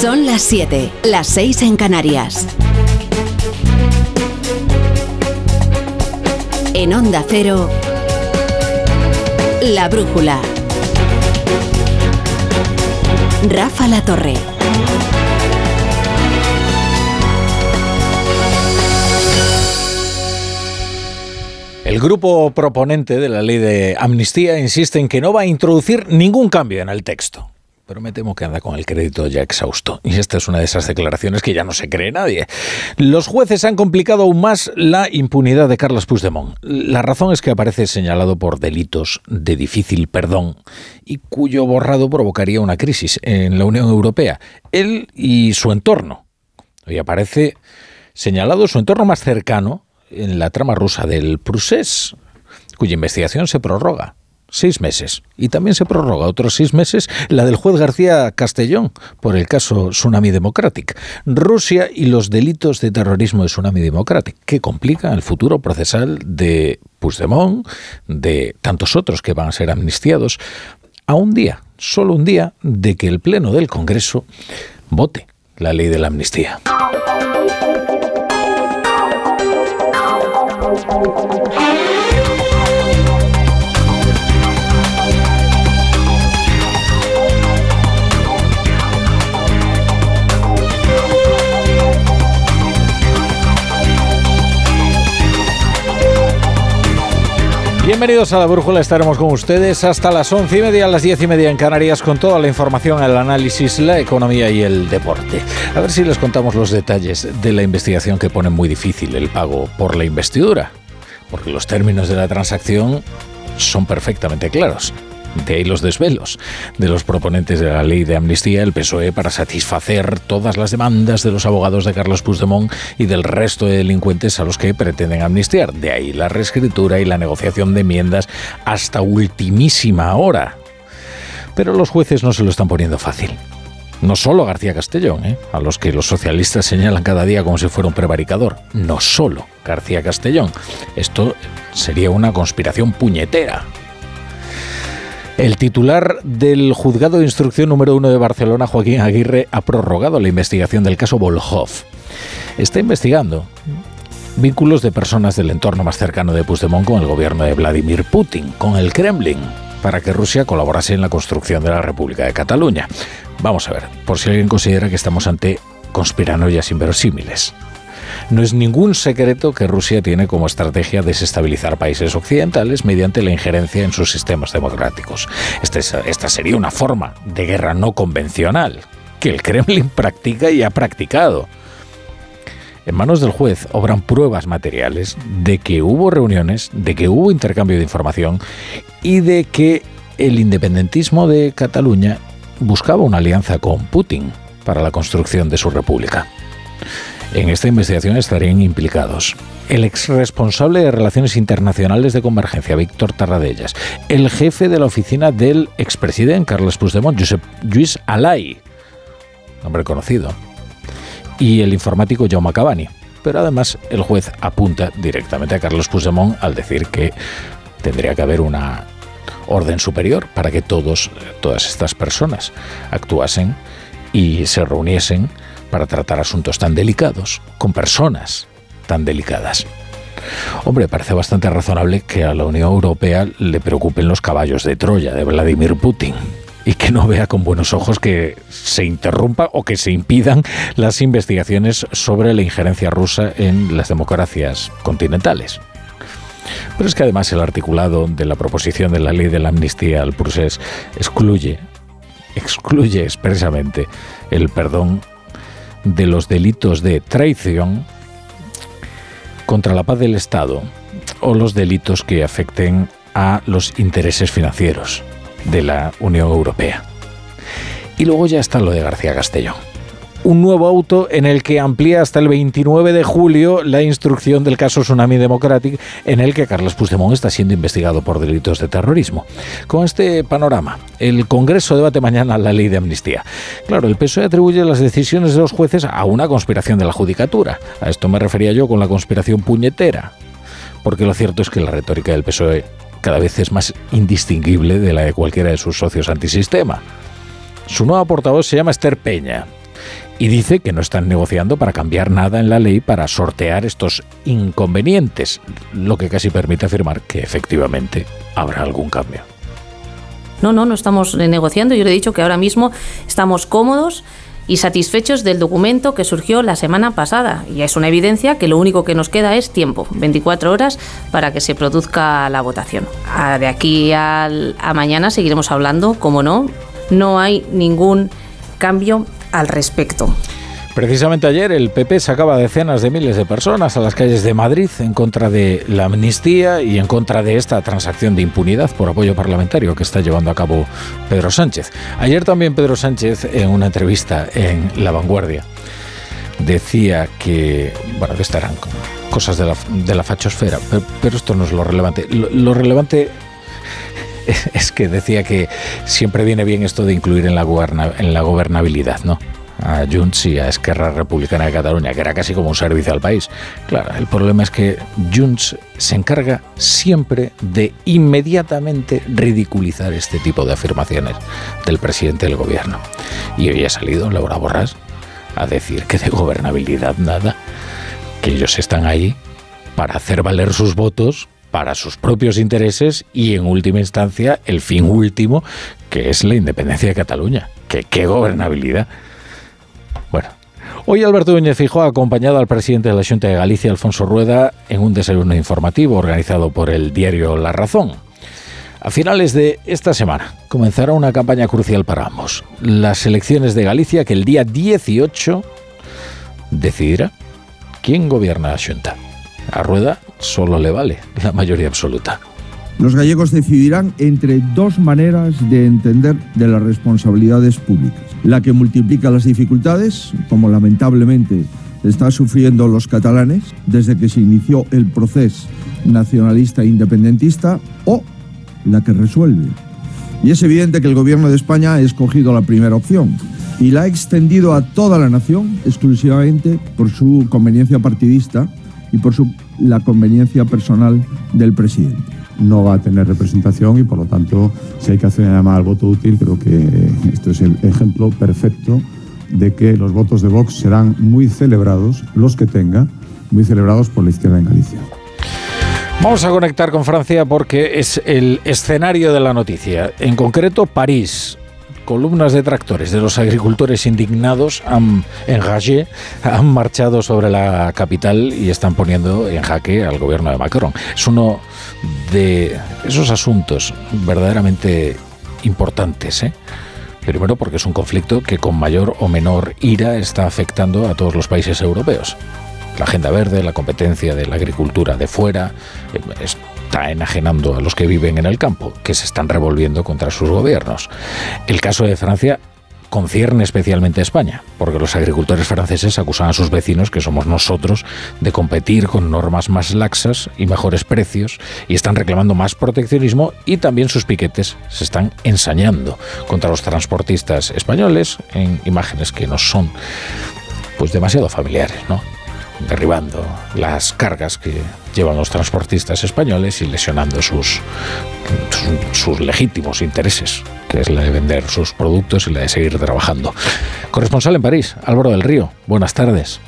Son las 7, las 6 en Canarias. En Onda Cero, La Brújula. Rafa La Torre. El grupo proponente de la ley de amnistía insiste en que no va a introducir ningún cambio en el texto pero me temo que anda con el crédito ya exhausto. Y esta es una de esas declaraciones que ya no se cree nadie. Los jueces han complicado aún más la impunidad de Carlos Puigdemont. La razón es que aparece señalado por delitos de difícil perdón y cuyo borrado provocaría una crisis en la Unión Europea. Él y su entorno. Hoy aparece señalado su entorno más cercano en la trama rusa del Prusés, cuya investigación se prorroga seis meses. Y también se prorroga otros seis meses la del juez García Castellón por el caso Tsunami Democratic. Rusia y los delitos de terrorismo de Tsunami Democratic, que complican el futuro procesal de Puigdemont, de tantos otros que van a ser amnistiados, a un día, solo un día, de que el Pleno del Congreso vote la ley de la amnistía. Bienvenidos a la Brújula, estaremos con ustedes hasta las once y media, a las diez y media en Canarias, con toda la información, el análisis, la economía y el deporte. A ver si les contamos los detalles de la investigación que pone muy difícil el pago por la investidura, porque los términos de la transacción son perfectamente claros. De ahí los desvelos de los proponentes de la ley de amnistía, el PSOE, para satisfacer todas las demandas de los abogados de Carlos Puigdemont y del resto de delincuentes a los que pretenden amnistiar. De ahí la reescritura y la negociación de enmiendas hasta ultimísima hora. Pero los jueces no se lo están poniendo fácil. No solo García Castellón, ¿eh? a los que los socialistas señalan cada día como si fuera un prevaricador. No solo García Castellón. Esto sería una conspiración puñetera. El titular del juzgado de instrucción número uno de Barcelona, Joaquín Aguirre, ha prorrogado la investigación del caso Volhov. Está investigando vínculos de personas del entorno más cercano de Puigdemont con el gobierno de Vladimir Putin, con el Kremlin, para que Rusia colaborase en la construcción de la República de Cataluña. Vamos a ver, por si alguien considera que estamos ante conspiranoias inverosímiles. No es ningún secreto que Rusia tiene como estrategia desestabilizar países occidentales mediante la injerencia en sus sistemas democráticos. Este esta sería una forma de guerra no convencional que el Kremlin practica y ha practicado. En manos del juez obran pruebas materiales de que hubo reuniones, de que hubo intercambio de información y de que el independentismo de Cataluña buscaba una alianza con Putin para la construcción de su república. En esta investigación estarían implicados el ex responsable de Relaciones Internacionales de Convergencia, Víctor Tarradellas, el jefe de la oficina del expresidente Carlos Puigdemont, Josep Lluís Alay, nombre conocido, y el informático Jaume Cavani. Pero además el juez apunta directamente a Carlos Puigdemont al decir que tendría que haber una orden superior para que todos, todas estas personas actuasen y se reuniesen para tratar asuntos tan delicados con personas tan delicadas. Hombre, parece bastante razonable que a la Unión Europea le preocupen los caballos de Troya de Vladimir Putin y que no vea con buenos ojos que se interrumpa o que se impidan las investigaciones sobre la injerencia rusa en las democracias continentales. Pero es que además el articulado de la proposición de la ley de la amnistía al procés excluye, excluye expresamente el perdón de los delitos de traición contra la paz del Estado o los delitos que afecten a los intereses financieros de la Unión Europea. Y luego ya está lo de García Castellón un nuevo auto en el que amplía hasta el 29 de julio la instrucción del caso Tsunami Democratic en el que Carlos Puigdemont está siendo investigado por delitos de terrorismo. Con este panorama, el Congreso debate mañana la ley de amnistía. Claro, el PSOE atribuye las decisiones de los jueces a una conspiración de la judicatura. A esto me refería yo con la conspiración puñetera. Porque lo cierto es que la retórica del PSOE cada vez es más indistinguible de la de cualquiera de sus socios antisistema. Su nueva portavoz se llama Esther Peña y dice que no están negociando para cambiar nada en la ley para sortear estos inconvenientes, lo que casi permite afirmar que efectivamente habrá algún cambio. No, no, no estamos negociando. Yo le he dicho que ahora mismo estamos cómodos y satisfechos del documento que surgió la semana pasada. Y es una evidencia que lo único que nos queda es tiempo, 24 horas, para que se produzca la votación. Ah, de aquí a mañana seguiremos hablando, como no, no hay ningún cambio al respecto. Precisamente ayer el PP sacaba decenas de miles de personas a las calles de Madrid en contra de la amnistía y en contra de esta transacción de impunidad por apoyo parlamentario que está llevando a cabo Pedro Sánchez. Ayer también Pedro Sánchez en una entrevista en La Vanguardia decía que, bueno, que estarán cosas de la, de la fachosfera, pero, esto no es lo relevante. Lo, relevante es que decía que siempre viene bien esto de incluir en la, gobernabilidad, ¿no? a Junts y a Esquerra Republicana de Cataluña, que era casi como un servicio al país. Claro, el problema es que Junts se encarga siempre de inmediatamente ridiculizar este tipo de afirmaciones del presidente del gobierno. Y hoy ha salido Laura Borrás a decir que de gobernabilidad nada, que ellos están ahí para hacer valer sus votos para sus propios intereses y en última instancia el fin último que es la independencia de Cataluña. Qué gobernabilidad. Bueno, hoy Alberto Núñez Fijo ha acompañado al presidente de la Junta de Galicia, Alfonso Rueda, en un desayuno informativo organizado por el diario La Razón. A finales de esta semana comenzará una campaña crucial para ambos, las elecciones de Galicia que el día 18 decidirá quién gobierna la Junta. A Rueda solo le vale la mayoría absoluta. Los gallegos decidirán entre dos maneras de entender de las responsabilidades públicas. La que multiplica las dificultades, como lamentablemente están sufriendo los catalanes desde que se inició el proceso nacionalista e independentista, o la que resuelve. Y es evidente que el gobierno de España ha escogido la primera opción y la ha extendido a toda la nación exclusivamente por su conveniencia partidista y por su, la conveniencia personal del presidente no va a tener representación y por lo tanto si hay que hacer una llamada al voto útil creo que esto es el ejemplo perfecto de que los votos de Vox serán muy celebrados, los que tenga, muy celebrados por la izquierda en Galicia. Vamos a conectar con Francia porque es el escenario de la noticia. En concreto, París columnas de tractores de los agricultores indignados han, en han marchado sobre la capital y están poniendo en jaque al gobierno de Macron. Es uno de esos asuntos verdaderamente importantes. ¿eh? Primero porque es un conflicto que con mayor o menor ira está afectando a todos los países europeos. La agenda verde, la competencia de la agricultura de fuera, eh, está enajenando a los que viven en el campo, que se están revolviendo contra sus gobiernos. El caso de Francia concierne especialmente a España, porque los agricultores franceses acusan a sus vecinos, que somos nosotros, de competir con normas más laxas y mejores precios, y están reclamando más proteccionismo y también sus piquetes se están ensañando contra los transportistas españoles en imágenes que nos son pues demasiado familiares, ¿no? Derribando las cargas que llevan los transportistas españoles y lesionando sus, sus, legítimos intereses, que es la de vender sus productos y la de seguir trabajando. Corresponsal en París, Álvaro del Río, buenas tardes.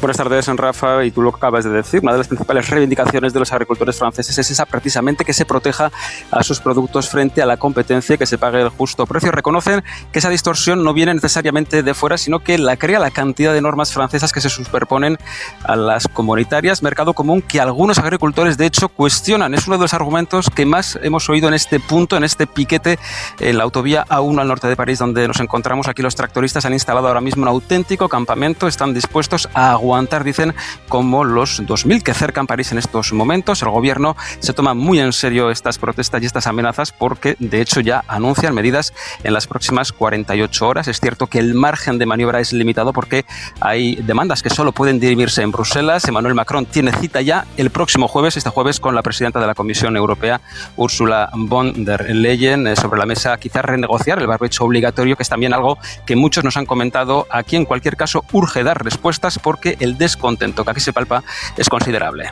Buenas tardes, Rafa, y tú lo acabas de decir. Una de las principales reivindicaciones de los agricultores franceses es esa precisamente que se proteja a sus productos frente a la competencia que se pague el justo precio. Reconocen que esa distorsión no viene necesariamente de fuera, sino que la crea la cantidad de normas francesas que se superponen a las comunitarias, mercado común que algunos agricultores de hecho cuestionan. Es uno de los argumentos que más hemos oído en este punto, en este piquete en la autovía A1 al norte de París, donde nos encontramos aquí los tractoristas han instalado ahora mismo un auténtico campamento, están dispuestos a aguantar, dicen, como los 2.000 que cercan París en estos momentos. El gobierno se toma muy en serio estas protestas y estas amenazas porque, de hecho, ya anuncian medidas en las próximas 48 horas. Es cierto que el margen de maniobra es limitado porque hay demandas que solo pueden dirimirse en Bruselas. Emmanuel Macron tiene cita ya el próximo jueves, este jueves, con la presidenta de la Comisión Europea, Ursula von der Leyen, eh, sobre la mesa quizás renegociar el barbecho obligatorio, que es también algo que muchos nos han comentado aquí. En cualquier caso, urge dar respuestas porque el descontento que aquí se palpa es considerable.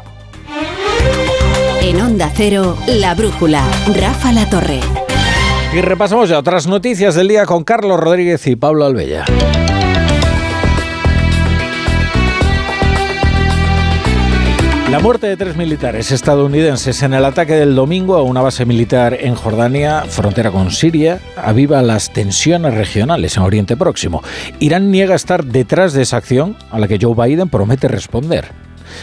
En Onda Cero, La Brújula, Rafa La Torre. Y repasamos ya otras noticias del día con Carlos Rodríguez y Pablo Albella. La muerte de tres militares estadounidenses en el ataque del domingo a una base militar en Jordania, frontera con Siria, aviva las tensiones regionales en Oriente Próximo. Irán niega estar detrás de esa acción a la que Joe Biden promete responder.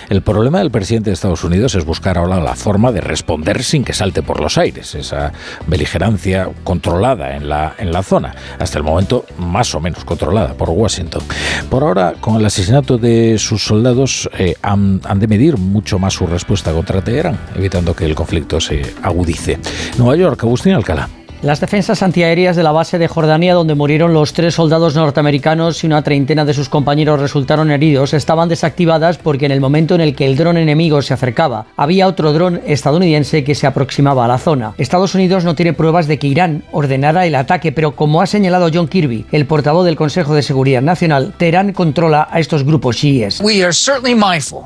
El problema del presidente de Estados Unidos es buscar ahora la forma de responder sin que salte por los aires, esa beligerancia controlada en la, en la zona, hasta el momento más o menos controlada por Washington. Por ahora, con el asesinato de sus soldados, eh, han, han, de medir mucho más su respuesta contra Teherán, evitando que el conflicto se agudice. Nueva York, Agustín Alcalá. Las defensas antiaéreas de la base de Jordania, donde murieron los tres soldados norteamericanos y una treintena de sus compañeros resultaron heridos, estaban desactivadas porque en el momento en el que el dron enemigo se acercaba, había otro dron estadounidense que se aproximaba a la zona. Estados Unidos no tiene pruebas de que Irán ordenara el ataque, pero como ha señalado John Kirby, el portavoz del Consejo de Seguridad Nacional, Teherán controla a estos grupos chiíes.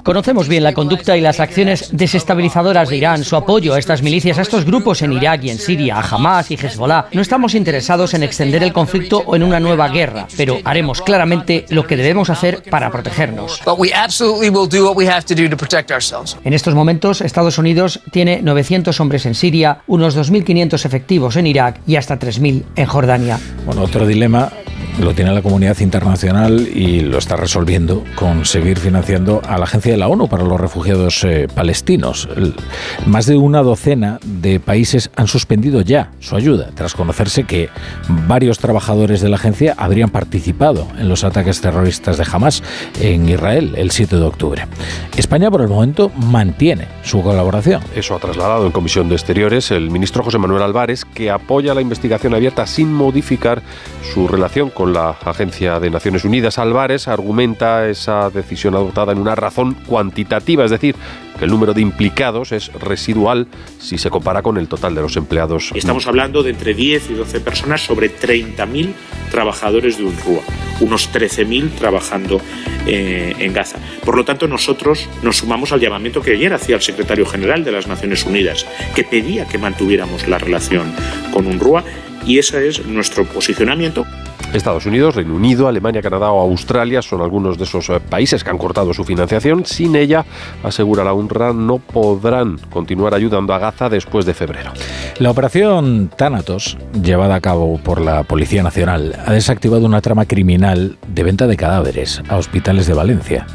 Conocemos bien la conducta y las acciones desestabilizadoras de Irán, su apoyo a estas milicias, a estos grupos en Irak y en Siria, a Hamas y Hezbollah. No estamos interesados en extender el conflicto o en una nueva guerra, pero haremos claramente lo que debemos hacer para protegernos. En estos momentos, Estados Unidos tiene 900 hombres en Siria, unos 2.500 efectivos en Irak y hasta 3.000 en Jordania. Bueno, otro dilema lo tiene la comunidad internacional y lo está resolviendo con seguir financiando a la Agencia de la ONU para los Refugiados eh, Palestinos. Más de una docena de países han suspendido ya su ayuda, tras conocerse que varios trabajadores de la agencia habrían participado en los ataques terroristas de Hamas en Israel el 7 de octubre. España, por el momento, mantiene su colaboración. Eso ha trasladado en Comisión de Exteriores el ministro José Manuel Álvarez, que apoya la investigación abierta sin modificar su relación con la Agencia de Naciones Unidas. Álvarez argumenta esa decisión adoptada en una razón cuantitativa, es decir, que el número de implicados es residual si se compara con el total de los empleados. Estamos hablando de entre 10 y 12 personas sobre 30.000 trabajadores de UNRWA, unos 13.000 trabajando eh, en Gaza. Por lo tanto, nosotros nos sumamos al llamamiento que ayer hacía el secretario general de las Naciones Unidas, que pedía que mantuviéramos la relación con UNRWA y ese es nuestro posicionamiento. Estados Unidos, Reino Unido, Alemania, Canadá o Australia son algunos de esos eh, países que han cortado su financiación. Sin ella, asegura la UNRWA, no podrán continuar ayudando a Gaza después de febrero. La operación Thanatos, llevada a cabo por la Policía Nacional, ha desactivado una trama criminal de venta de cadáveres a hospitales de Valencia.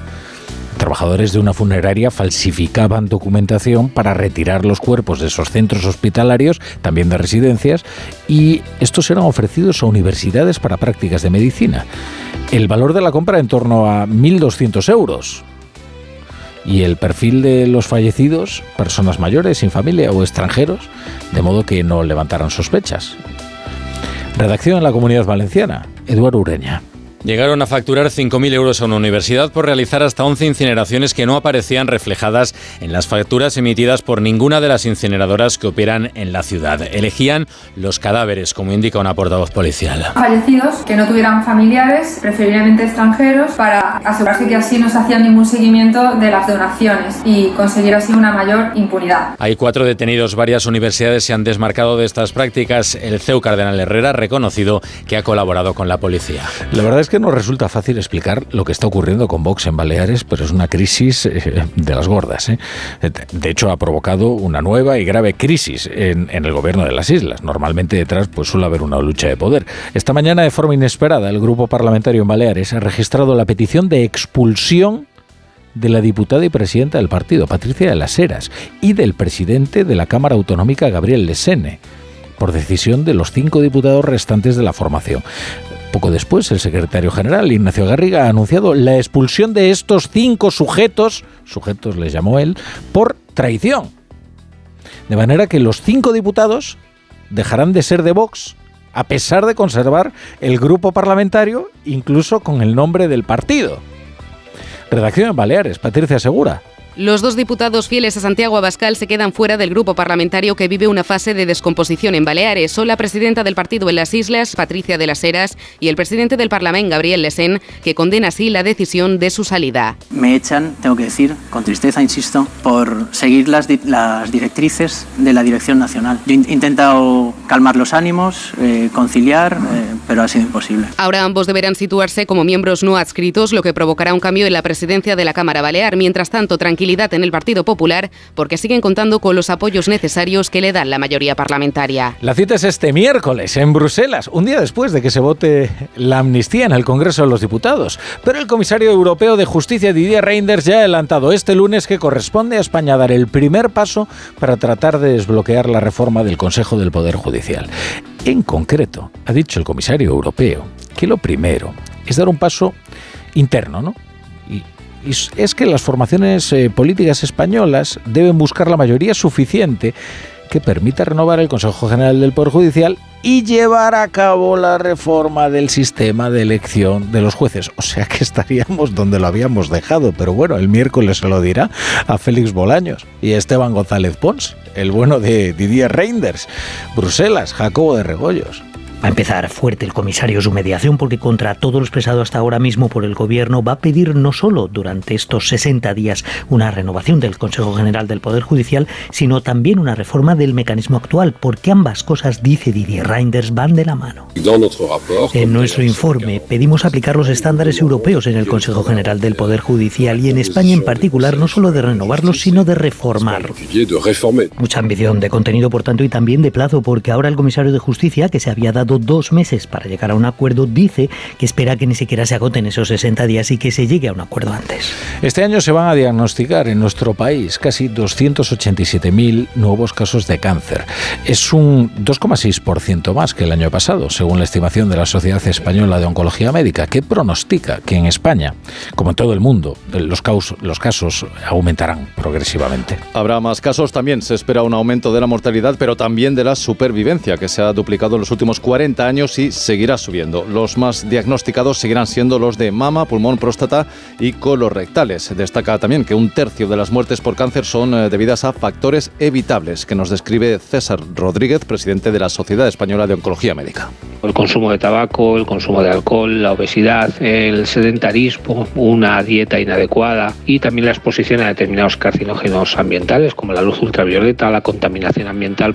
Trabajadores de una funeraria falsificaban documentación para retirar los cuerpos de esos centros hospitalarios, también de residencias, y estos eran ofrecidos a universidades para prácticas de medicina. El valor de la compra en torno a 1.200 euros. Y el perfil de los fallecidos, personas mayores, sin familia o extranjeros, de modo que no levantaran sospechas. Redacción en la Comunidad Valenciana, Eduardo Ureña. Llegaron a facturar 5.000 euros a una universidad por realizar hasta 11 incineraciones que no aparecían reflejadas en las facturas emitidas por ninguna de las incineradoras que operan en la ciudad. Elegían los cadáveres, como indica una portavoz policial. Fallecidos que no tuvieran familiares, preferiblemente extranjeros, para asegurarse que así no se hacía ningún seguimiento de las donaciones y conseguir así una mayor impunidad. Hay cuatro detenidos. Varias universidades se han desmarcado de estas prácticas. El CEU Cardenal Herrera ha reconocido que ha colaborado con la policía. La verdad es que no resulta fácil explicar lo que está ocurriendo con Vox en Baleares, pero es una crisis eh, de las gordas. ¿eh? De hecho, ha provocado una nueva y grave crisis en, en, el gobierno de las islas. Normalmente detrás pues, suele haber una lucha de poder. Esta mañana, de forma inesperada, el grupo parlamentario en Baleares ha registrado la petición de expulsión de la diputada y presidenta del partido, Patricia de las Heras, y del presidente de la Cámara Autonómica, Gabriel Lesene por decisión de los cinco diputados restantes de la formación. Poco después, el secretario general, Ignacio Garriga, ha anunciado la expulsión de estos cinco sujetos, sujetos les llamó él, por traición. De manera que los cinco diputados dejarán de ser de Vox a pesar de conservar el grupo parlamentario, incluso con el nombre del partido. Redacción Baleares, Patricia Segura. Los dos diputados fieles a Santiago Abascal se quedan fuera del grupo parlamentario que vive una fase de descomposición en Baleares. Son la presidenta del partido en las islas, Patricia de las Heras, y el presidente del Parlamento, Gabriel Lesén, que condena así la decisión de su salida. Me echan, tengo que decir, con tristeza, insisto, por seguir las, di las directrices de la Dirección Nacional. Yo he intentado calmar los ánimos, eh, conciliar, eh, pero ha sido imposible. Ahora ambos deberán situarse como miembros no adscritos, lo que provocará un cambio en la presidencia de la Cámara Balear. Mientras tanto, tranquilidad en el Partido Popular, porque siguen contando con los apoyos necesarios que le dan la mayoría parlamentaria. La cita es este miércoles en Bruselas, un día después de que se vote la amnistía en el Congreso de los Diputados. Pero el comisario europeo de Justicia, Didier Reinders, ya ha adelantado este lunes que corresponde a España dar el primer paso para tratar de desbloquear la reforma del Consejo del Poder Judicial. En concreto, ha dicho el comisario europeo que lo primero es dar un paso interno, ¿no? Es que las formaciones eh, políticas españolas deben buscar la mayoría suficiente que permita renovar el Consejo General del Poder Judicial y llevar a cabo la reforma del sistema de elección de los jueces. O sea que estaríamos donde lo habíamos dejado, pero bueno, el miércoles se lo dirá a Félix Bolaños y a Esteban González Pons, el bueno de Didier Reinders, Bruselas, Jacobo de Regoyos. Va a empezar fuerte el comisario su mediación porque contra todo lo expresado hasta ahora mismo por el gobierno va a pedir no solo durante estos 60 días una renovación del Consejo General del Poder Judicial, sino también una reforma del mecanismo actual, porque ambas cosas, dice Didier Reinders, van de la mano. En nuestro informe pedimos aplicar los estándares europeos en el Consejo General del Poder Judicial y en España en particular, no solo de renovarlos, sino de reformarlos. Mucha ambición de contenido, por tanto, y también de plazo, porque ahora el comisario de Justicia, que se había dado dos meses para llegar a un acuerdo, dice que espera que ni siquiera se agoten esos 60 días y que se llegue a un acuerdo antes. Este año se van a diagnosticar en nuestro país casi 287.000 nuevos casos de cáncer. Es un 2,6% más que el año pasado, según la estimación de la Sociedad Española de Oncología Médica, que pronostica que en España, como en todo el mundo, los, los casos aumentarán progresivamente. Habrá más casos también. Se espera un aumento de la mortalidad, pero también de la supervivencia, que se ha duplicado en los últimos 40 40 años y seguirá subiendo. Los más diagnosticados seguirán siendo los de mama, pulmón, próstata y colorectales. Destaca también que un tercio de las muertes por cáncer son eh, debidas a factores evitables, que nos describe César Rodríguez, presidente de la Sociedad Española de Oncología Médica. El consumo de tabaco, el consumo de alcohol, la obesidad, el sedentarismo, una dieta inadecuada y también la exposición a determinados carcinógenos ambientales como la luz ultravioleta, la contaminación ambiental.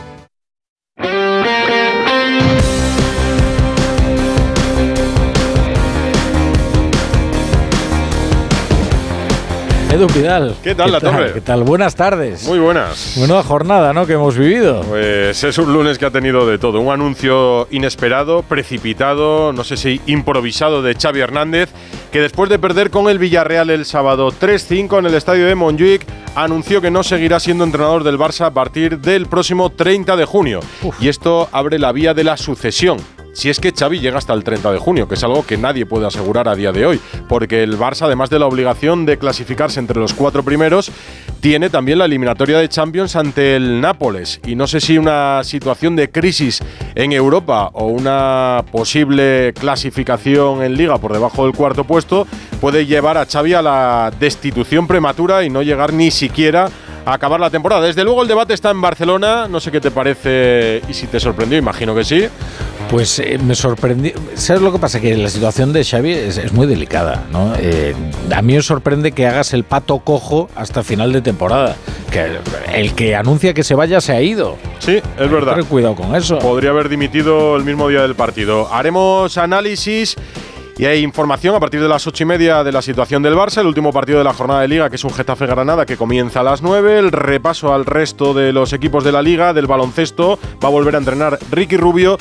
Edu Pidal. ¿Qué tal, La Torre? ¿Qué tal? Buenas tardes. Muy buenas. Buena jornada, ¿no? Que hemos vivido. Pues es un lunes que ha tenido de todo. Un anuncio inesperado, precipitado, no sé si improvisado de Xavi Hernández, que después de perder con el Villarreal el sábado 3-5 en el estadio de Montjuic, anunció que no seguirá siendo entrenador del Barça a partir del próximo 30 de junio. Y esto abre la vía de la sucesión si es que Xavi llega hasta el 30 de junio, que es algo que nadie puede asegurar a día de hoy, porque el Barça, además de la obligación de clasificarse entre los cuatro primeros, tiene también la eliminatoria de Champions ante el Nápoles. Y no sé si una situación de crisis en Europa o una posible clasificación en liga por debajo del cuarto puesto puede llevar a Xavi a la destitución prematura y no llegar ni siquiera a acabar la temporada. Desde luego el debate está en Barcelona, no sé qué te parece y si te sorprendió, imagino que sí. Pues eh, me sorprendió. ¿Sabes lo que pasa? Que la situación de Xavi es, muy delicada. ¿no? Eh, a mí me sorprende que hagas el pato cojo hasta final de temporada. Que el que anuncia que se vaya se ha ido. Sí, es verdad. Ten cuidado con eso. Podría haber dimitido el mismo día del partido. Haremos análisis. Y hay información a partir de las ocho y media de la situación del Barça, el último partido de la jornada de Liga, que es un Getafe Granada que comienza a las 9, el repaso al resto de los equipos de la Liga, del baloncesto, va a volver a entrenar Ricky Rubio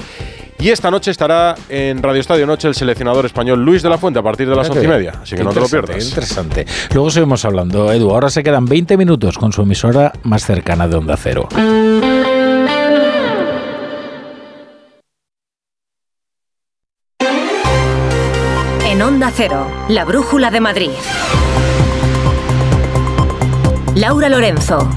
Y esta noche estará en Radio Estadio Noche el seleccionador español Luis de la Fuente a partir de las once y media. Así que no te lo pierdas. Interesante. Luego seguimos hablando, Edu. Ahora se quedan 20 minutos con su emisora más cercana de Onda Cero. Cero, la brújula de Madrid. Laura Lorenzo.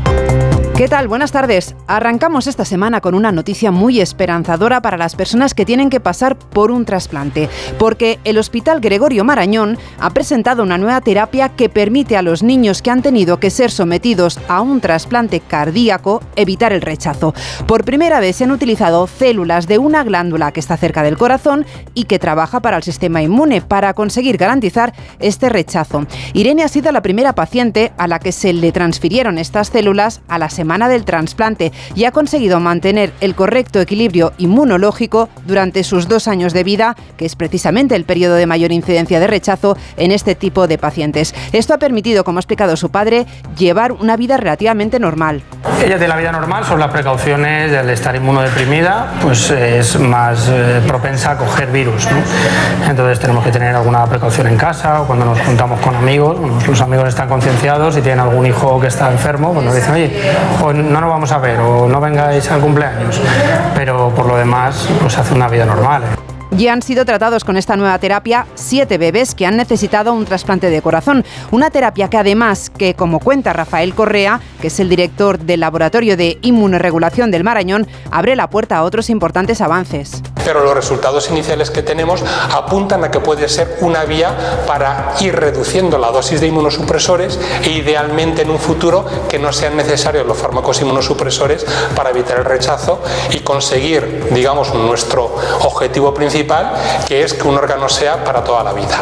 ¿Qué tal? Buenas tardes. Arrancamos esta semana con una noticia muy esperanzadora para las personas que tienen que pasar por un trasplante, porque el Hospital Gregorio Marañón ha presentado una nueva terapia que permite a los niños que han tenido que ser sometidos a un trasplante cardíaco evitar el rechazo. Por primera vez se han utilizado células de una glándula que está cerca del corazón y que trabaja para el sistema inmune para conseguir garantizar este rechazo. Irene ha sido la primera paciente a la que se le transfirieron estas células a la semana del trasplante y ha conseguido mantener el correcto equilibrio inmunológico durante sus dos años de vida, que es precisamente el periodo de mayor incidencia de rechazo en este tipo de pacientes. Esto ha permitido, como ha explicado su padre, llevar una vida relativamente normal. Ella tiene la vida normal, son las precauciones del estar inmunodeprimida, pues es más eh, propensa a coger virus. ¿no? Entonces tenemos que tener alguna precaución en casa o cuando nos juntamos con amigos, los amigos están concienciados y tienen algún hijo que está enfermo, pues nos dicen, oye, o no nos vamos a ver o no vengáis al cumpleaños, pero por lo demás pues hace una vida normal. ¿eh? Ya han sido tratados con esta nueva terapia siete bebés que han necesitado un trasplante de corazón. Una terapia que además, que como cuenta Rafael Correa, que es el director del Laboratorio de Inmunoregulación del Marañón, abre la puerta a otros importantes avances. Pero los resultados iniciales que tenemos apuntan a que puede ser una vía para ir reduciendo la dosis de inmunosupresores e idealmente en un futuro que no sean necesarios los fármacos inmunosupresores para evitar el rechazo y conseguir, digamos, nuestro objetivo principal que es que un órgano sea para toda la vida.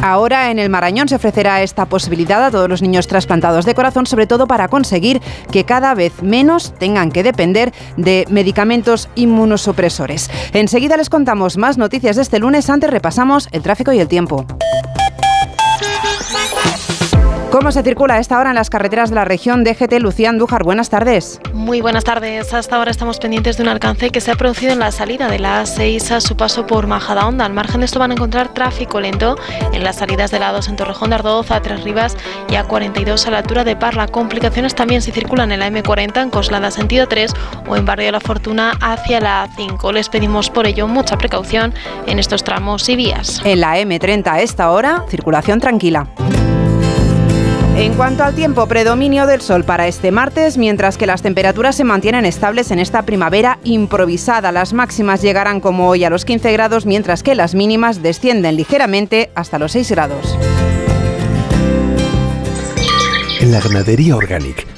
Ahora en el Marañón se ofrecerá esta posibilidad a todos los niños trasplantados de corazón, sobre todo para conseguir que cada vez menos tengan que depender de medicamentos inmunosupresores. Enseguida les contamos más noticias de este lunes, antes repasamos el tráfico y el tiempo. ¿Cómo se circula a esta hora en las carreteras de la región DGT? Lucía Andújar, buenas tardes. Muy buenas tardes. Hasta ahora estamos pendientes de un alcance que se ha producido en la salida de la A6 a su paso por Majadahonda. Al margen de esto van a encontrar tráfico lento en las salidas de lados en Torrejón de Ardoz, a Tres Rivas y a 42 a la altura de Parla. Complicaciones también si circulan en la M40 en Coslada sentido 3 o en Barrio La Fortuna hacia la A5. Les pedimos por ello mucha precaución en estos tramos y vías. En la M30 a esta hora, circulación tranquila. En cuanto al tiempo, predominio del sol para este martes, mientras que las temperaturas se mantienen estables en esta primavera improvisada. Las máximas llegarán como hoy a los 15 grados, mientras que las mínimas descienden ligeramente hasta los 6 grados. En la ganadería Organic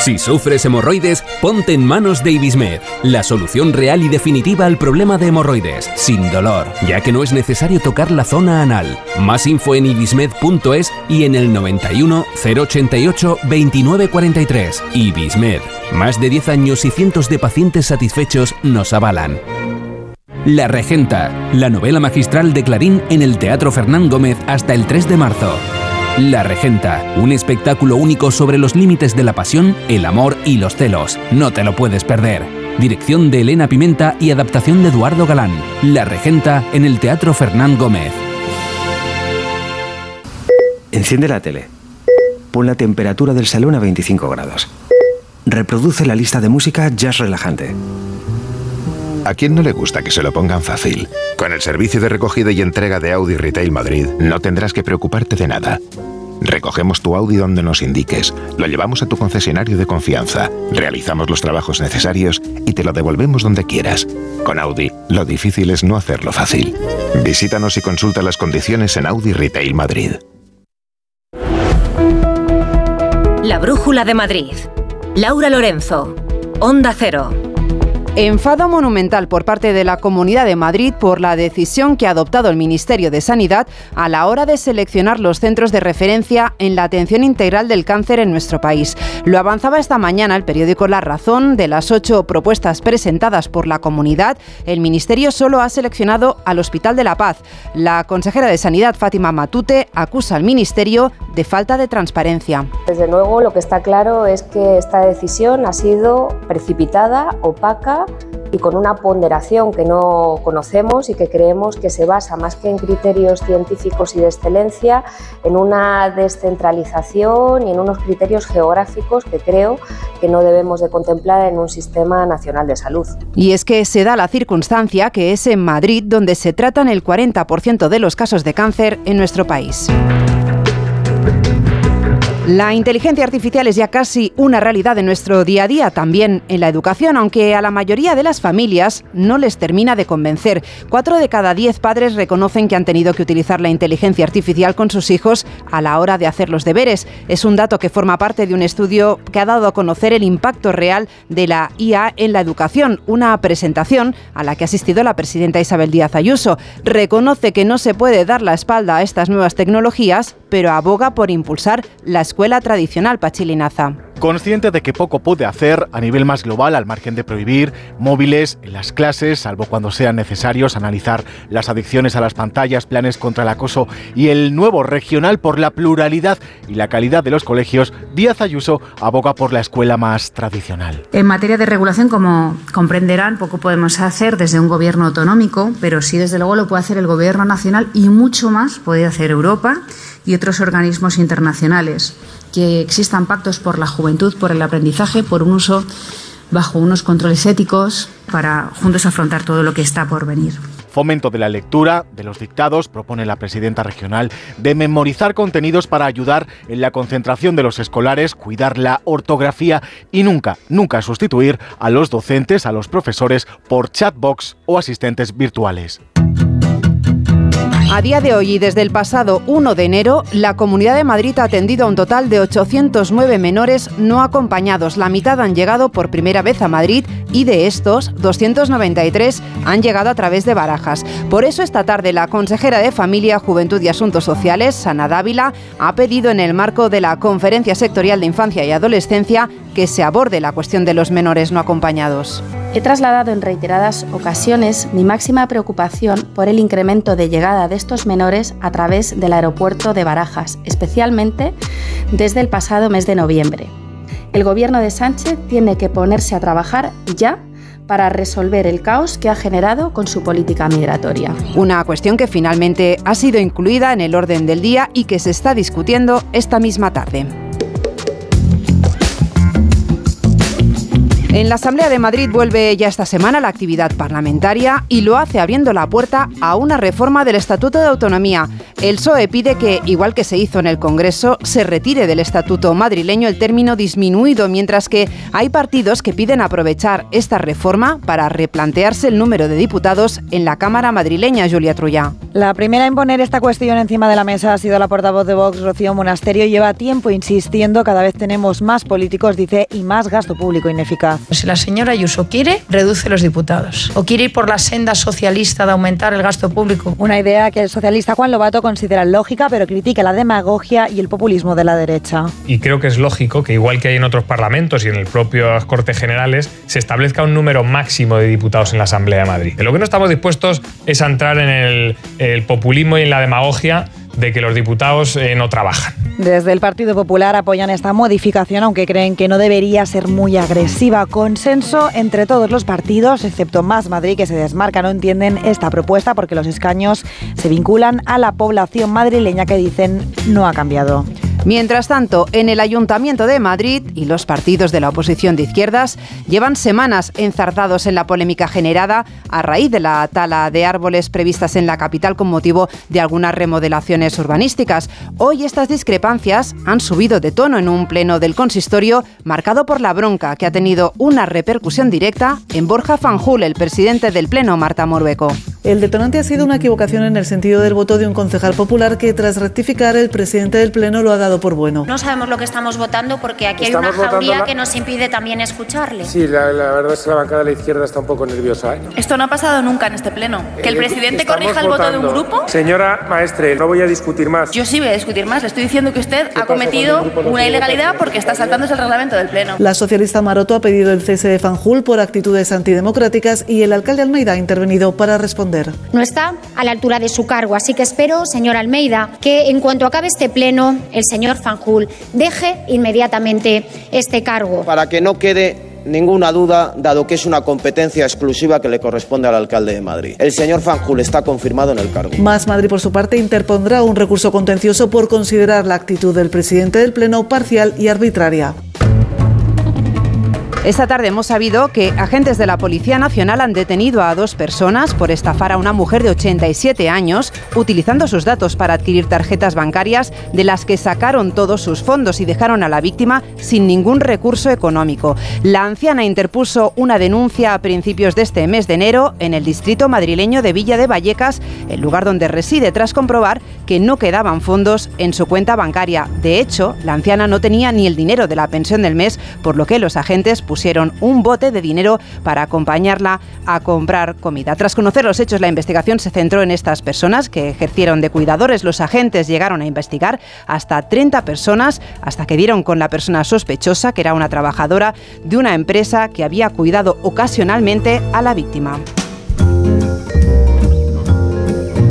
Si sufres hemorroides, ponte en manos de Ibismed, la solución real y definitiva al problema de hemorroides, sin dolor, ya que no es necesario tocar la zona anal. Más info en ibismed.es y en el 91 088 2943. Ibismed, más de 10 años y cientos de pacientes satisfechos nos avalan. La Regenta, la novela magistral de Clarín en el Teatro Fernán Gómez hasta el 3 de marzo. La Regenta, un espectáculo único sobre los límites de la pasión, el amor y los celos. No te lo puedes perder. Dirección de Elena Pimenta y adaptación de Eduardo Galán. La Regenta en el Teatro Fernán Gómez. Enciende la tele. Pon la temperatura del salón a 25 grados. Reproduce la lista de música jazz relajante. ¿A quién no le gusta que se lo pongan fácil? Con el servicio de recogida y entrega de Audi Retail Madrid, no tendrás que preocuparte de nada. Recogemos tu Audi donde nos indiques, lo llevamos a tu concesionario de confianza, realizamos los trabajos necesarios y te lo devolvemos donde quieras. Con Audi, lo difícil es no hacerlo fácil. Visítanos y consulta las condiciones en Audi Retail Madrid. La Brújula de Madrid. Laura Lorenzo. Onda Cero. Enfado monumental por parte de la Comunidad de Madrid por la decisión que ha adoptado el Ministerio de Sanidad a la hora de seleccionar los centros de referencia en la atención integral del cáncer en nuestro país. Lo avanzaba esta mañana el periódico La Razón. De las ocho propuestas presentadas por la comunidad, el Ministerio solo ha seleccionado al Hospital de la Paz. La consejera de Sanidad, Fátima Matute, acusa al Ministerio de falta de transparencia. Desde luego, lo que está claro es que esta decisión ha sido precipitada, opaca y con una ponderación que no conocemos y que creemos que se basa más que en criterios científicos y de excelencia, en una descentralización y en unos criterios geográficos que creo que no debemos de contemplar en un sistema nacional de salud. Y es que se da la circunstancia que es en Madrid donde se tratan el 40% de los casos de cáncer en nuestro país. La inteligencia artificial es ya casi una realidad en nuestro día a día, también en la educación, aunque a la mayoría de las familias no les termina de convencer. Cuatro de cada diez padres reconocen que han tenido que utilizar la inteligencia artificial con sus hijos a la hora de hacer los deberes. Es un dato que forma parte de un estudio que ha dado a conocer el impacto real de la IA en la educación, una presentación a la que ha asistido la presidenta Isabel Díaz Ayuso. Reconoce que no se puede dar la espalda a estas nuevas tecnologías, pero aboga por impulsar la escuela tradicional pachilinaza. Consciente de que poco puede hacer a nivel más global al margen de prohibir móviles en las clases, salvo cuando sean necesarios, analizar las adicciones a las pantallas, planes contra el acoso y el nuevo regional por la pluralidad y la calidad de los colegios, Díaz Ayuso aboga por la escuela más tradicional. En materia de regulación, como comprenderán, poco podemos hacer desde un gobierno autonómico, pero sí desde luego lo puede hacer el gobierno nacional y mucho más puede hacer Europa y otros organismos internacionales que existan pactos por la juventud, por el aprendizaje, por un uso bajo unos controles éticos para juntos afrontar todo lo que está por venir. Fomento de la lectura, de los dictados, propone la presidenta regional, de memorizar contenidos para ayudar en la concentración de los escolares, cuidar la ortografía y nunca, nunca sustituir a los docentes, a los profesores por chatbox o asistentes virtuales. A día de hoy y desde el pasado 1 de enero, la Comunidad de Madrid ha atendido a un total de 809 menores no acompañados. La mitad han llegado por primera vez a Madrid y de estos, 293 han llegado a través de barajas. Por eso esta tarde la consejera de Familia, Juventud y Asuntos Sociales, Sana Dávila, ha pedido en el marco de la Conferencia Sectorial de Infancia y Adolescencia que se aborde la cuestión de los menores no acompañados. He trasladado en reiteradas ocasiones mi máxima preocupación por el incremento de llegada de estos menores a través del aeropuerto de Barajas, especialmente desde el pasado mes de noviembre. El gobierno de Sánchez tiene que ponerse a trabajar ya para resolver el caos que ha generado con su política migratoria. Una cuestión que finalmente ha sido incluida en el orden del día y que se está discutiendo esta misma tarde. En la Asamblea de Madrid vuelve ya esta semana la actividad parlamentaria y lo hace abriendo la puerta a una reforma del Estatuto de Autonomía. El PSOE pide que, igual que se hizo en el Congreso, se retire del Estatuto madrileño el término disminuido, mientras que hay partidos que piden aprovechar esta reforma para replantearse el número de diputados en la Cámara madrileña, Julia Trulla. La primera en poner esta cuestión encima de la mesa ha sido la portavoz de Vox, Rocío Monasterio. Lleva tiempo insistiendo, cada vez tenemos más políticos, dice, y más gasto público ineficaz. Si la señora Ayuso quiere, reduce los diputados. O quiere ir por la senda socialista de aumentar el gasto público. Una idea que el socialista Juan Lobato considera lógica, pero critica la demagogia y el populismo de la derecha. Y creo que es lógico que, igual que hay en otros parlamentos y en el propio Cortes Generales, se establezca un número máximo de diputados en la Asamblea de Madrid. En lo que no estamos dispuestos es a entrar en el, el populismo y en la demagogia de que los diputados eh, no trabajan. Desde el Partido Popular apoyan esta modificación, aunque creen que no debería ser muy agresiva. Consenso entre todos los partidos, excepto Más Madrid, que se desmarca, no entienden esta propuesta porque los escaños se vinculan a la población madrileña que dicen no ha cambiado. Mientras tanto, en el Ayuntamiento de Madrid y los partidos de la oposición de izquierdas llevan semanas enzarzados en la polémica generada a raíz de la tala de árboles previstas en la capital con motivo de algunas remodelaciones urbanísticas. Hoy estas discrepancias han subido de tono en un pleno del consistorio marcado por la bronca que ha tenido una repercusión directa en Borja Fanjul, el presidente del pleno, Marta Morbeco. El detonante ha sido una equivocación en el sentido del voto de un concejal popular que tras rectificar el presidente del pleno lo ha dado por bueno. No sabemos lo que estamos votando porque aquí hay una jauría que nos impide también escucharle. Sí, la, verdad es que la bancada de la izquierda está un poco nerviosa. ¿eh? Esto no ha pasado nunca en este pleno. Que el eh, presidente corrija el voto de un grupo. Señora maestre, no voy a discutir más. Yo sí voy a discutir más. Le estoy diciendo que usted ha cometido una ilegalidad porque está saltándose el reglamento del pleno. La socialista Maroto ha pedido el cese de Fanjul por actitudes antidemocráticas y el alcalde Almeida ha intervenido para responder. No está a la altura de su cargo, así que espero, señor Almeida, que en cuanto acabe este pleno, el señor Fanjul deje inmediatamente este cargo. Para que no quede ninguna duda, dado que es una competencia exclusiva que le corresponde al alcalde de Madrid. El señor Fanjul está confirmado en el cargo. Más Madrid, por su parte, interpondrá un recurso contencioso por considerar la actitud del presidente del Pleno parcial y arbitraria. Esta tarde hemos sabido que agentes de la Policía Nacional han detenido a dos personas por estafar a una mujer de 87 años utilizando sus datos para adquirir tarjetas bancarias de las que sacaron todos sus fondos y dejaron a la víctima sin ningún recurso económico. La anciana interpuso una denuncia a principios de este mes de enero en el distrito madrileño de Villa de Vallecas, el lugar donde reside, tras comprobar que no quedaban fondos en su cuenta bancaria. De hecho, la anciana no tenía ni el dinero de la pensión del mes, por lo que los agentes pusieron pusieron un bote de dinero para acompañarla a comprar comida. Tras conocer los hechos, la investigación se centró en estas personas que ejercieron de cuidadores. Los agentes llegaron a investigar hasta 30 personas hasta que dieron con la persona sospechosa, que era una trabajadora de una empresa que había cuidado ocasionalmente a la víctima.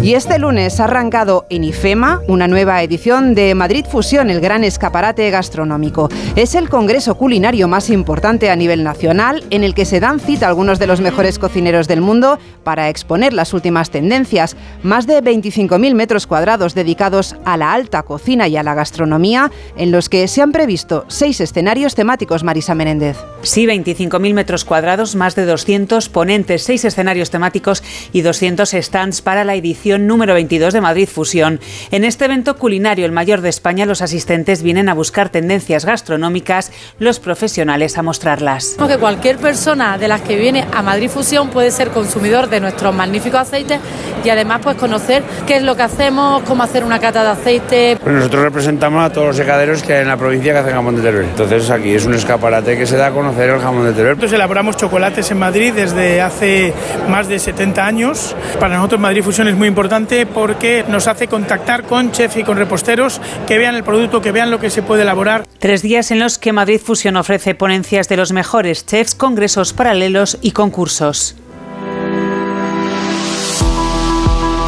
Y este lunes ha arrancado en IFEMA una nueva edición de Madrid Fusión, el gran escaparate gastronómico. Es el congreso culinario más importante a nivel nacional en el que se dan cita algunos de los mejores cocineros del mundo para exponer las últimas tendencias. Más de 25.000 metros cuadrados dedicados a la alta cocina y a la gastronomía, en los que se han previsto seis escenarios temáticos, Marisa Menéndez. Sí, 25.000 metros cuadrados, más de 200 ponentes, seis escenarios temáticos y 200 stands para la edición número 22 de Madrid Fusión. En este evento culinario, el mayor de España, los asistentes vienen a buscar tendencias gastronómicas, los profesionales a mostrarlas. Que cualquier persona de las que viene a Madrid Fusión puede ser consumidor de nuestros magníficos aceites y además pues conocer qué es lo que hacemos, cómo hacer una cata de aceite. Pues nosotros representamos a todos los secaderos que hay en la provincia que hacen jamón de Teruel. Entonces aquí es un escaparate que se da a conocer el jamón de Teruel. Nosotros elaboramos chocolates en Madrid desde hace más de 70 años. Para nosotros Madrid Fusión es muy importante porque nos hace contactar con chefs y con reposteros que vean el producto, que vean lo que se puede elaborar. Tres días en los que Madrid Fusión ofrece ponencias de los mejores chefs, congresos paralelos y concursos.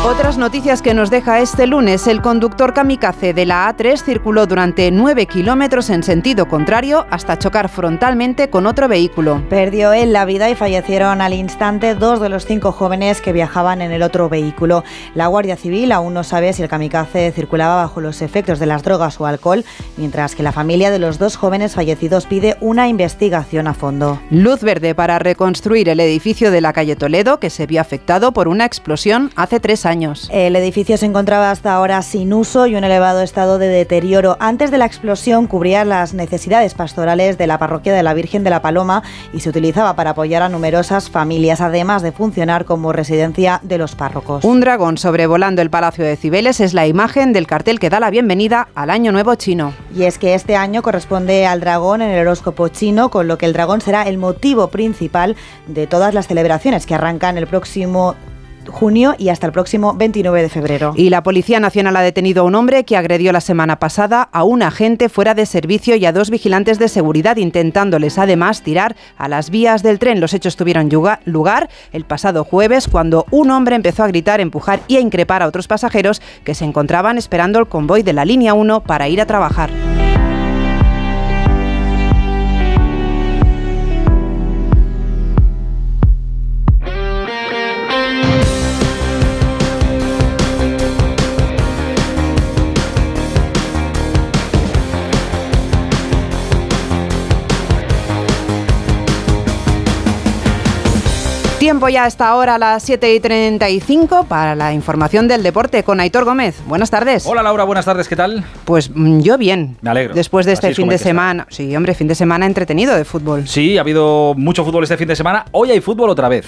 Otras noticias que nos deja este lunes, el conductor kamikaze de la A3 circuló durante 9 kilómetros en sentido contrario hasta chocar frontalmente con otro vehículo. Perdió él la vida y fallecieron al instante dos de los cinco jóvenes que viajaban en el otro vehículo. La Guardia Civil aún no sabe si el kamikaze circulaba bajo los efectos de las drogas o alcohol, mientras que la familia de los dos jóvenes fallecidos pide una investigación a fondo. Luz verde para reconstruir el edificio de la calle Toledo, que se vio afectado por una explosión hace tres años años. El edificio se encontraba hasta ahora sin uso y un elevado estado de deterioro. Antes de la explosión cubría las necesidades pastorales de la parroquia de la Virgen de la Paloma y se utilizaba para apoyar a numerosas familias, además de funcionar como residencia de los párrocos. Un dragón sobrevolando el Palacio de Cibeles es la imagen del cartel que da la bienvenida al Año Nuevo Chino. Y es que este año corresponde al dragón en el horóscopo chino, con lo que el dragón será el motivo principal de todas las celebraciones que arrancan el próximo junio y hasta el próximo 29 de febrero. Y la Policía Nacional ha detenido a un hombre que agredió la semana pasada a un agente fuera de servicio y a dos vigilantes de seguridad, intentándoles además tirar a las vías del tren. Los hechos tuvieron lugar el pasado jueves cuando un hombre empezó a gritar, empujar y a increpar a otros pasajeros que se encontraban esperando el convoy de la línea 1 para ir a trabajar. Tiempo ya hasta ahora a las 7 y 35 para la información del deporte con Aitor Gómez. Buenas tardes. Hola Laura, buenas tardes, ¿qué tal? Pues mm, yo bien. Me alegro. Después de este Así fin de semana. Sí, hombre, fin de semana entretenido de fútbol. Sí, ha habido mucho fútbol este fin de semana. Hoy hay fútbol otra vez.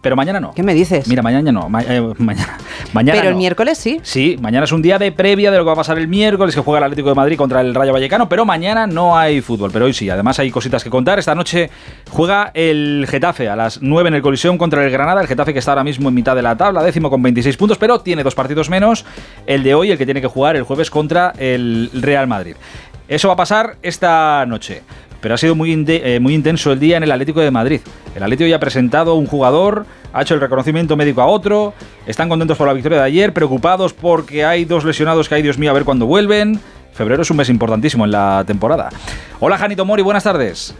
Pero mañana no. ¿Qué me dices? Mira, mañana no. ma- eh, mañana. mañana Pero el miércoles sí. Sí, mañana es un día de previa de lo que va a pasar el miércoles, que juega el Atlético de Madrid contra el Rayo Vallecano, pero mañana no hay fútbol, pero hoy sí. Además hay cositas que contar. Esta noche juega el Getafe a las 9 en el colisión contra el Granada, el Getafe que está ahora mismo en mitad de la tabla, décimo con 26 puntos, pero tiene dos partidos menos, el de hoy, el que tiene que jugar el jueves contra el Real Madrid. Eso va a pasar esta noche. Pero ha sido muy, eh, muy intenso el día en el Atlético de Madrid. El Atlético ya ha presentado un jugador, ha hecho el reconocimiento médico a otro, están contentos por la victoria de ayer, preocupados porque hay dos lesionados que hay, Dios mío, a ver cuándo vuelven. Febrero es un mes importantísimo en la temporada. Hola, Janito Mori, buenas tardes.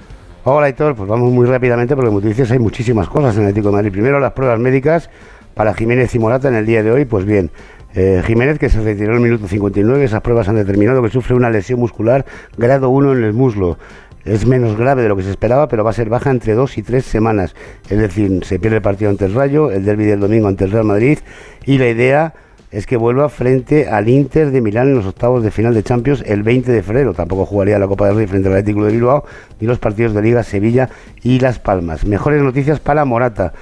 Hola, Aitor. Pues vamos muy rápidamente porque, como tú dices, hay muchísimas cosas en el Atlético de Madrid. Primero, las pruebas médicas para Jiménez y Morata en el día de hoy. Pues bien, eh, Jiménez, que se retiró en el minuto 59, esas pruebas han determinado que sufre una lesión muscular grado 1 en el muslo. Es menos grave de lo que se esperaba, pero va a ser baja entre dos y tres semanas. Es decir, se pierde el partido ante el Rayo, el derby del domingo ante el Real Madrid y la idea es que vuelva frente al Inter de Milán en los octavos de final de Champions el 20 de febrero. Tampoco jugaría la Copa del Rey frente al Atlético de Bilbao ni los partidos de Liga Sevilla y Las Palmas. Mejores noticias para Morata,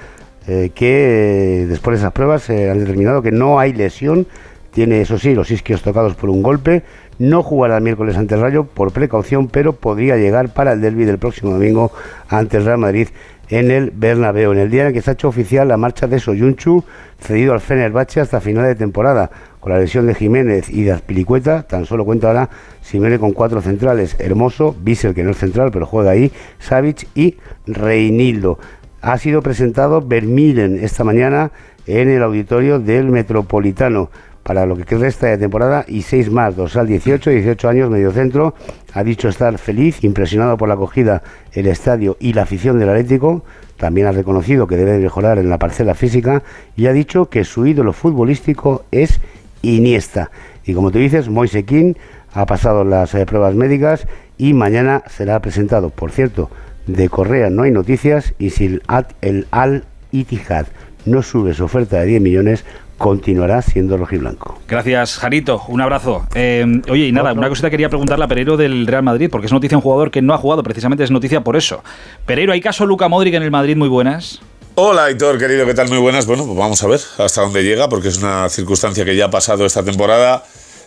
eh, que eh, después de esas pruebas se han determinado que no hay lesión. Tiene, eso sí, los isquios tocados por un golpe. No jugará el miércoles ante el Rayo por precaución, pero podría llegar para el derby del próximo domingo ante el Real Madrid en el Bernabéu, en el día en el que se ha hecho oficial la marcha de Soyunchu, cedido al Fenerbahce hasta final de temporada. Con la lesión de Jiménez y de Azpilicueta, tan solo cuenta ahora Simeone con cuatro centrales. Hermoso, Bissell, que no es central, pero juega ahí, Savic y Reinildo. Ha sido presentado Vermilen esta mañana en el auditorio del Metropolitano para lo que resta de temporada y seis más, dorsal 18, 18 años, medio centro, ha dicho estar feliz, impresionado por la acogida, el estadio y la afición del Atlético, también ha reconocido que debe mejorar en la parcela física y ha dicho que su ídolo futbolístico es Iniesta. Y como tú dices, Moise ha pasado las eh, pruebas médicas y mañana será presentado. Por cierto, de Correa no hay noticias y si el, el Al Ittihad no sube su oferta de 10 millones, continuará siendo rojiblanco. Gracias, Janito. Un abrazo. Eh, oye, y nada, una cosita quería preguntarle a Pereiro del Real Madrid, porque es noticia un jugador que no ha jugado, precisamente es noticia por eso. Pereiro, ¿hay caso Luca Modric en el Madrid muy buenas? Hola, Aitor, querido, ¿qué tal? Muy buenas. Bueno, pues vamos a ver hasta dónde llega, porque es una circunstancia que ya ha pasado esta temporada.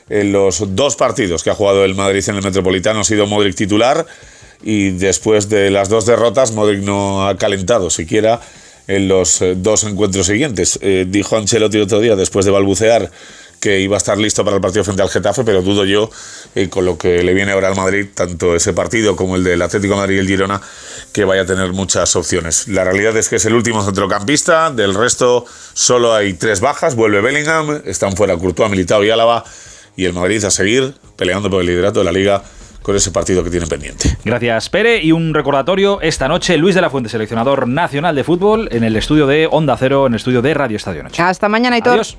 En los dos partidos que ha jugado el Madrid en el Metropolitano ha sido Modric titular y después de las dos derrotas, Modric no ha calentado siquiera en los eh, dos encuentros siguientes. Eh, dijo Ancelotti el otro día, después de balbucear, que iba a estar listo para el partido frente al Getafe, pero dudo yo, eh, con lo que le viene ahora al Madrid, tanto ese partido como el del Atlético Madrid y el Girona, que vaya a tener muchas opciones. La realidad es que es el último centrocampista, del resto solo hay tres bajas, vuelve Bellingham, están fuera Courtois, Militao y Álava, y el Madrid a seguir peleando por el liderato de la Liga con ese partido que tiene pendiente. Gracias, Pere. Y un recordatorio, esta noche Luis de la Fuente, seleccionador nacional de fútbol, en el estudio de Onda Cero, en el estudio de Radio Estadio Noche. Hasta mañana y Adiós.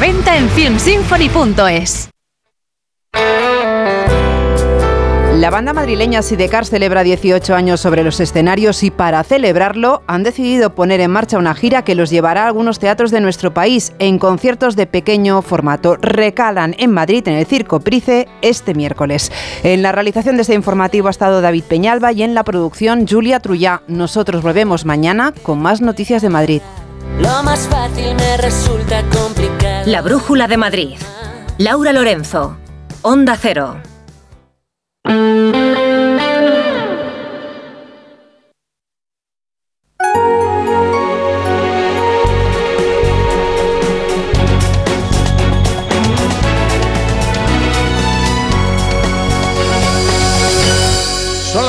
venta en filmsymphony.es. La banda madrileña Sidecar celebra 18 años sobre los escenarios y para celebrarlo han decidido poner en marcha una gira que los llevará a algunos teatros de nuestro país en conciertos de pequeño formato. Recalan en Madrid en el Circo Price este miércoles. En la realización de este informativo ha estado David Peñalba y en la producción Julia Trullá. Nosotros volvemos mañana con más noticias de Madrid. Lo más fácil me resulta complicado. La Brújula de Madrid. Laura Lorenzo. Onda Cero.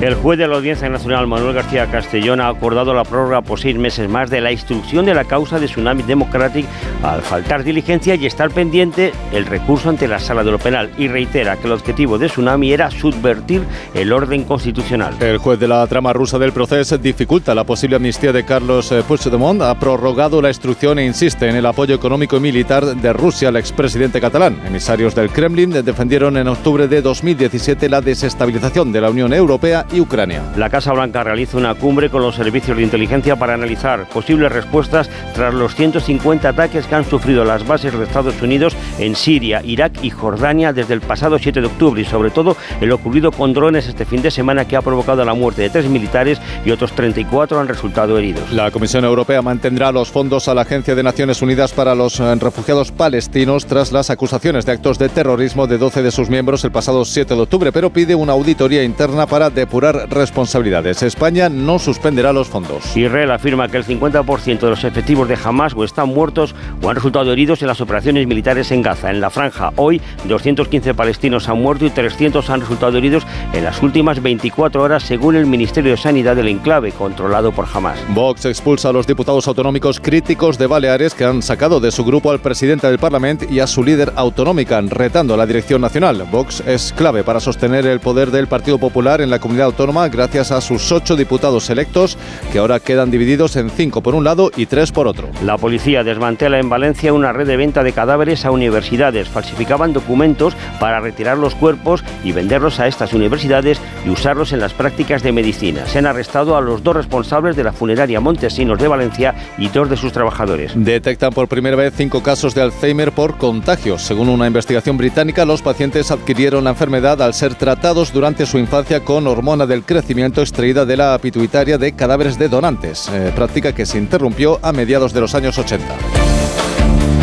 El juez de la Audiencia Nacional Manuel García Castellón ha acordado la prórroga por seis meses más de la instrucción de la causa de Tsunami Democratic al faltar diligencia y estar pendiente el recurso ante la Sala de lo Penal y reitera que el objetivo de Tsunami era subvertir el orden constitucional. El juez de la trama rusa del proceso dificulta la posible amnistía de Carlos eh, Puigdemont, ha prorrogado la instrucción e insiste en el apoyo económico y militar de Rusia al expresidente catalán. Emisarios del Kremlin defendieron en octubre de 2017 la desestabilización de la Unión Europea y Ucrania. La Casa Blanca realiza una cumbre con los servicios de inteligencia para analizar posibles respuestas tras los 150 ataques que han sufrido las bases de Estados Unidos en Siria, Irak y Jordania desde el pasado 7 de octubre y sobre todo el ocurrido con drones este fin de semana que ha provocado la muerte de tres militares y otros 34 han resultado heridos. La Comisión Europea mantendrá los fondos a la Agencia de Naciones Unidas para los eh, refugiados palestinos tras las acusaciones de actos de terrorismo de 12 de sus miembros el pasado 7 de octubre, pero pide una auditoría interna para depurar responsabilidades. España no suspenderá los fondos. Israel afirma que el 50% de los efectivos de Hamas o están muertos o han resultado heridos en las operaciones militares en Gaza. En la franja, hoy 215 palestinos han muerto y 300 han resultado heridos en las últimas 24 horas, según el Ministerio de Sanidad del enclave controlado por Hamas. Vox expulsa a los diputados autonómicos críticos de Baleares que han sacado de su grupo al presidente del Parlamento y a su líder autonómica, retando a la dirección nacional. Vox es clave para sostener el poder del Partido Popular en la comunidad autónoma gracias a sus ocho diputados electos que ahora quedan divididos en cinco por un lado y tres por otro. La policía desmantela en Valencia una red de venta de cadáveres a universidades. Falsificaban documentos para retirar los cuerpos y venderlos a estas universidades y usarlos en las prácticas de medicina. Se han arrestado a los dos responsables de la funeraria Montesinos de Valencia y dos de sus trabajadores. Detectan por primera vez cinco casos de Alzheimer por contagios. Según una investigación británica, los pacientes adquirieron la enfermedad al ser tratados durante su infancia con hormonas del crecimiento extraída de la pituitaria de cadáveres de donantes, eh, práctica que se interrumpió a mediados de los años 80.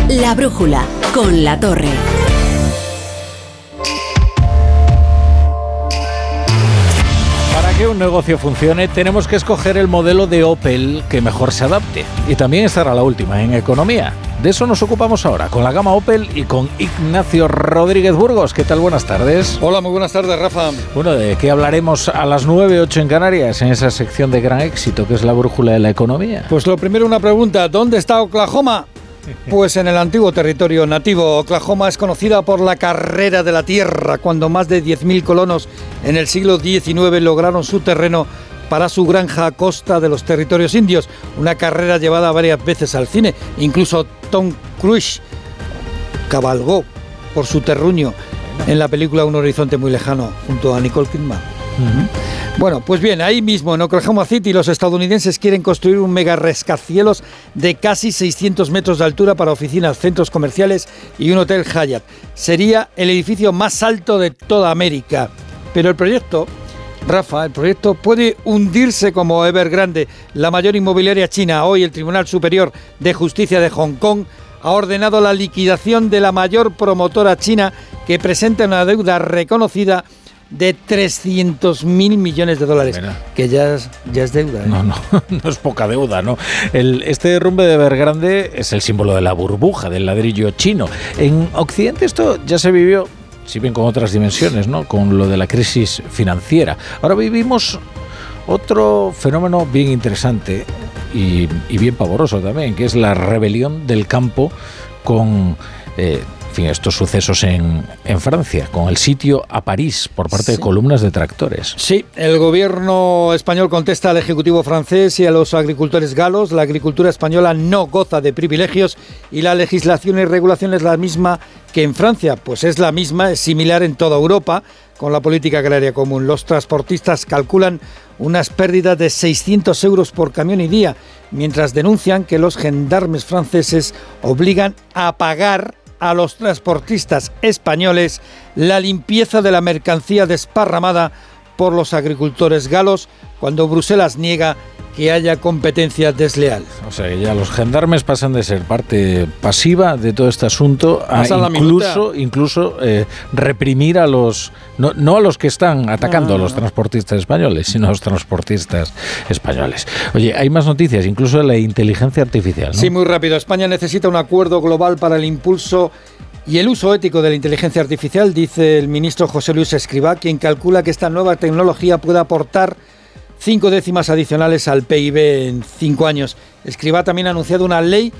La brújula con la torre. Un negocio funcione tenemos que escoger el modelo de Opel que mejor se adapte y también estar a la última en economía. De eso nos ocupamos ahora, con la gama Opel y con Ignacio Rodríguez Burgos. ¿Qué tal? Buenas tardes. Hola, muy buenas tardes, Rafa. Bueno, ¿de qué hablaremos a las 9, 8 en Canarias, en esa sección de gran éxito que es la brújula de la economía? Pues lo primero, una pregunta. ¿Dónde está Oklahoma? Pues en el antiguo territorio nativo, Oklahoma es conocida por la carrera de la tierra, cuando más de 10.000 colonos en el siglo XIX lograron su terreno para su granja a costa de los territorios indios, una carrera llevada varias veces al cine, incluso Tom Cruise cabalgó por su terruño en la película Un horizonte muy lejano junto a Nicole Kidman. Bueno, pues bien, ahí mismo en Oklahoma City los estadounidenses quieren construir un mega rascacielos de casi 600 metros de altura para oficinas, centros comerciales y un hotel Hyatt. Sería el edificio más alto de toda América. Pero el proyecto Rafa, el proyecto puede hundirse como Evergrande, la mayor inmobiliaria china. Hoy el Tribunal Superior de Justicia de Hong Kong ha ordenado la liquidación de la mayor promotora china que presenta una deuda reconocida de 300 mil millones de dólares, que ya es, ya es deuda. ¿eh? No, no, no es poca deuda, ¿no? El, este derrumbe de Evergrande es el símbolo de la burbuja, del ladrillo chino. En Occidente esto ya se vivió si bien con otras dimensiones, ¿no? con lo de la crisis financiera. Ahora vivimos otro fenómeno bien interesante y, y bien pavoroso también, que es la rebelión del campo con... Eh, fin, estos sucesos en, en Francia, con el sitio a París por parte de columnas de tractores. Sí, el gobierno español contesta al Ejecutivo francés y a los agricultores galos. La agricultura española no goza de privilegios y la legislación y regulación es la misma que en Francia. Pues es la misma, es similar en toda Europa con la política agraria común. Los transportistas calculan unas pérdidas de 600 euros por camión y día, mientras denuncian que los gendarmes franceses obligan a pagar a los transportistas españoles la limpieza de la mercancía desparramada por los agricultores galos cuando Bruselas niega que haya competencia desleal. O sea, que ya los gendarmes pasan de ser parte pasiva de todo este asunto a incluso, incluso eh, reprimir a los, no, no a los que están atacando a los transportistas españoles, sino a los transportistas españoles. Oye, hay más noticias, incluso de la inteligencia artificial. ¿no? Sí, muy rápido. España necesita un acuerdo global para el impulso y el uso ético de la inteligencia artificial, dice el ministro José Luis Escribá, quien calcula que esta nueva tecnología puede aportar cinco décimas adicionales al PIB en cinco años. Escribá también ha anunciado una ley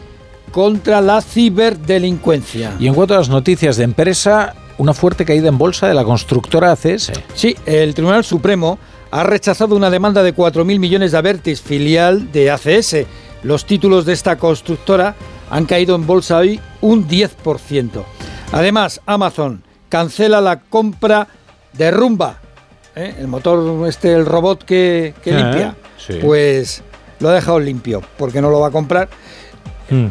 contra la ciberdelincuencia. Y en cuanto a las noticias de empresa, una fuerte caída en bolsa de la constructora ACS. Sí, el Tribunal Supremo ha rechazado una demanda de 4.000 millones de Avertis, filial de ACS. Los títulos de esta constructora han caído en bolsa hoy un 10%. Además, Amazon cancela la compra de Rumba, ¿eh? el motor, este, el robot que, que Ah, limpia. sí. Pues lo ha dejado limpio, porque no lo va a comprar.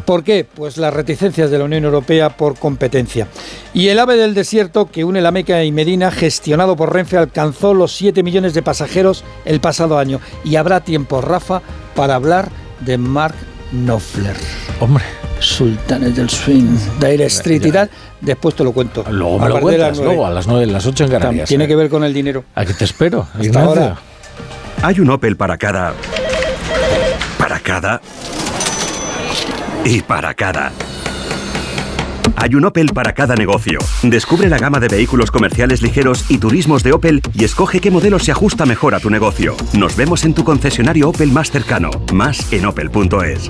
¿Por qué? Pues las reticencias de la Unión Europea por competencia. Y el AVE del desierto que une la Meca y Medina, gestionado por Renfe, alcanzó los 7 millones de pasajeros el pasado año. Y habrá tiempo, Rafa, para hablar de Mark Knopfler. Hombre. Sultanes del Swing, Dire Street y tal. Después te lo cuento. Luego me A lo las cuentas, nueve. luego a las 9, las 8 en Canarias. Tiene ¿eh? que ver con el dinero. Aquí te espero. Hasta Ignacio. ahora. Hay un Opel para cada... Para cada... Y para cada... Hay un Opel para cada negocio. Descubre la gama de vehículos comerciales ligeros y turismos de Opel y escoge qué modelo se ajusta mejor a tu negocio. Nos vemos en tu concesionario Opel más cercano. Más en opel.es.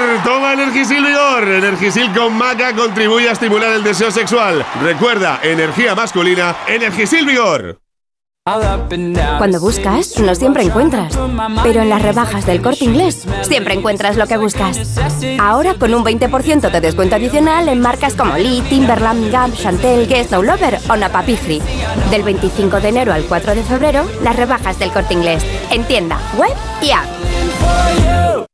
Toma Energisil Vigor. Energisil con maca contribuye a estimular el deseo sexual. Recuerda, energía masculina, Energisil Vigor. Cuando buscas, no siempre encuentras. Pero en las rebajas del corte inglés, siempre encuentras lo que buscas. Ahora con un 20% de descuento adicional en marcas como Lee, Timberland, Gap, Chantel, Guess, No Lover o Napa Pifri. Del 25 de enero al 4 de febrero, las rebajas del corte inglés. En tienda, web y app.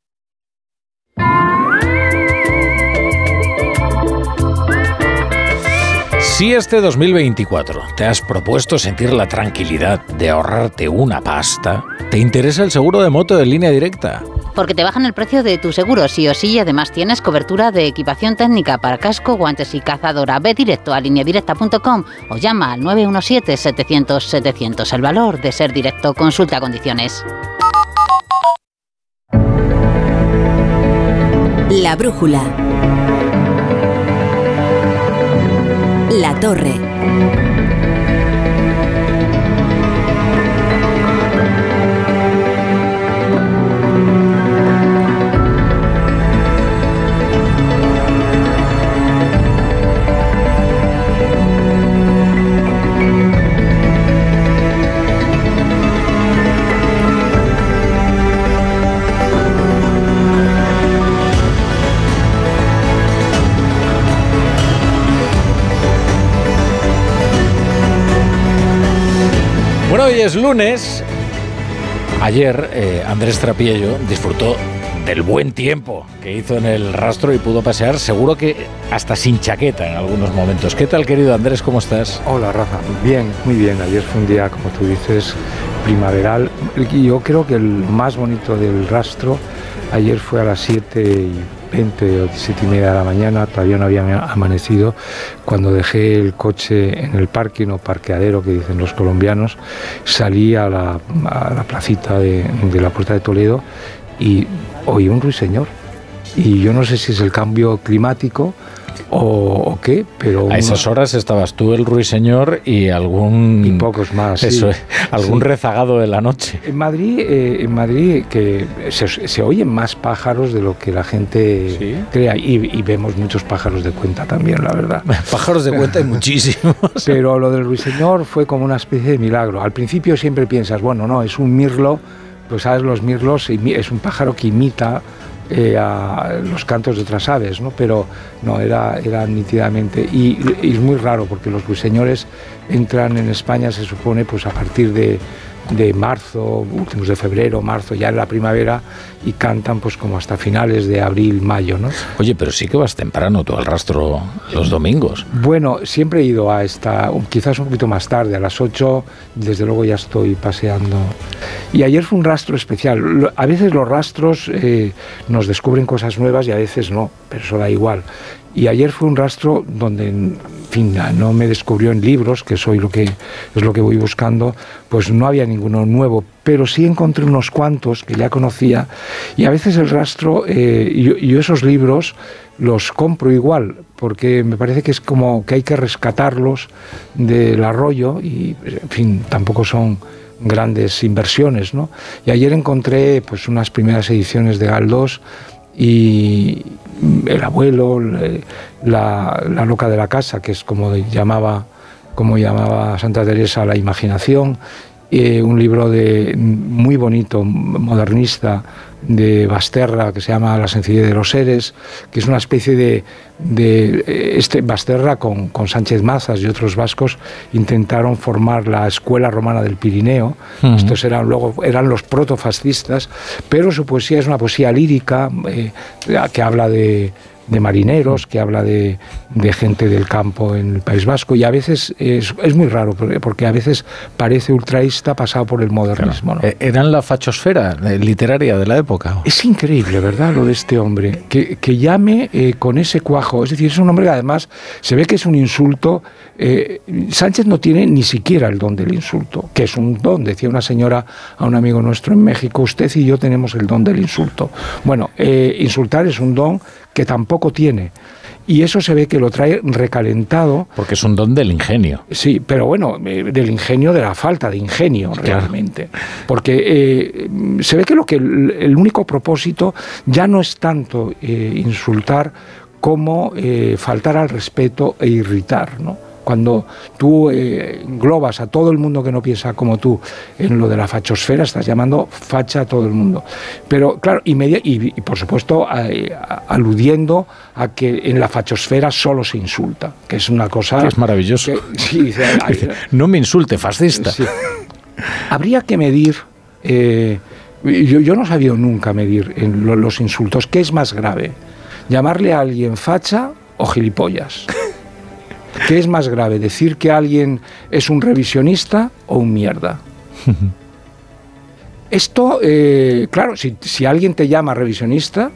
Si este 2024 te has propuesto sentir la tranquilidad de ahorrarte una pasta, ¿te interesa el seguro de moto de línea directa? Porque te bajan el precio de tu seguro, sí o sí, y además tienes cobertura de equipación técnica para casco, guantes y cazadora. Ve directo a lineadirecta.com o llama al 917-700-700. El valor de ser directo, consulta condiciones. La brújula. La torre. Hoy es lunes. Ayer eh, Andrés Trapiello disfrutó del buen tiempo que hizo en el rastro y pudo pasear, seguro que hasta sin chaqueta en algunos momentos. ¿Qué tal, querido Andrés? ¿Cómo estás? Hola, Rafa. Bien, muy bien. Ayer fue un día, como tú dices, primaveral. Yo creo que el más bonito del rastro ayer fue a las 7 y 20 o 7 y media de la mañana, todavía no había amanecido, cuando dejé el coche en el parking o parqueadero que dicen los colombianos, salí a la, a la placita de, de la Puerta de Toledo y oí un ruiseñor. Y yo no sé si es el cambio climático o, o qué, pero... A esas horas estabas tú, el ruiseñor y algún... Y pocos más, Eso, sí. algún Sí. rezagado de la noche. En Madrid, eh, en Madrid que se, se oyen más pájaros de lo que la gente crea y, y vemos muchos pájaros de cuenta también, la verdad. Pájaros de cuenta hay muchísimos. Pero lo del ruiseñor fue como una especie de milagro. Al principio siempre piensas, bueno, no, es un mirlo, pues sabes, los mirlos es un pájaro que imita eh, a los cantos de otras aves, ¿no? Pero no, era, era nítidamente. Y, y es muy raro porque los ruiseñores entran en España, se supone, pues a partir de, de marzo, últimos de febrero, marzo, ya en la primavera, y cantan pues como hasta finales de abril, mayo, ¿no? Oye, pero sí que vas temprano tú al rastro los domingos. Bueno, siempre he ido a esta, quizás un poquito más tarde, a las 8, desde luego ya estoy paseando. Y ayer fue un rastro especial. A veces los rastros eh, nos descubren cosas nuevas y a veces no, pero eso da igual. Y ayer fue un rastro donde, fin, no me descubrió en libros, que soy lo que es lo que voy buscando, pues no había ninguno nuevo, pero sí encontré unos cuantos que ya conocía. Y a veces el rastro, eh, yo esos libros los compro igual, porque me parece que es como que hay que rescatarlos del arroyo y, en fin, tampoco son grandes inversiones, ¿no? Y ayer encontré pues unas primeras ediciones de Galdós y el abuelo, la loca de la casa, que es como llamaba, como llamaba Santa Teresa la imaginación, eh, un libro de muy bonito, modernista, de Basterra, que se llama La sencillez de los seres, que es una especie de, de eh, este Basterra con, con Sánchez Mazas y otros vascos intentaron formar la escuela romana del Pirineo. Estos eran luego eran los protofascistas, pero su poesía es una poesía lírica eh, que habla de, de marineros, que habla de, de gente del campo en el País Vasco y a veces es, es muy raro porque, a veces parece ultraísta pasado por el modernismo. ¿no? Eh, Eran la fachosfera eh, literaria de la época. Es increíble, ¿verdad? Lo de este hombre. Que, que llame eh, con ese cuajo. Es decir, es un hombre que además se ve que es un insulto. eh, Sánchez no tiene ni siquiera el don del insulto, que es un don. Decía una señora a un amigo nuestro en México, usted y yo tenemos el don del insulto. Bueno, eh, insultar es un don que tampoco tiene. Y eso se ve que lo trae recalentado. Porque es un don del ingenio. Sí, pero bueno, eh, del ingenio, de la falta de ingenio realmente. Porque eh, se ve que lo que el, el único propósito ya no es tanto eh, insultar como eh, faltar al respeto e irritar, ¿no? Cuando tú eh, englobas a todo el mundo que no piensa como tú en lo de la fachosfera, estás llamando facha a todo el mundo. Pero claro, inmedi- y, y por supuesto eh, a- aludiendo a que en la fachosfera solo se insulta, que es una cosa... Que es maravilloso. que- sí, dice, hay- No me insulte, fascista. Sí. Habría que medir. eh, yo, yo no he sabido nunca medir en lo- los insultos. ¿Qué es más grave? ¿Llamarle a alguien facha o gilipollas? ¿Qué es más grave? ¿Decir que alguien es un revisionista o un mierda? Esto, eh, claro, si, si alguien te llama revisionista,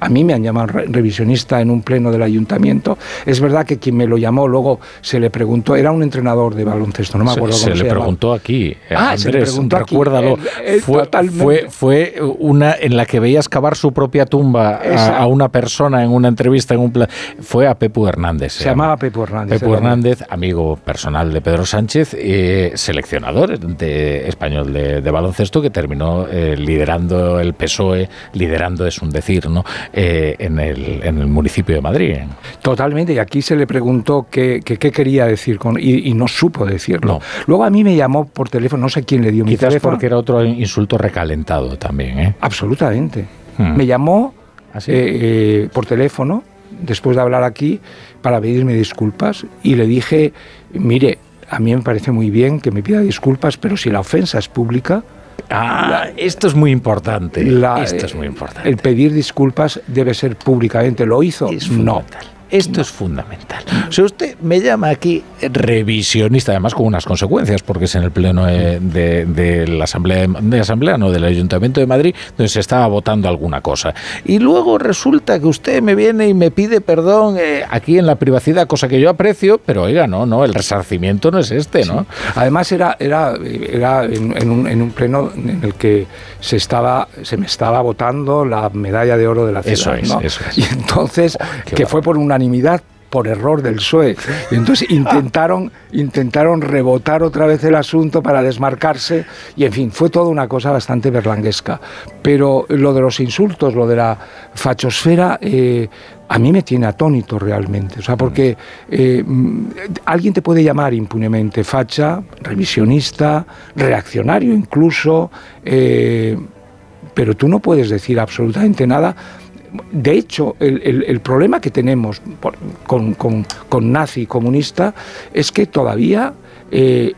a mí me han llamado re- revisionista en un pleno del ayuntamiento. Es verdad que quien me lo llamó luego se le preguntó, era un entrenador de baloncesto, no me Se- acuerdo se, cómo se, le preguntó aquí, eh, Ah, se le Andrés, aquí. recuérdalo. Eh, eh, fue, fue, fue una en la que veías cavar su propia tumba a, una persona en una entrevista, en un pla- fue a Pepu Hernández. Se llamaba Pepo Hernández. Pepu Hernández, amigo personal de Pedro Sánchez, eh, seleccionador de español de, de baloncesto que terminó eh, liderando el PSOE, liderando es un decir, ¿no? Eh, en, el, en el municipio de Madrid. Totalmente, y aquí se le preguntó qué, qué- qué quería decir con, y, y no supo decirlo. Luego a mí me llamó por teléfono, no sé quién le dio mi Quizás teléfono. porque era otro insulto recalentado también, ¿eh? Absolutamente. Hmm. Me llamó ¿Ah, sí? eh, eh, por teléfono, después de hablar aquí, para pedirme disculpas, y le dije, mire, a mí me parece muy bien que me pida disculpas, pero si la ofensa es pública, Ah, esto es muy importante. esto es muy importante. El pedir disculpas debe ser públicamente. ¿Lo hizo? no. Esto es fundamental. Si usted me llama aquí revisionista, además con unas consecuencias, porque es en el pleno de, la Asamblea, de Asamblea, no del Ayuntamiento de Madrid, donde se estaba votando alguna cosa. Y luego resulta que usted me viene y me pide perdón eh, aquí en la privacidad, cosa que yo aprecio, pero oiga, no, no, el resarcimiento no es este, ¿no? Además era, era, era en, un, en, un, pleno en el que se estaba, se me estaba votando la medalla de oro de la ciudad. Eso es, eso Y entonces, que fue por una unanimidad por error del PSOE. Y entonces intentaron, intentaron rebotar otra vez el asunto para desmarcarse y en fin, fue toda una cosa bastante berlanguesca. Pero lo de los insultos, lo de la fachosfera, eh, a mí me tiene atónito realmente. O sea, porque eh, mm, alguien te puede llamar impunemente facha, revisionista, reaccionario incluso, eh, pero tú no puedes decir absolutamente nada de hecho, el, problema que tenemos con, con, nazi comunista es que todavía eh,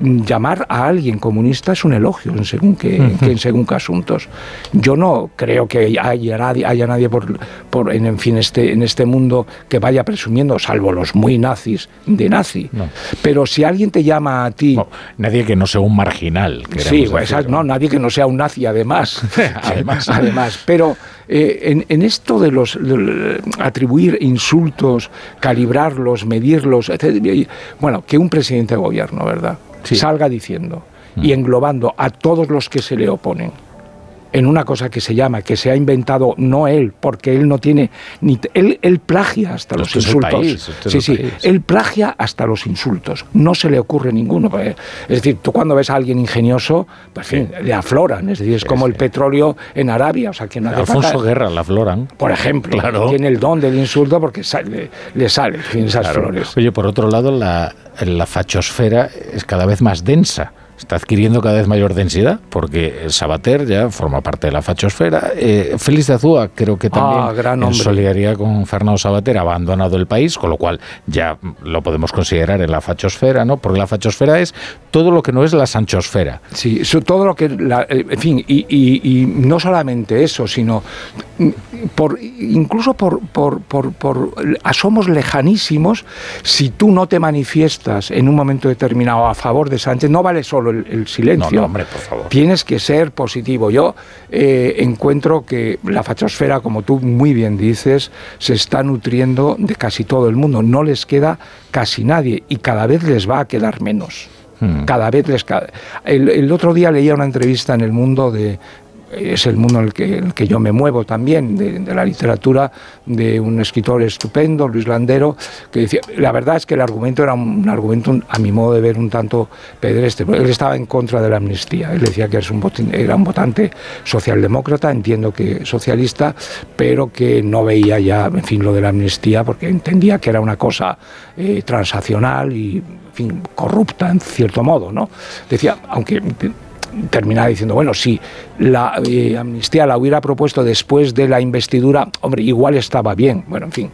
llamar a alguien comunista es un elogio en según que, en según qué asuntos. Yo no creo que haya nadie, haya nadie por, por en, fin este, en este mundo que vaya presumiendo, salvo los muy nazis, de nazi. Pero si alguien te llama a ti... nadie que no sea un marginal. Sí, pues, no, nadie que no sea un nazi además. además. además. Pero eh, en, esto de los atribuir insultos, calibrarlos, medirlos, bueno, que un presidente de gobierno, ¿verdad? Salga diciendo y mm. englobando a todos los que se le oponen en una cosa que se llama, que se ha inventado no él, porque él no tiene ni él, él plagia hasta los insultos. sí, sí, él plagia hasta los insultos. No se le ocurre ninguno. Es decir, tú cuando ves a alguien ingenioso, pues le afloran. Es decir, es como el petróleo en Arabia. O sea, que no Alfonso Guerra la afloran. Por ejemplo, tiene el don del insulto porque sale, le sale esas flores. Oye, por otro lado, la, la fachosfera es cada vez más densa está adquiriendo cada vez mayor densidad, porque Sabater ya forma parte de la fachosfera. Eh, Félix de Azúa creo que también ah, en solidaridad con Fernando Sabater ha abandonado el país, con lo cual ya lo podemos considerar en la fachosfera, ¿no? Porque la fachosfera es todo lo que no es la sanchosfera. Sí, todo lo que, eh, en fin, y, no solamente eso, sino mm, por, incluso por, por, por, por asomos lejanísimos, si tú no te manifiestas en un momento determinado a favor de Sánchez, no vale solo el, silencio. hombre, por favor. Tienes que ser positivo. Yo eh, encuentro que la fachosfera, como tú muy bien dices, se está nutriendo de casi todo el mundo. No les queda casi nadie y cada vez les va a quedar menos. Hmm. Cada vez les el, el, otro día leía una entrevista en El Mundo de, es el mundo en el que, el que yo me muevo también, de, la literatura, de un escritor estupendo, Luis Landero, que decía, la verdad es que el argumento era un, argumento, a mi modo de ver, un tanto pedestre. Él estaba en contra de la amnistía, él decía que un era un votante socialdemócrata, entiendo que socialista, pero que no veía ya, en fin, lo de la amnistía, porque entendía que era una cosa eh, transaccional y, en fin, corrupta en cierto modo, ¿no? Decía, aunque terminaba diciendo, bueno, si la eh, amnistía la hubiera propuesto después de la investidura, hombre, igual estaba bien. Bueno, en fin,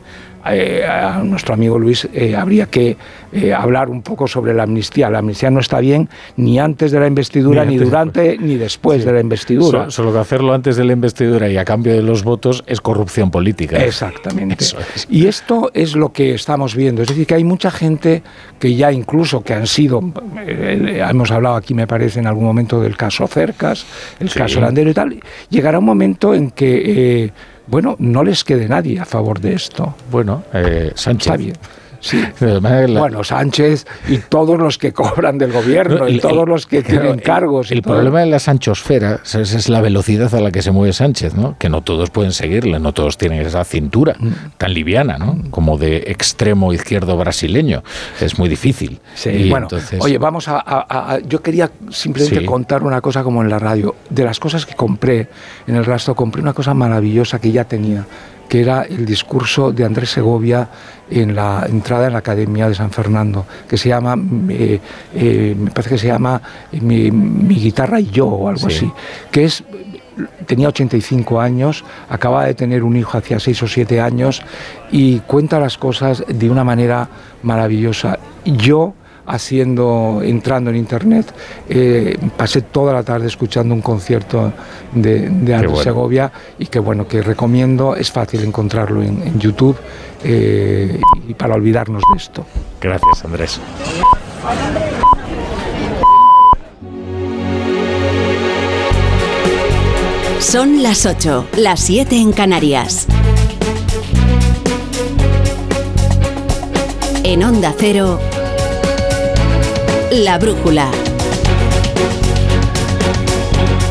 eh, a nuestro amigo Luis eh, habría que eh, hablar un poco sobre la amnistía. La amnistía no está bien ni antes de la investidura, ni, durante, ni después de la investidura. Solo, que hacerlo antes de la investidura y a cambio de los votos es corrupción política. Exactamente. Y esto es lo que estamos viendo. Es decir, que hay mucha gente que ya incluso que han sido, hemos hablado aquí me parece en algún momento del caso Cercas, el caso Landero y tal, llegará un momento en que bueno, no les quede nadie a favor de esto. Bueno, eh, Sánchez. Sí. Bueno, Sánchez y todos los que cobran del gobierno y todos los que tienen cargos. el problema de la sanchosfera es, la velocidad a la que se mueve Sánchez, ¿no? Que no todos pueden seguirle, no todos tienen esa cintura mm. tan liviana, ¿no? Como de extremo izquierdo brasileño. Es muy difícil. Sí, bueno, oye, vamos a, Yo quería simplemente contar una cosa como en la radio. De las cosas que compré en el rastro, compré una cosa maravillosa que ya tenía que era el discurso de Andrés Segovia en la entrada en la Academia de San Fernando, que se llama, eh, eh, me parece que se llama eh, mi, guitarra y yo o algo así, que es tenía 85 años, acaba de tener un hijo hacía 6 o 7 años y cuenta las cosas de una manera maravillosa. Yo haciendo, entrando en internet. Eh, pasé toda la tarde escuchando un concierto de, de Andrés bueno. Segovia y que bueno, que recomiendo, es fácil encontrarlo en, en YouTube eh, y para olvidarnos de esto. Gracias, Andrés. Son las 8, las 7 en Canarias. En Onda Cero, La Brújula.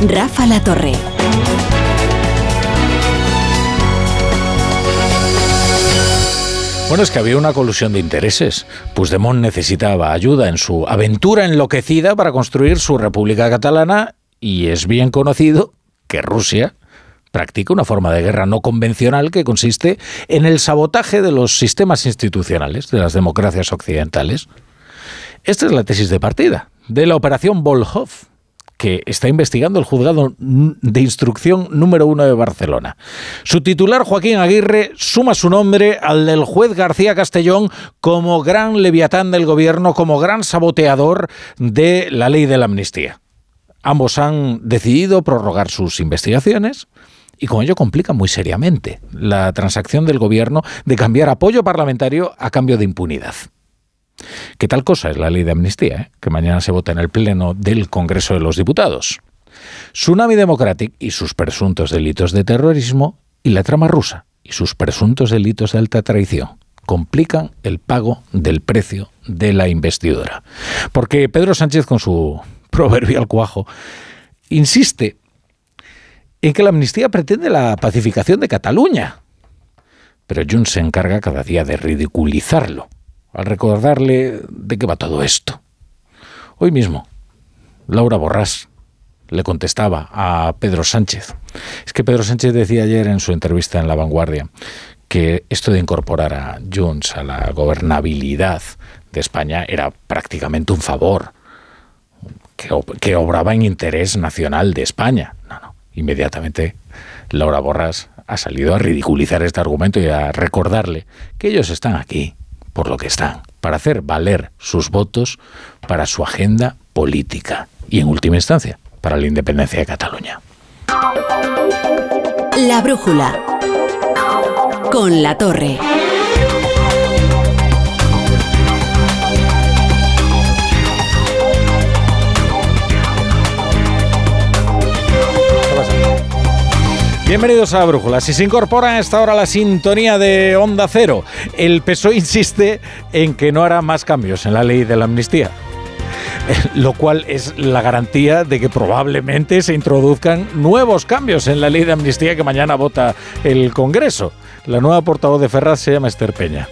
Rafa La Torre. Bueno, es que había una colusión de intereses. Puigdemont necesitaba ayuda en su aventura enloquecida para construir su República Catalana y es bien conocido que Rusia practica una forma de guerra no convencional que consiste en el sabotaje de los sistemas institucionales de las democracias occidentales. Esta es la tesis de partida de la operación Volhov, que está investigando el juzgado de instrucción número uno de Barcelona. Su titular, Joaquín Aguirre, suma su nombre al del juez García Castellón como gran leviatán del gobierno, como gran saboteador de la ley de la amnistía. Ambos han decidido prorrogar sus investigaciones y con ello complican muy seriamente la transacción del gobierno de cambiar apoyo parlamentario a cambio de impunidad. ¿Qué tal cosa es la ley de amnistía? eh? Que mañana se vota en el Pleno del Congreso de los Diputados. Tsunami Democratic y sus presuntos delitos de terrorismo y la trama rusa y sus presuntos delitos de alta traición complican el pago del precio de la investidura. Porque Pedro Sánchez, con su proverbial cuajo, insiste en que la amnistía pretende la pacificación de Cataluña. Pero Junts se encarga cada día de ridiculizarlo al recordarle de qué va todo esto. Hoy mismo, Laura Borrás le contestaba a Pedro Sánchez. Es que Pedro Sánchez decía ayer en su entrevista en La Vanguardia que esto de incorporar a Junts a la gobernabilidad de España era prácticamente un favor que, ob- que obraba en interés nacional de España. No, no. Inmediatamente Laura Borras ha salido a ridiculizar este argumento y a recordarle que ellos están aquí por lo que están, para hacer valer sus votos para su agenda política y, en última instancia, para la independencia de Cataluña. La Brújula. Con La Torre. Bienvenidos a la Brújula. Si se incorpora a esta hora la sintonía de Onda Cero, el PSOE insiste en que no hará más cambios en la ley de la amnistía. Lo cual es la garantía de que probablemente se introduzcan nuevos cambios en la ley de amnistía que mañana vota el Congreso. La nueva portavoz de Ferraz se llama Esther Peña.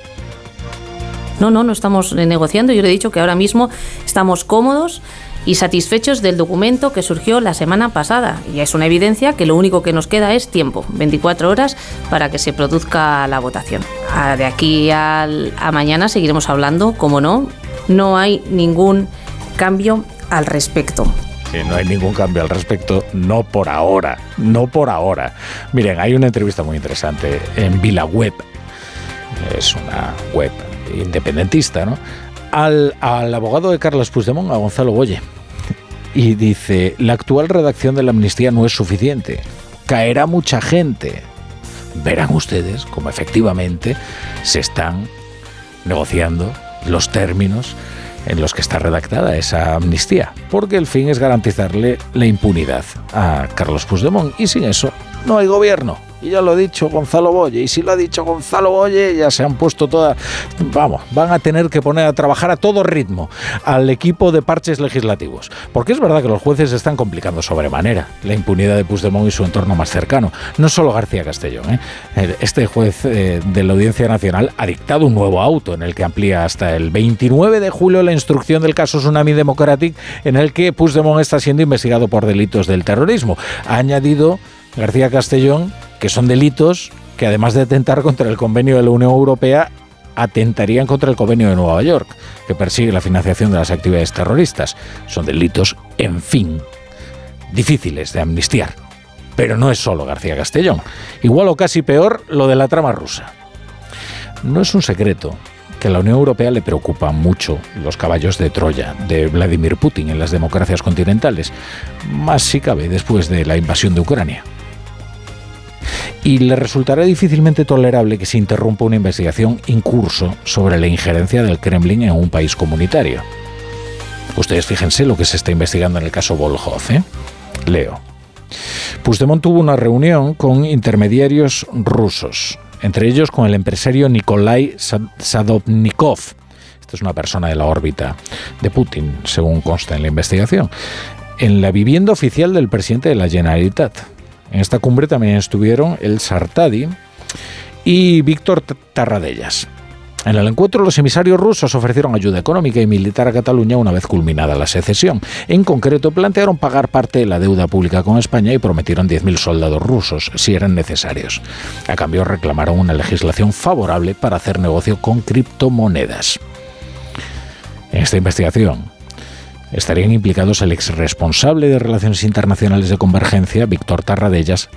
No, no, no estamos eh, negociando. Yo le he dicho que ahora mismo estamos cómodos y satisfechos del documento que surgió la semana pasada. Y es una evidencia que lo único que nos queda es tiempo, 24 horas, para que se produzca la votación. Ah, De aquí a mañana seguiremos hablando, como no, no hay ningún cambio al respecto. Que no hay ningún cambio al respecto, no por ahora, no por ahora. Miren, hay una entrevista muy interesante en VilaWeb, es una web independentista, ¿no? Al, al abogado de Carlos Puigdemont, a Gonzalo Boye. Y dice, la actual redacción de la amnistía no es suficiente, caerá mucha gente. Verán ustedes cómo efectivamente se están negociando los términos en los que está redactada esa amnistía, porque el fin es garantizarle la impunidad a Carlos Puigdemont y sin eso no hay gobierno. Y ya lo ha dicho Gonzalo Boye, y si lo ha dicho Gonzalo Boye, ya se han puesto todas, vamos, van a tener que poner a trabajar a todo ritmo al equipo de parches legislativos, porque es verdad que los jueces están complicando sobremanera la impunidad de Puigdemont y su entorno más cercano, no solo García Castellón, ¿eh? Este juez eh, de la Audiencia Nacional ha dictado un nuevo auto en el que amplía hasta el 29 de julio la instrucción del caso Tsunami Democratic en el que Puigdemont está siendo investigado por delitos del terrorismo. Ha añadido García Castellón que son delitos que además de atentar contra el convenio de la Unión Europea atentarían contra el convenio de Nueva York, que persigue la financiación de las actividades terroristas. Son delitos, en fin, difíciles de amnistiar. Pero no es solo García Castellón. Igual o casi peor lo de la trama rusa. No es un secreto que a la Unión Europea le preocupan mucho los caballos de Troya de Vladimir Putin en las democracias continentales, más si cabe después de la invasión de Ucrania. Y le resultará difícilmente tolerable que se interrumpa una investigación en curso sobre la injerencia del Kremlin en un país comunitario. Ustedes fíjense lo que se está investigando en el caso Volhov. ¿eh? Leo. Puigdemont tuvo una reunión con intermediarios rusos, entre ellos con el empresario Nikolai Sadovnikov. Esta es una persona de la órbita de Putin, según consta en la investigación, en la vivienda oficial del presidente de la Generalitat. En esta cumbre también estuvieron el Sartadi y Víctor Tarradellas. En el encuentro, los emisarios rusos ofrecieron ayuda económica y militar a Cataluña una vez culminada la secesión. En concreto, plantearon pagar parte de la deuda pública con España y prometieron 10.000 soldados rusos, si eran necesarios. A cambio, reclamaron una legislación favorable para hacer negocio con criptomonedas. En esta investigación, estarían implicados el exresponsable de Relaciones Internacionales de Convergencia, Víctor Tarradellas,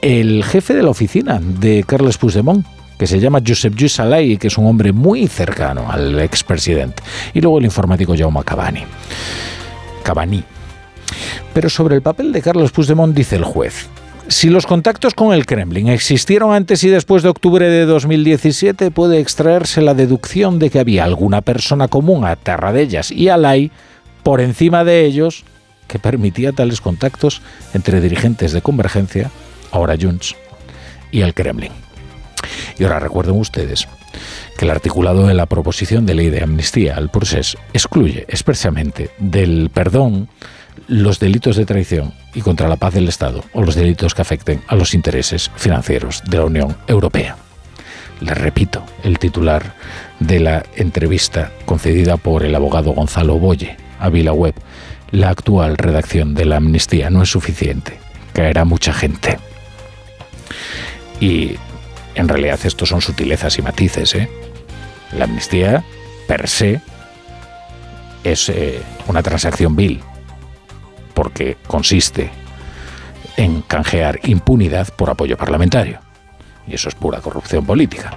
el jefe de la oficina de Carles Puigdemont, que se llama Josep Lluís Salai, que es un hombre muy cercano al expresidente, y luego el informático Jaume Cavani. Cavani. Pero sobre el papel de Carlos Puigdemont dice el juez, si los contactos con el Kremlin existieron antes y después de octubre de 2017, puede extraerse la deducción de que había alguna persona común a Tarradellas y Alay por encima de ellos que permitía tales contactos entre dirigentes de Convergencia, ahora Junts, y el Kremlin. Y ahora recuerden ustedes que el articulado de la proposición de ley de amnistía al proceso excluye expresamente del perdón los delitos de traición y contra la paz del Estado o los delitos que afecten a los intereses financieros de la Unión Europea. Les repito el titular de la entrevista concedida por el abogado Gonzalo Boye a Web. La actual redacción de la amnistía no es suficiente. Caerá mucha gente. Y en realidad estos son sutilezas y matices. ¿eh? La amnistía, per se, es eh, una transacción vil, porque consiste en canjear impunidad por apoyo parlamentario. Y eso es pura corrupción política.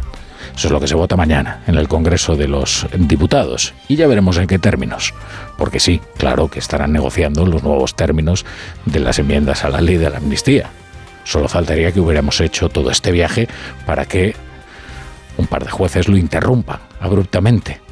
Eso es lo que se vota mañana en el Congreso de los Diputados. Y ya veremos en qué términos. Porque sí, claro que estarán negociando los nuevos términos de las enmiendas a la ley de la amnistía. Solo faltaría que hubiéramos hecho todo este viaje para que un par de jueces lo interrumpan abruptamente.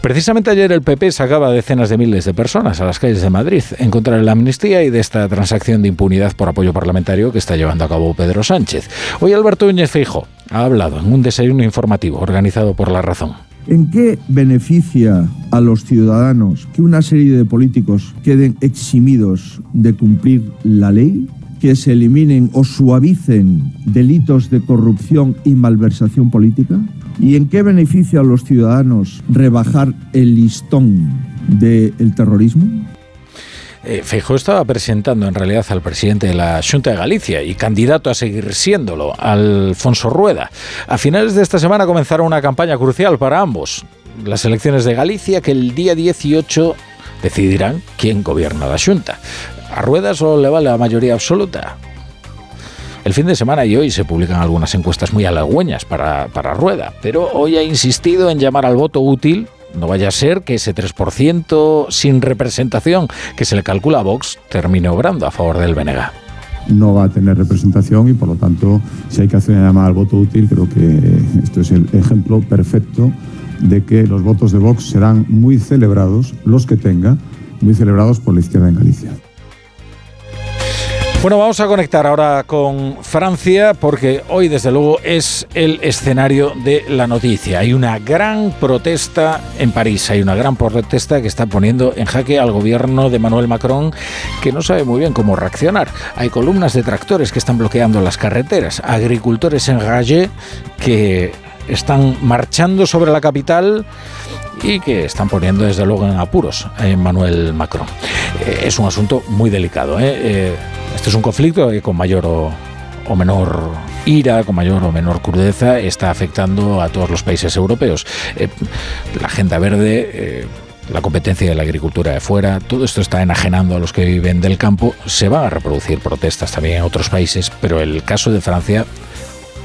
Precisamente ayer el PP sacaba decenas de miles de personas a las calles de Madrid en contra de la amnistía y de esta transacción de impunidad por apoyo parlamentario que está llevando a cabo Pedro Sánchez. Hoy Alberto Núñez Feijo ha hablado en un desayuno informativo organizado por La Razón. ¿En qué beneficia a los ciudadanos que una serie de políticos queden eximidos de cumplir la ley? que se eliminen o suavicen delitos de corrupción y malversación política? ¿Y en qué beneficia a los ciudadanos rebajar el listón del terrorismo? Eh, estaba presentando en realidad al presidente de la Junta de Galicia y candidato a seguir siéndolo, Alfonso Rueda. A finales de esta semana comenzará una campaña crucial para ambos. Las elecciones de Galicia que el día 18 decidirán quién gobierna la Junta. ¿A Rueda solo le vale la mayoría absoluta? El fin de semana y hoy se publican algunas encuestas muy halagüeñas para, para Rueda, pero hoy ha insistido en llamar al voto útil no vaya a ser que ese 3% sin representación que se le calcula a Vox termine obrando a favor del BNG. No va a tener representación y por lo tanto, si hay que hacer una llamada al voto útil, creo que esto es el ejemplo perfecto de que los votos de Vox serán muy celebrados, los que tenga, muy celebrados por la izquierda en Galicia. Bueno, vamos a conectar ahora con Francia porque hoy desde luego es el escenario de la noticia. Hay una gran protesta en París, hay una gran protesta que está poniendo en jaque al gobierno de Manuel Macron que no sabe muy bien cómo reaccionar. Hay columnas de tractores que están bloqueando las carreteras, agricultores en Rage que están marchando sobre la capital y que están poniendo desde luego en apuros a Emmanuel Macron. Eh, es un asunto muy delicado. ¿eh? Eh, este es un conflicto que con mayor o, menor ira, con mayor o menor crudeza, está afectando a todos los países europeos. la agenda verde la competencia de la agricultura de fuera, todo esto está enajenando a los que viven del campo. Se van a reproducir protestas también en otros países, pero el caso de Francia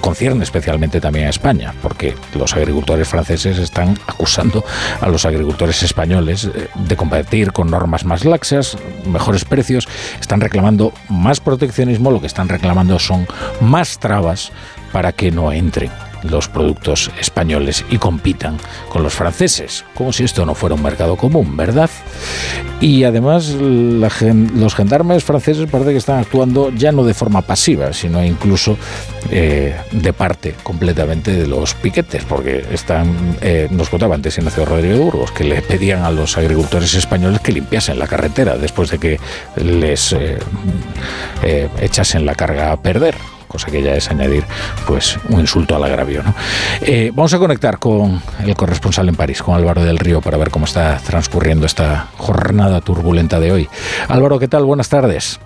concierne especialmente también a España, porque los agricultores franceses están acusando a los agricultores españoles eh, de competir con normas más laxas, mejores precios, están reclamando más proteccionismo, lo que están reclamando son más trabas para que no entren los productos españoles y compitan con los franceses, como si esto no fuera un mercado común, ¿verdad? Y además los gendarmes franceses parece que están actuando ya no de forma pasiva, sino incluso eh, de parte completamente de los piquetes, porque están, eh, nos contaba antes Ignacio Rodríguez Burgos, que le pedían a los agricultores españoles que limpiasen la carretera después de que les eh, echasen la carga a perder cosa que ya es añadir pues un insulto al agravio. ¿no? Eh, vamos a conectar con el corresponsal en París, con Álvaro del Río, para ver cómo está transcurriendo esta jornada turbulenta de hoy. Álvaro, ¿qué tal? Buenas tardes.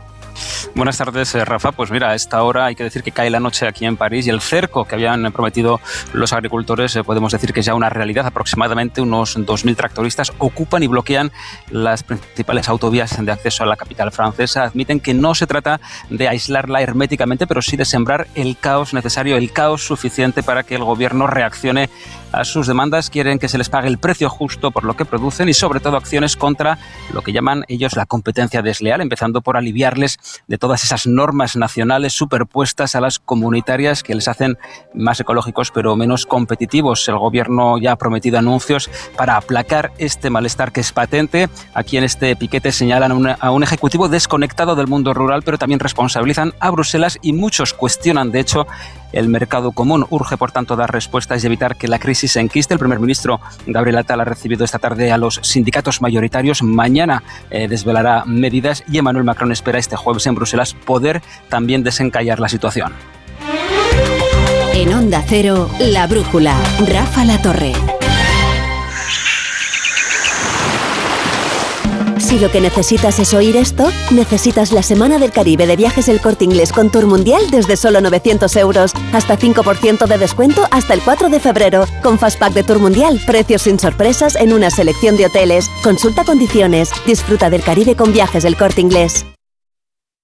Buenas tardes, eh, Rafa. Pues mira, a esta hora hay que decir que cae la noche aquí en París y el cerco que habían prometido los agricultores, eh, podemos decir que es ya una realidad. Aproximadamente unos 2.000 tractoristas ocupan y bloquean las principales autovías de acceso a la capital francesa. Admiten que no se trata de aislarla herméticamente, pero sí de sembrar el caos necesario, el caos suficiente para que el gobierno reaccione a sus demandas. Quieren que se les pague el precio justo por lo que producen y sobre todo acciones contra lo que llaman ellos la competencia desleal, empezando por aliviarles de todas esas normas nacionales superpuestas a las comunitarias que les hacen más ecológicos pero menos competitivos. El gobierno ya ha prometido anuncios para aplacar este malestar que es patente. Aquí en este piquete señalan a un ejecutivo desconectado del mundo rural, pero también responsabilizan a Bruselas y muchos cuestionan, de hecho, el mercado común. Urge, por tanto, dar respuestas y evitar que la crisis se enquiste. El primer ministro Gabriel Attal ha recibido esta tarde a los sindicatos mayoritarios. Mañana eh, desvelará medidas y Emmanuel Macron espera este jueves en Bruselas poder también desencallar la situación. En Onda Cero, La Brújula, Rafa La Torre. Si lo que necesitas es oír esto, necesitas la Semana del Caribe de Viajes El Corte Inglés con Tour Mundial desde solo 900 euros. Hasta 5% de descuento hasta el 4 de febrero. Con Fastpack de Tour Mundial, precios sin sorpresas en una selección de hoteles. Consulta condiciones. Disfruta del Caribe con Viajes El Corte Inglés.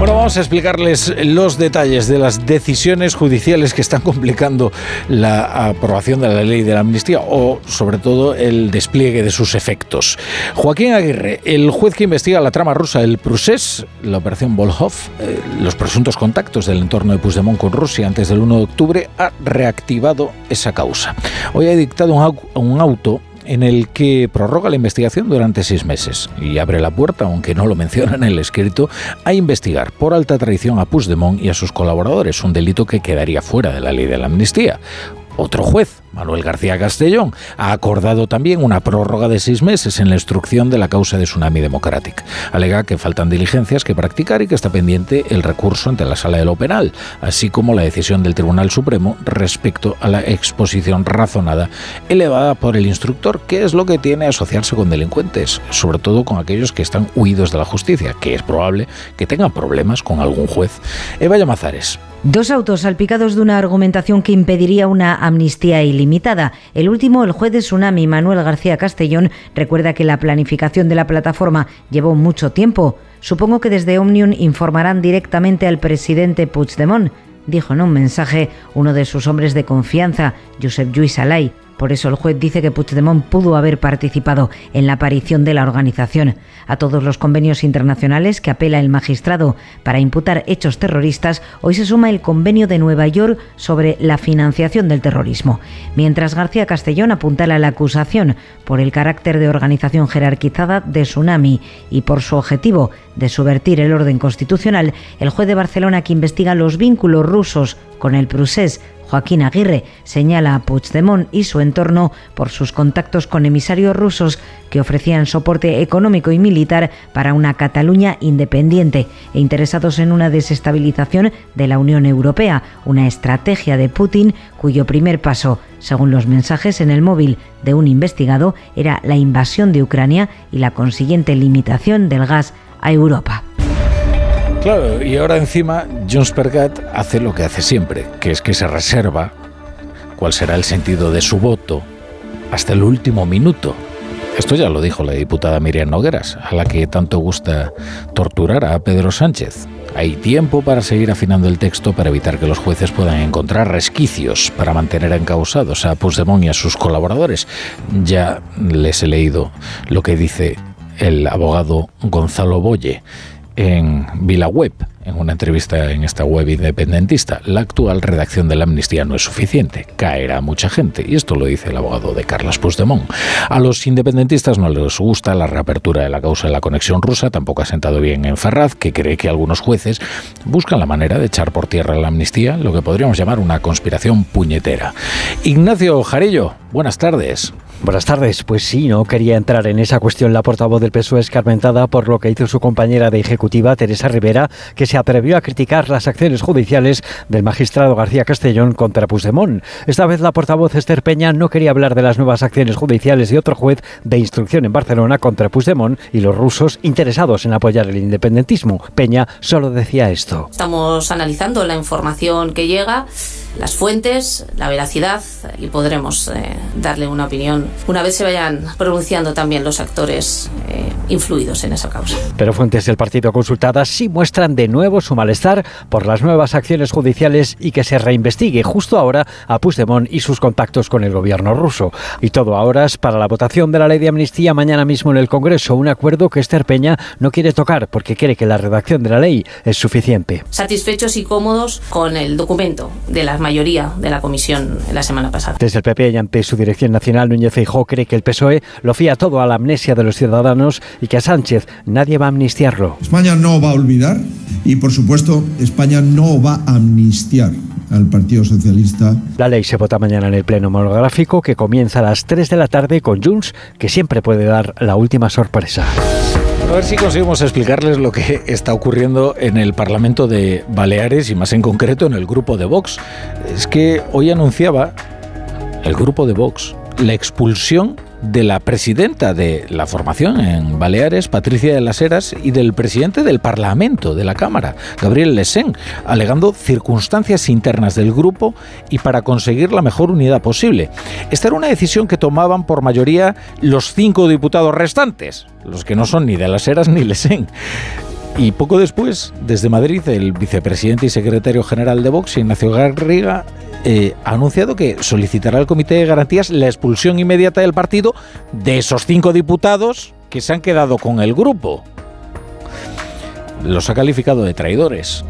Bueno, vamos a explicarles los detalles de las decisiones judiciales que están complicando la aprobación de la ley de la amnistía o, sobre todo, el despliegue de sus efectos. Joaquín Aguirre, el juez que investiga la trama rusa del Prusés, la operación Volhov, eh, los presuntos contactos del entorno de Puigdemont con Rusia antes del 1 de octubre, ha reactivado esa causa. Hoy ha dictado un auto en el que prorroga la investigación durante seis meses y abre la puerta, aunque no lo menciona en el escrito, a investigar por alta traición a Puigdemont y a sus colaboradores, un delito que quedaría fuera de la ley de la amnistía. Otro juez, Manuel García Castellón, ha acordado también una prórroga de seis meses en la instrucción de la causa de Tsunami Democratic. Alega que faltan diligencias que practicar y que está pendiente el recurso ante la Sala de lo Penal, así como la decisión del Tribunal Supremo respecto a la exposición razonada elevada por el instructor, que es lo que tiene asociarse con delincuentes, sobre todo con aquellos que están huidos de la justicia, que es probable que tengan problemas con algún juez. Eva Llamazares. Dos autos salpicados de una argumentación que impediría una amnistía ilimitada. El último, el juez de Tsunami, Manuel García Castellón, recuerda que la planificación de la plataforma llevó mucho tiempo. Supongo que desde Omnium informarán directamente al presidente Puigdemont, dijo en un mensaje uno de sus hombres de confianza, Josep Lluís Alay. Por eso el juez dice que Puigdemont pudo haber participado en la aparición de la organización. A todos los convenios internacionales que apela el magistrado para imputar hechos terroristas, hoy se suma el convenio de Nueva York sobre la financiación del terrorismo. Mientras García Castellón apuntala la acusación por el carácter de organización jerarquizada de Tsunami y por su objetivo de subvertir el orden constitucional, el juez de Barcelona que investiga los vínculos rusos con el Prusés Joaquín Aguirre señala a Puigdemont y su entorno por sus contactos con emisarios rusos que ofrecían soporte económico y militar para una Cataluña independiente e interesados en una desestabilización de la Unión Europea, una estrategia de Putin cuyo primer paso, según los mensajes en el móvil de un investigado, era la invasión de Ucrania y la consiguiente limitación del gas a Europa. Claro, y ahora encima Jones Pergat hace lo que hace siempre, que es que se reserva cuál será el sentido de su voto hasta el último minuto. Esto ya lo dijo la diputada Miriam Nogueras, a la que tanto gusta torturar a Pedro Sánchez. Hay tiempo para seguir afinando el texto para evitar que los jueces puedan encontrar resquicios para mantener encausados a Puigdemont y a sus colaboradores. Ya les he leído lo que dice el abogado Gonzalo Boye en VilaWeb, en una entrevista en esta web independentista. La actual redacción de la amnistía no es suficiente, caerá mucha gente, y esto lo dice el abogado de Carlos Puigdemont. A los independentistas no les gusta la reapertura de la causa de la conexión rusa, tampoco ha sentado bien en Ferraz, que cree que algunos jueces buscan la manera de echar por tierra la amnistía, lo que podríamos llamar una conspiración puñetera. Ignacio Jarillo, buenas tardes. Buenas tardes. Pues sí, no quería entrar en esa cuestión la portavoz del PSOE escarmentada por lo que hizo su compañera de ejecutiva, Teresa Rivera, que se atrevió a criticar las acciones judiciales del magistrado García Castellón contra Puigdemont. Esta vez la portavoz Esther Peña no quería hablar de las nuevas acciones judiciales de otro juez de instrucción en Barcelona contra Puigdemont y los rusos interesados en apoyar el independentismo. Peña solo decía esto. Estamos analizando la información que llega las fuentes, la veracidad y podremos eh, darle una opinión una vez se vayan pronunciando también los actores eh, influidos en esa causa. Pero fuentes del partido consultadas sí muestran de nuevo su malestar por las nuevas acciones judiciales y que se reinvestigue justo ahora a Puigdemont y sus contactos con el gobierno ruso. Y todo ahora es para la votación de la ley de amnistía mañana mismo en el Congreso, un acuerdo que Esther Peña no quiere tocar porque cree que la redacción de la ley es suficiente. Satisfechos y cómodos con el documento de la mayoría de la comisión la semana pasada. Desde el PP y ante su dirección nacional, Núñez Feijóo cree que el PSOE lo fía todo a la amnesia de los ciudadanos y que a Sánchez nadie va a amnistiarlo. España no va a olvidar y, por supuesto, España no va a amnistiar al Partido Socialista. La ley se vota mañana en el Pleno Monográfico que comienza a las 3 de la tarde con Junts, que siempre puede dar la última sorpresa. A ver si conseguimos explicarles lo que está ocurriendo en el Parlamento de Baleares y más en concreto en el grupo de Vox. Es que hoy anunciaba el grupo de Vox la expulsión de la presidenta de la formación en Baleares, Patricia de las Heras, y del presidente del Parlamento de la Cámara, Gabriel Lesén, alegando circunstancias internas del grupo y para conseguir la mejor unidad posible. Esta era una decisión que tomaban por mayoría los cinco diputados restantes, los que no son ni de las Heras ni Lesén. Y poco después, desde Madrid, el vicepresidente y secretario general de Vox, Ignacio Garriga, eh, ha anunciado que solicitará al Comité de Garantías la expulsión inmediata del partido de esos cinco diputados que se han quedado con el grupo. Los ha calificado de traidores.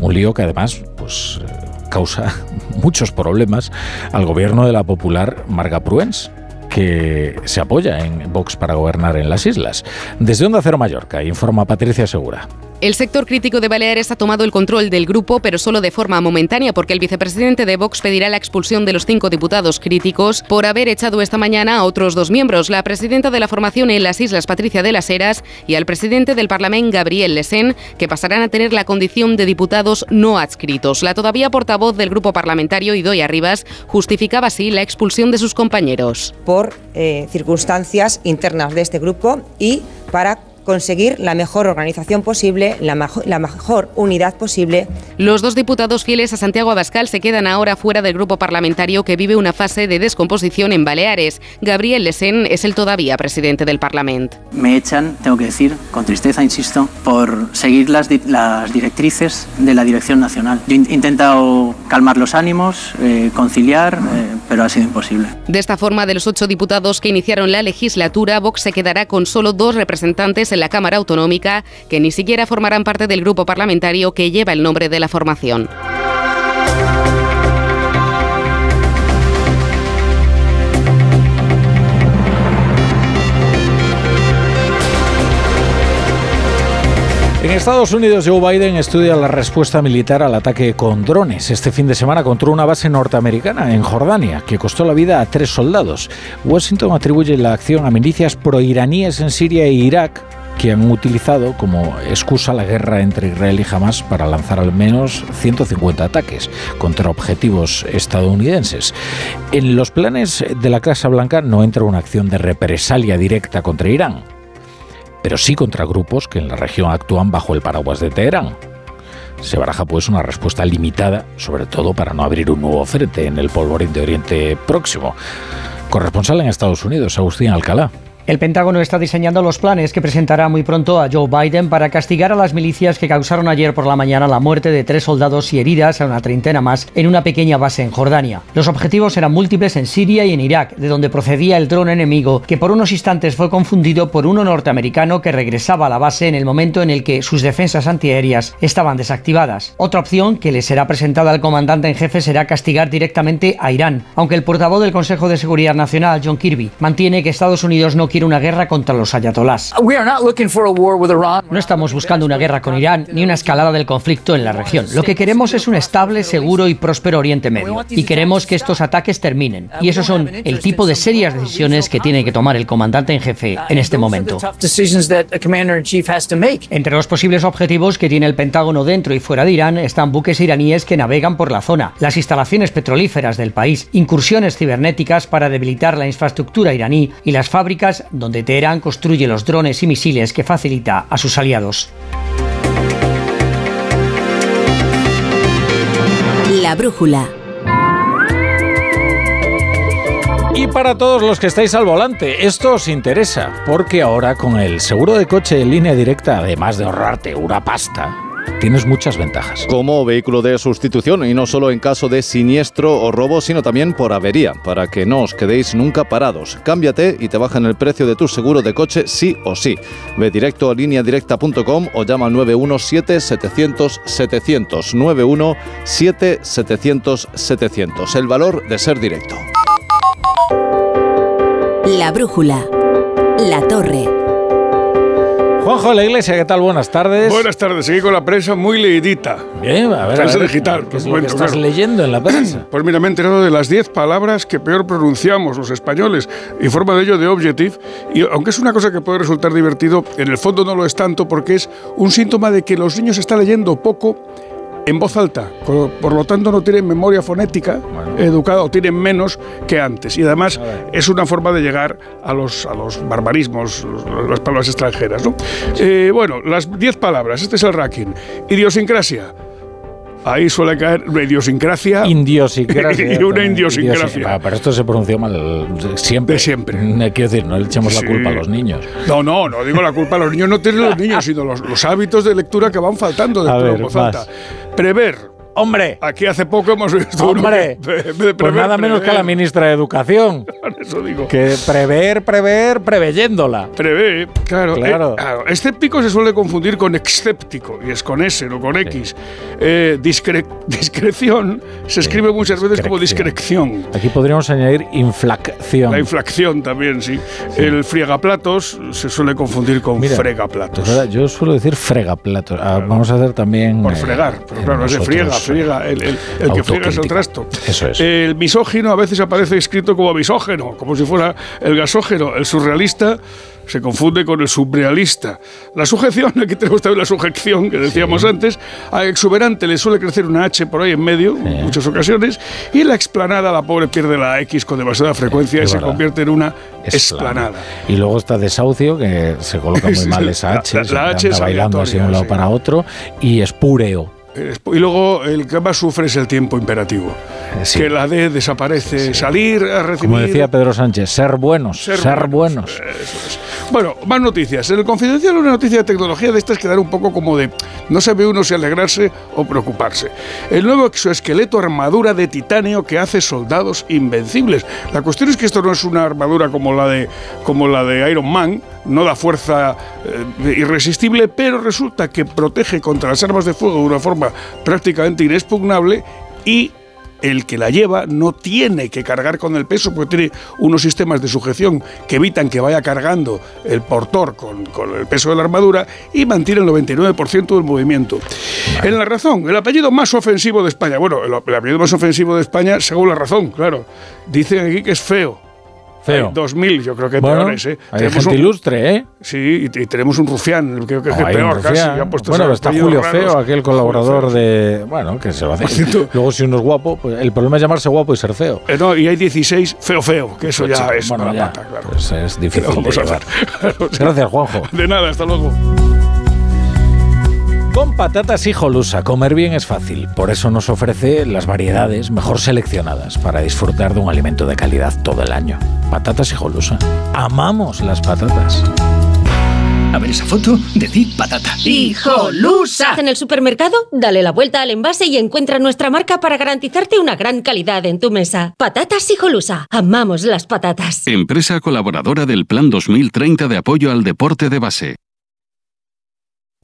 Un lío que además pues, eh, causa muchos problemas al gobierno de la popular Marga Pruens que se apoya en Vox para gobernar en las islas. Desde Onda Cero Mallorca, informa Patricia Segura. El sector crítico de Baleares ha tomado el control del grupo, pero solo de forma momentánea, porque el vicepresidente de Vox pedirá la expulsión de los cinco diputados críticos por haber echado esta mañana a otros dos miembros, la presidenta de la formación en las Islas, Patricia de las Heras, y al presidente del Parlamento, Gabriel Lesén, que pasarán a tener la condición de diputados no adscritos. La todavía portavoz del grupo parlamentario, Idoia Rivas, justificaba así la expulsión de sus compañeros. Por eh, circunstancias internas de este grupo y para conseguir la mejor organización posible, la, la, mejor unidad posible. Los dos diputados fieles a Santiago Abascal se quedan ahora fuera del grupo parlamentario que vive una fase de descomposición en Baleares. Gabriel Lesén es el todavía presidente del Parlamento. Me echan, tengo que decir, con tristeza, insisto, por seguir las, las directrices de la Dirección Nacional. Yo he intentado calmar los ánimos, eh, conciliar, eh, pero ha sido imposible. De esta forma, de los ocho diputados que iniciaron la legislatura, Vox se quedará con solo dos representantes en la Cámara Autonómica, que ni siquiera formarán parte del grupo parlamentario que lleva el nombre de la formación. En Estados Unidos, Joe Biden estudia la respuesta militar al ataque con drones este fin de semana contra una base norteamericana en Jordania, que costó la vida a tres soldados. Washington atribuye la acción a milicias proiraníes en Siria e Irak que han utilizado como excusa la guerra entre Israel y Hamas para lanzar al menos 150 ataques contra objetivos estadounidenses. En los planes de la Casa Blanca no entra una acción de represalia directa contra Irán pero sí contra grupos que en la región actúan bajo el paraguas de Teherán. Se baraja pues una respuesta limitada, sobre todo para no abrir un nuevo frente en el polvorín de Oriente Próximo. Corresponsal en Estados Unidos, Agustín Alcalá. El Pentágono está diseñando los planes que presentará muy pronto a Joe Biden para castigar a las milicias que causaron ayer por la mañana la muerte de tres soldados y heridas a una treintena más en una pequeña base en Jordania. Los objetivos eran múltiples en Siria y en Irak, de donde procedía el dron enemigo que por unos instantes fue confundido por uno norteamericano que regresaba a la base en el momento en el que sus defensas antiaéreas estaban desactivadas. Otra opción que le será presentada al comandante en jefe será castigar directamente a Irán, aunque el portavoz del Consejo de Seguridad Nacional, John Kirby, mantiene que Estados Unidos no quiere una guerra contra los ayatolás. No estamos buscando una guerra con Irán ni una escalada del conflicto en la región. Lo que queremos es un estable, seguro y próspero Oriente Medio. Y queremos que estos ataques terminen. Y esos son el tipo de serias decisiones que tiene que tomar el comandante en jefe en este momento. Entre los posibles objetivos que tiene el Pentágono dentro y fuera de Irán están buques iraníes que navegan por la zona, las instalaciones petrolíferas del país, incursiones cibernéticas para debilitar la infraestructura iraní y las fábricas donde Teherán construye los drones y misiles que facilita a sus aliados. La brújula. Y para todos los que estáis al volante, esto os interesa, porque ahora con el seguro de coche en línea directa, además de ahorrarte una pasta, tienes muchas ventajas. Como vehículo de sustitución y no solo en caso de siniestro o robo, sino también por avería, para que no os quedéis nunca parados. Cámbiate y te bajan el precio de tu seguro de coche sí o sí. Ve directo a lineadirecta.com o llama al 917-700-700. 917-700-700. El valor de ser directo. La brújula. La torre. Juanjo de la Iglesia, ¿qué tal? Buenas tardes. Buenas tardes, seguí con la prensa muy leidita. Bien, a ver. Prensa digital. ¿Qué es lo que estás leyendo en la prensa? Pues mira, me he enterado de las 10 palabras que peor pronunciamos los españoles. Informa de ello de Objective. Y aunque es una cosa que puede resultar divertido, en el fondo no lo es tanto porque es un síntoma de que los niños están leyendo poco en voz alta, por lo tanto no tienen memoria fonética educada o tienen menos que antes. Y además es una forma de llegar a los, a los barbarismos, las palabras extranjeras. ¿no? Eh, bueno, las 10 palabras, este es el ranking. Idiosincrasia. Ahí suele caer una idiosincrasia. Indiosincrasia. y una indiosincrasia. Ah, pero esto se pronuncia mal siempre. De siempre. Quiero decir, no le echemos Sí. la culpa a los niños. No, no, no digo la culpa a los niños, no tienen los niños, sino los, los hábitos de lectura que van faltando de A todo, ver, pues más. Prever. Hombre. Aquí hace poco hemos visto uno Hombre, de Pues nada menos que a la ministra de Educación. Eso digo. Que prever, prever, preveyéndola. Prevé, claro. Claro. eh, claro. Escéptico se suele confundir con escéptico, y es con S, no con X. Eh, discre- discreción se escribe muchas veces como discreción. Aquí podríamos añadir inflación. La inflación también, sí. El friegaplatos se suele confundir con Mira, fregaplatos. Es verdad, yo suelo decir fregaplatos. Ah, vamos a hacer también. Por eh, fregar, pero claro, es de nosotros, friega, friega. El, el- el que friega es el trasto. Eso es. El misógino a veces aparece escrito como misógeno, como si fuera el gasógeno. El surrealista se confunde con el subrealista. La sujeción, aquí tenemos también la sujeción que decíamos antes, a exuberante le suele crecer una H por ahí en medio, en muchas ocasiones, y la explanada, la pobre pierde la X con demasiada frecuencia y se convierte en una explanada. Y luego está desahucio, que se coloca muy mal esa H, La- la- la H anda bailando así de un lado para otro, y espúreo. Y luego el que más sufre es el tiempo imperativo. Que la D desaparece, salir a recibir. Como decía Pedro Sánchez, ser buenos, ser, buenos. Bueno, más noticias. En el Confidencial una noticia de tecnología de estas que dan un poco como de no sabe uno si alegrarse o preocuparse. El nuevo exoesqueleto armadura de titanio que hace soldados invencibles. La cuestión es que esto no es una armadura como la de, como la de Iron Man, no da fuerza eh, irresistible, pero resulta que protege contra las armas de fuego de una forma prácticamente inexpugnable y el que la lleva no tiene que cargar con el peso porque tiene unos sistemas de sujeción que evitan que vaya cargando el portor con, con el peso de la armadura y mantiene el 99% del movimiento. En la razón, el apellido más ofensivo de España. Bueno, el, el apellido más ofensivo de España, según la razón, claro. Dicen aquí que es feo. Feo. Hay 2000, yo creo que Bueno, peores, ¿eh? hay Tenemos gente un- ilustre, ¿eh? Sí, y, y tenemos un rufián, creo que es No, peor casi. ya bueno, está Julio raros. Feo, aquel colaborador de. Bueno, que se lo hace. Luego, si uno es guapo, pues el problema es llamarse guapo y ser feo. Eh, no, y hay 16 feo feo, que eso ya es bueno, una ya, pata, claro. pues es ¿Qué difícil de? Gracias, Juanjo. De nada, hasta luego. Con patatas hijolusa, comer bien es fácil. Por eso nos ofrece las variedades mejor seleccionadas para disfrutar de un alimento de calidad todo el año. Patatas hijolusa. Amamos las patatas. A ver esa foto, decid patata. ¡Hijolusa! En el supermercado, dale la vuelta al envase y encuentra nuestra marca para garantizarte una gran calidad en tu mesa. Patatas Hijolusa. Amamos las patatas. Empresa colaboradora del Plan 2030 de apoyo al deporte de base.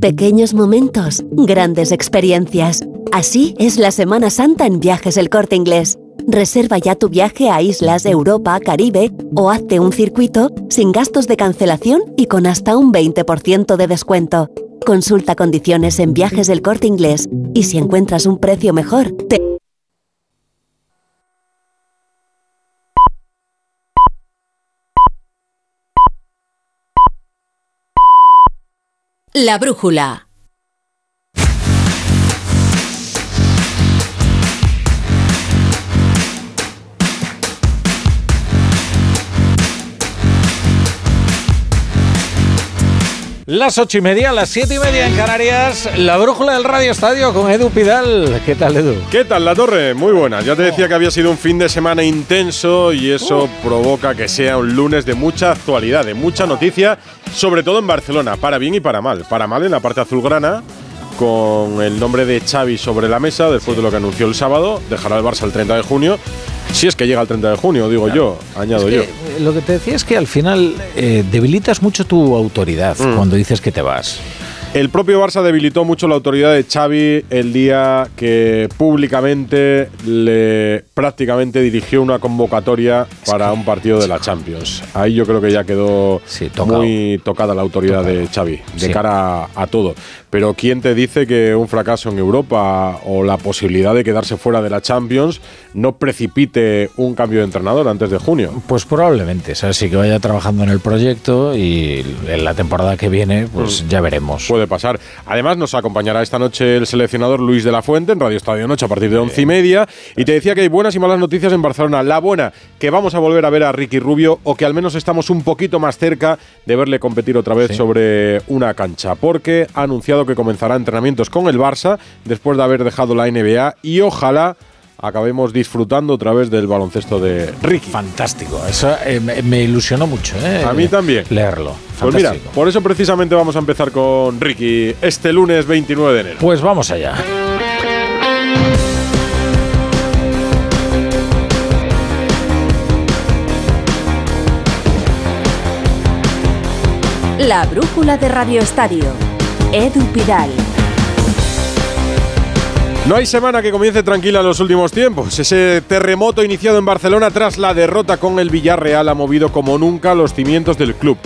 Pequeños momentos, grandes experiencias. Así es la Semana Santa en Viajes El Corte Inglés. Reserva ya tu viaje a islas, Europa, Caribe o hazte un circuito sin gastos de cancelación y con hasta un 20% de descuento. Consulta condiciones en Viajes del Corte Inglés y si encuentras un precio mejor, te... La brújula. Las ocho y media, las siete y media en Canarias, la brújula del Radio Estadio con Edu Pidal. ¿Qué tal, Edu? ¿Qué tal, La Torre? Muy buena. Ya te decía que había sido un fin de semana intenso y eso provoca que sea un lunes de mucha actualidad, de mucha noticia, sobre todo en Barcelona, para bien y para mal. Para mal en la parte azulgrana, con el nombre de Xavi sobre la mesa, después de lo que anunció el sábado, dejará el Barça el 30 de junio. Si es que llega el 30 de junio, digo yo, añado Es yo. que, Lo que te decía es que al final eh, debilitas mucho tu autoridad Mm. cuando dices que te vas. El propio Barça debilitó mucho la autoridad de Xavi el día que públicamente le prácticamente dirigió una convocatoria para un partido de la Champions. Ahí yo creo que ya quedó muy tocada la autoridad de Xavi de Sí. cara a, a todo. Pero ¿quién te dice que un fracaso en Europa o la posibilidad de quedarse fuera de la Champions no precipite un cambio de entrenador antes de junio? Pues probablemente, ¿sabes? Sí que vaya trabajando en el proyecto y en la temporada que viene, pues Mm. ya veremos. Puede pasar. Además, nos acompañará esta noche el seleccionador Luis de la Fuente en Radio Estadio Noche a partir de once y media. Y te decía que hay buenas y malas noticias en Barcelona. La buena, que vamos a volver a ver a Ricky Rubio o que al menos estamos un poquito más cerca de verle competir otra vez Sí. sobre una cancha. Porque ha anunciado que comenzará entrenamientos con el Barça después de haber dejado la NBA y ojalá acabemos disfrutando otra vez del baloncesto de Ricky. Fantástico. Eso eh, me, ilusionó mucho, ¿eh? A mí también. Leerlo. Pues mira, Fantástico. por eso precisamente vamos a empezar con Ricky este lunes 29 de enero. Pues vamos allá. La brújula de Radio Estadio. Edu Pidal. No hay semana que comience tranquila en los últimos tiempos. Ese terremoto iniciado en Barcelona tras la derrota con el Villarreal ha movido como nunca los cimientos del club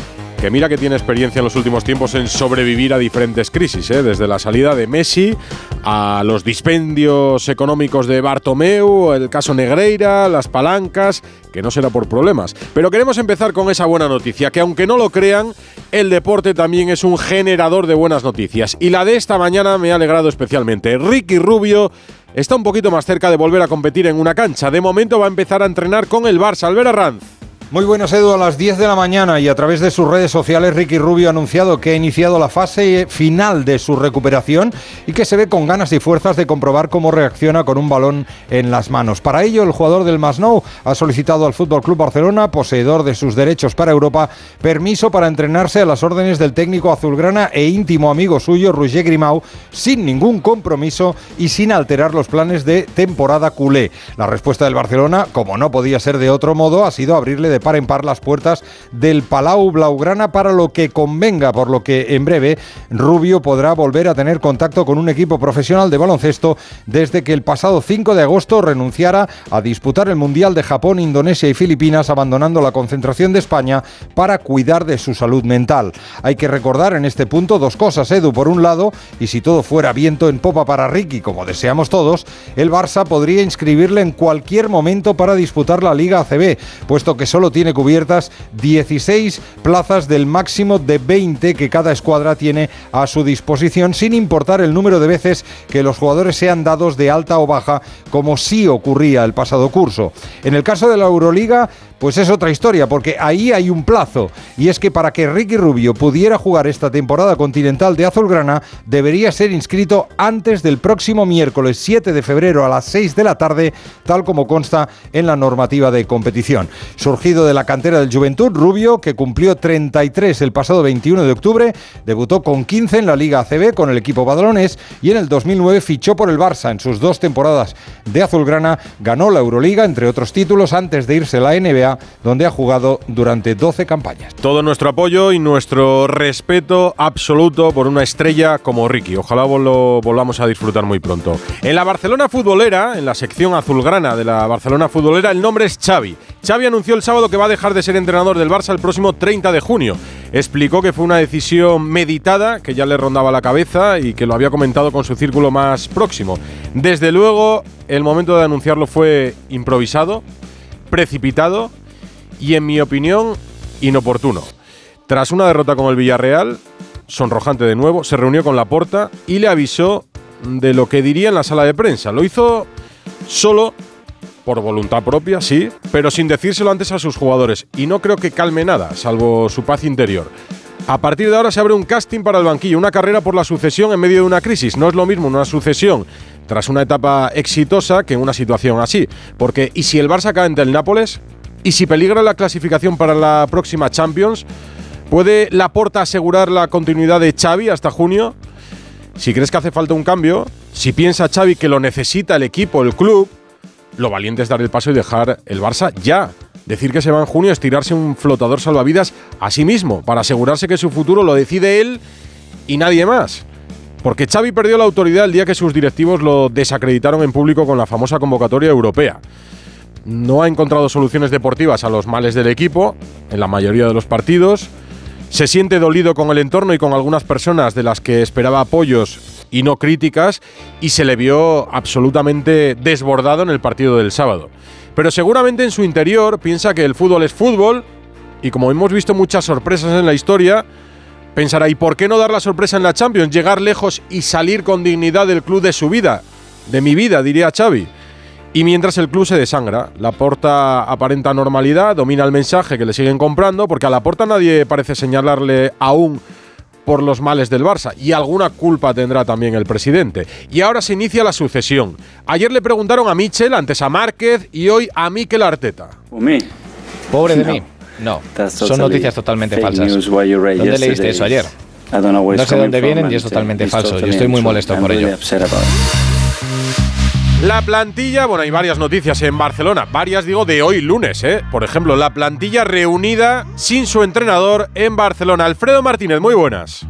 que mira que tiene experiencia en los últimos tiempos en sobrevivir a diferentes crisis, ¿eh? desde la salida de Messi a los dispendios económicos de Bartomeu, el caso Negreira, las palancas, que no será por problemas. Pero queremos empezar con esa buena noticia, que aunque no lo crean, el deporte también es un generador de buenas noticias. Y la de esta mañana me ha alegrado especialmente. Ricky Rubio está un poquito más cerca de volver a competir en una cancha. De momento va a empezar a entrenar con el Barça. Albert Arranz. Muy buenos, Edu. A las 10 de la mañana y a través de sus redes sociales, Ricky Rubio ha anunciado que ha iniciado la fase final de su recuperación y que se ve con ganas y fuerzas de comprobar cómo reacciona con un balón en las manos. Para ello, el jugador del Masnou ha solicitado al Fútbol Club Barcelona, poseedor de sus derechos para Europa, permiso para entrenarse a las órdenes del técnico azulgrana e íntimo amigo suyo, Roger Grimau, sin ningún compromiso y sin alterar los planes de temporada culé. La respuesta del Barcelona, como no podía ser de otro modo, ha sido abrirle de par en par las puertas del Palau Blaugrana para lo que convenga, por lo que en breve Rubio podrá volver a tener contacto con un equipo profesional de baloncesto desde que el pasado 5 de agosto renunciara a disputar el Mundial de Japón, Indonesia y Filipinas, abandonando la concentración de España para cuidar de su salud mental. Hay que recordar en este punto dos cosas, Edu, por un lado, y si todo fuera viento en popa para Ricky, como deseamos todos, el Barça podría inscribirle en cualquier momento para disputar la Liga ACB, puesto que solo tiene cubiertas 16 plazas del máximo de 20 que cada escuadra tiene a su disposición, sin importar el número de veces que los jugadores sean dados de alta o baja, como sí ocurría el pasado curso. En el caso de la Euroliga, pues es otra historia, porque ahí hay un plazo, y es que para que Ricky Rubio pudiera jugar esta temporada continental de Azulgrana, debería ser inscrito antes del próximo miércoles 7 de febrero a las 6 de la tarde, tal como consta en la normativa de competición. Surgido de la cantera del Juventud, Rubio, que cumplió 33 el pasado 21 de octubre, debutó con 15 en la Liga ACB con el equipo badalonés y en el 2009 fichó por el Barça. En sus dos temporadas de Azulgrana ganó la Euroliga, entre otros títulos, antes de irse a la NBA donde ha jugado durante 12 campañas. Todo nuestro apoyo y nuestro respeto absoluto por una estrella como Ricky. Ojalá lo volvamos a disfrutar muy pronto. En la Barcelona futbolera, en la sección azulgrana de la Barcelona futbolera, el nombre es Xavi. Xavi anunció el sábado que va a dejar de ser entrenador del Barça el próximo 30 de junio. Explicó que fue una decisión meditada, que ya le rondaba la cabeza y que lo había comentado con su círculo más próximo. Desde luego, el momento de anunciarlo fue improvisado, precipitado y, en mi opinión, inoportuno. Tras una derrota con el Villarreal, sonrojante de nuevo, se reunió con Laporta y le avisó de lo que diría en la sala de prensa. Lo hizo solo por voluntad propia, sí, pero sin decírselo antes a sus jugadores. Y no creo que calme nada, salvo su paz interior. A partir de ahora se abre un casting para el banquillo, una carrera por la sucesión en medio de una crisis. No es lo mismo una sucesión tras una etapa exitosa que en una situación así. Porque, ¿y si el Barça cae ante el Nápoles? ¿Y si peligra la clasificación para la próxima Champions? ¿Puede Laporta asegurar la continuidad de Xavi hasta junio? Si crees que hace falta un cambio, si piensa Xavi que lo necesita el equipo, el club, lo valiente es dar el paso y dejar el Barça ya. Decir que se va en junio es tirarse un flotador salvavidas a sí mismo, para asegurarse que su futuro lo decide él y nadie más. Porque Xavi perdió la autoridad el día que sus directivos lo desacreditaron en público con la famosa convocatoria europea. No ha encontrado soluciones deportivas a los males del equipo en la mayoría de los partidos. Se siente dolido con el entorno y con algunas personas de las que esperaba apoyos y no críticas y se le vio absolutamente desbordado en el partido del sábado. Pero seguramente en su interior piensa que el fútbol es fútbol y como hemos visto muchas sorpresas en la historia, Pensará, ¿y por qué no dar la sorpresa en la Champions? Llegar lejos y salir con dignidad del club de su vida, de mi vida, diría Xavi. Y mientras el club se desangra, la porta aparenta normalidad, domina el mensaje que le siguen comprando, porque a la porta nadie parece señalarle aún por los males del Barça y alguna culpa tendrá también el presidente. Y ahora se inicia la sucesión. Ayer le preguntaron a Michel, antes a Márquez y hoy a Mikel Arteta. Pobre de mí. No, son noticias totalmente falsas. ¿Dónde leíste eso ayer? No sé dónde vienen y es totalmente falso. Yo estoy muy molesto por ello. La plantilla, bueno, hay varias noticias en Barcelona, varias digo de hoy lunes, ¿eh? Por ejemplo, la plantilla reunida sin su entrenador en Barcelona. Alfredo Martínez, muy buenas.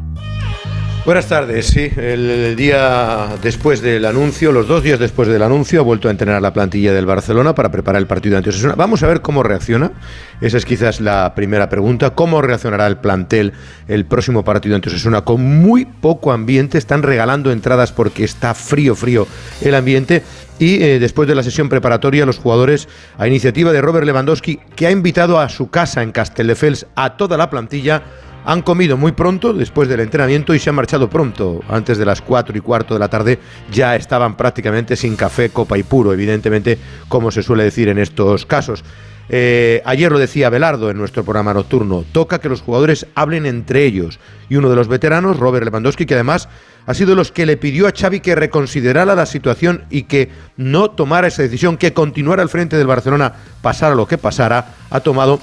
Buenas tardes, sí. El día después del anuncio, los dos días después del anuncio, ha vuelto a entrenar la plantilla del Barcelona para preparar el partido ante Osasuna. Vamos a ver cómo reacciona. Esa es quizás la primera pregunta. ¿Cómo reaccionará el plantel el próximo partido ante Osasuna? Con muy poco ambiente, están regalando entradas porque está frío, frío el ambiente. Y eh, después de la sesión preparatoria, los jugadores, a iniciativa de Robert Lewandowski, que ha invitado a su casa en Castelldefels a toda la plantilla, han comido muy pronto después del entrenamiento y se han marchado pronto. Antes de las 4 y cuarto de la tarde ya estaban prácticamente sin café, copa y puro, evidentemente, como se suele decir en estos casos. Eh, ayer lo decía Belardo en nuestro programa nocturno, toca que los jugadores hablen entre ellos. Y uno de los veteranos, Robert Lewandowski, que además ha sido los que le pidió a Xavi que reconsiderara la situación y que no tomara esa decisión, que continuara al frente del Barcelona, pasara lo que pasara, ha tomado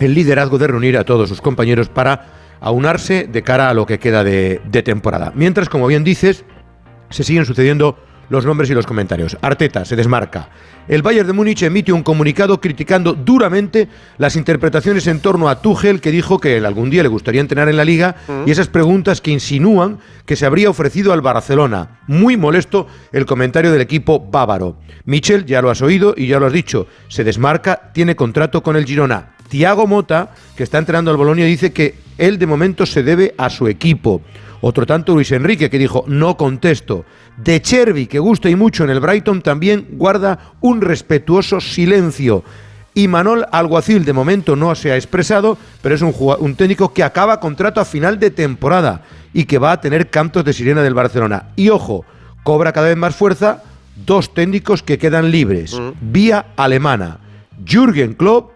el liderazgo de reunir a todos sus compañeros para aunarse de cara a lo que queda de, temporada. Mientras, como bien dices, se siguen sucediendo los nombres y los comentarios. Arteta se desmarca. El Bayern de Múnich emite un comunicado criticando duramente las interpretaciones en torno a Tuchel, que dijo que algún día le gustaría entrenar en la liga, mm. y esas preguntas que insinúan que se habría ofrecido al Barcelona. Muy molesto el comentario del equipo bávaro. Michel, ya lo has oído y ya lo has dicho, se desmarca, tiene contrato con el Girona. Tiago Mota, que está entrenando al Bolonia, dice que él de momento se debe a su equipo. Otro tanto Luis Enrique, que dijo, no contesto. De Chervi, que gusta y mucho en el Brighton, también guarda un respetuoso silencio. Y Manol Alguacil, de momento no se ha expresado, pero es un, un técnico que acaba contrato a final de temporada y que va a tener cantos de sirena del Barcelona. Y ojo, cobra cada vez más fuerza dos técnicos que quedan libres, mm. vía alemana. Jürgen Klopp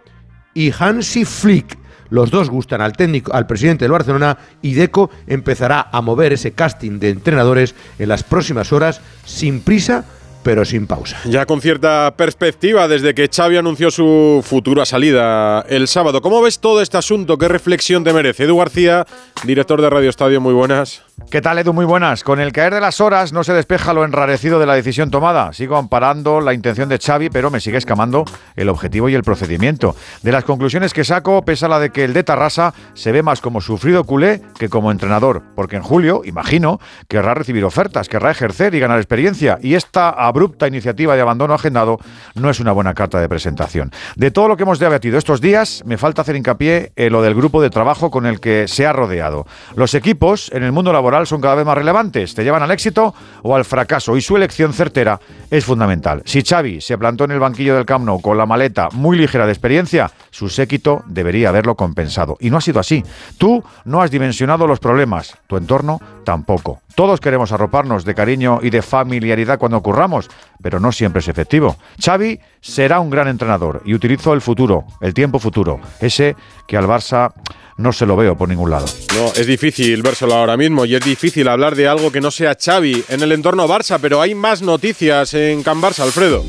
y Hansi Flick. Los dos gustan al técnico, al presidente del Barcelona y Deco empezará a mover ese casting de entrenadores en las próximas horas sin prisa pero sin pausa. Ya con cierta perspectiva desde que Xavi anunció su futura salida el sábado. ¿Cómo ves todo este asunto? ¿Qué reflexión te merece? Edu García, director de Radio Estadio, muy buenas. ¿Qué tal, Edu? Muy buenas. Con el caer de las horas no se despeja lo enrarecido de la decisión tomada. Sigo amparando la intención de Xavi, pero me sigue escamando el objetivo y el procedimiento. De las conclusiones que saco, pesa la de que el de Tarrasa se ve más como sufrido culé que como entrenador, porque en julio, imagino, querrá recibir ofertas, querrá ejercer y ganar experiencia, y esta abrupta iniciativa de abandono agendado no es una buena carta de presentación. De todo lo que hemos debatido estos días, me falta hacer hincapié en lo del grupo de trabajo con el que se ha rodeado. Los equipos en el mundo laboral son cada vez más relevantes, te llevan al éxito o al fracaso y su elección certera es fundamental. Si Xavi se plantó en el banquillo del Camp Nou con la maleta muy ligera de experiencia, su séquito debería haberlo compensado. Y no ha sido así. Tú no has dimensionado los problemas, tu entorno tampoco. Todos queremos arroparnos de cariño y de familiaridad cuando ocurramos, pero no siempre es efectivo. Xavi será un gran entrenador y utilizo el futuro, el tiempo futuro, ese que al Barça no se lo veo por ningún lado. No, es difícil vérselo ahora mismo y es difícil hablar de algo que no sea Xavi en el entorno Barça, pero hay más noticias en Can Barça, Alfredo.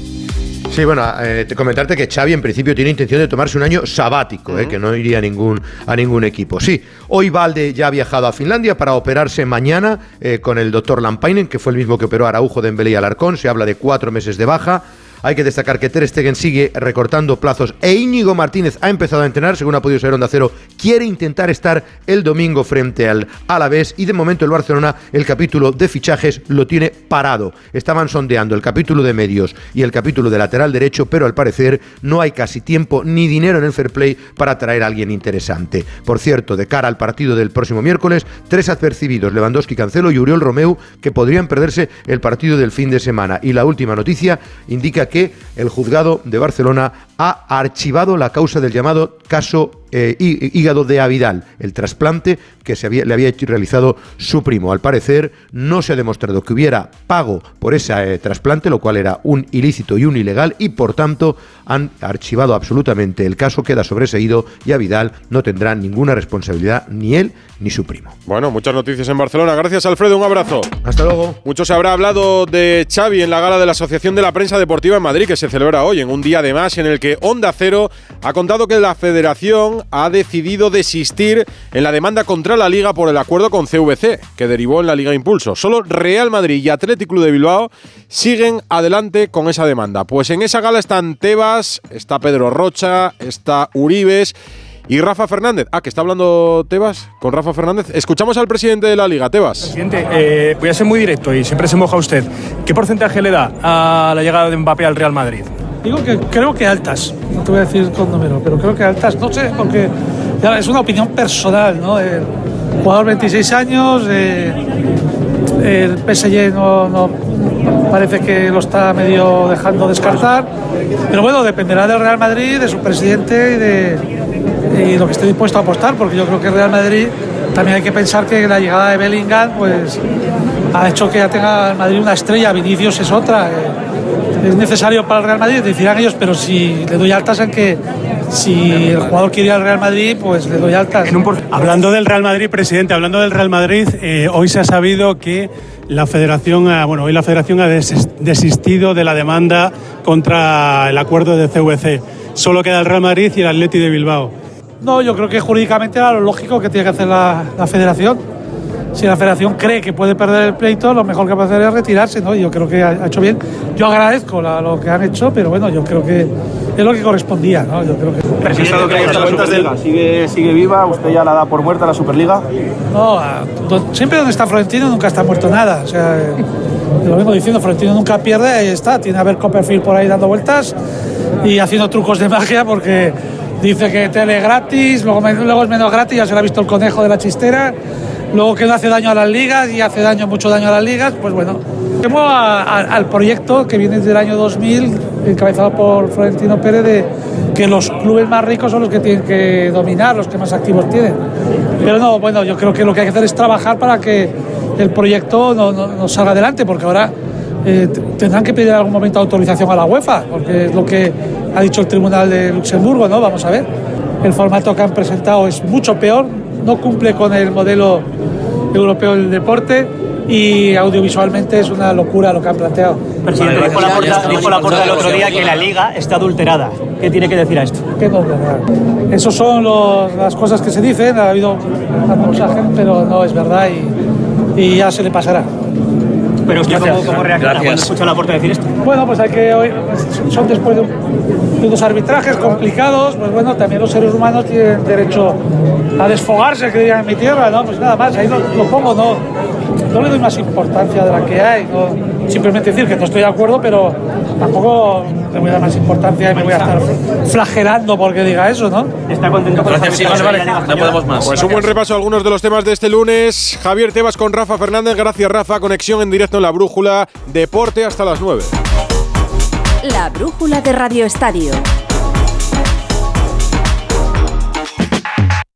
Sí, bueno, eh, te comentarte que Xavi en principio tiene intención de tomarse un año sabático, eh, que no iría a ningún, a ningún equipo. Sí, hoy Valde ya ha viajado a Finlandia para operarse mañana eh, con el doctor Lampainen, que fue el mismo que operó a Araujo, Dembélé y Alarcón. Se habla de cuatro meses de baja. Hay que destacar que Ter Stegen sigue recortando plazos e Íñigo Martínez ha empezado a entrenar, según ha podido saber Onda Cero, quiere intentar estar el domingo frente al Alavés y de momento el Barcelona el capítulo de fichajes lo tiene parado. Estaban sondeando el capítulo de medios y el capítulo de lateral derecho, pero al parecer no hay casi tiempo ni dinero en el fair play para traer a alguien interesante. Por cierto, de cara al partido del próximo miércoles, tres apercibidos, Lewandowski, Cancelo y Uriol Romeu, que podrían perderse el partido del fin de semana. Y la última noticia indica que que el juzgado de Barcelona ha archivado la causa del llamado caso eh, hígado de Avidal, el trasplante que se había, le había realizado su primo. Al parecer, no se ha demostrado que hubiera pago por ese eh, trasplante, lo cual era un ilícito y un ilegal, y por tanto han archivado absolutamente el caso, queda sobreseído y Avidal no tendrá ninguna responsabilidad, ni él ni su primo. Bueno, muchas noticias en Barcelona. Gracias, Alfredo. Un abrazo. Hasta luego. Mucho se habrá hablado de Xavi en la gala de la Asociación de la Prensa Deportiva en Madrid, que se celebra hoy, en un día además en el que Onda Cero ha contado que la federación ha decidido desistir en la demanda contra la Liga por el acuerdo con CVC, que derivó en la Liga Impulso. Solo Real Madrid y Atlético Club de Bilbao siguen adelante con esa demanda. Pues en esa gala están Tebas, está Pedro Rocha, está Uribes Y Rafa Fernández, ah, que está hablando Tebas con Rafa Fernández. Escuchamos al presidente de la Liga, Tebas. Presidente, eh, voy a ser muy directo y siempre se moja usted. ¿Qué porcentaje le da a la llegada de Mbappé al Real Madrid? Digo que creo que altas, no te voy a decir con número, pero creo que altas, no sé, porque es una opinión personal, ¿no? El jugador 26 años, eh, el PSG no, parece que lo está medio dejando descartar, pero bueno, dependerá del Real Madrid, de su presidente y de lo que esté dispuesto a apostar, porque yo creo que el Real Madrid también hay que pensar que la llegada de Bellingham pues ha hecho que ya tenga Madrid una estrella, Vinicius es otra. Eh, es necesario para el Real Madrid, decirán ellos, pero si le doy altas en que si el jugador quiere ir al Real Madrid, pues le doy altas. Hablando del Real Madrid, presidente, hablando del Real Madrid, eh, hoy se ha sabido que la Federación, ha, bueno, hoy la Federación ha desistido de la demanda contra el acuerdo de CVC. Solo queda el Real Madrid y el Atleti de Bilbao. No, yo creo que jurídicamente era lo lógico que tiene que hacer la, la Federación si la federación cree que puede perder el pleito, lo mejor que puede hacer es retirarse, ¿no? Yo creo que ha hecho bien. Yo agradezco lo que han hecho, pero bueno, yo creo que es lo que correspondía, ¿no? Yo creo que... Presidente, que la Superliga sigue, sigue viva, ¿usted ya la da por muerta la Superliga? No, siempre donde está Florentino nunca está muerto nada, o sea... Eh, lo mismo diciendo, Florentino nunca pierde, ahí está, tiene a ver Copperfield por ahí dando vueltas y haciendo trucos de magia porque dice que tele gratis, luego, luego es menos gratis, ya se le ha visto el conejo de la chistera luego que no hace daño a las ligas y hace daño, mucho daño a las ligas, pues bueno. Vemos al proyecto que viene desde el año 2000, encabezado por Florentino Pérez, de que los clubes más ricos son los que tienen que dominar, los que más activos tienen. Pero no, bueno, yo creo que lo que hay que hacer es trabajar para que el proyecto no, no, salga adelante, porque ahora eh, tendrán que pedir en algún momento autorización a la UEFA, porque es lo que ha dicho el Tribunal de Luxemburgo, ¿no? Vamos a ver. El formato que han presentado es mucho peor, no cumple con el modelo europeo del deporte y audiovisualmente es una locura lo que han planteado. Presidente, dijo, la porta, el otro día que la liga está adulterada. ¿Qué tiene que decir a esto? ¿Qué no, Esas son las cosas que se dicen, ha habido acusaje, pero no es verdad y, y ya se le pasará. Pero usted cómo, cómo reacciona cuando escucha la puerta decir esto. Bueno, pues hay que son después de, unos arbitrajes complicados, pues bueno, también los seres humanos tienen derecho a desfogarse, que digan en mi tierra, ¿no? Pues nada más, ahí lo, lo pongo, no, no le doy más importancia de la que hay, no, simplemente decir que no estoy de acuerdo, pero tampoco le voy a dar más importancia y me voy a estar flagelando porque diga eso, ¿no? Está contento con Gracias, sí, vale, no podemos más. Pues un buen repaso a algunos de los temas de este lunes. Javier Tebas con Rafa Fernández, gracias Rafa, conexión en directo en la brújula, deporte hasta las 9. La brújula de Radio Estadio.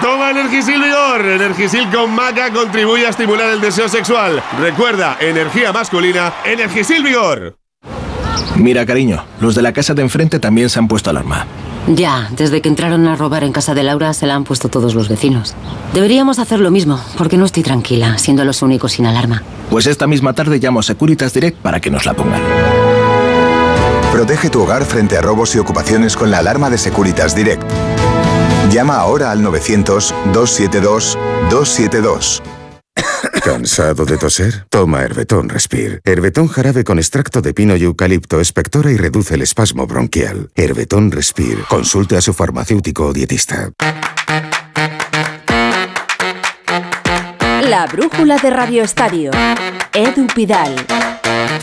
Toma Energisil Vigor. Energisil con maca contribuye a estimular el deseo sexual. Recuerda, energía masculina, Energisil Vigor. Mira, cariño, los de la casa de enfrente también se han puesto alarma. Ya, desde que entraron a robar en casa de Laura se la han puesto todos los vecinos. Deberíamos hacer lo mismo, porque no estoy tranquila, siendo los únicos sin alarma. Pues esta misma tarde llamo a Securitas Direct para que nos la pongan. Protege tu hogar frente a robos y ocupaciones con la alarma de Securitas Direct. Llama ahora al 900-272-272. ¿Cansado de toser? Toma Herbetón Respire. Herbetón jarabe con extracto de pino y eucalipto espectora y reduce el espasmo bronquial. Herbetón Respire. Consulte a su farmacéutico o dietista. La brújula de Radio Estadio. Edu Pidal.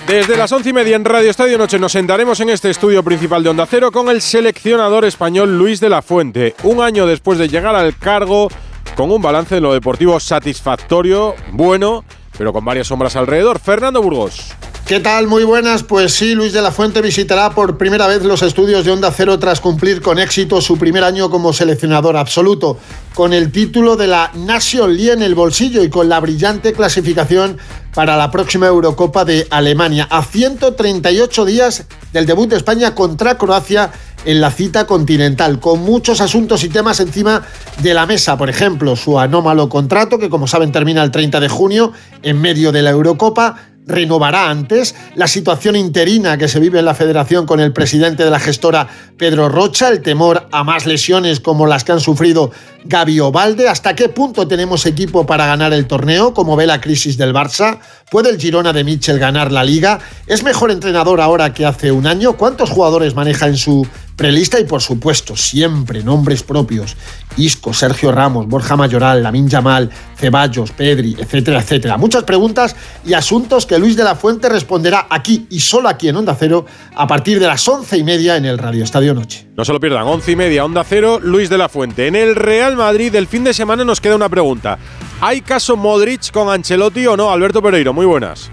Desde las once y media en Radio Estadio Noche nos sentaremos en este estudio principal de Onda Cero con el seleccionador español Luis de la Fuente. Un año después de llegar al cargo, con un balance en lo deportivo satisfactorio, bueno, pero con varias sombras alrededor. Fernando Burgos. ¿Qué tal? Muy buenas. Pues sí, Luis de la Fuente visitará por primera vez los estudios de Onda Cero tras cumplir con éxito su primer año como seleccionador absoluto, con el título de la Nation League en el bolsillo y con la brillante clasificación para la próxima Eurocopa de Alemania, a 138 días del debut de España contra Croacia en la cita continental, con muchos asuntos y temas encima de la mesa. Por ejemplo, su anómalo contrato, que como saben termina el 30 de junio en medio de la Eurocopa, renovará antes, la situación interina que se vive en la federación con el presidente de la gestora Pedro Rocha, el temor a más lesiones como las que han sufrido Gaby Ovalde, hasta qué punto tenemos equipo para ganar el torneo, como ve la crisis del Barça, puede el Girona de Mitchell ganar la liga, es mejor entrenador ahora que hace un año, cuántos jugadores maneja en su prelista y por supuesto siempre nombres propios, Isco, Sergio Ramos, Borja Mayoral, Lamin Yamal, Ceballos, Pedri, etcétera, etcétera. Muchas preguntas y asuntos que Luis de la Fuente responderá aquí y solo aquí en Onda Cero a partir de las once y media en el Radio Estadio Noche. No se lo pierdan, once y media, Onda Cero, Luis de la Fuente. En el Real Madrid del fin de semana nos queda una pregunta. ¿Hay caso Modric con Ancelotti o no? Alberto Pereiro, muy buenas.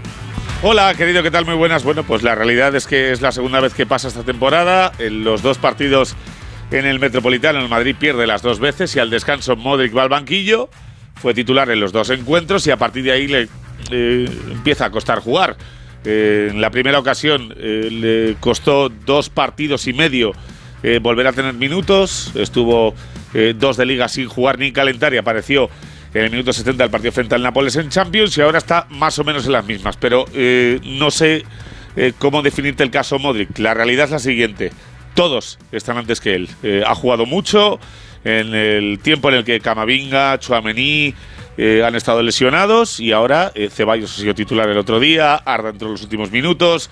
Hola, querido, ¿qué tal? Muy buenas. Bueno, pues la realidad es que es la segunda vez que pasa esta temporada. En los dos partidos en el Metropolitano, el Madrid pierde las dos veces y al descanso Modric va al banquillo. Fue titular en los dos encuentros y a partir de ahí le empieza a costar jugar. Eh, en la primera ocasión eh, le costó dos partidos y medio eh, volver a tener minutos. Estuvo dos de liga sin jugar ni calentar y apareció en el minuto 70 del partido frente al Nápoles en Champions y ahora está más o menos en las mismas. Pero eh, no sé eh, cómo definirte el caso Modric. La realidad es la siguiente. Todos están antes que él. Eh, ha jugado mucho en el tiempo en el que Camavinga, Chuamení han estado lesionados y ahora Ceballos ha sido titular el otro día, Arda entró en los últimos minutos,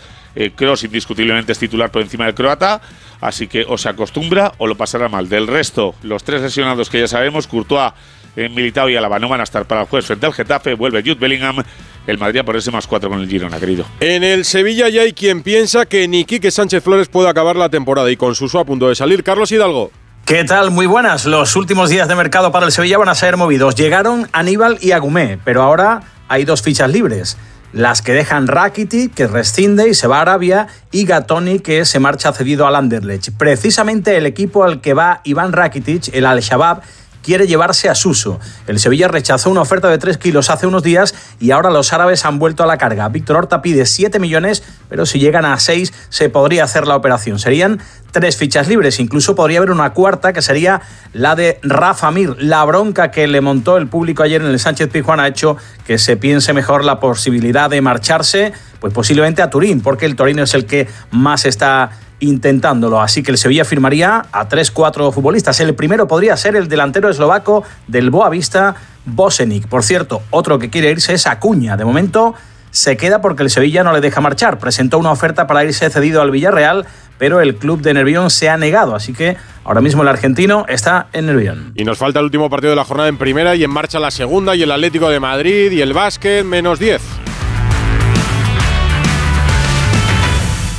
Cross indiscutiblemente es titular por encima del croata, así que o se acostumbra o lo pasará mal. Del resto, los tres lesionados que ya sabemos, Courtois en Militao y Alaba no van a estar para el jueves frente al Getafe. Vuelve Jude Bellingham. El Madrid por ese más cuatro con el Girona, querido. En el Sevilla ya hay quien piensa que ni Quique Sánchez Flores puede acabar la temporada y con Suso a punto de salir. Carlos Hidalgo. ¿Qué tal? Muy buenas. Los últimos días de mercado para el Sevilla van a ser movidos. Llegaron Aníbal y Agumé, pero ahora hay dos fichas libres. Las que dejan Rakitic, que rescinde y se va a Arabia, y Gatoni, que se marcha cedido al Anderlecht. Precisamente el equipo al que va Iván Rakitic, el Al-Shabaab, quiere llevarse a Suso. El Sevilla rechazó una oferta de 3 kilos hace unos días y ahora los árabes han vuelto a la carga. Víctor Horta pide 7 millones, pero si llegan a 6 se podría hacer la operación. Serían tres fichas libres, incluso podría haber una cuarta que sería la de Rafa Mir. La bronca que le montó el público ayer en el Sánchez Pizjuán ha hecho que se piense mejor la posibilidad de marcharse, pues posiblemente a Turín, porque el Torino es el que más está intentándolo. Así que el Sevilla firmaría a 3-4 futbolistas. El primero podría ser el delantero eslovaco del Boavista, Bosenic. Por cierto, otro que quiere irse es Acuña. De momento se queda porque el Sevilla no le deja marchar. Presentó una oferta para irse cedido al Villarreal, pero el club de Nervión se ha negado. Así que ahora mismo el argentino está en Nervión. Y nos falta el último partido de la jornada en primera y en marcha la segunda y el Atlético de Madrid y el básquet menos 10.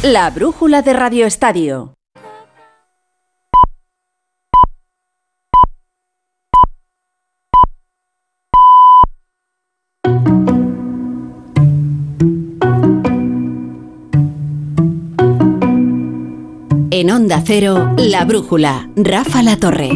La brújula de Radio Estadio. En Onda Cero, La Brújula, Rafa La Torre.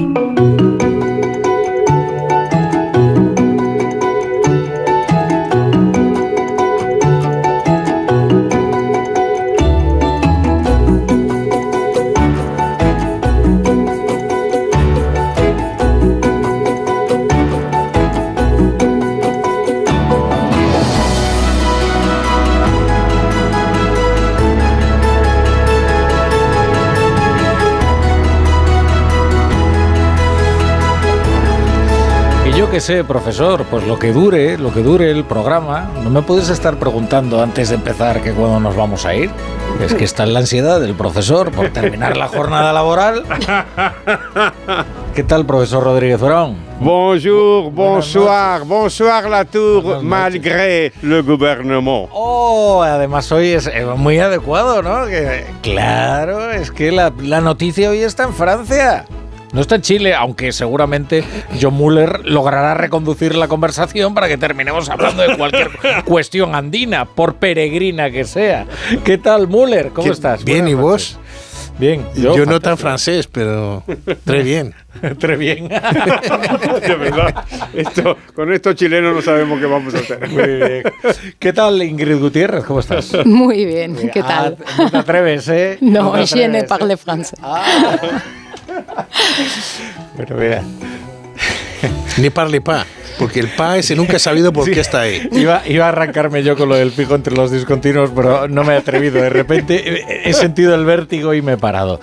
Sé, profesor, pues lo que dure, lo que dure el programa, no me puedes estar preguntando antes de empezar que cuándo nos vamos a ir. Es que está en la ansiedad del profesor por terminar la jornada laboral. ¿Qué tal, profesor Rodríguez Brown? Bonjour, bonsoir, bonsoir la tour, malgré le gouvernement. Oh, además hoy es eh, muy adecuado, ¿no? Que, claro, es que la, la noticia hoy está en Francia. No está en Chile, aunque seguramente John Muller logrará reconducir la conversación para que terminemos hablando de cualquier cuestión andina, por peregrina que sea. ¿Qué tal, Muller? ¿Cómo estás? Bien, ¿y vos? Bien. Yo, no tan francés, pero très bien. très bien. de verdad. Esto, con estos chilenos no sabemos qué vamos a hacer. Muy bien. ¿Qué tal, Ingrid Gutiérrez? ¿Cómo estás? Muy bien. ¿Qué tal? no te atreves, ¿eh? No, no je ne parle français. Bueno, mira. Ni parle pas. Porque el PA ese nunca he sabido por qué está ahí. Iba, iba a arrancarme yo con lo del fijo entre los discontinuos, pero no me he atrevido. De repente he sentido el vértigo y me he parado.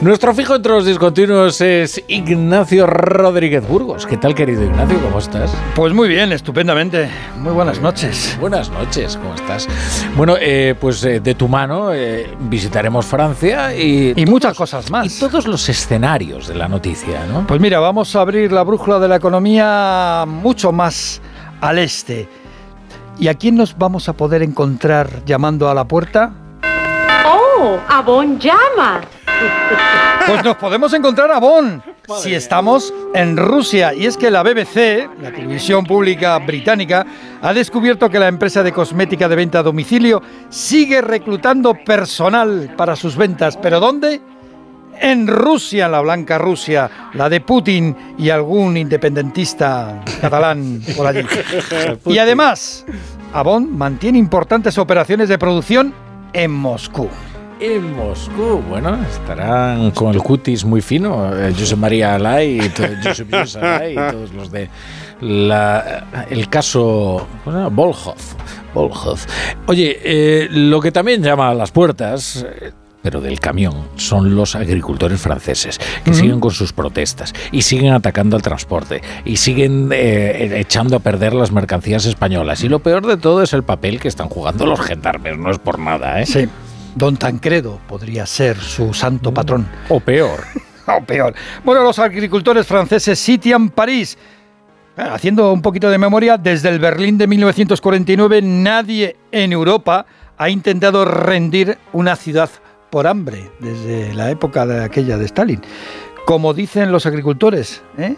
Nuestro fijo entre los discontinuos es Ignacio Rodríguez Burgos. ¿Qué tal, querido Ignacio? ¿Cómo estás? Pues muy bien, estupendamente. Muy buenas noches. Buenas noches, ¿cómo estás? Bueno, eh, pues eh, de tu mano eh, visitaremos Francia y... Y muchas cosas más. Y todos los escenarios de la noticia, ¿no? Pues mira, vamos a abrir la brújula de la economía mucho más al este. ¿Y a quién nos vamos a poder encontrar llamando a la puerta? ¡Oh! ¡Avon llama! Pues nos podemos encontrar a Bonn si estamos en Rusia. Y es que la BBC, la televisión pública británica, ha descubierto que la empresa de cosmética de venta a domicilio sigue reclutando personal para sus ventas. ¿Pero dónde? En Rusia, la blanca Rusia, la de Putin y algún independentista catalán por allí. Y además, Avon mantiene importantes operaciones de producción en Moscú en Moscú. Bueno, estarán con el cutis muy fino. Eh, José María Alay y, Josep Alay y todos los de la, el caso bueno, Volhov. Oye, eh, lo que también llama a las puertas eh, pero del camión, son los agricultores franceses, que siguen con sus protestas y siguen atacando al transporte y siguen echando a perder las mercancías españolas. Y lo peor de todo es el papel que están jugando los gendarmes, no es por nada, ¿eh? Sí. Don Tancredo podría ser su santo patrón. O peor. o peor. Bueno, los agricultores franceses sitian París. Haciendo un poquito de memoria, desde el Berlín de 1949 nadie en Europa ha intentado rendir una ciudad por hambre, desde la época de aquella de Stalin. Como dicen los agricultores, ¿eh?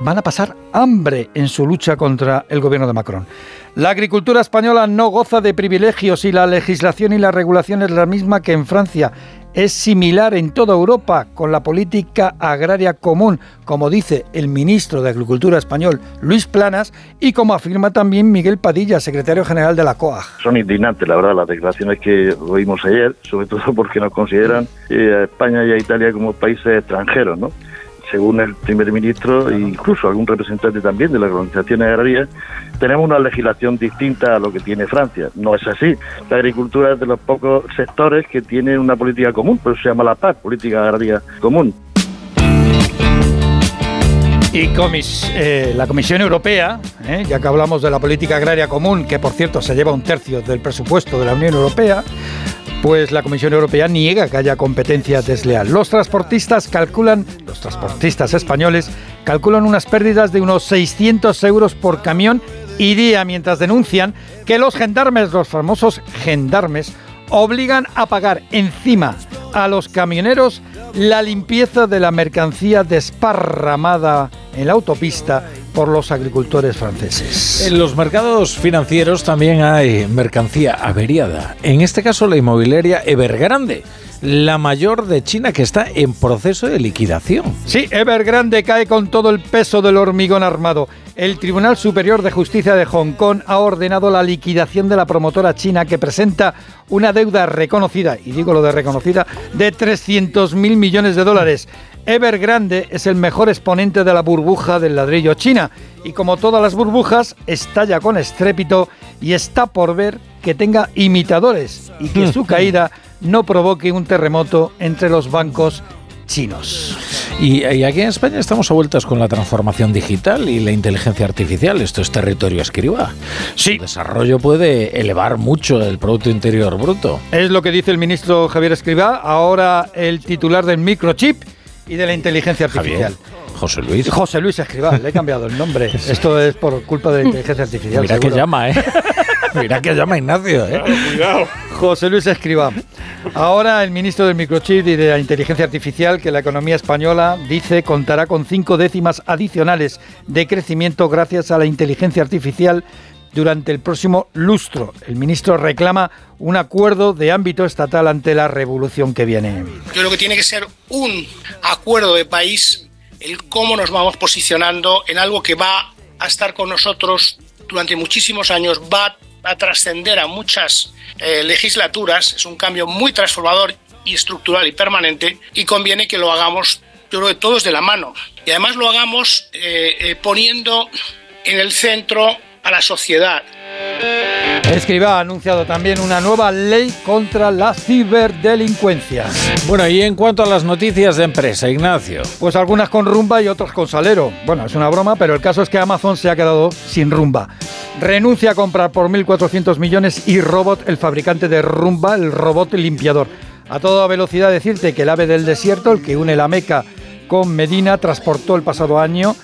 van a pasar hambre en su lucha contra el gobierno de Macron. La agricultura española no goza de privilegios y la legislación y la regulación es la misma que en Francia. Es similar en toda Europa con la política agraria común, como dice el ministro de Agricultura español, Luis Planas, y como afirma también Miguel Padilla, secretario general de la COAG. Son indignantes, la verdad, las declaraciones que oímos ayer, sobre todo porque nos consideran eh, a España y a Italia como países extranjeros, ¿no? Según el primer ministro e incluso algún representante también de las organizaciones agrarias, tenemos una legislación distinta a lo que tiene Francia. No es así. La agricultura es de los pocos sectores que tiene una política común, por eso se llama la PAC, Política Agraria Común. Y comis, eh, la Comisión Europea, eh, ya que hablamos de la política agraria común, que por cierto se lleva un tercio del presupuesto de la Unión Europea, pues la Comisión Europea niega que haya competencia desleal. Los transportistas calculan, los transportistas españoles calculan unas pérdidas de unos 600 euros por camión y día, mientras denuncian que los gendarmes, los famosos gendarmes, obligan a pagar encima a los camioneros la limpieza de la mercancía desparramada en la autopista por los agricultores franceses. En los mercados financieros también hay mercancía averiada. En este caso la inmobiliaria Evergrande la mayor de China que está en proceso de liquidación. Sí, Evergrande cae con todo el peso del hormigón armado. El Tribunal Superior de Justicia de Hong Kong ha ordenado la liquidación de la promotora china que presenta una deuda reconocida, y digo lo de reconocida, de 300 mil millones de dólares. Evergrande es el mejor exponente de la burbuja del ladrillo china y como todas las burbujas estalla con estrépito y está por ver que tenga imitadores y que su caída no provoque un terremoto entre los bancos chinos. Y, aquí en España estamos a vueltas con la transformación digital y la inteligencia artificial. Esto es territorio escriba. Sí. El desarrollo puede elevar mucho el Producto Interior Bruto. Es lo que dice el ministro Javier Escribá, ahora el titular del microchip y de la inteligencia artificial. José Luis. José Luis Escribá, le he cambiado el nombre. Esto es por culpa de la inteligencia artificial. Mira que llama, ¿eh? Mira que llama Ignacio, ¿eh? cuidado. José Luis Escribá. Ahora el ministro del microchip y de la inteligencia artificial, que la economía española dice contará con cinco décimas adicionales de crecimiento gracias a la inteligencia artificial durante el próximo lustro. El ministro reclama un acuerdo de ámbito estatal ante la revolución que viene. Yo creo que tiene que ser un acuerdo de país el cómo nos vamos posicionando en algo que va a estar con nosotros durante muchísimos años, va a trascender a muchas eh, legislaturas, es un cambio muy transformador y estructural y permanente y conviene que lo hagamos, todos de la mano. Y además lo hagamos eh, eh, poniendo en el centro a la sociedad. Escriba ha anunciado también una nueva ley contra la ciberdelincuencia. Bueno, y en cuanto a las noticias de empresa, Ignacio. Pues algunas con rumba y otras con salero. Bueno, es una broma, pero el caso es que Amazon se ha quedado sin rumba. Renuncia a comprar por 1.400 millones y Robot, el fabricante de rumba, el robot limpiador. A toda velocidad decirte que el ave del desierto, el que une la Meca con Medina, transportó el pasado año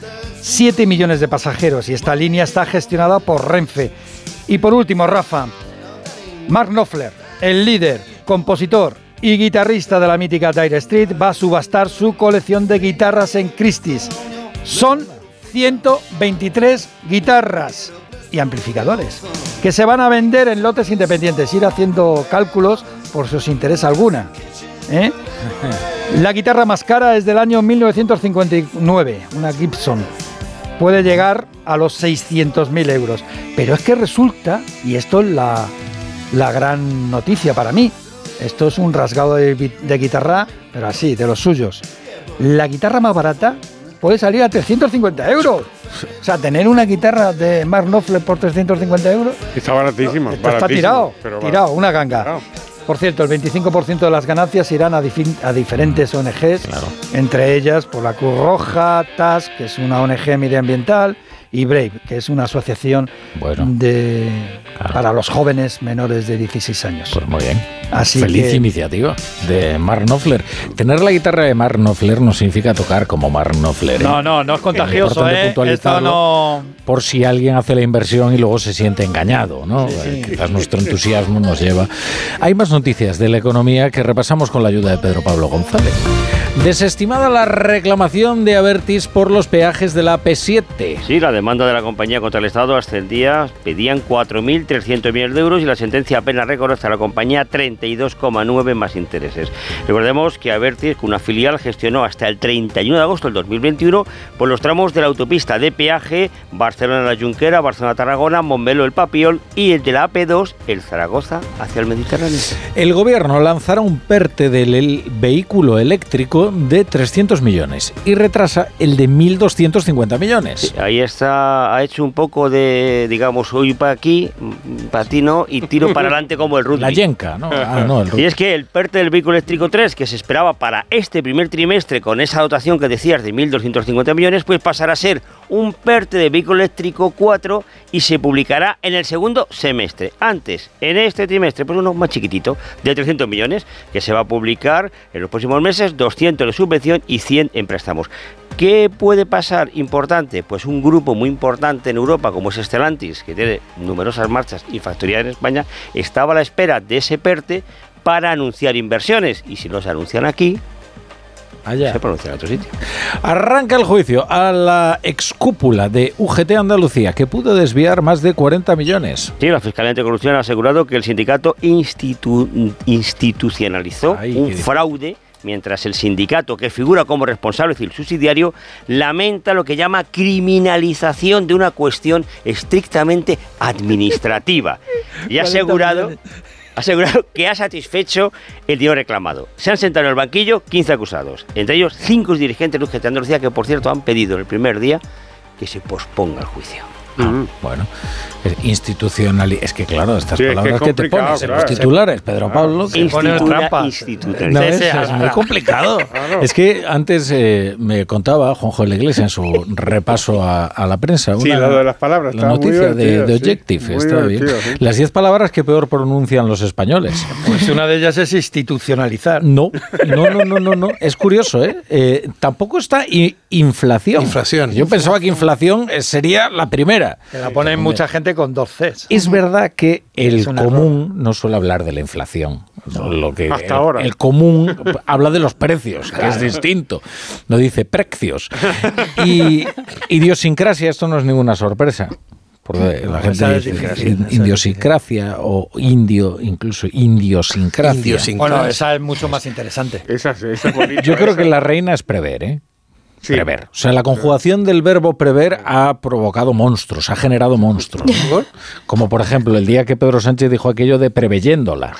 7 millones de pasajeros y esta línea está gestionada por Renfe. Y por último, Rafa, Mark Knopfler, el líder, compositor y guitarrista de la mítica Dire Street, va a subastar su colección de guitarras en Christie's. Son 123 guitarras y amplificadores que se van a vender en lotes independientes. Ir haciendo cálculos por si os interesa alguna. ¿Eh? La guitarra más cara es del año 1959, una Gibson. Puede llegar a los 600.000 euros. Pero es que resulta, y esto es la, la gran noticia para mí, esto es un rasgado de, de guitarra, pero así, de los suyos. La guitarra más barata puede salir a 350 euros. O sea, tener una guitarra de Mark Knopfler por 350 euros Está baratísimo. esto está tirado, pero tirado, una ganga. Por cierto, el 25% de las ganancias irán a, diferentes ONGs, entre ellas por la Cruz Roja, TAS, que es una ONG medioambiental, y Brave, que es una asociación de, para los jóvenes menores de 16 años. Pues muy bien. Así Feliz que- iniciativa de Mark Knopfler. Tener la guitarra de Mark Knopfler no significa tocar como Mark Knopfler. ¿eh? No, no, no es contagioso, importante ¿eh? puntualizarlo. Esto no... Por si alguien hace la inversión y luego se siente engañado, ¿no? Eh, Quizás nuestro entusiasmo nos lleva. Hay más noticias de la economía que repasamos con la ayuda de Pedro Pablo González. Desestimada la reclamación de Avertis por los peajes de la P7. Sí, la demanda de la compañía contra el Estado ascendía, pedían 4.300 millones de euros y la sentencia apenas reconoce a la compañía 32,9 más intereses. Recordemos que Avertis, una filial, gestionó hasta el 31 de agosto del 2021 por los tramos de la autopista de peaje Barcelona-La Junquera, Barcelona-Tarragona, Montmeló-El Papiol y el de la AP2, el Zaragoza, hacia el Mediterráneo. El gobierno lanzará un PERTE del el- vehículo eléctrico de 300 millones y retrasa el de 1.250 millones. Ahí está, ha hecho un poco de, digamos, hoy para aquí, para ti no, y tiro para adelante como el rugby. La yenca, ¿no? Ah, no, el Y es que el PERTE del vehículo eléctrico 3, que se esperaba para este primer trimestre con esa dotación que decías de 1.250 millones, pues pasará a ser un PERTE de vehículo eléctrico 4 y se publicará en el segundo semestre. Antes, en este trimestre, pues uno más chiquitito, de 300 millones, que se va a publicar en los próximos meses, 200 de subvención y 100 en préstamos. ¿Qué puede pasar importante? Pues un grupo muy importante en Europa como es Stellantis, que tiene numerosas marchas y factorías en España, estaba a la espera de ese PERTE para anunciar inversiones. Y si no se anuncian aquí, Allá. se pronuncian en otro sitio. Arranca el juicio a la excúpula de UGT Andalucía, que pudo desviar más de 40 millones. Sí, la Fiscalía Anticorrupción ha asegurado que el sindicato institu- institucionalizó un fraude mientras el sindicato, que figura como responsable civil subsidiario, lamenta lo que llama criminalización de una cuestión estrictamente administrativa. Y ha 40 asegurado, asegurado que ha satisfecho el dinero reclamado. Se han sentado en el banquillo 15 acusados, entre ellos 5 dirigentes de UGT Andalucía que, por cierto, han pedido el primer día que se posponga el juicio. Ah, bueno, es institucional. Es que claro, estas Sí, es que palabras es que, te complicado, pones en los claro. titulares, Pedro Pablo. que- No, es, Sí, sí, es muy complicado. Claro. Es que antes eh, me contaba Juanjo de la Iglesia en su repaso a, a la prensa. Sí, lo de las palabras, La noticia de, de sí. Objective. Muy está bien. sí. Las 10 palabras que peor pronuncian los españoles. Pues una de ellas es institucionalizar. No, no, no, no, no, no. Es curioso, ¿eh? Eh, tampoco está i- inflación. Inflación. Yo pensaba que inflación eh, sería la primera. Que la ponen mucha gente con dos Cs. Es verdad que el común no suele hablar de la inflación. Lo que Hasta el, ahora. el común habla de los precios, que es distinto. No dice precios. Y idiosincrasia, esto no es ninguna sorpresa. Porque la gente dice idiosincrasia, o indio, incluso indiosincrasia. Bueno, esa es mucho más interesante. Esa, esa es bonita, Yo creo esa. que la reina es prever, ¿eh? Prever. O sea, la conjugación del verbo prever ha provocado monstruos, ha generado monstruos. ¿no? Como por ejemplo el día que Pedro Sánchez dijo aquello de preveyéndola.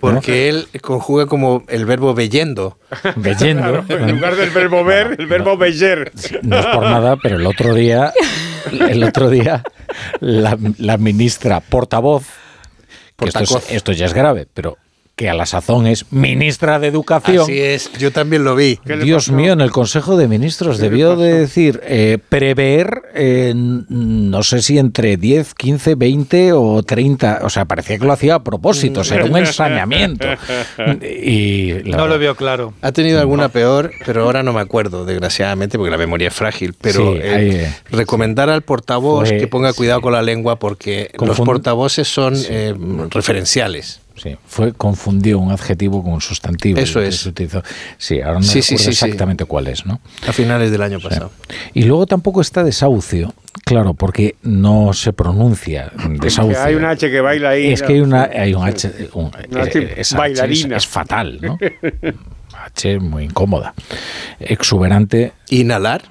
Porque él conjuga como el verbo veyendo. Veyendo. En lugar del verbo ver, el verbo veyer. No es por nada, pero el otro día el otro día la, la ministra portavoz, que esto, es- Portacoz. esto ya es grave, pero que a la sazón es ministra de Educación. Así es, yo también lo vi. Dios mío, en el Consejo de Ministros debió de decir eh, prever, eh, no sé si entre 10, 15, 20 o 30, o sea, parecía que lo hacía a propósito, o sea, era un ensañamiento. Y la No lo veo claro. Ha tenido alguna peor, pero ahora no me acuerdo, desgraciadamente, porque la memoria es frágil. Pero Sí, eh, ahí, eh. recomendar al portavoz Fue- que ponga cuidado con la lengua porque los portavoces son eh, referenciales. Sí, fue confundió un adjetivo con un sustantivo. Eso es. se utilizó. Sí, ahora no Sí, sí, recuerdo sí, exactamente cuál es, ¿no? A finales del año pasado. Y luego tampoco está desahucio, claro, porque no se pronuncia desahucio. Hay una H que baila ahí. Es que hay una hay un H, un- Una es- H esa H es- bailarina. Es, fatal, ¿no? H muy incómoda. Exuberante. Inhalar.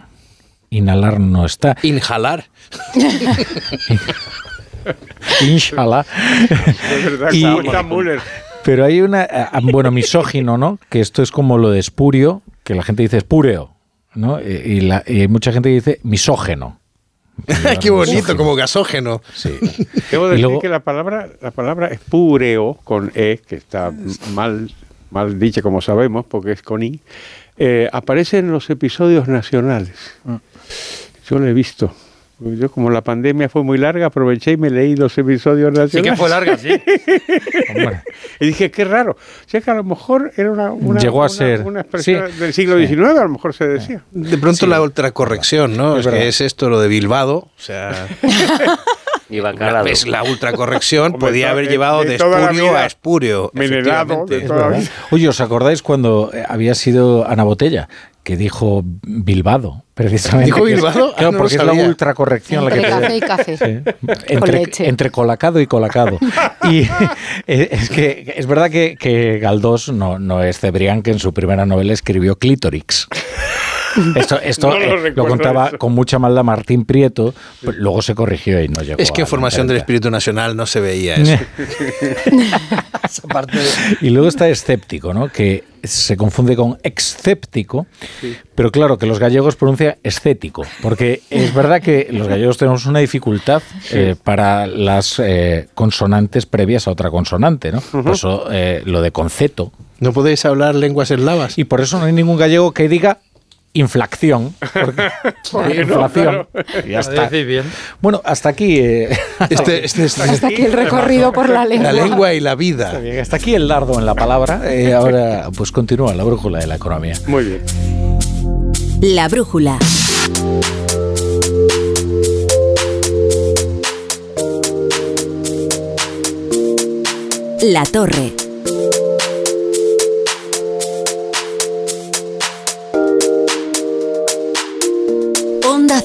Inhalar no está. Inhalar. Inshallah. Es verdad, Y- está- está Müller. Pero hay una, ah, bueno, misógino, ¿no? Que esto es como lo de espurio, que la gente dice espúreo, ¿no? Y, y la- y hay mucha gente que dice misógeno. Qué bonito, como gasógeno. Sí. Debo decir luego- que la palabra, la palabra espúreo, con E, que está mal, mal dicha como sabemos, porque es con I, eh, aparece en los episodios nacionales. Yo lo he visto. Yo, como la pandemia fue muy larga, aproveché y me leí los episodios nacionales. Sí que fue larga, sí. y dije, qué raro. O sea que a lo mejor era una, una- Llegó a una- ser. una expresión Sí. del siglo XIX, a lo mejor se decía. De pronto la ultracorrección, ¿no? Es que es esto lo de Bilbado. O sea, Y pues, la ultracorrección podía haber de- llevado de espurio a espurio. Efectivamente. de toda la vida. Oye, ¿os acordáis cuando eh, había sido Ana Botella? Que dijo Bilbado, precisamente. ¿Dijo Bilbado? Ah, Claro, no lo porque es la ultracorrección la que café y café. Sí. Con Entre, leche. entre colacado y colacado. Y eh, es que es verdad que, que Galdós no, no es Cebrián, que en su primera novela escribió Clitorix. Esto, esto No lo eh, lo, contaba eso. con mucha maldad Martín Prieto, pero luego se corrigió y no llegó. Es que a en formación del espíritu nacional no se veía eso. Y luego está escéptico, ¿no? Que se confunde con excéptico, pero claro que los gallegos pronuncian escético, porque es verdad que los gallegos tenemos una dificultad eh, para las eh, consonantes previas a otra consonante, ¿no? Por eso eh, lo de conceto. ¿No podéis hablar lenguas eslavas? Y por eso no hay ningún gallego que diga inflación. Porque, Porque no, inflación. claro. Y ya Lo está. decís bien. Bueno, hasta aquí. eh, Este, este- este- Hasta aquí el recorrido por la lengua. la lengua y la vida. Hasta aquí el dardo en la palabra. Eh, ahora, pues continúa la brújula de la economía. Muy bien. La brújula. La torre.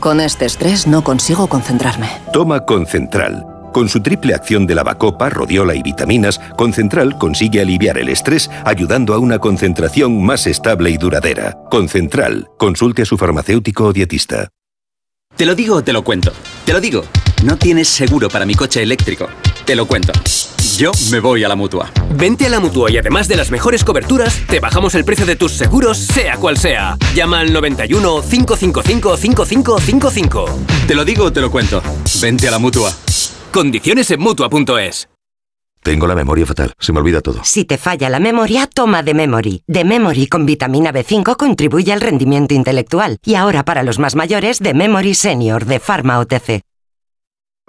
Con este estrés no consigo concentrarme. Toma Concentral. Con su triple acción de lavacopa, rodiola y vitaminas, Concentral consigue aliviar el estrés ayudando a una concentración más estable y duradera. Concentral. Consulte a su farmacéutico o dietista. Te lo digo o te lo cuento. Te lo digo. No tienes seguro para mi coche eléctrico. Te lo cuento. Yo me voy a la mutua. Vente a la mutua y además de las mejores coberturas, te bajamos el precio de tus seguros, sea cual sea. Llama al 91 555 5555. Te lo digo o te lo cuento. Vente a la mutua. Condiciones en mutua.es. Tengo la memoria fatal, se me olvida todo. Si te falla la memoria, toma de Memory. De Memory con vitamina B5 contribuye al rendimiento intelectual. Y ahora para los más mayores, de Memory Senior de Pharma OTC.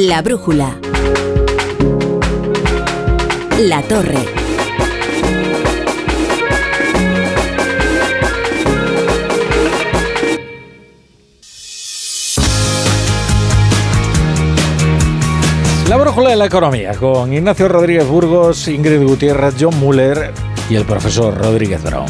La brújula. La torre. La brújula de la economía con Ignacio Rodríguez Burgos, Ingrid Gutiérrez, John Muller y el profesor Rodríguez Brown.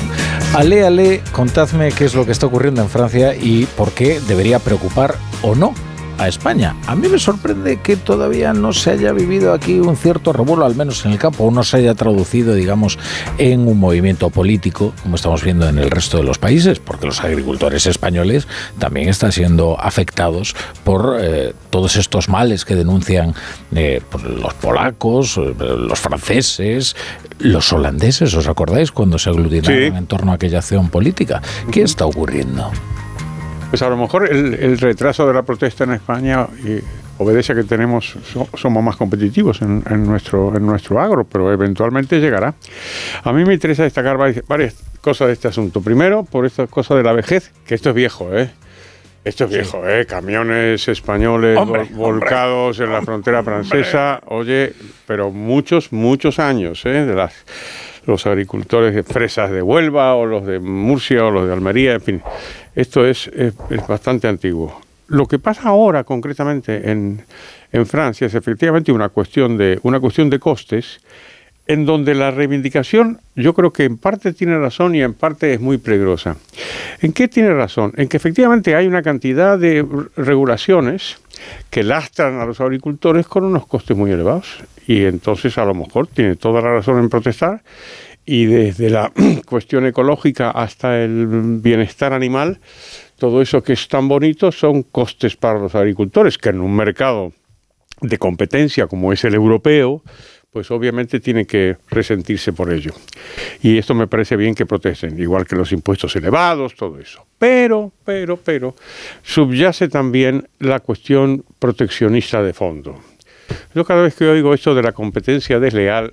Ale, ale, contadme qué es lo que está ocurriendo en Francia y por qué debería preocupar o no a España. A mí me sorprende que todavía no se haya vivido aquí un cierto revuelo, al menos en el campo, o no se haya traducido, digamos, en un movimiento político, como estamos viendo en el resto de los países, porque los agricultores españoles también están siendo afectados por eh, todos estos males que denuncian eh, los polacos, eh, los franceses, los holandeses, ¿os acordáis? Cuando se aglutinaron en torno a aquella acción política. ¿Qué está ocurriendo? Pues a lo mejor el, el retraso de la protesta en España eh, obedece a que tenemos so- somos más competitivos en, en nuestro en nuestro agro, pero eventualmente llegará. A mí me interesa destacar varias, varias cosas de este asunto. Primero, por esta cosa de la vejez, que esto es viejo, ¿eh? Esto es viejo, ¿eh? Camiones españoles Hombre, volcados en la frontera francesa, oye, pero muchos, muchos años, ¿eh? De las los agricultores de fresas de Huelva o los de Murcia o los de Almería, en fin. Esto es, es- bastante antiguo. Lo que pasa ahora concretamente en, en Francia es efectivamente una cuestión de, una cuestión de costes en donde la reivindicación yo creo que en parte tiene razón y en parte es muy peligrosa. ¿En qué tiene razón? En que efectivamente hay una cantidad de regulaciones que lastran a los agricultores con unos costes muy elevados y entonces a lo mejor tiene toda la razón en protestar y desde la cuestión ecológica hasta el bienestar animal, todo eso que es tan bonito son costes para los agricultores, que en un mercado de competencia como es el europeo, pues obviamente tienen que resentirse por ello. Y esto me parece bien que protesten, igual que los impuestos elevados, todo eso. Pero, pero, pero, subyace también la cuestión proteccionista de fondo. Yo cada vez que oigo esto de la competencia desleal,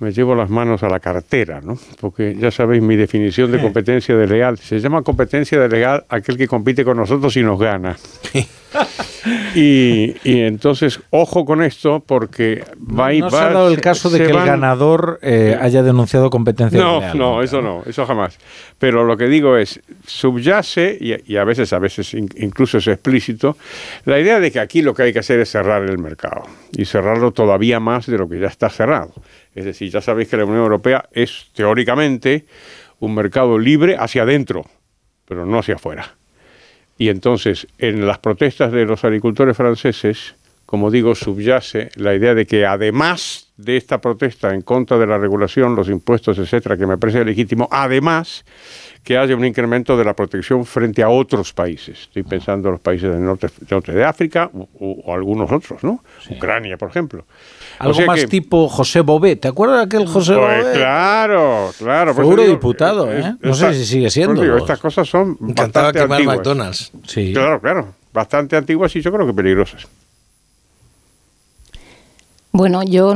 me llevo las manos a la cartera, ¿no? Porque ya sabéis mi definición de competencia desleal. Se llama competencia desleal aquel que compite con nosotros y nos gana. y, y entonces, ojo con esto, porque va y no se va- ha dado el caso de se que el ganador eh, haya denunciado competencia no, desleal. no, eso no, eso jamás. Pero lo que digo es, subyace, y, y a veces, a veces in- incluso es explícito, la idea de que aquí lo que hay que hacer es cerrar el mercado y cerrarlo todavía más de lo que ya está cerrado. Es decir, ya sabéis que la Unión Europea es teóricamente un mercado libre hacia adentro, pero no hacia afuera. Y entonces, en las protestas de los agricultores franceses, como digo, subyace la idea de que además de esta protesta en contra de la regulación, los impuestos, etcétera, que me parece legítimo, además que haya un incremento de la protección frente a otros países. Estoy pensando en los países del norte, norte de África o, o algunos otros, ¿no? Ucrania, por ejemplo. Algo O sea más que- tipo José Bové. ¿Te acuerdas de aquel José Pues Bové? claro, claro. Fue eurodiputado, ¿eh? No sé si sigue siendo. pues digo, estas cosas son Encantaba bastante quemar antiguas. McDonald's. Sí. Claro, claro. Bastante antiguas y yo creo que peligrosas. Bueno, yo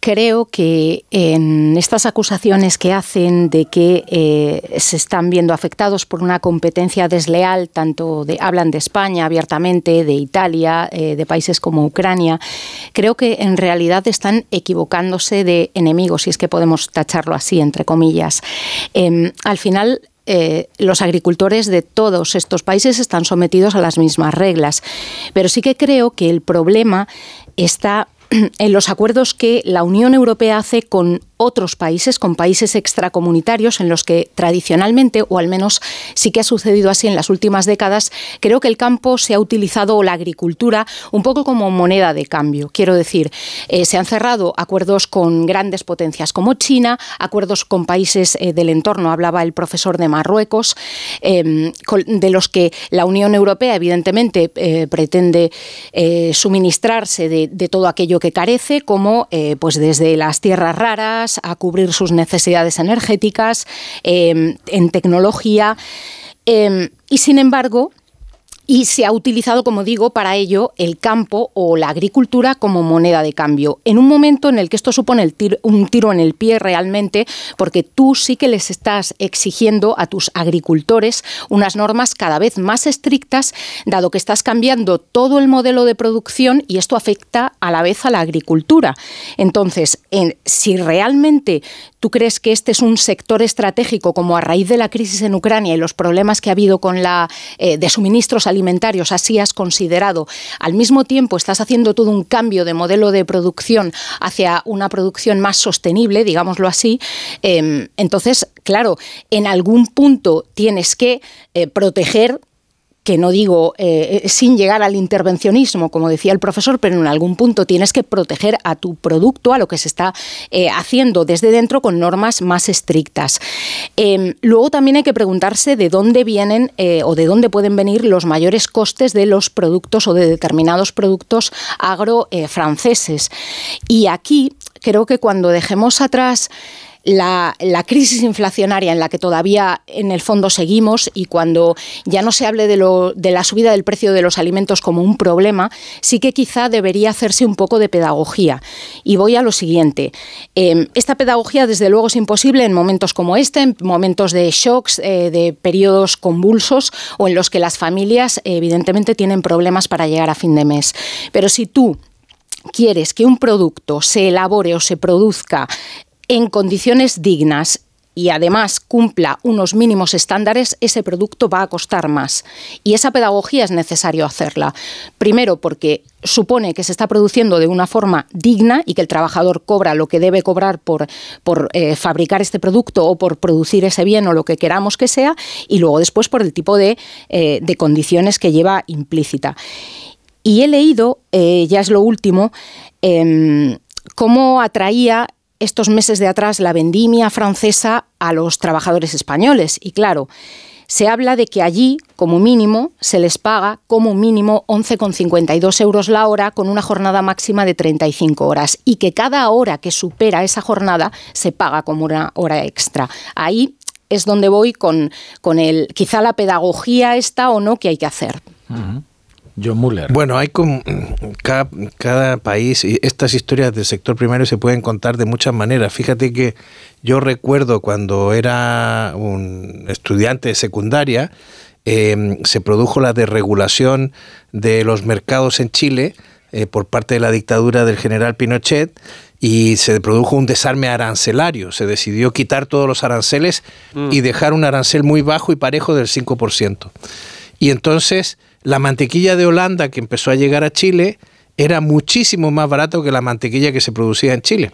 creo que en estas acusaciones que hacen de que eh, se están viendo afectados por una competencia desleal, tanto de, hablan de España abiertamente, de Italia, eh, de países como Ucrania, creo que en realidad están equivocándose de enemigos, si es que podemos tacharlo así, entre comillas. Em, al final, eh, los agricultores de todos estos países están sometidos a las mismas reglas. Pero sí que creo que el problema está en los acuerdos que la Unión Europea hace con otros países, con países extracomunitarios en los que tradicionalmente, o al menos sí que ha sucedido así en las últimas décadas, creo que el campo se ha utilizado o la agricultura un poco como moneda de cambio. Quiero decir, eh, se han cerrado acuerdos con grandes potencias como China, acuerdos con países eh, del entorno, hablaba el profesor de Marruecos, col- de los que la Unión Europea evidentemente eh, pretende suministrarse de, de todo aquello que carece, como pues desde las tierras raras a cubrir sus necesidades energéticas, eh, en tecnología. eh, y sin embargo, y se ha utilizado, como digo, para ello el campo o la agricultura como moneda de cambio. En un momento en el que esto supone un tiro en el pie realmente, porque tú sí que les estás exigiendo a tus agricultores unas normas cada vez más estrictas, dado que estás cambiando todo el modelo de producción y esto afecta a la vez a la agricultura. Entonces, en- si realmente tú crees que este es un sector estratégico, como a raíz de la crisis en Ucrania y los problemas que ha habido con la eh, de suministros alimentarios, así has considerado, al mismo tiempo estás haciendo todo un cambio de modelo de producción hacia una producción más sostenible, digámoslo así, eh, entonces, claro, en algún punto tienes que eh, proteger que no digo eh, sin llegar al intervencionismo, como decía el profesor, pero en algún punto tienes que proteger a tu producto, a lo que se está eh, haciendo desde dentro con normas más estrictas. Eh, luego también hay que preguntarse de dónde vienen eh, o de dónde pueden venir los mayores costes de los productos o de determinados productos agro franceses. Y aquí creo que cuando dejemos atrás la, crisis inflacionaria en la que todavía en el fondo seguimos y cuando ya no se hable de, lo, de la subida del precio de los alimentos como un problema, sí que quizá debería hacerse un poco de pedagogía. Y voy a lo siguiente. Eh, esta pedagogía, desde luego, es imposible en momentos como este, en momentos de shocks, eh, de periodos convulsos o en los que las familias, evidentemente, tienen problemas para llegar a fin de mes. Pero si tú quieres que un producto se elabore o se produzca en condiciones dignas y además cumpla unos mínimos estándares, ese producto va a costar más. Y esa pedagogía es necesario hacerla. Primero, porque supone que se está produciendo de una forma digna y que el trabajador cobra lo que debe cobrar por, por eh, fabricar este producto o por producir ese bien o lo que queramos que sea, y luego después por el tipo de, eh, de condiciones que lleva implícita. Y he leído, eh, ya es lo último, em, cómo atraía estos meses de atrás la vendimia francesa a los trabajadores españoles. Y claro, se habla de que allí, como mínimo, se les paga como mínimo 11,52 euros la hora con una jornada máxima de 35 horas y que cada hora que supera esa jornada se paga como una hora extra. Ahí es donde voy con, con el, quizá la pedagogía esta o no que hay que hacer. John Muller. Bueno, hay como cada, cada país y estas historias del sector primario se pueden contar de muchas maneras. Fíjate que yo recuerdo cuando era un estudiante de secundaria, eh, se produjo la desregulación de los mercados en Chile eh, por parte de la dictadura del general Pinochet y se produjo un desarme arancelario. Se decidió quitar todos los aranceles y dejar un arancel muy bajo y parejo del 5%. Y entonces la mantequilla de Holanda que empezó a llegar a Chile era muchísimo más barato que la mantequilla que se producía en Chile.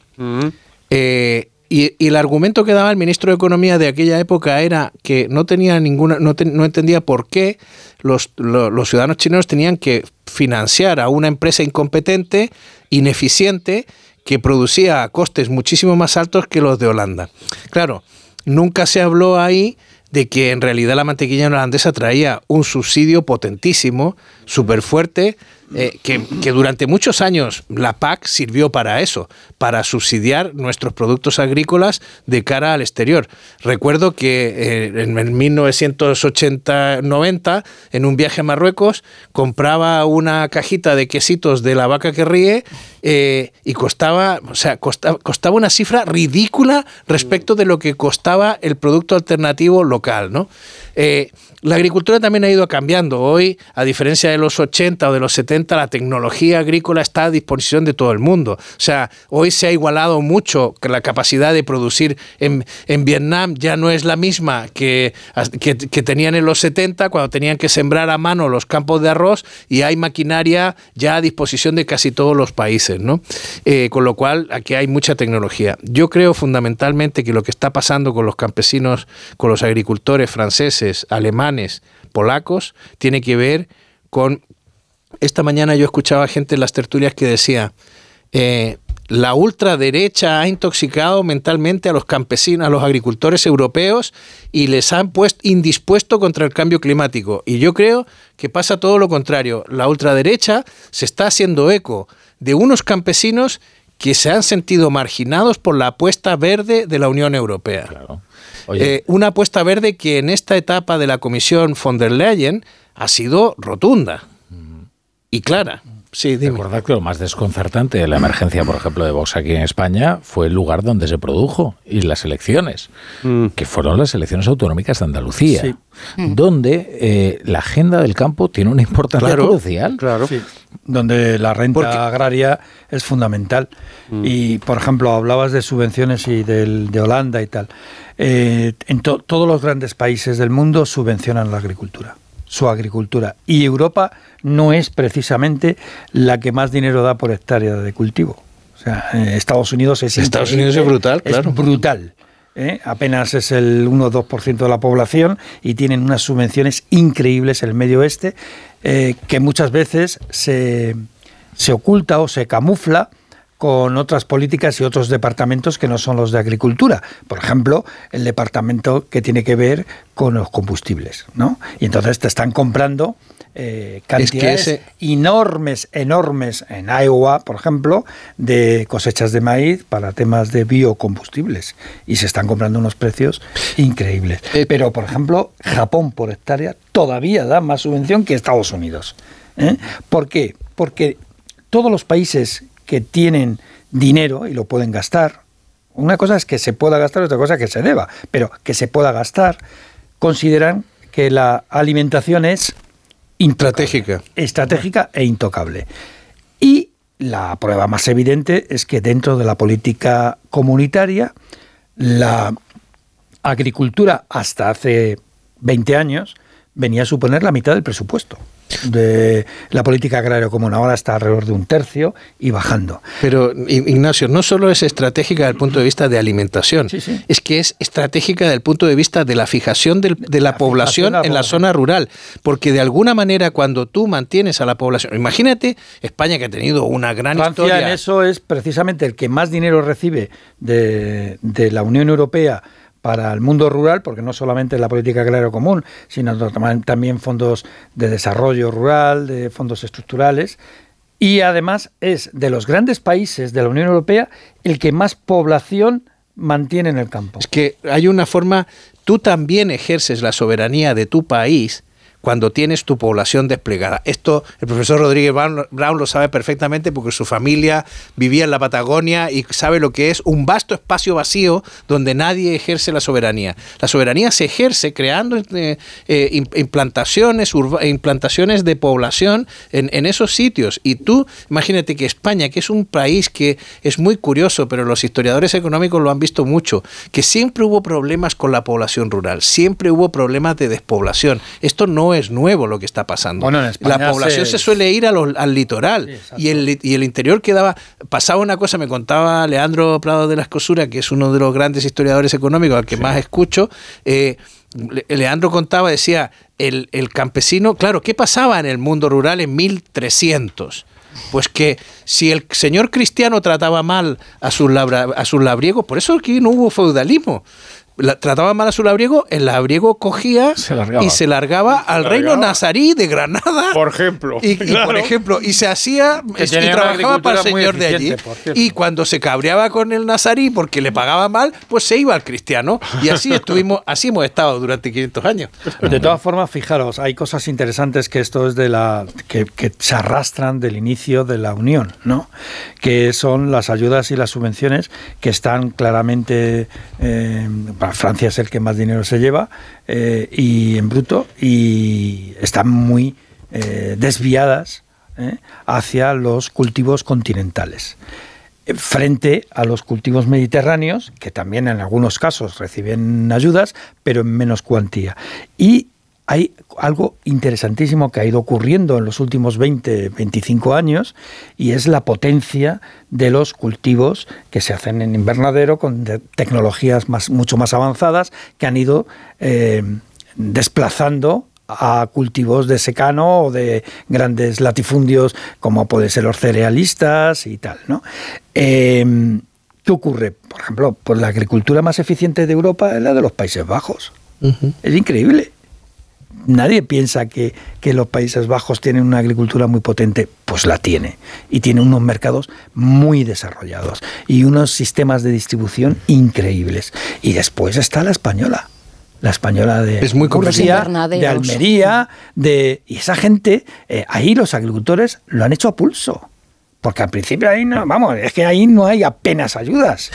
Eh, y, y el argumento que daba el ministro de Economía de aquella época era que no tenía ninguna, no, te- no entendía por qué los, lo- los ciudadanos chilenos tenían que financiar a una empresa incompetente, ineficiente, que producía a costes muchísimo más altos que los de Holanda. Claro, nunca se habló ahí de que en realidad la mantequilla holandesa traía un subsidio potentísimo, súper fuerte, eh, que, durante muchos años la PAC sirvió para eso, para subsidiar nuestros productos agrícolas de cara al exterior. Recuerdo que eh, en, en 1980-90, en un viaje a Marruecos, compraba una cajita de quesitos de la vaca que ríe eh, y costaba, o sea, costaba, costaba una cifra ridícula respecto de lo que costaba el producto alternativo local, ¿no? La agricultura también ha ido cambiando. Hoy, a diferencia de los 80 o de los 70, la tecnología agrícola está a disposición de todo el mundo. O sea, hoy se ha igualado mucho que la capacidad de producir en, en Vietnam ya no es la misma que, que, que, tenían en los 70, cuando tenían que sembrar a mano los campos de arroz y hay maquinaria ya a disposición de casi todos los países. ¿no? Eh, con lo cual, aquí hay mucha tecnología. Yo creo fundamentalmente que lo que está pasando con los campesinos, con los agricultores franceses, alemanes, polacos, tiene que ver con... Esta mañana yo escuchaba gente en las tertulias que decía, eh, la ultraderecha ha intoxicado mentalmente a los campesinos, a los agricultores europeos y les han puesto indispuesto contra el cambio climático. Y yo creo que pasa todo lo contrario. La ultraderecha se está haciendo eco de unos campesinos que se han sentido marginados por la apuesta verde de la Unión Europea. Claro. Eh, una apuesta verde que en esta etapa de la Comisión von der Leyen ha sido rotunda y clara. Sí, dime. Recordad que lo más desconcertante de la emergencia, por ejemplo, de Vox aquí en España fue el lugar donde se produjo y las elecciones, mm. que fueron las elecciones autonómicas de Andalucía, sí. donde eh, la agenda del campo tiene una importancia claro, crucial. Claro. Sí. Donde la renta Porque, agraria es fundamental. Mm. Y, por ejemplo, hablabas de subvenciones y del, de Holanda y tal. Eh, en to todos los grandes países del mundo subvencionan la agricultura su agricultura. Y Europa no es precisamente la que más dinero da por hectárea de cultivo. O sea, Estados Unidos es Estados Unidos es brutal, claro. Es brutal. ¿eh? Apenas es el 1 o 2% de la población y tienen unas subvenciones increíbles en el medio oeste eh, que muchas veces se, se oculta o se camufla con otras políticas y otros departamentos que no son los de agricultura. Por ejemplo, el departamento que tiene que ver con los combustibles, ¿no? Y entonces te están comprando eh, cantidades es que ese... enormes, enormes en Iowa, por ejemplo, de cosechas de maíz para temas de biocombustibles. Y se están comprando unos precios increíbles. Eh, Pero, por ejemplo, Japón por hectárea todavía da más subvención que Estados Unidos. ¿eh? ¿Por qué? Porque todos los países que tienen dinero y lo pueden gastar. Una cosa es que se pueda gastar, otra cosa es que se deba, pero que se pueda gastar, consideran que la alimentación es estratégica, estratégica e intocable. Y la prueba más evidente es que dentro de la política comunitaria, la agricultura hasta hace 20 años venía a suponer la mitad del presupuesto de la política agraria común. Ahora está alrededor de un tercio y bajando. Pero, Ignacio, no solo es estratégica desde el punto de vista de alimentación, sí, sí. es que es estratégica desde el punto de vista de la fijación del, de la, la población en la zona rural. Porque de alguna manera, cuando tú mantienes a la población, imagínate España que ha tenido una gran Francia historia. en eso es precisamente el que más dinero recibe de, de la Unión Europea para el mundo rural, porque no solamente la política agraria común, sino también fondos de desarrollo rural, de fondos estructurales, y además es de los grandes países de la Unión Europea el que más población mantiene en el campo. Es que hay una forma, tú también ejerces la soberanía de tu país cuando tienes tu población desplegada. Esto el profesor Rodríguez Brown lo sabe perfectamente porque su familia vivía en la Patagonia y sabe lo que es un vasto espacio vacío donde nadie ejerce la soberanía. La soberanía se ejerce creando eh, eh, implantaciones, implantaciones de población en, en, esos sitios. Y tú, imagínate que España, que es un país que es muy curioso, pero los historiadores económicos lo han visto mucho, que siempre hubo problemas con la población rural, siempre hubo problemas de despoblación. Esto no es nuevo lo que está pasando. Bueno, la población se... se, suele ir a al litoral sí, y, el, y el interior quedaba... Pasaba una cosa, me contaba Leandro Prado de la Escosura, que es uno de los grandes historiadores económicos al que sí. más escucho, eh, Le- Leandro contaba, decía, el, el campesino, claro, ¿qué pasaba en el mundo rural en 1300? Pues que si el señor cristiano trataba mal a sus, labra- a sus labriegos, por eso aquí no hubo feudalismo. La- trataba mal a su labriego, el labriego cogía y se largaba al Se reino largaba. nazarí de Granada. Por ejemplo. Y, y Claro. por ejemplo, y se hacía y trabajaba para el señor de allí. Y cuando se cabreaba con el nazarí porque le pagaba mal, pues se iba al cristiano. Y así estuvimos, así hemos estado durante 500 años. De todas formas, fijaros, hay cosas interesantes que esto es de la que, que se arrastran del inicio de la Unión, ¿no? Que son las ayudas y las subvenciones que están claramente eh, Francia es el que más dinero se lleva eh, y en bruto y están muy eh, desviadas ¿eh? hacia los cultivos continentales frente a los cultivos mediterráneos, que también en algunos casos reciben ayudas, pero en menos cuantía. Y hay algo interesantísimo que ha ido ocurriendo en los últimos 20, 25 años, y es la potencia de los cultivos que se hacen en invernadero con tecnologías más, mucho más avanzadas que han ido eh, desplazando a cultivos de secano o de grandes latifundios como pueden ser los cerealistas y tal, ¿no? Eh, ¿Qué ocurre? Por ejemplo, pues la agricultura más eficiente de Europa es la de los Países Bajos. Es increíble. Nadie piensa que, que los Países Bajos tienen una agricultura muy potente. Pues la tiene. Y tiene unos mercados muy desarrollados y unos sistemas de distribución increíbles. Y después está la española. La española de Es muy Murcia, de Almería, de y esa gente, eh, ahí los agricultores lo han hecho a pulso. Porque al principio ahí no, vamos, es que ahí no hay apenas ayudas.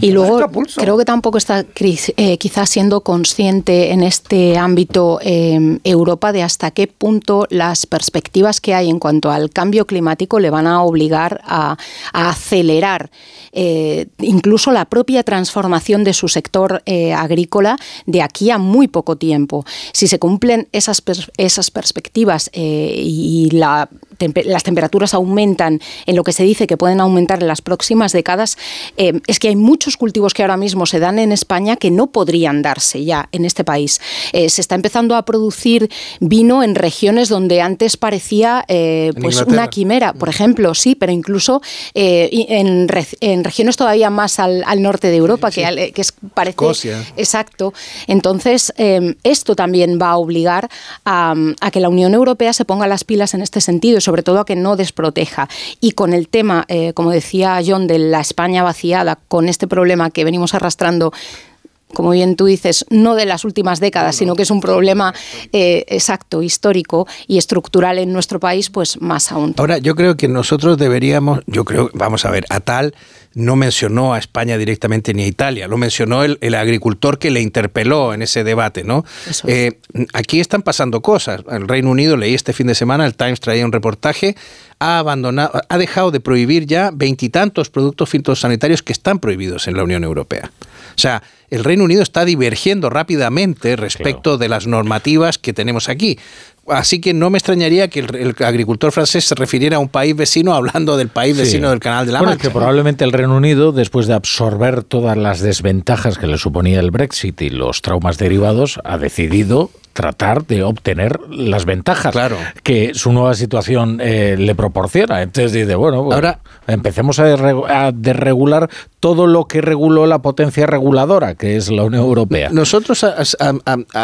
Y luego creo que tampoco está eh, quizás siendo consciente en este ámbito eh, Europa de hasta qué punto las perspectivas que hay en cuanto al cambio climático le van a obligar a, a acelerar eh, incluso la propia transformación de su sector agrícola de aquí a muy poco tiempo. Si se cumplen esas, esas perspectivas y la tempe- las temperaturas aumentan en lo que se dice que pueden aumentar en las próximas décadas, eh, es que hay muchos cultivos que ahora mismo se dan en España que no podrían darse ya en este país. Eh, se está empezando a producir vino en regiones donde antes parecía eh, pues una quimera, por ejemplo, sí, pero incluso en, re- en regiones todavía más al, al norte de Europa, que, al- que es, parece... Escocia. Exacto. Entonces, eh, esto también va a obligar a, a que la Unión Europea se ponga las pilas en este sentido sobre todo a que no desproteja. Y con el tema, eh, como decía John, de la España vaciada, con este problema que venimos arrastrando como bien tú dices, no de las últimas décadas, sino que es un problema eh, exacto, histórico y estructural en nuestro país, pues más aún. Ahora, yo creo que nosotros deberíamos, yo creo, vamos a ver, Atal no mencionó a España directamente ni a Italia, lo mencionó el, el agricultor que le interpeló en ese debate, ¿no? Eh, aquí están pasando cosas. El Reino Unido, leí este fin de semana, el Times traía un reportaje, ha abandonado, ha dejado de prohibir ya veintitantos productos fitosanitarios que están prohibidos en la Unión Europea. O sea, el Reino Unido está divergiendo rápidamente respecto de las normativas que tenemos aquí. Así que no me extrañaría que el, el agricultor francés se refiriera a un país vecino hablando del país Sí. vecino del Canal de la Bueno, Mancha. que probablemente el Reino Unido, después de absorber todas las desventajas que le suponía el Brexit y los traumas derivados, ha decidido tratar de obtener las ventajas que su nueva situación eh, le proporciona. Entonces dice, bueno, pues, Ahora- empecemos a, desregu- a desregular todo lo que reguló la potencia reguladora, que es la Unión Europea. Nosotros a-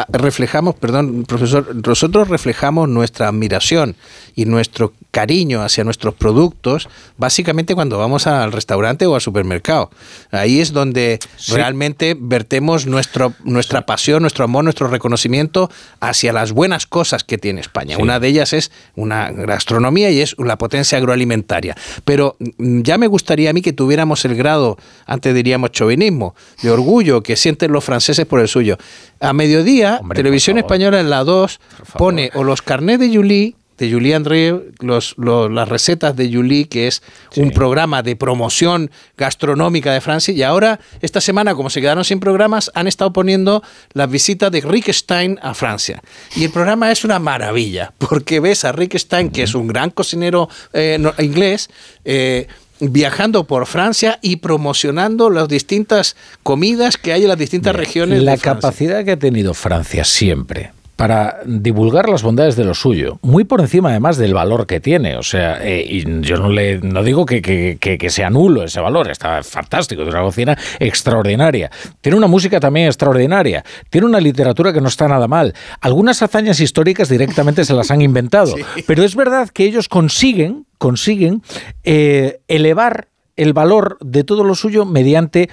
reflejamos, perdón, profesor, nosotros reflejamos nuestra admiración y nuestro cariño hacia nuestros productos básicamente cuando vamos al restaurante o al supermercado. Ahí es donde Sí. realmente vertemos nuestro, nuestra pasión, nuestro amor, nuestro reconocimiento hacia las buenas cosas que tiene España. Sí. Una de ellas es una gastronomía y es la potencia agroalimentaria. Pero mm, ya me gustaría a mí que tuviéramos el grado, antes diríamos chauvinismo, de orgullo que sienten los franceses por el suyo. A mediodía, Televisión Española en la 2 pone o los carnets de Julie de Julie André, los, los- las recetas de Julie, que es un programa de promoción gastronómica de Francia. Y ahora, esta semana, como se quedaron sin programas, han estado poniendo las visitas de Rick Stein a Francia. Y el programa es una maravilla, porque ves a Rick Stein, que es un gran cocinero eh, no- inglés, eh, viajando por Francia y promocionando las distintas comidas que hay en las distintas regiones. La de capacidad que ha tenido Francia siempre para divulgar las bondades de lo suyo, muy por encima además del valor que tiene. O sea, eh, y yo no le no digo que, que- que- que sea nulo ese valor, está fantástico, es una cocina extraordinaria. Tiene una música también extraordinaria, tiene una literatura que no está nada mal. Algunas hazañas históricas directamente se las han inventado, pero es verdad que ellos consiguen, consiguen eh, elevar el valor de todo lo suyo mediante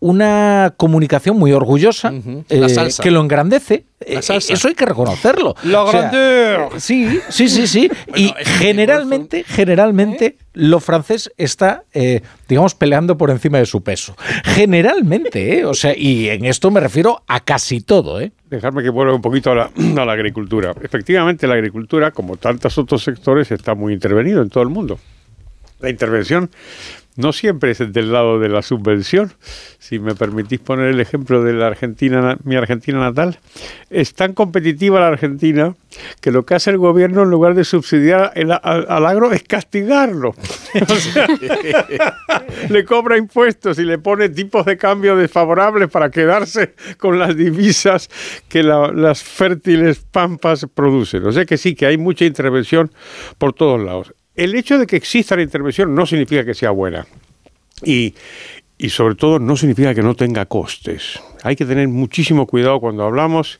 una comunicación muy orgullosa La eh, salsa. que lo engrandece. La Eh, salsa. Eso hay que reconocerlo. La O sea, grandeur. Sí, sí, sí, sí. y generalmente, generalmente, lo francés está, eh, digamos, peleando por encima de su peso. Generalmente, ¿eh? O sea, y en esto me refiero a casi todo, ¿eh? Dejarme que vuelva un poquito a la, a la agricultura. Efectivamente, la agricultura, como tantos otros sectores, está muy intervenido en todo el mundo. La intervención no siempre es del lado de la subvención. Si me permitís poner el ejemplo de la Argentina, mi Argentina natal, es tan competitiva la Argentina que lo que hace el gobierno en lugar de subsidiar el- al, al agro es castigarlo. Le cobra impuestos y le pone tipos de cambio desfavorables para quedarse con las divisas que la- las fértiles pampas producen. O sea que sí, que hay mucha intervención por todos lados. El hecho de que exista la intervención no significa que sea buena. Y, y sobre todo no significa que no tenga costes. Hay que tener muchísimo cuidado cuando hablamos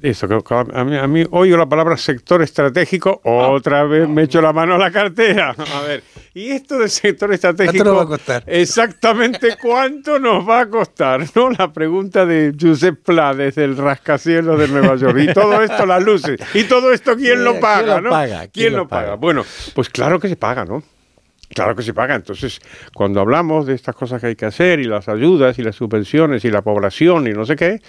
que A mí, a mí oigo la palabra sector estratégico, otra vez me echo la mano a la cartera. A ver, y esto del sector estratégico... ¿Cuánto nos va a costar? Exactamente cuánto nos va a costar, ¿no? La pregunta de Josep Pla desde el rascacielos de Nueva York. Y todo esto, las luces. Y todo esto, ¿quién lo ¿Quién paga, lo no? paga? ¿Quién, ¿Quién lo lo paga? paga? Bueno, pues claro que se paga, ¿no? Claro que se paga. Entonces, cuando hablamos de estas cosas que hay que hacer y las ayudas y las subvenciones y la población y no sé qué,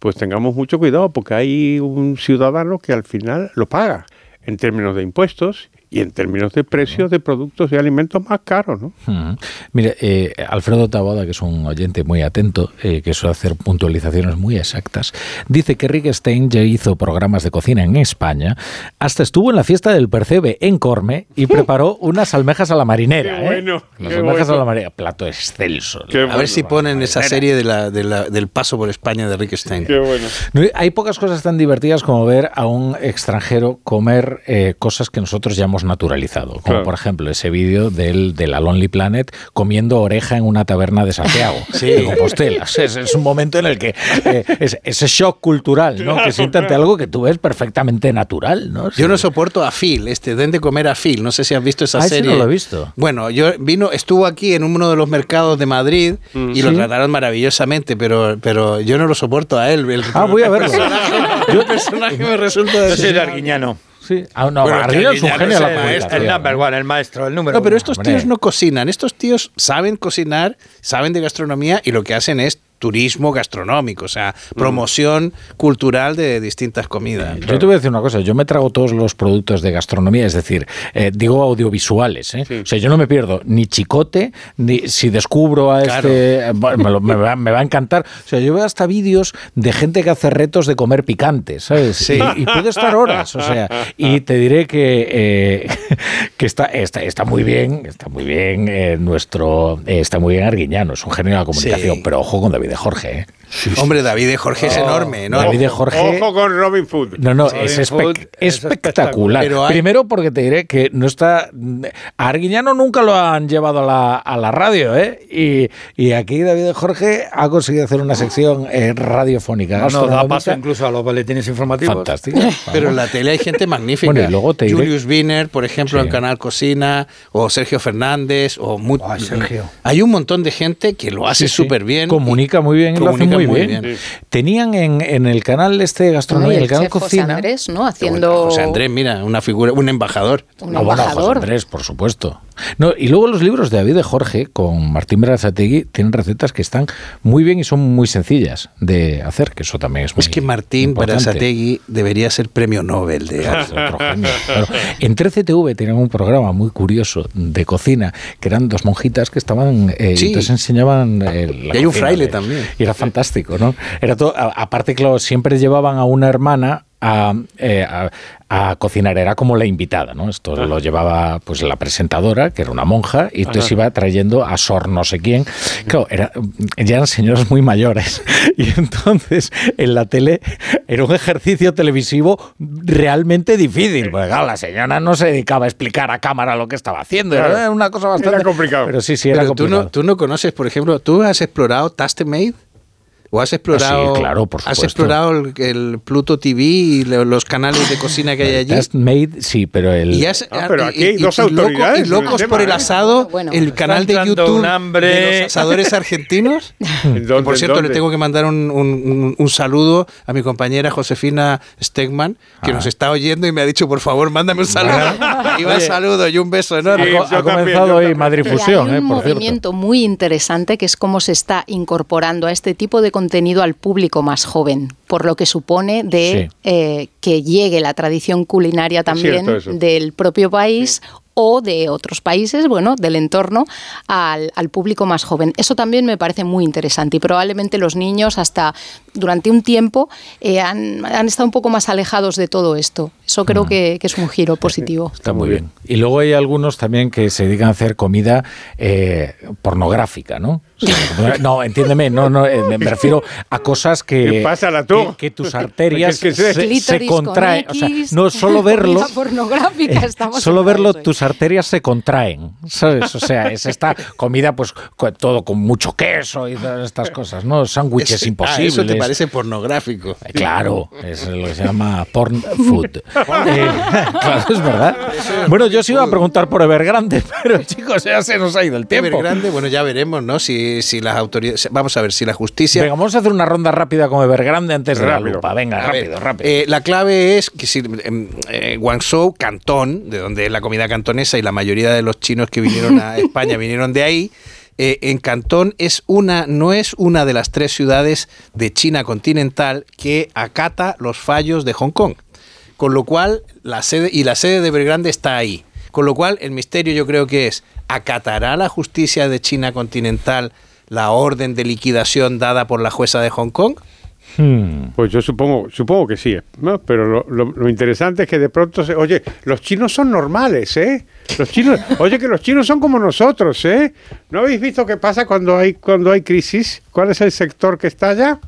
pues tengamos mucho cuidado porque hay un ciudadano que al final lo paga en términos de impuestos y en términos de precios de productos y alimentos más caros, ¿no? Ujú. Mire, eh, Alfredo Taboada, que es un oyente muy atento, eh, que suele hacer puntualizaciones muy exactas, dice que Rick Stein ya hizo programas de cocina en España, hasta estuvo en la fiesta del Percebe en Corme y preparó unas almejas a la marinera. Qué ¿eh? bueno, Las qué almejas bueno. a la marinera, plato excelso. a ver si ponen esa serie de la, de la- del paso por España de Rick Stein. Qué bueno. No, hay pocas cosas tan divertidas como ver a un extranjero comer eh, cosas que nosotros ya naturalizado. Como Claro. por ejemplo ese vídeo del, de la Lonely Planet comiendo oreja en una taberna de Santiago, Sí. de Compostela. Es, es un momento en el que eh, es- ese shock cultural, ¿no? que sientan algo que tú ves perfectamente natural. ¿no? Yo no soporto a Phil, este, den de comer a Phil. No sé si has visto esa Ah, serie. no lo he visto. Bueno, yo vino, estuvo aquí en uno de los mercados de Madrid y lo trataron maravillosamente, pero, pero yo no lo soporto a él. El, Ah, voy a el verlo. personaje- el personaje me resulta Yo soy. Arguiñano. Sí. Ah, no, Bueno, es un genio la es el-. El number one, el maestro, el número No, pero uno. estos hombre. tíos no cocinan. Estos tíos saben cocinar, saben de gastronomía y lo que hacen es turismo gastronómico, o sea, promoción cultural de distintas comidas. Yo te voy a decir una cosa, yo me trago todos los productos de gastronomía, es decir, eh, digo audiovisuales, ¿eh? o sea, yo no me pierdo ni chicote, ni si descubro a Claro. este, eh, me, lo- me va, me va a encantar, o sea, yo veo hasta vídeos de gente que hace retos de comer picante, ¿sabes? Sí. Y, y puedo estar horas, o sea, y te diré que, eh, que está, está, está muy bien, está muy bien eh, nuestro, eh, está muy bien Arguiñano, es un genio de la comunicación, Sí. pero ojo con David Jorge, ¿eh? Hombre, David de Jorge es enorme, ¿no? David de Jorge... Ojo con Robin Hood. No, no, Sí, es, espe- es espectacular. Pero hay- Primero porque te diré que no está... A Arguiñano nunca lo han llevado a la, a la radio, ¿eh? Y, y aquí David Jorge ha conseguido hacer una sección eh, radiofónica. No, no, da paso incluso a los boletines informativos. Fantástica. Pero en la tele hay gente magnífica. Bueno, y luego te diré- Julius Wiener, por ejemplo, Sí. en Canal Cocina, o Sergio Fernández, o mu- Ay, Sergio. Hay un montón de gente que lo hace Sí, sí. súper bien. Comunica muy bien y lo hace comunica muy, muy bien. bien. Tenían en, en el canal este de Ay, gastronomía, el el canal chef José Cocina... Andrés, ¿no? Haciendo José Andrés, mira, una figura, un embajador. un Ah, bueno, José embajador. Andrés, por supuesto. No, y luego los libros de David de Jorge con Martín Berazategui tienen recetas que están muy bien y son muy sencillas de hacer, que eso también es muy Es que Martín. Berazategui debería ser premio Nobel de Es otro genio. Claro. En 13TV tenían un programa muy curioso de cocina, que eran dos monjitas que estaban, eh, Sí. entonces enseñaban eh, la Y hay un fraile de- también. Y era fantástico, ¿no? Era todo, a- aparte, claro, siempre llevaban a una hermana a, eh, a- a cocinar, era como la invitada, ¿no? Esto lo llevaba pues la presentadora, que era una monja, y entonces Ajá. iba trayendo a Sor no sé quién. Claro, era, ya eran señoras muy mayores. Y entonces en la tele era un ejercicio televisivo realmente difícil. Porque claro, la señora no se dedicaba a explicar a cámara lo que estaba haciendo. Era una cosa bastante Era complicado. Pero sí, sí, era Pero tú complicado. no, tú no conoces, por ejemplo, ¿tú has explorado Tastemade? ¿O has explorado, Ah, Sí, claro, por ¿Has explorado el, el Pluto TV y lo- los canales de cocina que hay allí? Test made, sí, pero el. Y, has- Ah, pero y- aquí hay y- dos y autoridades y en locos el por tema, el ¿eh? asado, Bueno, el canal de YouTube un hambre. de los asadores argentinos. ¿En dónde, por cierto, dónde? le tengo que mandar un, un- un- un saludo a mi compañera Josefina Stegman, que Ah. nos está oyendo y me ha dicho, por favor, mándame un saludo. Y el saludo y un beso enorme. Sí, ha, también, comenzado hoy. Madrid Y hay Fusión, un eh, por cierto. movimiento muy interesante que es cómo se está incorporando a este tipo de contenido al público más joven, por lo que supone de Sí. eh, que llegue la tradición culinaria también del propio país o de otros países, bueno, del entorno, al, al público más joven. Eso también me parece muy interesante y probablemente los niños hasta durante un tiempo eh, han, han estado un poco más alejados de todo esto. Eso creo que, que es un giro positivo. Está muy bien. Y luego hay algunos también que se dedican a hacer comida eh, pornográfica, ¿no? O sea, no, entiéndeme, no, no, eh, me refiero a cosas que, ¿Qué pasa, tú? que, que tus arterias Que- que se- se, se Clítoris con contraen. O sea, no solo verlo, pornográfica, eh, estamos solo verlo, eso, ¿eh? tus arterias se contraen, ¿sabes? O sea, es esta comida, pues, todo con mucho queso y todas estas cosas, ¿no? Sándwiches Ese- ah, imposibles. eso te parece pornográfico. Eh, Claro, es lo que se llama porn food. Eh, claro, es verdad. Bueno, yo os iba a preguntar por Evergrande, pero chicos, ya se nos ha ido el tiempo. Evergrande, bueno, ya veremos, ¿no? Si, si las autoridades. Vamos a ver, si la justicia. Venga, vamos a hacer una ronda rápida con Evergrande antes de la Rápido. lupa. Venga, A ver, rápido, rápido. eh, la clave es que si em, eh, Guangzhou, Cantón, de donde es la comida cantonesa y la mayoría de los chinos que vinieron a España vinieron de ahí. Eh, en Cantón es una, no es una de las tres ciudades de China continental que acata los fallos de Hong Kong. Con lo cual, la sede, y la sede de Evergrande está ahí. Con lo cual, el misterio yo creo que es, ¿acatará la justicia de China continental la orden de liquidación dada por la jueza de Hong Kong? Hmm. Pues yo supongo, supongo que sí, ¿no? Pero lo, lo- lo interesante es que de pronto se, oye, los chinos son normales, ¿eh? Los chinos, oye, que los chinos son como nosotros, ¿eh? ¿No habéis visto qué pasa cuando hay cuando hay crisis? ¿Cuál es el sector que estalla?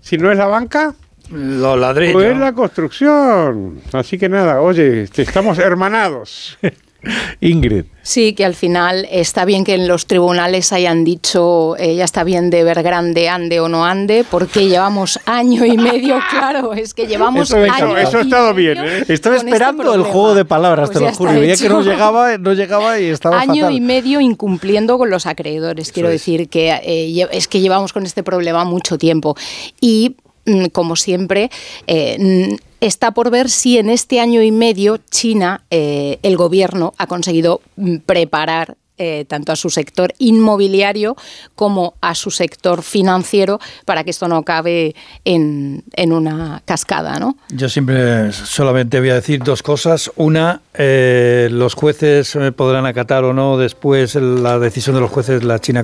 Si no es la banca, Los ladrillos. pues es la construcción. Así que nada, oye, este, estamos hermanados. Ingrid. Sí, que al final está bien que en los tribunales hayan dicho eh, ya está bien de ver grande, ande o no ande, porque llevamos año y medio, claro, es que llevamos Eso año. Eso ha estado bien, ¿eh? Estaba este esperando el juego de palabras, Pues te lo juro. Veía que no llegaba, no llegaba y estaba año fatal. y medio incumpliendo con los acreedores. Quiero decir que eh, es que llevamos con este problema mucho tiempo. Y, mm, como siempre, eh, está por ver si en este año y medio China, eh, el gobierno, ha conseguido mm, preparar eh, tanto a su sector inmobiliario como a su sector financiero para que esto no acabe en, en una cascada, ¿no? Yo siempre solamente voy a decir dos cosas. Una, eh, los jueces podrán acatar o no después la decisión de los jueces de la China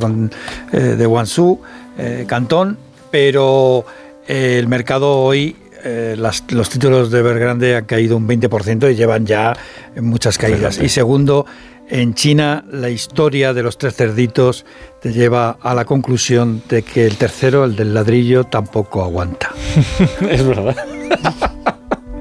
de Guangzhou, Cantón, pero el mercado hoy, eh, las- los títulos de Evergrande han caído un 20% y llevan ya muchas caídas. Y segundo, en China la historia de los tres cerditos te lleva a la conclusión de que el tercero, el del ladrillo, tampoco aguanta. es verdad.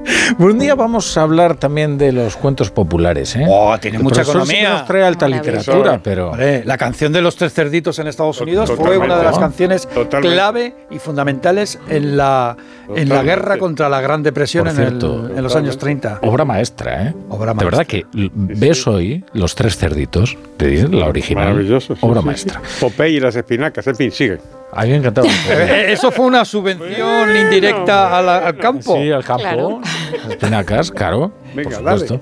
Un día vamos a hablar también de los cuentos populares, ¿eh? Oh, tiene El mucha sí economía. nos trae alta Maravilloso. literatura, pero... Hombre, la canción de los tres cerditos en Estados Unidos fue Totalmente. una de las canciones Totalmente. clave y fundamentales en la, en la guerra contra la Gran Depresión Por en, el- cierto, en los años 30. Obra maestra, ¿eh? Obra De verdad que ves hoy Los Tres Cerditos, te la original, Maravilloso. sí, obra sí, maestra. sí. Popeye y las espinacas, en fin, sigue. A mí me encantaba. Eso fue una subvención indirecta al campo. Sí, al campo. Claro. Espinacas, claro. Venga, por supuesto.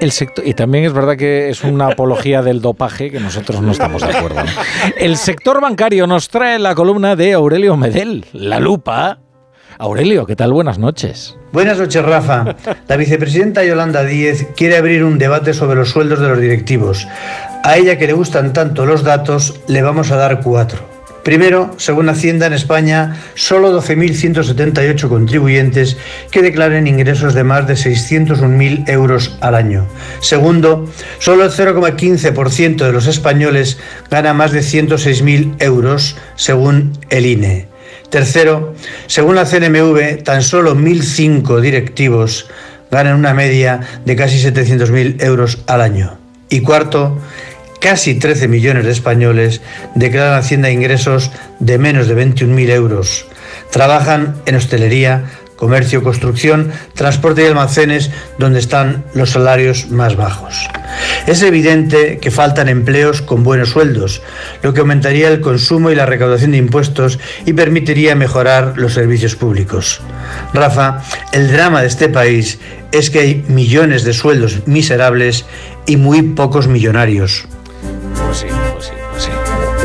El sector, y también es verdad que es una apología del dopaje que nosotros no estamos de acuerdo. ¿no? El sector bancario nos trae la columna de Aurelio Medel, La Lupa. Aurelio, ¿qué tal? Buenas noches. Buenas noches, Rafa. La vicepresidenta Yolanda Díez quiere abrir un debate sobre los sueldos de los directivos. A ella que le gustan tanto los datos, le vamos a dar cuatro. Primero, según Hacienda en España, solo 12.178 contribuyentes que declaren ingresos de más de 601.000 euros al año. Segundo, solo el 0,15% de los españoles gana más de 106.000 euros, según el INE. Tercero, según la CNMV, tan solo 1.005 directivos ganan una media de casi 700.000 euros al año. Y cuarto, casi 13 millones de españoles declaran Hacienda ingresos de menos de 21.000 euros. Trabajan en hostelería, comercio, construcción, transporte y almacenes donde están los salarios más bajos. Es evidente que faltan empleos con buenos sueldos, lo que aumentaría el consumo y la recaudación de impuestos y permitiría mejorar los servicios públicos. Rafa, el drama de este país es que hay millones de sueldos miserables y muy pocos millonarios. Pues sí, pues sí, pues sí.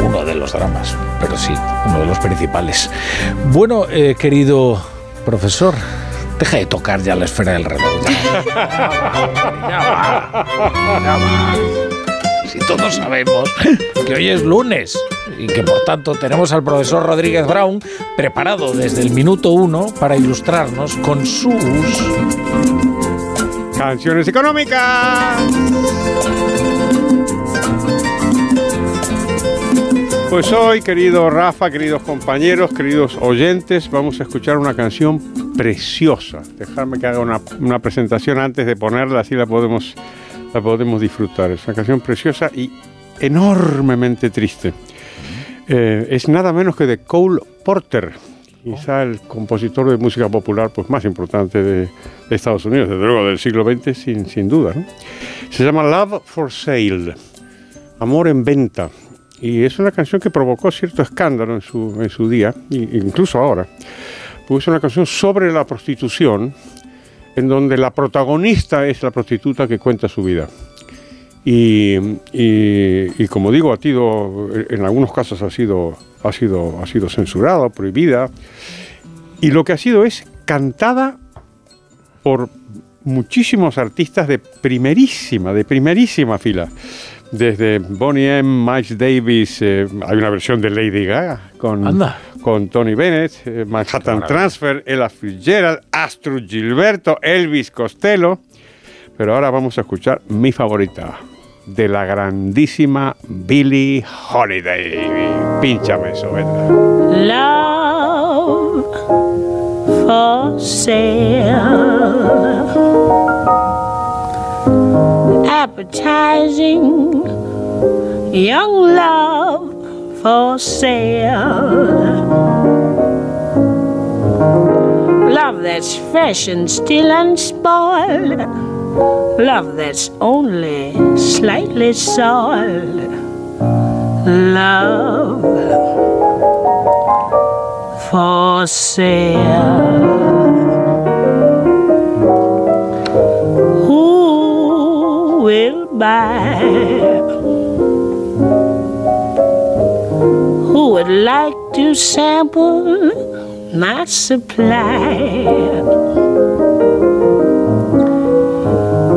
Uno de los dramas, pero sí, uno de los principales. Bueno, eh, querido profesor, deja de tocar ya la esfera del reloj. Ya va, ya va. Si todos sabemos que hoy es lunes y que por tanto tenemos al profesor Rodríguez Brown preparado desde el minuto uno para ilustrarnos con sus canciones económicas. Pues hoy, querido Rafa, queridos compañeros, queridos oyentes, vamos a escuchar una canción preciosa. Dejarme que haga una, presentación antes de ponerla, así la podemos, la podemos disfrutar. Es una canción preciosa y enormemente triste. Eh, es nada menos que de Cole Porter, quizá el compositor de música popular pues, más importante de, Estados Unidos, desde luego del siglo XX, sin, sin duda. Se llama Love for Sale, Amor en Venta. Y es una canción que provocó cierto escándalo en su, en su día, incluso ahora. Pues es una canción sobre la prostitución, en donde la protagonista es la prostituta que cuenta su vida. Y, y como digo, ha sido, en algunos casos ha sido, ha sido, ha sido censurada, prohibida. Y lo que ha sido es cantada por muchísimos artistas de primerísima, de primerísima fila desde Bonnie M, Miles Davis, eh, hay una versión de Lady Gaga con, con Tony Bennett, eh, Manhattan Transfer, Ella Fitzgerald, Astro Gilberto, Elvis Costello. Pero ahora vamos a escuchar mi favorita, de la grandísima Billie Holiday. Pínchame eso, venga. Love for sale. Appetizing young love for sale. Love that's fresh and still unspoiled. Love that's only slightly soiled. Love for sale. Who would like to sample my supply?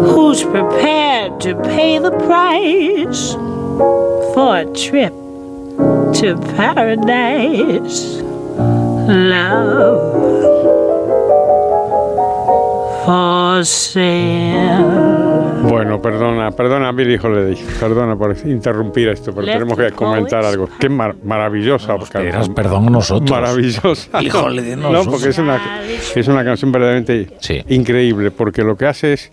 Who's prepared to pay the price for a trip to paradise? Love for sale. Bueno, perdona, perdona, Billy Holiday, perdona por interrumpir esto, pero tenemos que comentar algo. Qué mar- maravillosa. eras, perdón, nosotros. Maravillosa. Holiday, no, nosotros. porque es una, es una canción verdaderamente increíble, porque lo que hace es,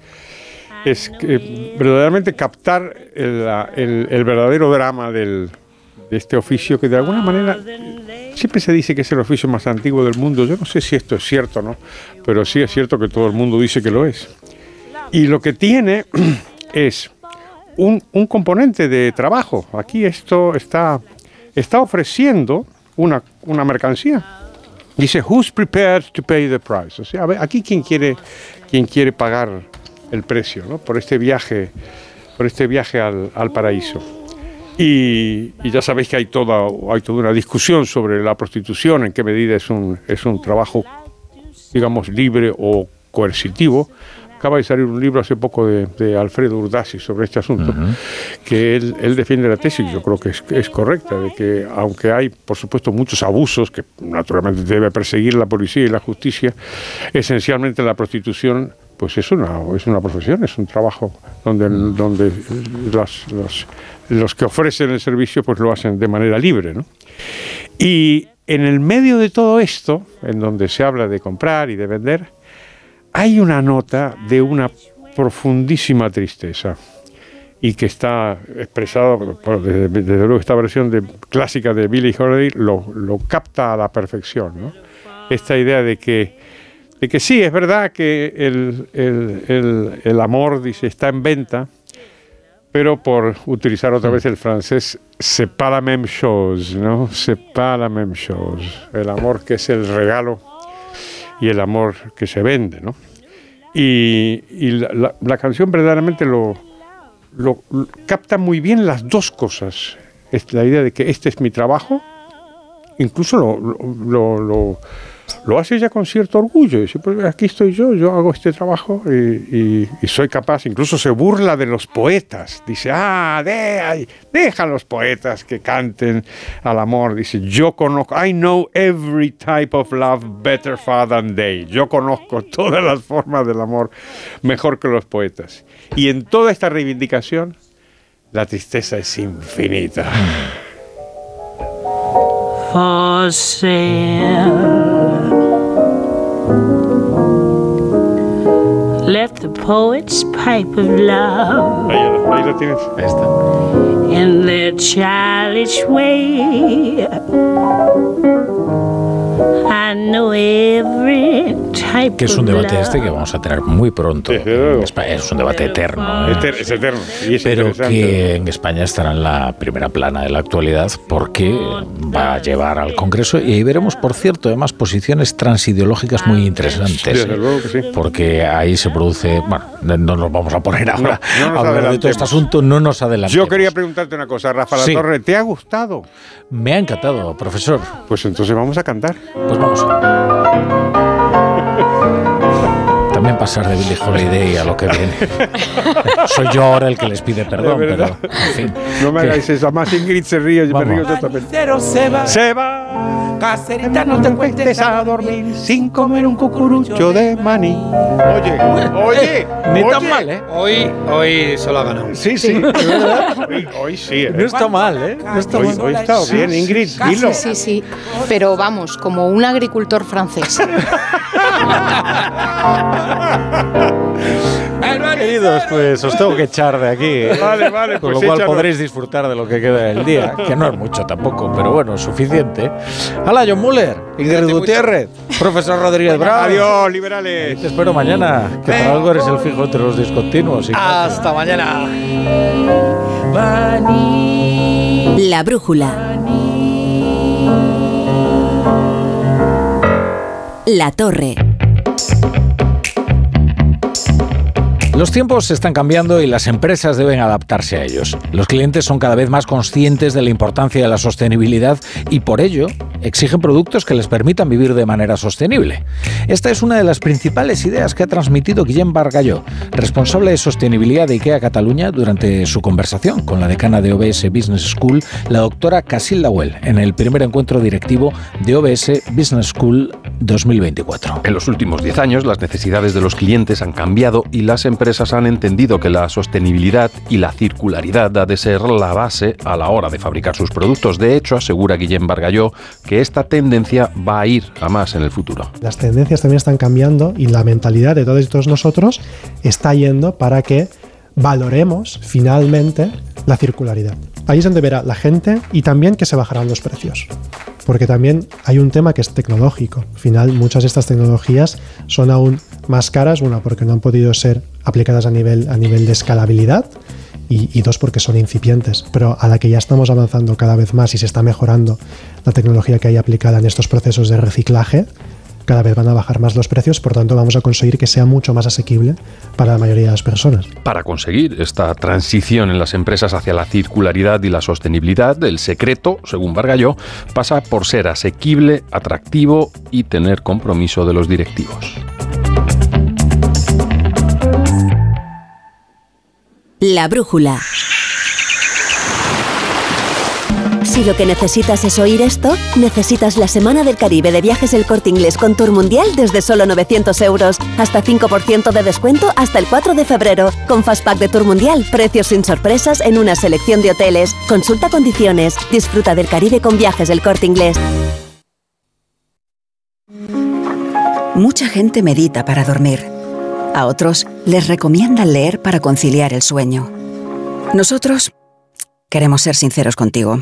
es que, verdaderamente captar el, el- el verdadero drama del, de este oficio que de alguna manera siempre se dice que es el oficio más antiguo del mundo. Yo no sé si esto es cierto o no, pero sí es cierto que todo el mundo dice que lo es. Y lo que tiene es un, un componente de trabajo. Aquí esto está, está ofreciendo una, una mercancía. Dice, who's prepared to pay the price? O sea, aquí quién quiere, quién quiere pagar el precio ¿no? por este viaje, por este viaje al, al paraíso. Y, y ya sabéis que hay toda, hay toda una discusión sobre la prostitución, en qué medida es un, es un trabajo, digamos, libre o coercitivo. Acaba de salir un libro hace poco de, de Alfredo Urdasi sobre este asunto, que él, él defiende la tesis, yo creo que es, es correcta, de que aunque hay, por supuesto, muchos abusos que naturalmente debe perseguir la policía y la justicia, esencialmente la prostitución pues es una, es una profesión, es un trabajo donde, donde las- los, los que ofrecen el servicio pues lo hacen de manera libre. ¿no? Y en el medio de todo esto, en donde se habla de comprar y de vender, hay una nota de una profundísima tristeza y que está expresada, desde, desde luego esta versión de, clásica de Billie Holiday lo, lo capta a la perfección. ¿no? Esta idea de que, de que sí, es verdad que el, el- el- el amor dice, está en venta, pero por utilizar otra vez el francés, c'est pas la même chose, ¿no? C'est pas la même chose. El amor que es el regalo y el amor que se vende, ¿no? Y, la, canción verdaderamente lo, lo- capta muy bien las dos cosas. La idea de que este es mi trabajo, incluso lo, lo- hace ya con cierto orgullo. Dice, pues aquí estoy yo, yo hago este trabajo y, soy capaz. Incluso se burla de los poetas. Dice, ah, de, deja a los poetas que canten al amor. Dice, yo conozco, I know every type of love better far than they. Yo conozco todas las formas del amor mejor que los poetas. Y en toda esta reivindicación, la tristeza es infinita. For sale. Let the poets pipe of love Ahí la tienes. Ahí está. in their childish way. Que es un debate este que vamos a tener muy pronto. en España. Es un debate eterno. ¿eh? Es eterno. Y es pero que en España estará en la primera plana de la actualidad porque va a llevar al Congreso y ahí veremos, por cierto, además posiciones transideológicas muy interesantes. Desde luego que sí. Porque ahí se produce, bueno, no no nos vamos a poner ahora No, no a hablar de todo este asunto, no nos adelantemos. Yo quería preguntarte una cosa, Rafa La Sí. Torre, ¿te ha gustado? Me ha encantado, profesor. Pues entonces vamos a cantar. 不是那么说 Pasar de Billie Holiday a lo que viene. Soy yo ahora el que les pide perdón, pero en fin. No me ¿Qué? hagáis eso, además Ingrid se ríe, yo me Vamos. río yo también. Se va. Se va. Caserita, no te cuentes a dormir sin comer un cucurucho Yo de maní. Oye, oye, Ni oye. tan mal, ¿eh? Hoy, hoy se lo ha ganado. Sí, sí. Hoy, hoy sí, ¿eh? No está mal, ¿eh? No está Hoy, mal. hoy está bien, Ingrid, dilo. Sí, sí, sí. Pero vamos, como un agricultor francés. Queridos, pues os tengo que echar de aquí. ¿eh? Vale, vale, Con pues lo cual podréis disfrutar de lo que queda del día, que no es mucho tampoco, pero bueno, suficiente. Hala, John Muller, Ingrid Gutiérrez, profesor Rodríguez Bravo. Adiós, liberales. Te espero mañana, que para algo eres el fijo entre los discontinuos. Hasta mañana. La brújula. La torre. Los tiempos están cambiando y las empresas deben adaptarse a ellos. Los clientes son cada vez más conscientes de la importancia de la sostenibilidad y por ello exigen productos que les permitan vivir de manera sostenible. Esta es una de las principales ideas que ha transmitido Guillem Bargalló, responsable de sostenibilidad de IKEA Cataluña, durante su conversación con la decana de OBS Business School, la doctora Casilda Well, en el primer encuentro directivo de OBS Business School 2024. En los últimos 10 años, las necesidades de los clientes han cambiado y las empresas han entendido que la sostenibilidad y la circularidad ha de ser la base a la hora de fabricar sus productos. De hecho, asegura Guillem Bargalló que esta tendencia va a ir a más en el futuro. Las tendencias también están cambiando y la mentalidad de todos y todos nosotros está yendo para que valoremos finalmente la circularidad. Ahí es donde verá la gente y también que se bajarán los precios. Porque también hay un tema que es tecnológico. Al final, muchas de estas tecnologías son aún más caras, una porque no han podido ser aplicadas a nivel, a nivel de escalabilidad y, y dos porque son incipientes. Pero a la que ya estamos avanzando cada vez más y se está mejorando la tecnología que hay aplicada en estos procesos de reciclaje, cada vez van a bajar más los precios, por tanto vamos a conseguir que sea mucho más asequible para la mayoría de las personas. Para conseguir esta transición en las empresas hacia la circularidad y la sostenibilidad, el secreto, según Bargalló, pasa por ser asequible, atractivo y tener compromiso de los directivos. La brújula. Si lo que necesitas es oír esto, necesitas la Semana del Caribe de Viajes El Corte Inglés con Tour Mundial desde solo 900 euros. Hasta 5% de descuento hasta el 4 de febrero. Con Fastpack de Tour Mundial, precios sin sorpresas en una selección de hoteles. Consulta condiciones. Disfruta del Caribe con Viajes El Corte Inglés. Mucha gente medita para dormir. A otros les recomiendan leer para conciliar el sueño. Nosotros queremos ser sinceros contigo.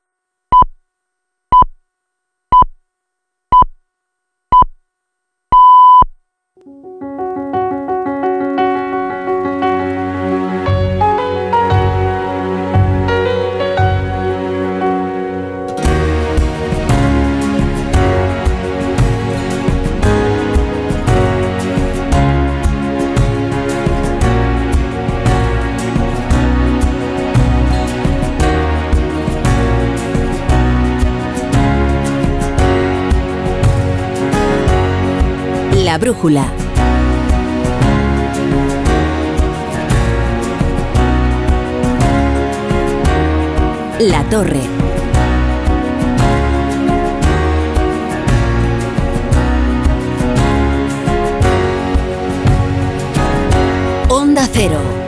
Brújula. La torre. Onda Cero.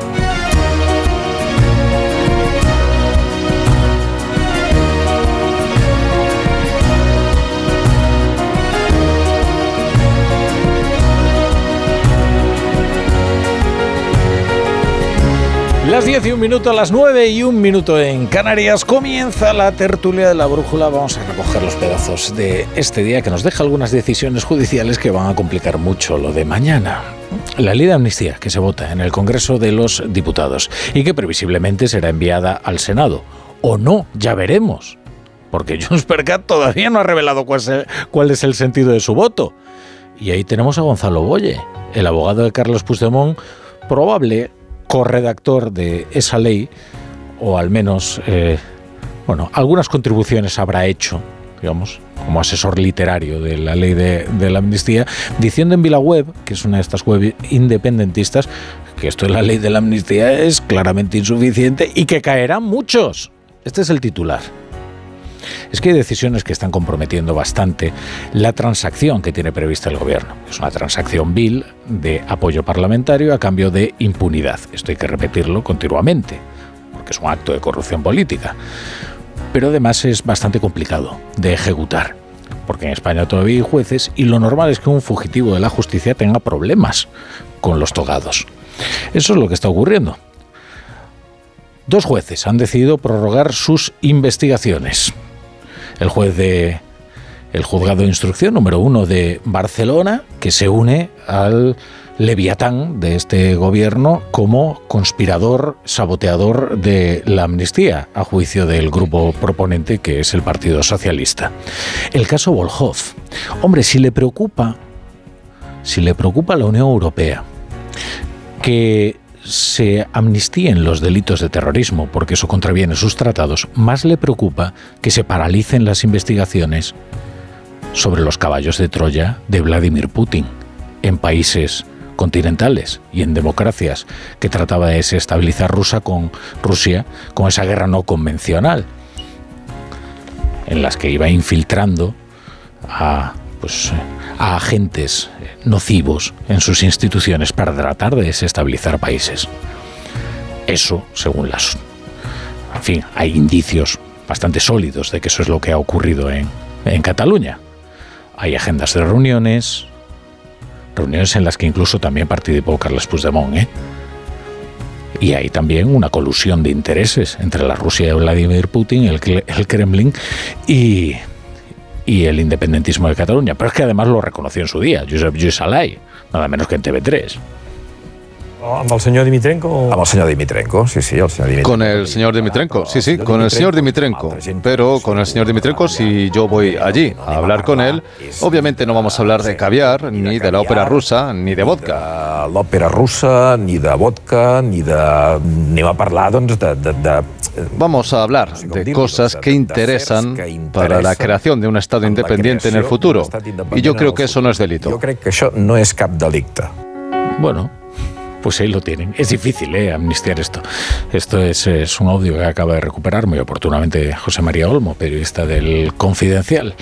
Las 10 y un minuto, las 9 y un minuto en Canarias, comienza la tertulia de la brújula. Vamos a recoger los pedazos de este día que nos deja algunas decisiones judiciales que van a complicar mucho lo de mañana. La ley de amnistía que se vota en el Congreso de los Diputados y que previsiblemente será enviada al Senado. O no, ya veremos. Porque Junts per Cat todavía no ha revelado cuál es, el, cuál es el sentido de su voto. Y ahí tenemos a Gonzalo Boye, el abogado de Carlos Puigdemont, probable corredactor de esa ley, o al menos, eh, bueno, algunas contribuciones habrá hecho, digamos, como asesor literario de la ley de, la amnistía, diciendo en VilaWeb, que es una de estas web independentistas, que esto de la ley de la amnistía es claramente insuficiente y que caerán muchos. Este es el titular. Es que hay decisiones que están comprometiendo bastante la transacción que tiene prevista el gobierno. Es una transacción bill de apoyo parlamentario a cambio de impunidad. Esto hay que repetirlo continuamente, porque es un acto de corrupción política. Pero además es bastante complicado de ejecutar, porque en España todavía hay jueces y lo normal es que un fugitivo de la justicia tenga problemas con los togados. Eso es lo que está ocurriendo. Dos jueces han decidido prorrogar sus investigaciones el juez de el juzgado de instrucción número uno de Barcelona, que se une al leviatán de este gobierno como conspirador, saboteador de la amnistía, a juicio del grupo proponente que es el Partido Socialista. El caso Volhov. Hombre, si le preocupa, si le preocupa a la Unión Europea que se amnistíen los delitos de terrorismo porque eso contraviene sus tratados, más le preocupa que se paralicen las investigaciones sobre los caballos de Troya de Vladimir Putin en países continentales y en democracias que trataba de desestabilizar Rusia con Rusia con esa guerra no convencional en las que iba infiltrando a pues a agentes nocivos en sus instituciones para tratar de desestabilizar países. Eso, según las... En fin, hay indicios bastante sólidos de que eso es lo que ha ocurrido en, en Cataluña. Hay agendas de reuniones, reuniones en las que incluso también participó Carles Puigdemont, ¿eh? Y hay también una colusión de intereses entre la Rusia de Vladimir Putin, el, el Kremlin y, y el independentismo de Cataluña. Pero es que además lo reconoció en su día, Josep Lluís nada menos que en TV3. ¿Amb el senyor Dimitrenko? O... Amb el senyor Dimitrenko, sí, sí, el senyor Dimitrenko. Con el señor Dimitrenko, sí, sí, con el señor Dimitrenko. Pero con el señor Dimitrenko, si yo voy allí a hablar con él, obviamente no vamos a hablar de caviar, ni de la ópera rusa, ni de vodka. L'òpera russa, ni de vodka, ni de... Anem a parlar, doncs, de... de, de... Vamos a hablar de cosas que interesan para la creación de un Estado independiente en el futuro. Y yo creo que eso no es delito. Jo crec que això no és cap delicte. Bueno, pues ahí lo tienen. Es difícil ¿eh? amnistiar esto. Esto es, un audio que acaba de recuperar muy oportunamente José María Olmo, periodista del Confidencial.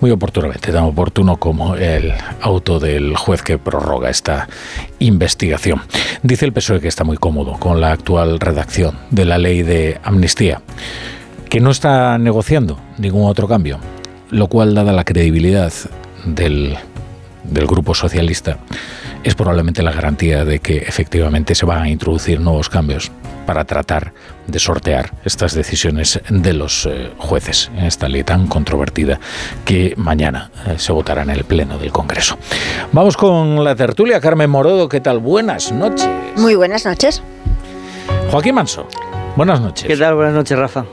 Muy oportunamente, tan oportuno como el auto del juez que prorroga esta investigación. Dice el PSOE que está muy cómodo con la actual redacción de la ley de amnistía, que no está negociando ningún otro cambio, lo cual, dada la credibilidad del Grupo Socialista, es probablemente la garantía de que efectivamente se van a introducir nuevos cambios para tratar de sortear estas decisiones de los eh, jueces en esta ley tan controvertida que mañana eh, se votará en el Pleno del Congreso. Vamos con la tertulia. Carmen Morodo, ¿qué tal? Buenas noches. Muy buenas noches. Joaquín Manso, buenas noches. ¿Qué tal? Buenas noches, Rafa.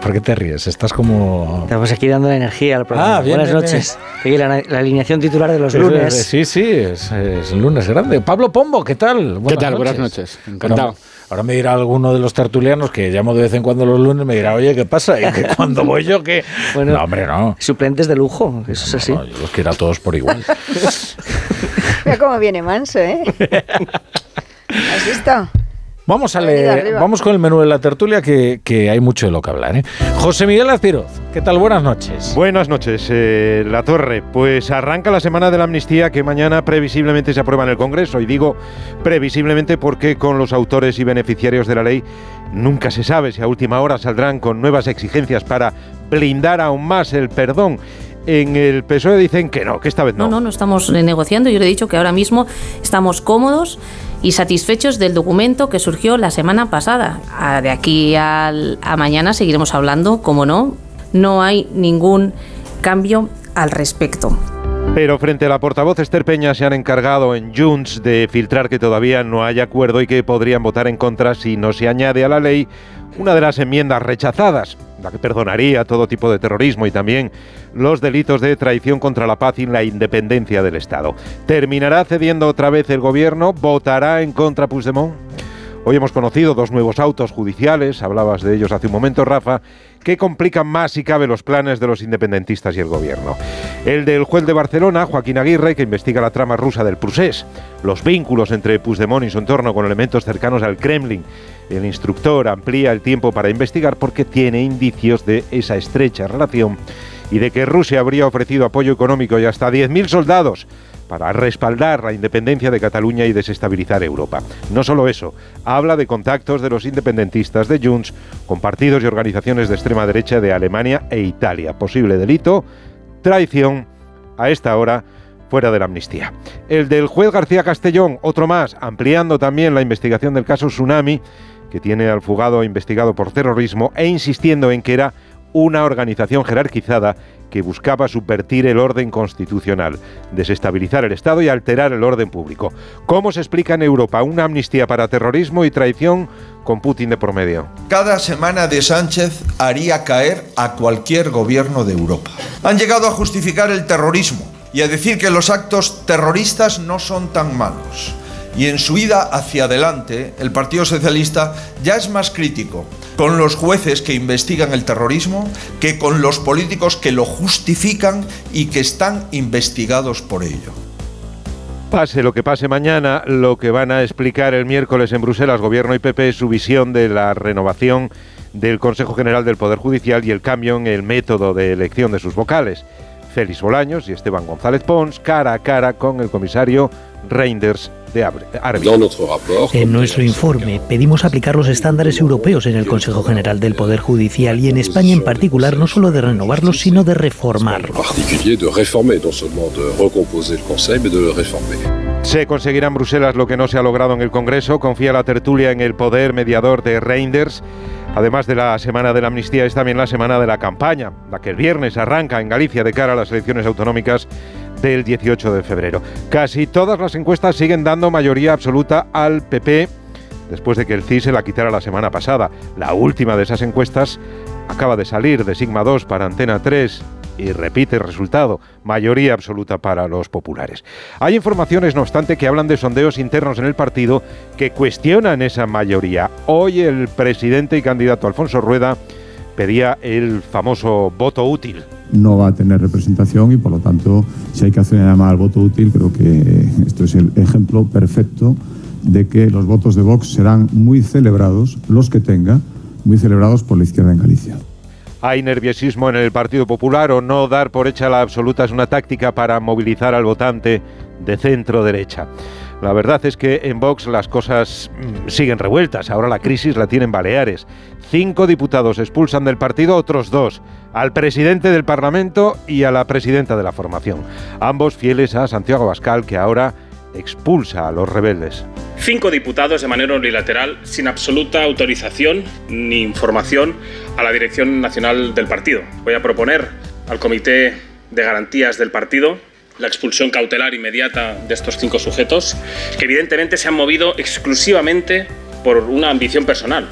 ¿Por qué te ríes? Estás como... Estamos aquí dando la energía al programa. Ah, bien, Buenas bien, noches. Aquí la, la alineación titular de los Sí, lunes. Sí, sí, es, es lunes grande. Pablo Pombo, ¿qué tal? ¿Qué tal? Buenas noches. Encantado. Ahora, ahora me dirá alguno de los tertulianos que llamo de vez en cuando los lunes, me dirá, oye, ¿qué pasa? Y que cuando voy yo, que... Bueno, no, hombre, no. Suplentes de lujo, eso es así. No, yo los quiero a todos por igual. Mira cómo viene manso, ¿eh? ¿Has visto? Vamos, a leer, arriba. vamos con el menú de la tertulia, que, que hay mucho de lo que hablar. ¿eh? José Miguel Azpiroz, ¿qué tal? Buenas noches. Buenas noches, eh, La Torre. Pues arranca la semana de la amnistía que mañana previsiblemente se aprueba en el Congreso. Y digo previsiblemente porque con los autores y beneficiarios de la ley nunca se sabe si a última hora saldrán con nuevas exigencias para blindar aún más el perdón. En el PSOE dicen que no, que esta vez no. No, no, no estamos eh, negociando. Yo le he dicho que ahora mismo estamos cómodos y satisfechos del documento que surgió la semana pasada. De aquí a mañana seguiremos hablando, como no. No hay ningún cambio al respecto. Pero frente a la portavoz Esther Peña se han encargado en Junts de filtrar que todavía no hay acuerdo y que podrían votar en contra si no se añade a la ley una de las enmiendas rechazadas, la que perdonaría todo tipo de terrorismo y también los delitos de traición contra la paz y la independencia del Estado. ¿Terminará cediendo otra vez el gobierno? ¿Votará en contra Puigdemont? Hoy hemos conocido dos nuevos autos judiciales, hablabas de ellos hace un momento, Rafa, que complican más si cabe los planes de los independentistas y el gobierno. El del juez de Barcelona, Joaquín Aguirre, que investiga la trama rusa del Prusés, los vínculos entre Puigdemont y su entorno con elementos cercanos al Kremlin. El instructor amplía el tiempo para investigar porque tiene indicios de esa estrecha relación y de que Rusia habría ofrecido apoyo económico y hasta 10.000 soldados para respaldar la independencia de Cataluña y desestabilizar Europa. No solo eso, habla de contactos de los independentistas de Junts con partidos y organizaciones de extrema derecha de Alemania e Italia. Posible delito, traición, a esta hora fuera de la amnistía. El del juez García Castellón, otro más, ampliando también la investigación del caso Tsunami, que tiene al fugado investigado por terrorismo e insistiendo en que era una organización jerarquizada que buscaba subvertir el orden constitucional, desestabilizar el Estado y alterar el orden público. ¿Cómo se explica en Europa una amnistía para terrorismo y traición con Putin de por medio? Cada semana de Sánchez haría caer a cualquier gobierno de Europa. Han llegado a justificar el terrorismo y a decir que los actos terroristas no son tan malos. Y en su ida hacia adelante, el Partido Socialista ya es más crítico con los jueces que investigan el terrorismo que con los políticos que lo justifican y que están investigados por ello. Pase lo que pase mañana, lo que van a explicar el miércoles en Bruselas, Gobierno y PP, es su visión de la renovación del Consejo General del Poder Judicial y el cambio en el método de elección de sus vocales. Félix Bolaños y Esteban González Pons, cara a cara con el comisario Reinders de Arbi. En nuestro informe pedimos aplicar los estándares europeos en el Consejo General del Poder Judicial y en España en particular, no solo de renovarlos, sino de reformarlos. Se conseguirá en Bruselas lo que no se ha logrado en el Congreso. Confía la tertulia en el poder mediador de Reinders. Además de la semana de la amnistía, es también la semana de la campaña, la que el viernes arranca en Galicia de cara a las elecciones autonómicas del 18 de febrero. Casi todas las encuestas siguen dando mayoría absoluta al PP después de que el CIS se la quitara la semana pasada. La última de esas encuestas acaba de salir de Sigma 2 para Antena 3 y repite el resultado, mayoría absoluta para los populares. Hay informaciones, no obstante, que hablan de sondeos internos en el partido que cuestionan esa mayoría. Hoy el presidente y candidato Alfonso Rueda pedía el famoso voto útil. No va a tener representación y por lo tanto, si hay que hacer una llamada al voto útil, creo que esto es el ejemplo perfecto de que los votos de Vox serán muy celebrados, los que tenga, muy celebrados por la izquierda en Galicia. ¿Hay nerviosismo en el Partido Popular o no dar por hecha la absoluta es una táctica para movilizar al votante de centro derecha? La verdad es que en Vox las cosas mm, siguen revueltas. Ahora la crisis la tienen Baleares. Cinco diputados expulsan del partido, otros dos, al presidente del Parlamento y a la presidenta de la formación. Ambos fieles a Santiago Abascal, que ahora expulsa a los rebeldes. Cinco diputados de manera unilateral, sin absoluta autorización ni información a la Dirección Nacional del Partido. Voy a proponer al Comité de Garantías del Partido la expulsión cautelar inmediata de estos cinco sujetos, que evidentemente se han movido exclusivamente por una ambición personal.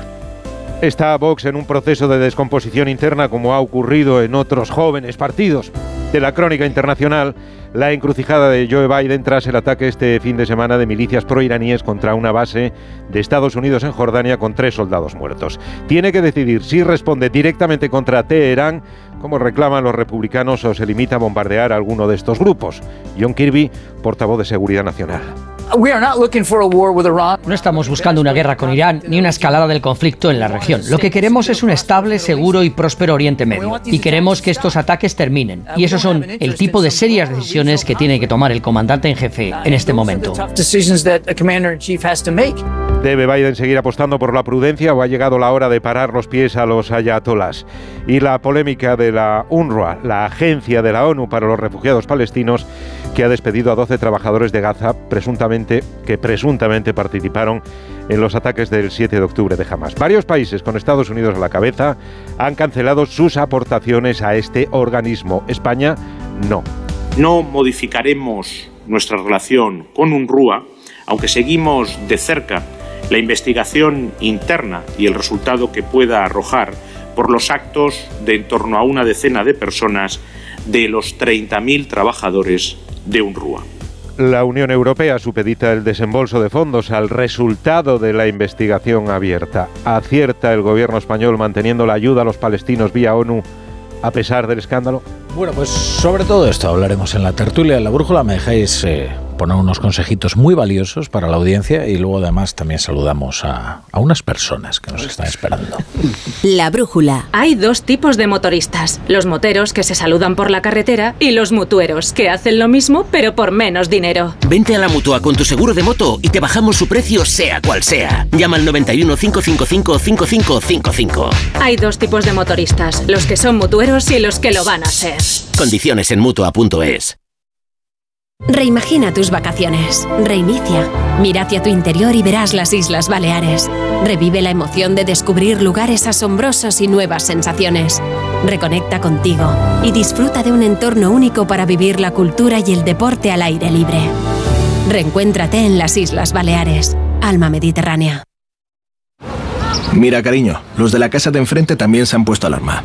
Está Vox en un proceso de descomposición interna como ha ocurrido en otros jóvenes partidos. De la crónica internacional, la encrucijada de Joe Biden tras el ataque este fin de semana de milicias proiraníes contra una base de Estados Unidos en Jordania con tres soldados muertos. Tiene que decidir si responde directamente contra Teherán, como reclaman los republicanos, o se limita a bombardear a alguno de estos grupos. John Kirby, portavoz de Seguridad Nacional. No estamos buscando una guerra con Irán ni una escalada del conflicto en la región. Lo que queremos es un estable, seguro y próspero Oriente Medio. Y queremos que estos ataques terminen. Y esos son el tipo de serias decisiones que tiene que tomar el comandante en jefe en este momento. ¿Debe Biden seguir apostando por la prudencia o ha llegado la hora de parar los pies a los ayatolas? Y la polémica de la UNRWA, la agencia de la ONU para los refugiados palestinos, que ha despedido a 12 trabajadores de Gaza presuntamente, que presuntamente participaron en los ataques del 7 de octubre de Hamas. Varios países, con Estados Unidos a la cabeza, han cancelado sus aportaciones a este organismo. España no. No modificaremos nuestra relación con UNRWA, aunque seguimos de cerca la investigación interna y el resultado que pueda arrojar por los actos de en torno a una decena de personas de los 30.000 trabajadores de UNRWA. La Unión Europea supedita el desembolso de fondos al resultado de la investigación abierta. ¿Acierta el gobierno español manteniendo la ayuda a los palestinos vía ONU a pesar del escándalo? Bueno, pues sobre todo esto hablaremos en la tertulia. En la brújula me dejáis eh, poner unos consejitos muy valiosos para la audiencia y luego además también saludamos a, a unas personas que nos están esperando. La brújula. Hay dos tipos de motoristas. Los moteros que se saludan por la carretera y los mutueros que hacen lo mismo pero por menos dinero. Vente a la mutua con tu seguro de moto y te bajamos su precio sea cual sea. Llama al 91 555 5555. Hay dos tipos de motoristas. Los que son mutueros y los que lo van a ser. Condiciones en mutua.es. Reimagina tus vacaciones. Reinicia. Mira hacia tu interior y verás las Islas Baleares. Revive la emoción de descubrir lugares asombrosos y nuevas sensaciones. Reconecta contigo y disfruta de un entorno único para vivir la cultura y el deporte al aire libre. Reencuéntrate en las Islas Baleares. Alma Mediterránea. Mira, cariño, los de la casa de enfrente también se han puesto alarma.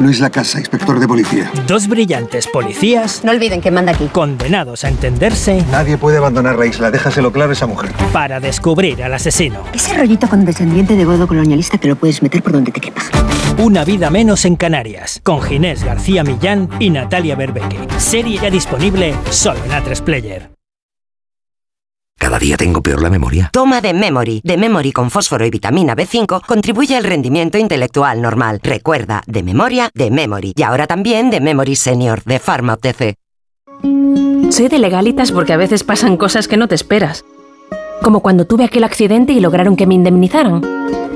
Luis Lacasa, inspector de policía. Dos brillantes policías. No olviden que manda aquí. Condenados a entenderse. Nadie puede abandonar la isla, déjaselo claro a esa mujer. Para descubrir al asesino. Ese rollito con descendiente de godo colonialista te lo puedes meter por donde te quepa. Una vida menos en Canarias. Con Ginés García Millán y Natalia Berbeque. Serie ya disponible solo en A3 Player. Cada día tengo peor la memoria. Toma de Memory. De Memory con fósforo y vitamina B5 contribuye al rendimiento intelectual normal. Recuerda, de memoria, de Memory. Y ahora también de Memory Senior, de Pharma OTC. Soy de legalitas porque a veces pasan cosas que no te esperas. Como cuando tuve aquel accidente y lograron que me indemnizaran.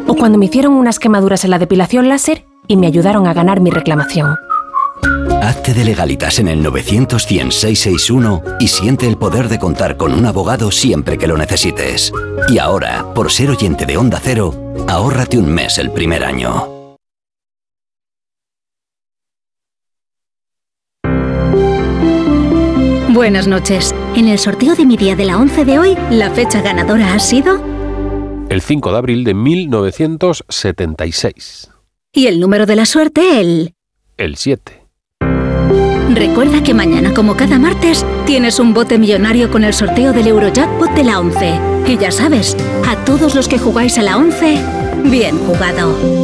O cuando me hicieron unas quemaduras en la depilación láser y me ayudaron a ganar mi reclamación. Hazte de legalitas en el 900 y siente el poder de contar con un abogado siempre que lo necesites. Y ahora, por ser oyente de Onda Cero, ahórrate un mes el primer año. Buenas noches. En el sorteo de mi día de la 11 de hoy, la fecha ganadora ha sido... El 5 de abril de 1976. Y el número de la suerte, el... El 7. Recuerda que mañana, como cada martes, tienes un bote millonario con el sorteo del Eurojackpot de la 11. Y ya sabes, a todos los que jugáis a la 11, bien jugado.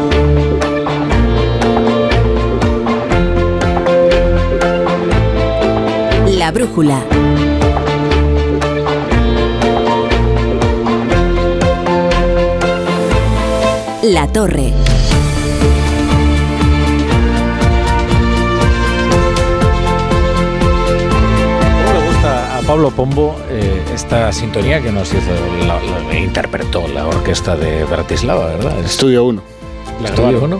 La brújula. La torre. ¿Cómo le gusta a Pablo Pombo eh, esta sintonía que nos hizo, la, la- interpretó la orquesta de Bratislava, ¿verdad? Estudio 1. La Estudio 1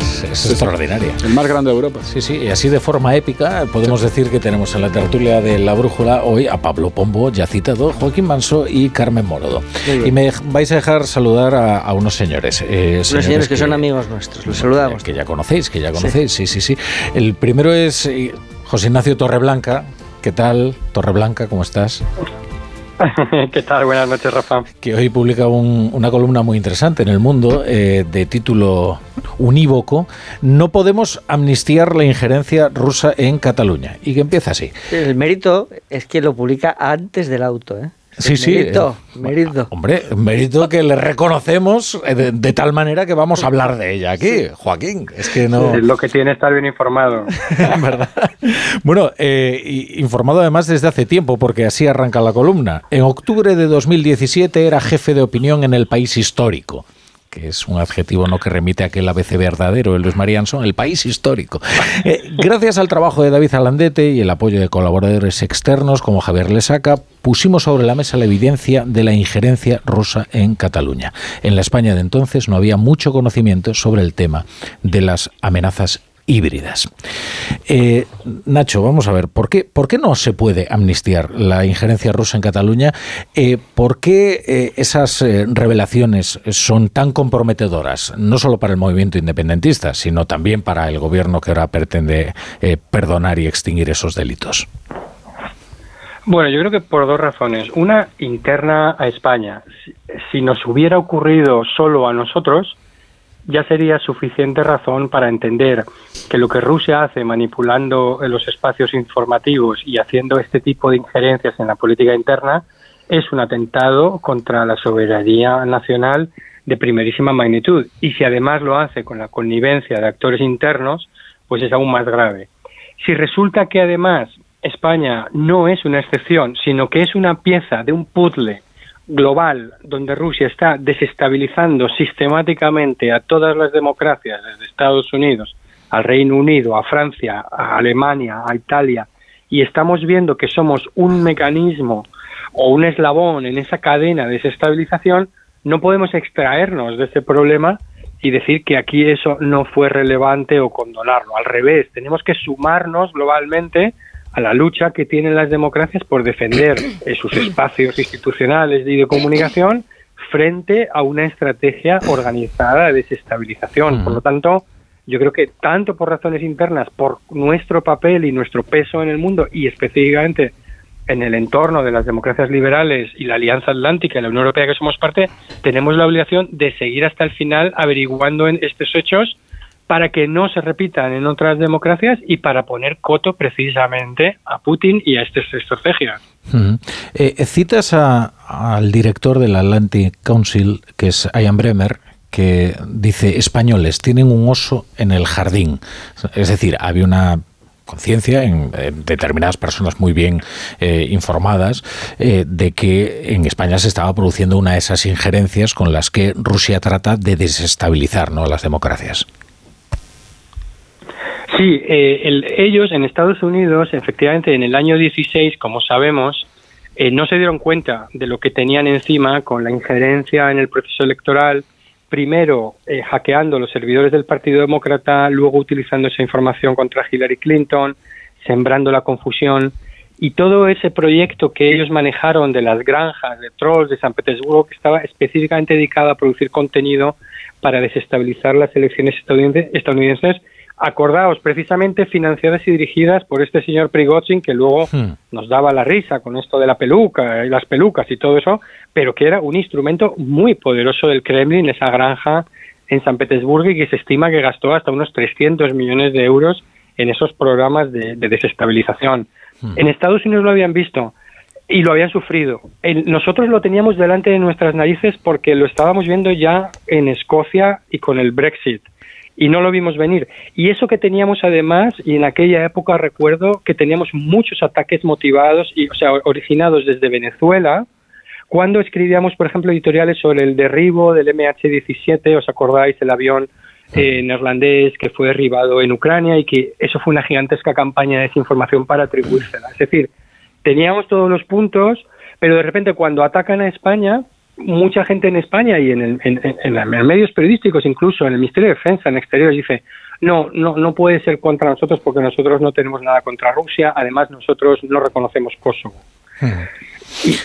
es, es extraordinaria. El más grande de Europa. Sí, sí, y así de forma épica podemos decir que tenemos en la tertulia de La Brújula hoy a Pablo Pombo, ya citado, Joaquín Manso y Carmen Morodo. Y me vais a dejar saludar a, a unos señores. eh, Unos señores que son amigos nuestros, los saludamos. Que ya conocéis, que ya conocéis, sí, sí, sí. El primero es eh, José Ignacio Torreblanca. ¿Qué tal, Torreblanca? ¿Cómo estás? ¿Qué tal? Buenas noches, Rafa. que hoy publica un- una columna muy interesante en El Mundo eh, de título unívoco, No podemos amnistiar la injerencia rusa en Cataluña. Y que empieza así. El mérito es que lo publica antes del auto, ¿eh? Sí, sí. Mérito, eh, mérito. Hombre, mérito que le reconocemos eh, de, de tal manera que vamos a hablar de ella aquí, Joaquín. Es que no... Es lo que tiene estar bien informado. Bueno, eh, informado además desde hace tiempo, porque así arranca la columna. En octubre de 2017 era jefe de opinión en el país histórico que es un adjetivo no que remite a aquel ABC verdadero de Luis Marianson, el país histórico. Eh, gracias al trabajo de David Alandete y el apoyo de colaboradores externos como Javier Lesaca, pusimos sobre la mesa la evidencia de la injerencia rusa en Cataluña. En la España de entonces no había mucho conocimiento sobre el tema de las amenazas híbridas. Eh, Nacho, vamos a ver, ¿por qué, ¿por qué no se puede amnistiar la injerencia rusa en Cataluña? Eh, ¿Por qué eh, esas revelaciones son tan comprometedoras, no solo para el movimiento independentista, sino también para el gobierno que ahora pretende perdonar y extinguir esos delitos? Bueno, yo creo que por dos razones. Una, interna a España. Si nos hubiera ocurrido solo a nosotros, ya sería suficiente razón para entender que lo que Rusia hace manipulando los espacios informativos y haciendo este tipo de injerencias en la política interna es un atentado contra la soberanía nacional de primerísima magnitud. Y si además lo hace con la connivencia de actores internos, pues es aún más grave. Si resulta que además España no es una excepción, sino que es una pieza de un puzzle global donde Rusia está desestabilizando sistemáticamente a todas las democracias, desde Estados Unidos al Reino Unido, a Francia, a Alemania, a Italia, y estamos viendo que somos un mecanismo o un eslabón en esa cadena de desestabilización, no podemos extraernos de ese problema y decir que aquí eso no fue relevante o condonarlo. Al revés, tenemos que sumarnos globalmente a la lucha que tienen las democracias por defender sus espacios institucionales y de comunicación frente a una estrategia organizada de desestabilización. Por lo tanto, yo creo que tanto por razones internas, por nuestro papel y nuestro peso en el mundo y específicamente en el entorno de las democracias liberales y la Alianza Atlántica y la Unión Europea que somos parte, tenemos la obligación de seguir hasta el final averiguando en estos hechos para que no se repitan en otras democracias y para poner coto precisamente a Putin y a estas estrategias. Eh, citas al director del Atlantic Council, que es Ian Bremer, que dice españoles tienen un oso en el jardín. Es decir, había una conciencia en, determinadas personas muy bien eh, informadas eh, de que en España se estaba produciendo una de esas injerencias con las que Rusia trata de desestabilizar ¿no? las democracias. Sí, eh, ellos en Estados Unidos, efectivamente, en el año 16, como sabemos, eh, no se dieron cuenta de lo que tenían encima con la injerencia en el proceso electoral, primero eh, hackeando los servidores del Partido Demócrata, luego utilizando esa información contra Hillary Clinton, sembrando la confusión y todo ese proyecto que ellos manejaron de las granjas de trolls de San Petersburgo, que estaba específicamente dedicado a producir contenido para desestabilizar las elecciones estadounidenses acordaos, precisamente financiadas y dirigidas por este señor Prigozhin, que luego hmm. nos daba la risa con esto de la peluca y las pelucas y todo eso, pero que era un instrumento muy poderoso del Kremlin, esa granja en San Petersburgo y que se estima que gastó hasta unos 300 millones de euros en esos programas de, desestabilización. Hmm. En Estados Unidos lo habían visto y lo habían sufrido. nosotros lo teníamos delante de nuestras narices porque lo estábamos viendo ya en Escocia y con el Brexit y no lo vimos venir. Y eso que teníamos además, y en aquella época recuerdo que teníamos muchos ataques motivados, y, o sea, originados desde Venezuela, cuando escribíamos, por ejemplo, editoriales sobre el derribo del MH17, ¿os acordáis? El avión eh, neerlandés que fue derribado en Ucrania y que eso fue una gigantesca campaña de desinformación para atribuírsela. Es decir, teníamos todos los puntos, pero de repente cuando atacan a España, mucha gente en España y en, el, en, medios periodísticos, incluso en el Ministerio de Defensa, en exteriores, dice, no, no, no puede ser contra nosotros porque nosotros no tenemos nada contra Rusia, además nosotros no reconocemos Kosovo. Hmm.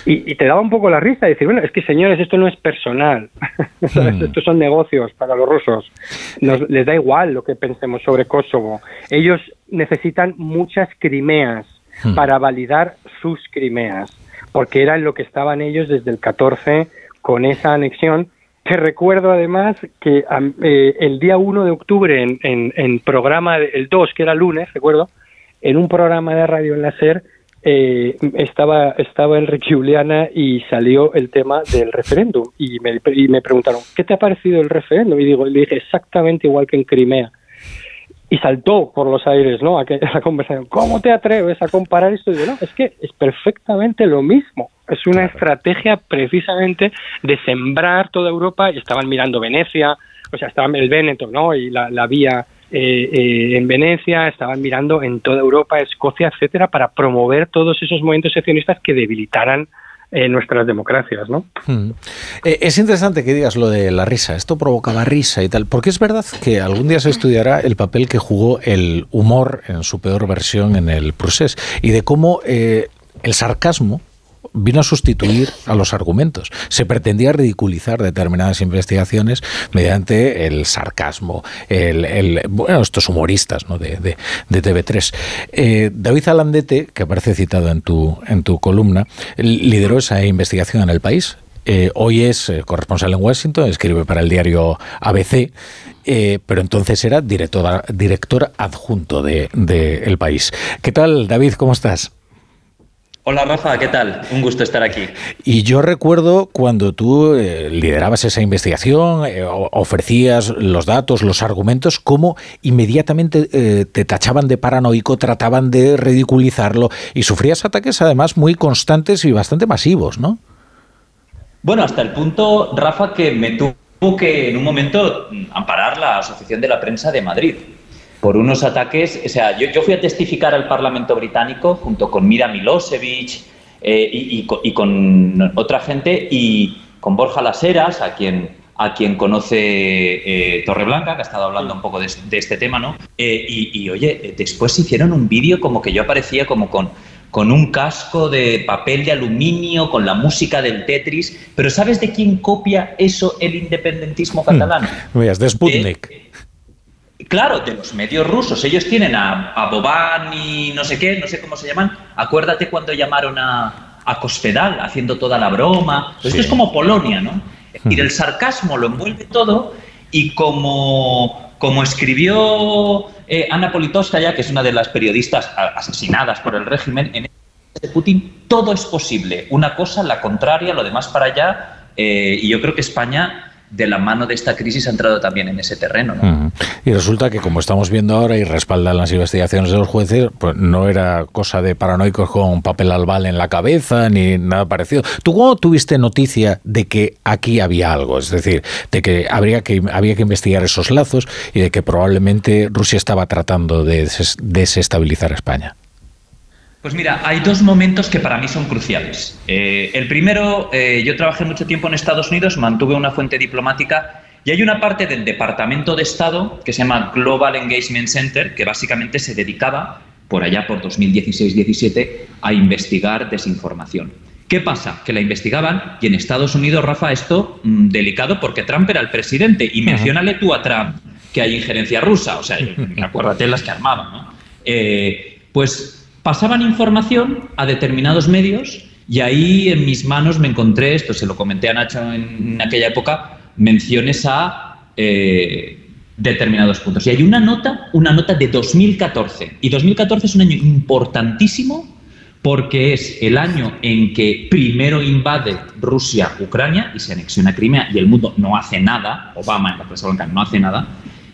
Y, te daba un poco la risa decir, bueno, es que señores, esto no es personal, hmm. estos son negocios para los rusos, les da igual lo que pensemos sobre Kosovo, ellos necesitan muchas Crimeas hmm. para validar sus Crimeas, porque era en lo que estaban ellos desde el 14 con esa anexión. Te recuerdo además que eh, el día 1 de octubre en, en, programa, el 2, que era lunes, recuerdo, en un programa de radio en la SER, eh, estaba, estaba Enrique Juliana y salió el tema del referéndum. Y me, y me preguntaron, ¿qué te ha parecido el referéndum? Y digo, le dije exactamente igual que en Crimea y saltó por los aires, ¿no? Aquella conversación. ¿Cómo te atreves a comparar esto? Y yo, no, es que es perfectamente lo mismo. Es una estrategia precisamente de sembrar toda Europa y estaban mirando Venecia, o sea, estaban el Véneto, ¿no? Y la, la vía eh, eh, en Venecia, estaban mirando en toda Europa, Escocia, etcétera, para promover todos esos movimientos seccionistas que debilitaran en nuestras democracias, ¿no? Hmm. Eh, es interesante que digas lo de la risa. Esto provocaba risa y tal, porque es verdad que algún día se estudiará el papel que jugó el humor en su peor versión en el procés y de cómo el sarcasmo vino a sustituir a los argumentos. Se pretendía ridiculizar determinadas investigaciones mediante el sarcasmo, el, bueno, estos humoristas de, de, TV3. Eh, David Alandete, que aparece citado en tu, en tu columna, lideró esa investigación en el país Eh, hoy es eh, corresponsal en Washington, escribe para el diario ABC, pero entonces era director, director adjunto de, de El País. ¿Qué tal, David? ¿Cómo estás? Hola Rafa, ¿qué tal? Un gusto estar aquí. Y yo recuerdo cuando tú eh, liderabas esa investigación, eh, ofrecías los datos, los argumentos, cómo inmediatamente eh, te tachaban de paranoico, trataban de ridiculizarlo y sufrías ataques además muy constantes y bastante masivos, ¿no? Bueno, hasta el punto, Rafa, que me tuvo que en un momento amparar la Asociación de la Prensa de Madrid por unos ataques. O sea, yo, fui a testificar al Parlamento británico junto con Mira Milosevic eh, y, con otra gente y con Borja Laseras, a quien, a quien conoce eh, Torreblanca, que ha estado hablando un poco de, este tema, ¿no? Eh, y, oye, después hicieron un vídeo como que yo aparecía como con con un casco de papel de aluminio, con la música del Tetris. Pero ¿sabes de quién copia eso el independentismo hmm. catalán? de Sputnik. Claro, de los medios rusos. Ellos tienen a, a Boban y no sé qué, no sé cómo se llaman. Acuérdate cuando llamaron a, a Cospedal haciendo toda la broma. Esto es como Polonia, ¿no? Y el sarcasmo lo envuelve todo y como, como escribió eh, Ana Politkovskaya, que es una de las periodistas asesinadas por el régimen, en de Putin todo es posible. Una cosa, la contraria, lo demás para allá. Eh, y yo creo que España de la mano de esta crisis ha entrado también en ese terreno. Y resulta que, como estamos viendo ahora y respaldan las investigaciones de los jueces, pues no era cosa de paranoicos con papel albal en la cabeza ni nada parecido. ¿Tú cómo tuviste noticia de que aquí había algo? Es decir, de que, habría que había que investigar esos lazos y de que probablemente Rusia estaba tratando de desestabilizar España. Pues mira, hay dos momentos que para mí son cruciales. Eh, el primero, eh, yo trabajé mucho tiempo en Estados Unidos, mantuve una fuente diplomática y hay una parte del Departamento de Estado que se llama Global Engagement Center, que básicamente se dedicaba, por allá por 2016-17, a investigar desinformación. ¿Qué pasa? Que la investigaban y en Estados Unidos, Rafa, esto mm, delicado porque Trump era el presidente y menciónale tú a Trump que hay injerencia rusa, o sea, acuérdate las que armaban, ¿no? Eh, pues pasaban información a determinados medios y ahí en mis manos me encontré, esto se lo comenté a Nacho en, aquella época, menciones a eh, determinados puntos. Y hay una nota, una nota de 2014. Y 2014 es un año importantísimo porque es el año en que primero invade Rusia Ucrania y se anexiona Crimea y el mundo no hace nada, Obama en la Casa Blanca no hace nada,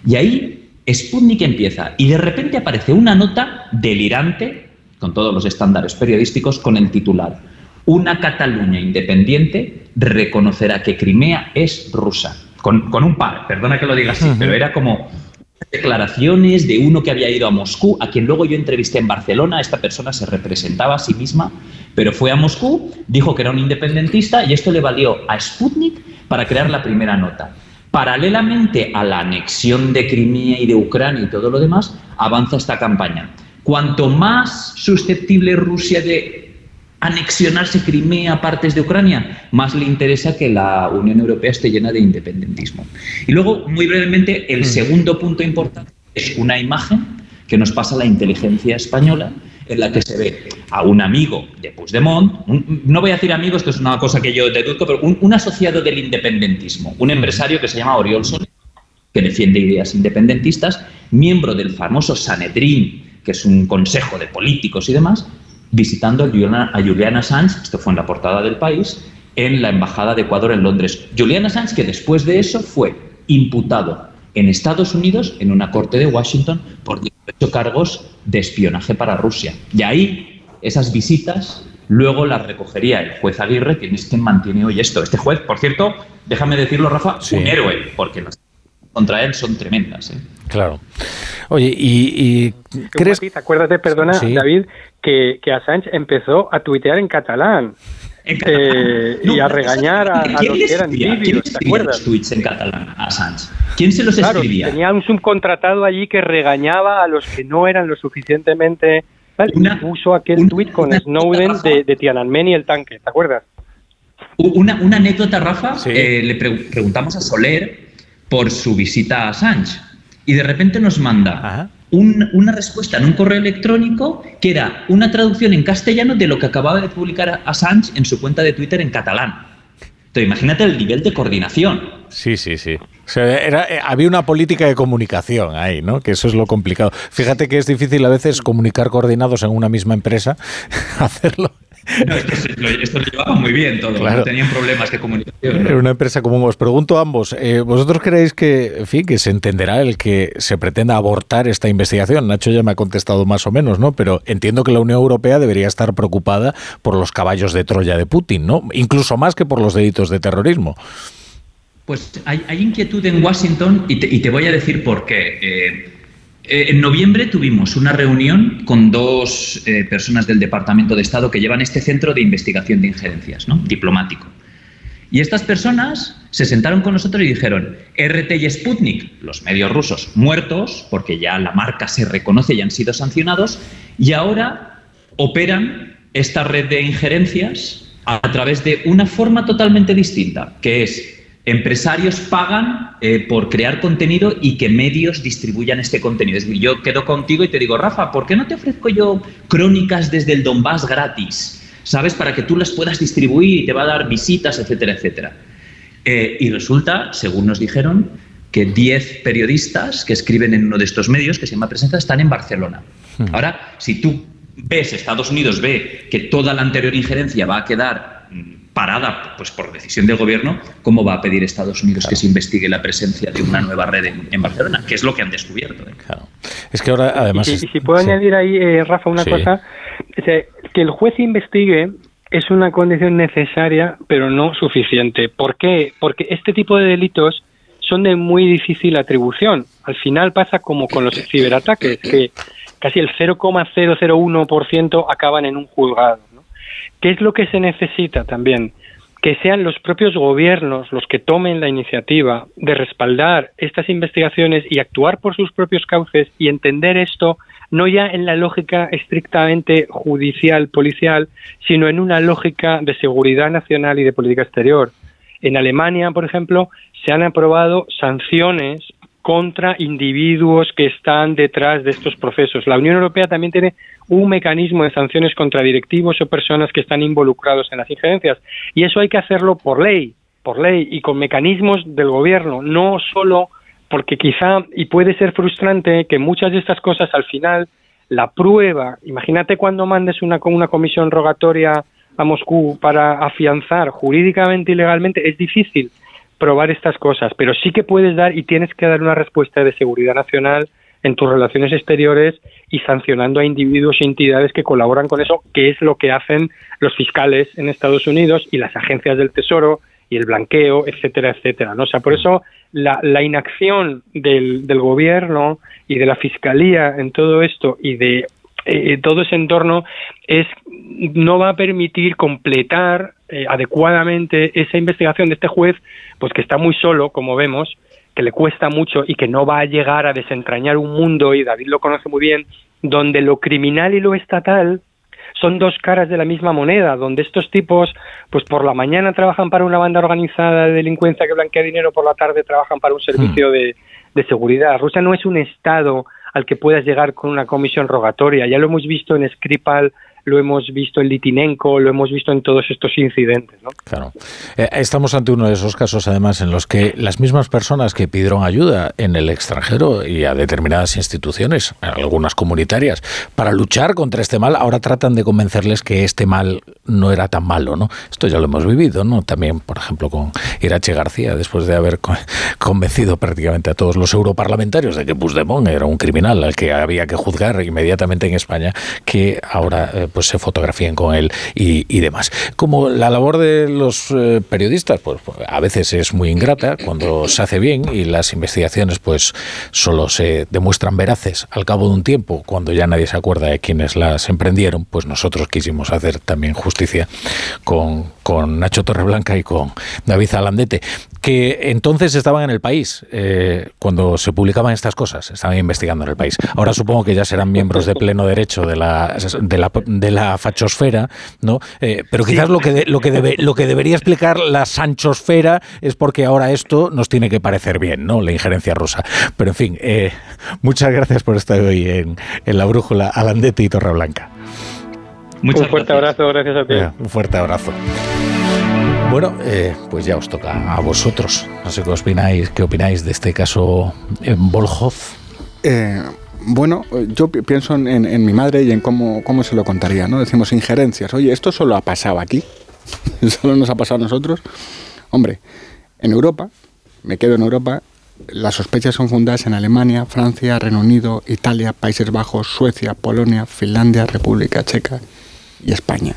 y ahí Sputnik empieza y de repente aparece una nota delirante con todos los estándares periodísticos, con el titular Una Cataluña independiente reconocerá que Crimea es rusa. Con, un par, perdona que lo diga así, pero era como declaraciones de uno que había ido a Moscú, a quien luego yo entrevisté en Barcelona. Esta persona se representaba a sí misma, pero fue a Moscú, dijo que era un independentista y esto le valió a Sputnik para crear la primera nota. Paralelamente a la anexión de Crimea y de Ucrania y todo lo demás, avanza esta campaña. Cuanto más susceptible Rusia de anexionarse Crimea, partes de Ucrania, más le interesa que la Unión Europea esté llena de independentismo. Y luego, muy brevemente, el mm. segundo punto importante es una imagen que nos pasa la inteligencia española, en la que se ve a un amigo de Puigdemont, no voy a decir amigo, esto es una cosa que yo deduzco, pero un, asociado del independentismo, un empresario que se llama Oriol Soler, que defiende ideas independentistas, miembro del famoso Sanedrín que es un consejo de políticos y demás, visitando a Juliana, Assange, esto fue en la portada del país, en la Embajada de Ecuador en Londres. Julian Assange, que después de eso fue imputado en Estados Unidos, en una corte de Washington, por 18 cargos de espionaje para Rusia. Y ahí, esas visitas, luego las recogería el juez Aguirre, quien es quien mantiene hoy esto. Este juez, por cierto, déjame decirlo, Rafa, un héroe, porque las contra él son tremendas. ¿eh? Claro. Oye, y, crees... acuérdate, perdona, David, que, que Assange empezó a tuitear en catalán. Eh, y a regañar a, los que eran libios, ¿te acuerdas? Los tweets en catalán a Assange? ¿Quién se los escribía? Tenía un subcontratado allí que regañaba a los que no eran lo suficientemente. Una, puso aquel tuit con Snowden de, de, Tiananmen y el tanque, ¿te acuerdas? Una, una anécdota, Rafa. Eh, le preguntamos a Soler por su visita a Assange. Y de repente nos manda una respuesta en un correo electrónico que era una traducción en castellano de lo que acababa de publicar Assange en su cuenta de Twitter en catalán. Entonces, imagínate el nivel de coordinación. Sí, sí, sí. O sea, era, eh, había una política de comunicación ahí, ¿no? Que eso es lo complicado. Fíjate que es difícil a veces comunicar coordinados en una misma empresa, hacerlo no, esto, lo llevaba muy bien todo, no tenían problemas de comunicación. Era una empresa común. Os pregunto a ambos, eh, ¿vosotros creéis que, en fin, que se entenderá el que se pretenda abortar esta investigación? Nacho ya me ha contestado más o menos, ¿no? Pero entiendo que la Unión Europea debería estar preocupada por los caballos de Troya de Putin, ¿no? Incluso más que por los delitos de terrorismo. Pues hay, inquietud en Washington y te, voy a decir por qué. Eh, eh, en noviembre tuvimos una reunión con dos eh, personas del Departamento de Estado que llevan este centro de investigación de injerencias, ¿no? diplomático. Y estas personas se sentaron con nosotros y dijeron, RT y Sputnik, los medios rusos, muertos, porque ya la marca se reconoce y han sido sancionados, y ahora operan esta red de injerencias a través de una forma totalmente distinta, que es empresarios pagan eh, por crear contenido y que medios distribuyan este contenido. Es decir, yo quedo contigo y te digo, Rafa, ¿por qué no te ofrezco yo crónicas desde el Donbass gratis? ¿Sabes? Para que tú las puedas distribuir y te va a dar visitas, etcétera, etcétera. Eh, y resulta, según nos dijeron, que 10 periodistas que escriben en uno de estos medios, que se llama Presencia, están en Barcelona. Hmm. Ahora, si tú ves, Estados Unidos ve que toda la anterior injerencia va a quedar mm, parada pues por decisión del gobierno, ¿cómo va a pedir Estados Unidos que se investigue la presencia de una nueva red en, Barcelona? Que es lo que han descubierto. ¿eh? Es que ahora, además. Y, si puedo añadir ahí, eh, Rafa, una cosa: que el juez investigue es una condición necesaria, pero no suficiente. ¿Por qué? Porque este tipo de delitos son de muy difícil atribución. Al final pasa como con los ciberataques, que casi el 0,001% acaban en un juzgado. ¿Qué es lo que se necesita también? Que sean los propios gobiernos los que tomen la iniciativa de respaldar estas investigaciones y actuar por sus propios cauces y entender esto no ya en la lógica estrictamente judicial, policial, sino en una lógica de seguridad nacional y de política exterior. En Alemania, por ejemplo, se han aprobado sanciones contra individuos que están detrás de estos procesos. La Unión Europea también tiene un mecanismo de sanciones contra directivos o personas que están involucrados en las injerencias. Y eso hay que hacerlo por ley, por ley y con mecanismos del gobierno, no solo porque quizá, y puede ser frustrante, que muchas de estas cosas al final, la prueba, imagínate cuando mandes una, una comisión rogatoria a Moscú para afianzar jurídicamente y legalmente, es difícil probar estas cosas, pero sí que puedes dar y tienes que dar una respuesta de seguridad nacional en tus relaciones exteriores y sancionando a individuos y entidades que colaboran con eso, que es lo que hacen los fiscales en Estados Unidos y las agencias del Tesoro y el blanqueo, etcétera, etcétera. ¿no? O sea, por eso la, la inacción del, del gobierno y de la fiscalía en todo esto y de eh, todo ese entorno es no va a permitir completar eh, adecuadamente esa investigación de este juez, pues que está muy solo, como vemos, que le cuesta mucho y que no va a llegar a desentrañar un mundo, y David lo conoce muy bien, donde lo criminal y lo estatal son dos caras de la misma moneda, donde estos tipos, pues por la mañana trabajan para una banda organizada de delincuencia que blanquea dinero, por la tarde trabajan para un servicio hmm. de, de seguridad. Rusia no es un Estado al que puedas llegar con una comisión rogatoria. Ya lo hemos visto en Skripal, lo hemos visto en Litinenko, lo hemos visto en todos estos incidentes. ¿no? Claro. Eh, estamos ante uno de esos casos, además, en los que las mismas personas que pidieron ayuda en el extranjero y a determinadas instituciones, algunas comunitarias, para luchar contra este mal, ahora tratan de convencerles que este mal no era tan malo. ¿no? Esto ya lo hemos vivido, ¿no? También, por ejemplo, con Irache García, después de haber convencido prácticamente a todos los europarlamentarios de que Puigdemont era un criminal al que había que juzgar inmediatamente en España, que ahora eh, pues se fotografíen con él y, demás. Como la labor de los eh, periodistas, pues a veces es muy ingrata cuando se hace bien y las investigaciones pues solo se demuestran veraces al cabo de un tiempo, cuando ya nadie se acuerda de quienes las emprendieron, pues nosotros quisimos hacer también justicia con, con Nacho Torreblanca y con David Alandete que entonces estaban en el país eh, cuando se publicaban estas cosas, estaban investigando en el país. Ahora supongo que ya serán miembros de pleno derecho de la, de la, de la fachosfera, ¿no? Eh, pero quizás lo que lo que debe, lo que debería explicar la sanchosfera es porque ahora esto nos tiene que parecer bien, ¿no? La injerencia rusa. Pero en fin, eh, muchas gracias por estar hoy en, en la brújula Alandete y Torreblanca. un fuerte abrazo, gracias a ti. un fuerte abrazo. Bueno, eh, pues ya os toca a vosotros. No sé qué opináis, qué opináis de este caso en Volhov. Eh, bueno, yo pienso en, mi madre y en cómo, cómo se lo contaría, ¿no? Decimos injerencias. Oye, esto solo ha pasado aquí, solo nos ha pasado a nosotros. Hombre, en Europa, me quedo en Europa, las sospechas son fundadas en Alemania, Francia, Reino Unido, Italia, Países Bajos, Suecia, Polonia, Finlandia, República Checa y España.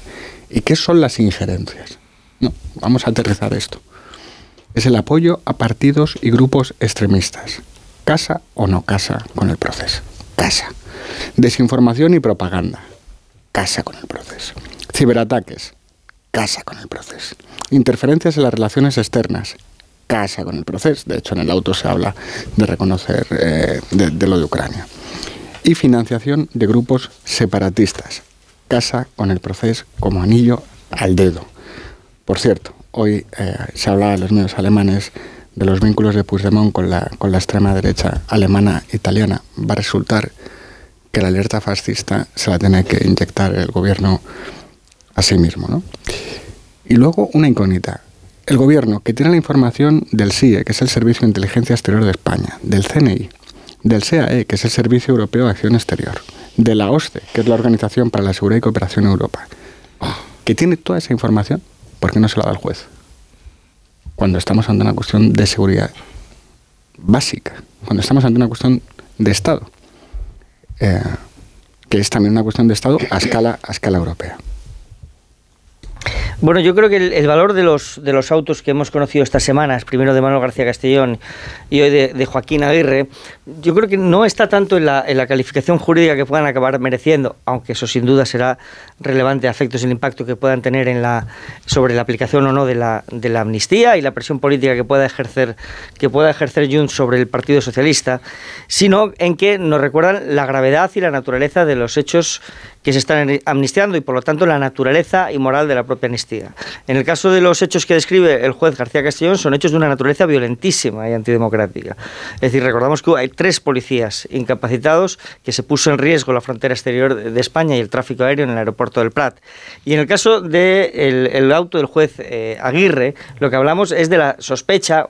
¿Y qué son las injerencias? No, vamos a aterrizar esto. Es el apoyo a partidos y grupos extremistas. Casa o no casa con el proceso. Casa. Desinformación y propaganda. Casa con el proceso. Ciberataques. Casa con el proceso. Interferencias en las relaciones externas. Casa con el proceso. De hecho, en el auto se habla de reconocer eh, de lo de Ucrania. Y financiación de grupos separatistas. Casa con el proceso como anillo al dedo. Por cierto, hoy eh, se hablaba en los medios alemanes de los vínculos de Puigdemont con la, con la extrema derecha alemana italiana. Va a resultar que la alerta fascista se la tiene que inyectar el gobierno a sí mismo. ¿no? Y luego una incógnita. El gobierno que tiene la información del CIE, que es el Servicio de Inteligencia Exterior de España, del CNI, del SEAE, que es el Servicio Europeo de Acción Exterior, de la OSCE, que es la Organización para la Seguridad y Cooperación en Europa, que tiene toda esa información, ¿por qué no se la da el juez? Cuando estamos ante una cuestión de seguridad básica, cuando estamos ante una cuestión de Estado, eh, que es también una cuestión de Estado a escala, a escala europea. Bueno, yo creo que el, valor de los, de los autos que hemos conocido estas semanas, primero de Manuel García Castellón y hoy de, Joaquín Aguirre, yo creo que no está tanto en la, en la, calificación jurídica que puedan acabar mereciendo, aunque eso sin duda será relevante a efectos del impacto que puedan tener en la, sobre la aplicación o no de la, de la amnistía y la presión política que pueda ejercer, que pueda ejercer Junts sobre el Partido Socialista, sino en que nos recuerdan la gravedad y la naturaleza de los hechos que se están amnistiando y por lo tanto la naturaleza y moral de la propia amnistía. En el caso de los hechos que describe el juez García Castellón son hechos de una naturaleza violentísima y antidemocrática. Es decir, recordamos que hay tres policías incapacitados que se puso en riesgo la frontera exterior de España y el tráfico aéreo en el aeropuerto del Prat. Y en el caso del el auto del juez eh, Aguirre, lo que hablamos es de la sospecha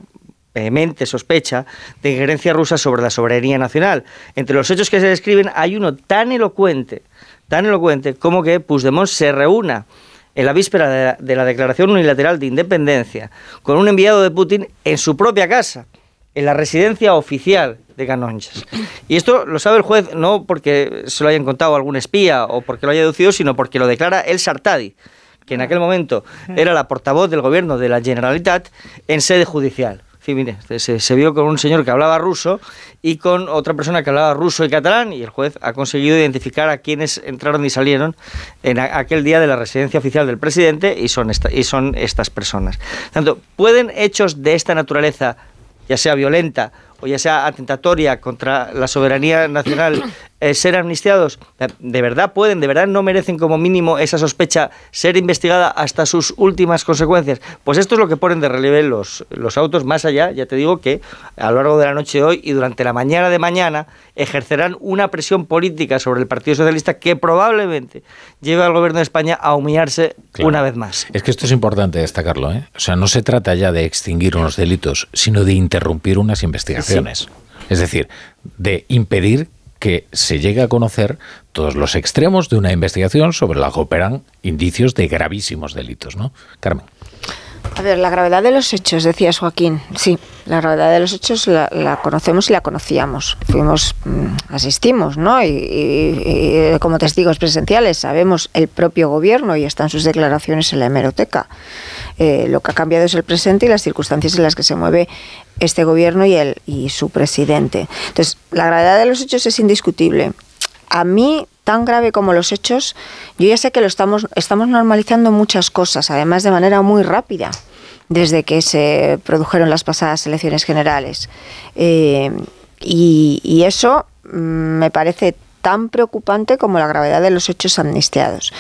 vehemente sospecha de injerencia rusa sobre la soberanía nacional. Entre los hechos que se describen hay uno tan elocuente tan elocuente como que Puigdemont se reúna en la víspera de la, declaración unilateral de independencia con un enviado de Putin en su propia casa, en la residencia oficial de Canonjas. Y esto lo sabe el juez no porque se lo hayan contado algún espía o porque lo haya deducido, sino porque lo declara el Sartadi, que en aquel momento era la portavoz del gobierno de la Generalitat en sede judicial. Sí, mire, se, vio con un señor que hablaba ruso y con otra persona que hablaba ruso y catalán y el juez ha conseguido identificar a quienes entraron y salieron en aquel día de la residencia oficial del presidente y son, y son estas personas. Tanto, ¿pueden hechos de esta naturaleza, ya sea violenta o ya sea atentatoria contra la soberanía nacional, eh, ser amnistiados? ¿De verdad pueden, de verdad no merecen como mínimo esa sospecha ser investigada hasta sus últimas consecuencias? Pues esto es lo que ponen de relieve los, los autos, más allá, ya te digo que a lo largo de la noche de hoy y durante la mañana de mañana ejercerán una presión política sobre el Partido Socialista que probablemente lleve al gobierno de España a humillarse una vez más. Es que esto es importante destacarlo, ¿eh? O sea, no se trata ya de extinguir unos delitos, sino de interrumpir unas investigaciones. Es decir, de impedir que se llegue a conocer todos los extremos de una investigación sobre la que operan indicios de gravísimos delitos, ¿no? Carmen. A ver, la gravedad de los hechos, decías Joaquín. Sí, la gravedad de los hechos la, conocemos y la conocíamos. Fuimos, mm, asistimos, ¿no? Y, como testigos presenciales sabemos el propio gobierno y están sus declaraciones en la hemeroteca. Eh, lo que ha cambiado es el presente y las circunstancias en las que se mueve este gobierno y, el, y su presidente. Entonces, la gravedad de los hechos es indiscutible. A mí tan grave como los hechos, yo ya sé que lo estamos, estamos normalizando muchas cosas, además de manera muy rápida, desde que se produjeron las pasadas elecciones generales. Eh, y, y, eso mm, me parece tan preocupante como la gravedad de los hechos amnistiados.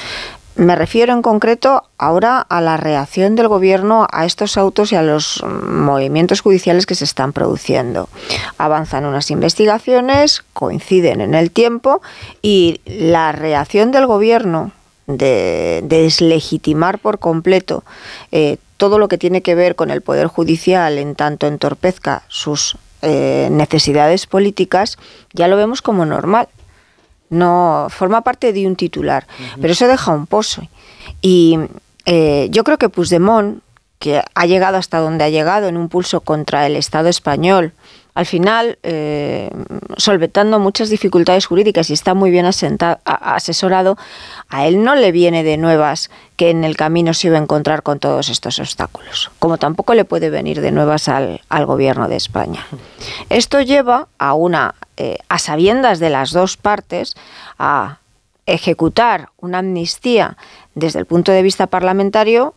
Me refiero en concreto ahora a la reacción del gobierno a estos autos y a los movimientos judiciales que se están produciendo. Avanzan unas investigaciones, coinciden en el tiempo y la reacción del gobierno de, deslegitimar por completo eh, todo lo que tiene que ver con el Poder Judicial en tanto entorpezca sus eh, necesidades políticas, ya lo vemos como normal. No forma parte de un titular, pero eso deja un pozo. Y eh, yo creo que Puigdemont, que ha llegado hasta donde ha llegado en un pulso contra el Estado español, al final eh, solventando muchas dificultades jurídicas y está muy bien asesorado, a él no le viene de nuevas que en el camino se iba a encontrar con todos estos obstáculos, como tampoco le puede venir de nuevas al, gobierno de España. Esto lleva a una, eh, a sabiendas de las dos partes, a ejecutar una amnistía desde el punto de vista parlamentario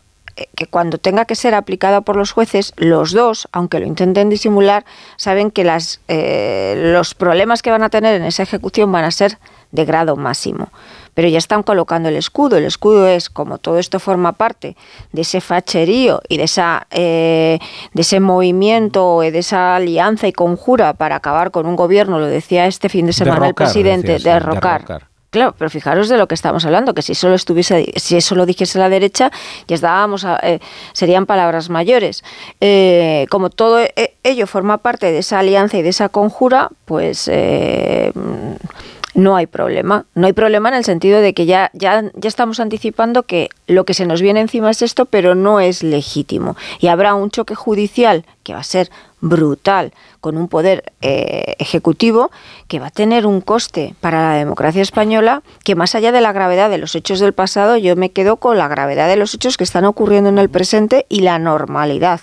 que cuando tenga que ser aplicada por los jueces, los dos, aunque lo intenten disimular, saben que las, eh, los problemas que van a tener en esa ejecución van a ser de grado máximo. Pero ya están colocando el escudo. El escudo es, como todo esto forma parte de ese facherío y de, esa, eh, de ese movimiento, de esa alianza y conjura para acabar con un gobierno, lo decía este fin de semana el presidente, derrocar Claro, pero fijaros de lo que estamos hablando, que si solo estuviese, si eso lo dijese la derecha, ya estábamos, eh, serían palabras mayores. Eh, como todo eh, ello forma parte de esa alianza y de esa conjura, pues no hay problema. No hay problema en el sentido de que ya, ya, ya estamos anticipando que lo que se nos viene encima es esto, pero no es legítimo. Y habrá un choque judicial que va a ser brutal con un poder eh, ejecutivo que va a tener un coste para la democracia española que más allá de la gravedad de los hechos del pasado, yo me quedo con la gravedad de los hechos que están ocurriendo en el presente y la normalidad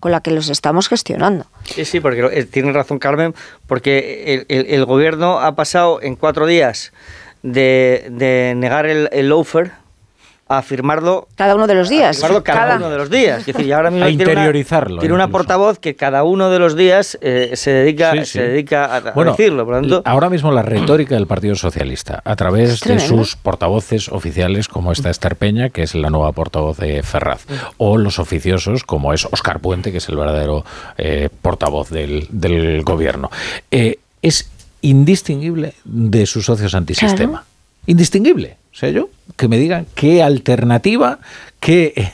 con la que los estamos gestionando. Sí, sí, porque eh, tiene razón Carmen, porque el, gobierno ha pasado en cuatro días de, negar el, el a firmarlo cada uno de los días. cada, uno de los días. decir, ahora mismo a interiorizarlo. Tiene una, portavoz que cada uno de los días eh, se dedica, Se dedica a, decirlo. Por tanto, ahora mismo la retórica del Partido Socialista, a través de sus portavoces oficiales, como esta Esther Peña, que es la nueva portavoz de Ferraz, o los oficiosos, como es Oscar Puente, que es el verdadero eh, portavoz del, del gobierno, eh, es indistinguible de sus socios antisistema. Indistinguible. O sea, yo, que me digan qué alternativa, qué,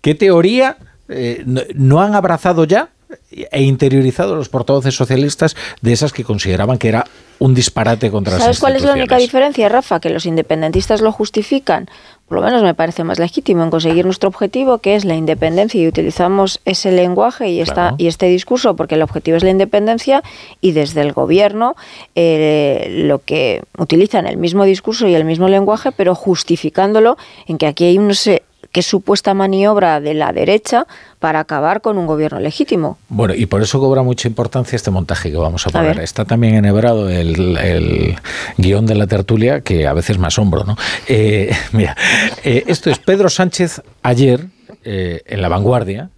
qué teoría eh, no, han abrazado ya e interiorizado los portavoces socialistas de esas que consideraban que era un disparate contra ¿Sabes cuál es la única diferencia, Rafa? Que los independentistas lo justifican por lo menos me parece más legítimo en conseguir nuestro objetivo, que es la independencia, y utilizamos ese lenguaje y, esta, y este discurso porque el objetivo es la independencia, y desde el gobierno eh, lo que utilizan el mismo discurso y el mismo lenguaje, pero justificándolo en que aquí hay un que supuesta maniobra de la derecha para acabar con un gobierno legítimo. Bueno, y por eso cobra mucha importancia este montaje que vamos a poner. Está también enhebrado el, el, guion de la tertulia, que a veces me asombro, ¿no? Eh, mira, eh, esto es Pedro Sánchez ayer eh, en La Vanguardia,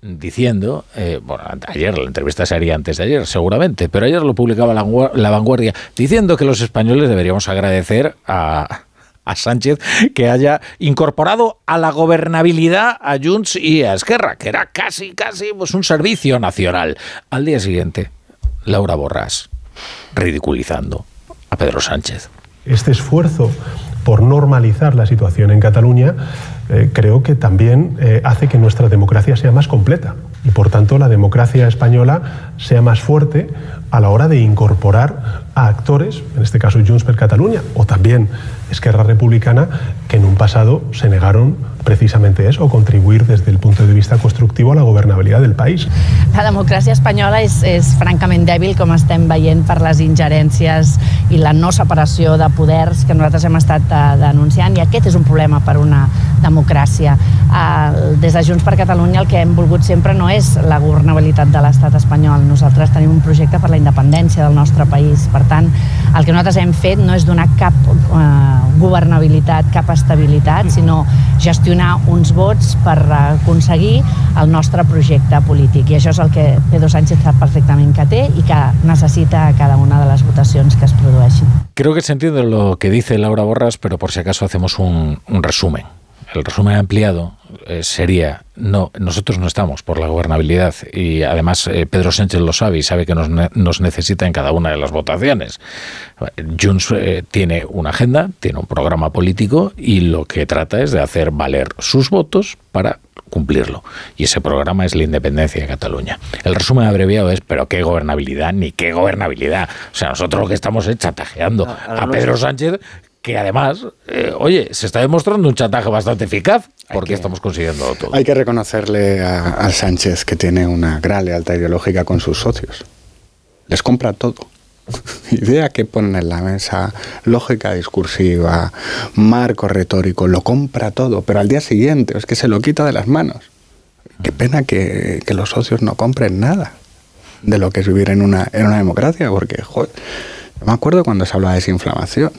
diciendo, bueno, ayer la entrevista se haría antes de ayer, seguramente, pero ayer lo publicaba la Vanguardia, diciendo que los españoles deberíamos agradecer a a Sánchez que haya incorporado a la gobernabilidad a Junts y a Esquerra, que era casi, casi pues, un servicio nacional. Al día siguiente, Laura Borrás, ridiculizando a Pedro Sánchez. Este esfuerzo por normalizar la situación en Cataluña eh, creo que también eh, hace que nuestra democracia sea más completa y por tanto la democracia española sea más fuerte a la hora de incorporar a actores, en este caso Junts per Catalunya o también Esquerra Republicana, que en un pasado se negaron precisamente eso, contribuir desde el punto de vista constructiu a la governabilitat del país. La democràcia espanyola és, és francament dèbil, com estem veient per les ingerències i la no separació de poders que nosaltres hem estat uh, denunciant, i aquest és un problema per una democràcia. Uh, des de Junts per Catalunya el que hem volgut sempre no és la governabilitat de l'estat espanyol. Nosaltres tenim un projecte per la independència del nostre país. Per tant, el que nosaltres hem fet no és donar cap uh, governabilitat, cap estabilitat, sinó gestionar uns vots per aconseguir el nostre projecte polític. I això és el que Pedro Sánchez sap perfectament que té i que necessita cada una de les votacions que es produeixin. Creo que se entiende lo que dice Laura Borras, pero por si acaso hacemos un, un resumen. El resumen ampliado eh, sería, no, nosotros no estamos por la gobernabilidad y además eh, Pedro Sánchez lo sabe y sabe que nos, nos, necesita en cada una de las votaciones. Junts eh, tiene una agenda, tiene un programa político y lo que trata es de hacer valer sus votos para cumplirlo. Y ese programa es la independencia de Cataluña. El resumen abreviado es, pero qué gobernabilidad, ni qué gobernabilidad. O sea, nosotros lo que estamos es chantajeando a Pedro Sánchez, que además, eh, oye, se está demostrando un chantaje bastante eficaz porque estamos consiguiendo todo. Hay que reconocerle a, a Sánchez que tiene una gran lealtad ideológica con sus socios. Les compra todo idea que ponen en la mesa, lógica discursiva, marco retórico, lo compra todo, pero al día siguiente es que se lo quita de las manos. Qué pena que, que los socios no compren nada de lo que es vivir en una, en una democracia, porque joder, yo me acuerdo cuando se hablaba de desinflamación.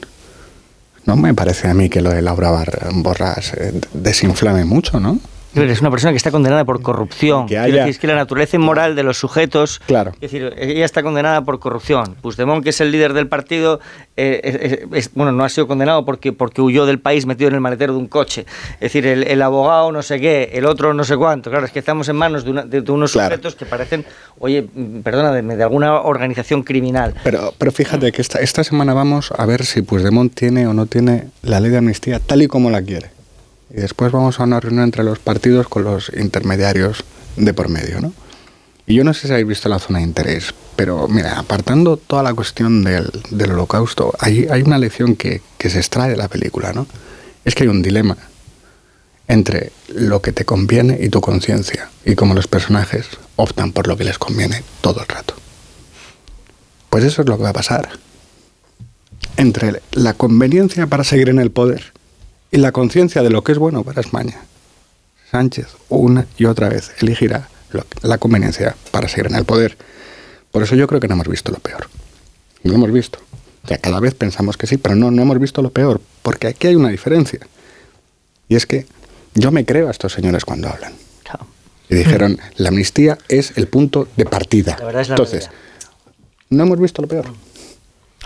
No me parece a mí que lo de Laura Borras eh, desinflame mucho, ¿no? Es una persona que está condenada por corrupción. Que haya- decir, es que la naturaleza inmoral de los sujetos. Claro. Es decir, ella está condenada por corrupción. Puigdemont, que es el líder del partido, eh, es- es- es- bueno, no ha sido condenado porque, porque huyó del país metido en el maletero de un coche. Es decir, el, el abogado no sé qué, el otro no sé cuánto. Claro, es que estamos en manos de, una- de- de unos sujetos que parecen, oye, perdóname, de alguna organización criminal. Pero, pero fíjate que esta, esta semana vamos a ver si Puigdemont tiene o no tiene la ley de amnistía tal y como la quiere. Y después vamos a una reunión entre los partidos con los intermediarios de por medio, ¿no? Y yo no sé si habéis visto la zona de interés, pero mira, apartando toda la cuestión del, del holocausto, hay, hay una lección que, que se extrae de la película, ¿no? Es que hay un dilema entre lo que te conviene y tu conciencia, y cómo los personajes optan por lo que les conviene todo el rato. Pues eso es lo que va a pasar. Entre la conveniencia para seguir en el poder y la conciencia de lo que es bueno para España. Sánchez una y otra vez elegirá lo- la conveniencia para seguir en el poder. Por eso yo creo que no hemos visto lo peor. No lo hemos visto. O sea, cada vez pensamos que sí, pero no, no hemos visto lo peor. Porque aquí hay una diferencia. Y es que yo me creo a estos señores cuando hablan. Y dijeron, la amnistía es el punto de partida. La verdad es la Entonces, no hemos visto lo peor.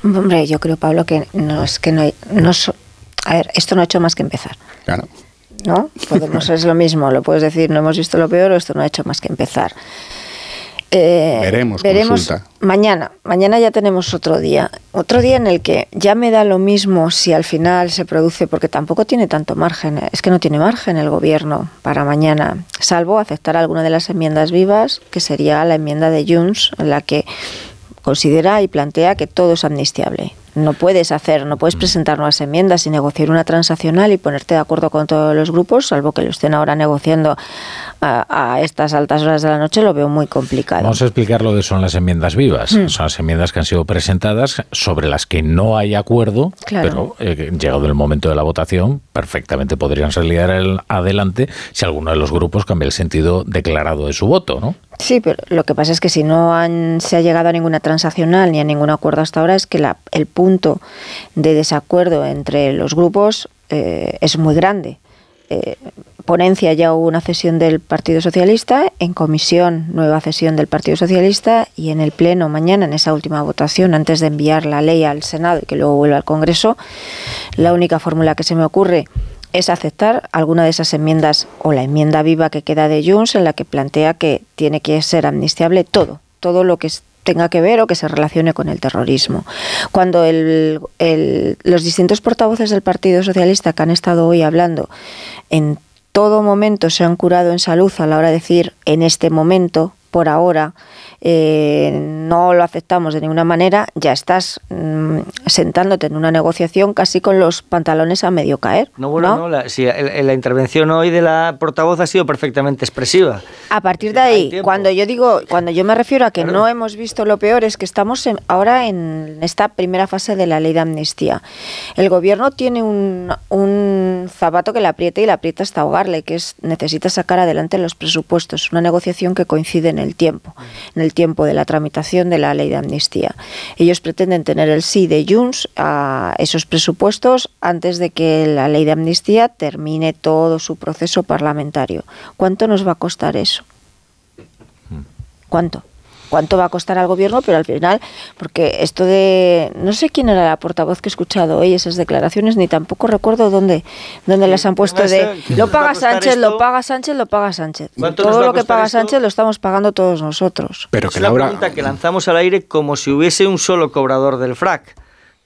Hombre, yo creo, Pablo, que no es que no hay. No so- a ver, esto no ha hecho más que empezar. Claro. ¿No? Podemos es lo mismo, lo puedes decir, no hemos visto lo peor o esto no ha hecho más que empezar. Eh, Veremos, veremos consulta. mañana. Mañana ya tenemos otro día. Otro día en el que ya me da lo mismo si al final se produce, porque tampoco tiene tanto margen. Es que no tiene margen el gobierno para mañana, salvo aceptar alguna de las enmiendas vivas, que sería la enmienda de Junts, en la que considera y plantea que todo es amnistiable. No puedes hacer, no puedes presentar nuevas enmiendas y negociar una transaccional y ponerte de acuerdo con todos los grupos, salvo que lo estén ahora negociando a, a estas altas horas de la noche, lo veo muy complicado. Vamos a explicar lo que son las enmiendas vivas. Mm. Son las enmiendas que han sido presentadas sobre las que no hay acuerdo, Claro. pero eh, llegado el momento de la votación, perfectamente podrían salir al- adelante si alguno de los grupos cambia el sentido declarado de su voto, ¿no? Sí, pero lo que pasa es que si no han- se ha llegado a ninguna transaccional ni a ningún acuerdo hasta ahora, es que la- el punto de desacuerdo entre los grupos eh, es muy grande. Eh, ponencia ya hubo una cesión del Partido Socialista, en comisión nueva cesión del Partido Socialista y en el Pleno mañana, en esa última votación, antes de enviar la ley al Senado y que luego vuelva al Congreso, la única fórmula que se me ocurre es aceptar alguna de esas enmiendas o la enmienda viva que queda de Junts en la que plantea que tiene que ser amnistiable todo, todo lo que tenga que ver o que se relacione con el terrorismo. Cuando el- los distintos portavoces del Partido Socialista que han estado hoy hablando en todo momento se han curado en salud a la hora de decir en este momento, por ahora, eh, no lo aceptamos de ninguna manera, ya estás mm, sentándote en una negociación casi con los pantalones a medio caer. No, bueno, no, la, sí, el- la intervención hoy de la portavoz ha sido perfectamente expresiva. A partir de ahí, cuando yo digo, cuando yo me refiero a que no hemos visto lo peor, es que estamos en- ahora en esta primera fase de la ley de amnistía. El gobierno tiene un, un zapato que le aprieta y le aprieta hasta ahogarle, que es necesita sacar adelante los presupuestos, una negociación que coincide en el tiempo, en el tiempo de la tramitación de la ley de amnistía. Ellos pretenden tener el sí de Junts a esos presupuestos antes de que la ley de amnistía termine todo su proceso parlamentario. ¿Cuánto nos va a costar eso? ¿Cuánto? ¿Cuánto va a costar al gobierno? Pero al final, porque esto de. No sé quién era la portavoz que he escuchado hoy esas declaraciones, ni tampoco recuerdo dónde, dónde las han puesto de. además, ¿qué Lo paga Sánchez, esto? lo paga Sánchez, lo paga Sánchez. ¿Cuánto nos va Todo lo que paga esto? Sánchez lo estamos pagando todos nosotros. Pero es que una Laura- pregunta que lanzamos al aire como si hubiese un solo cobrador del frac.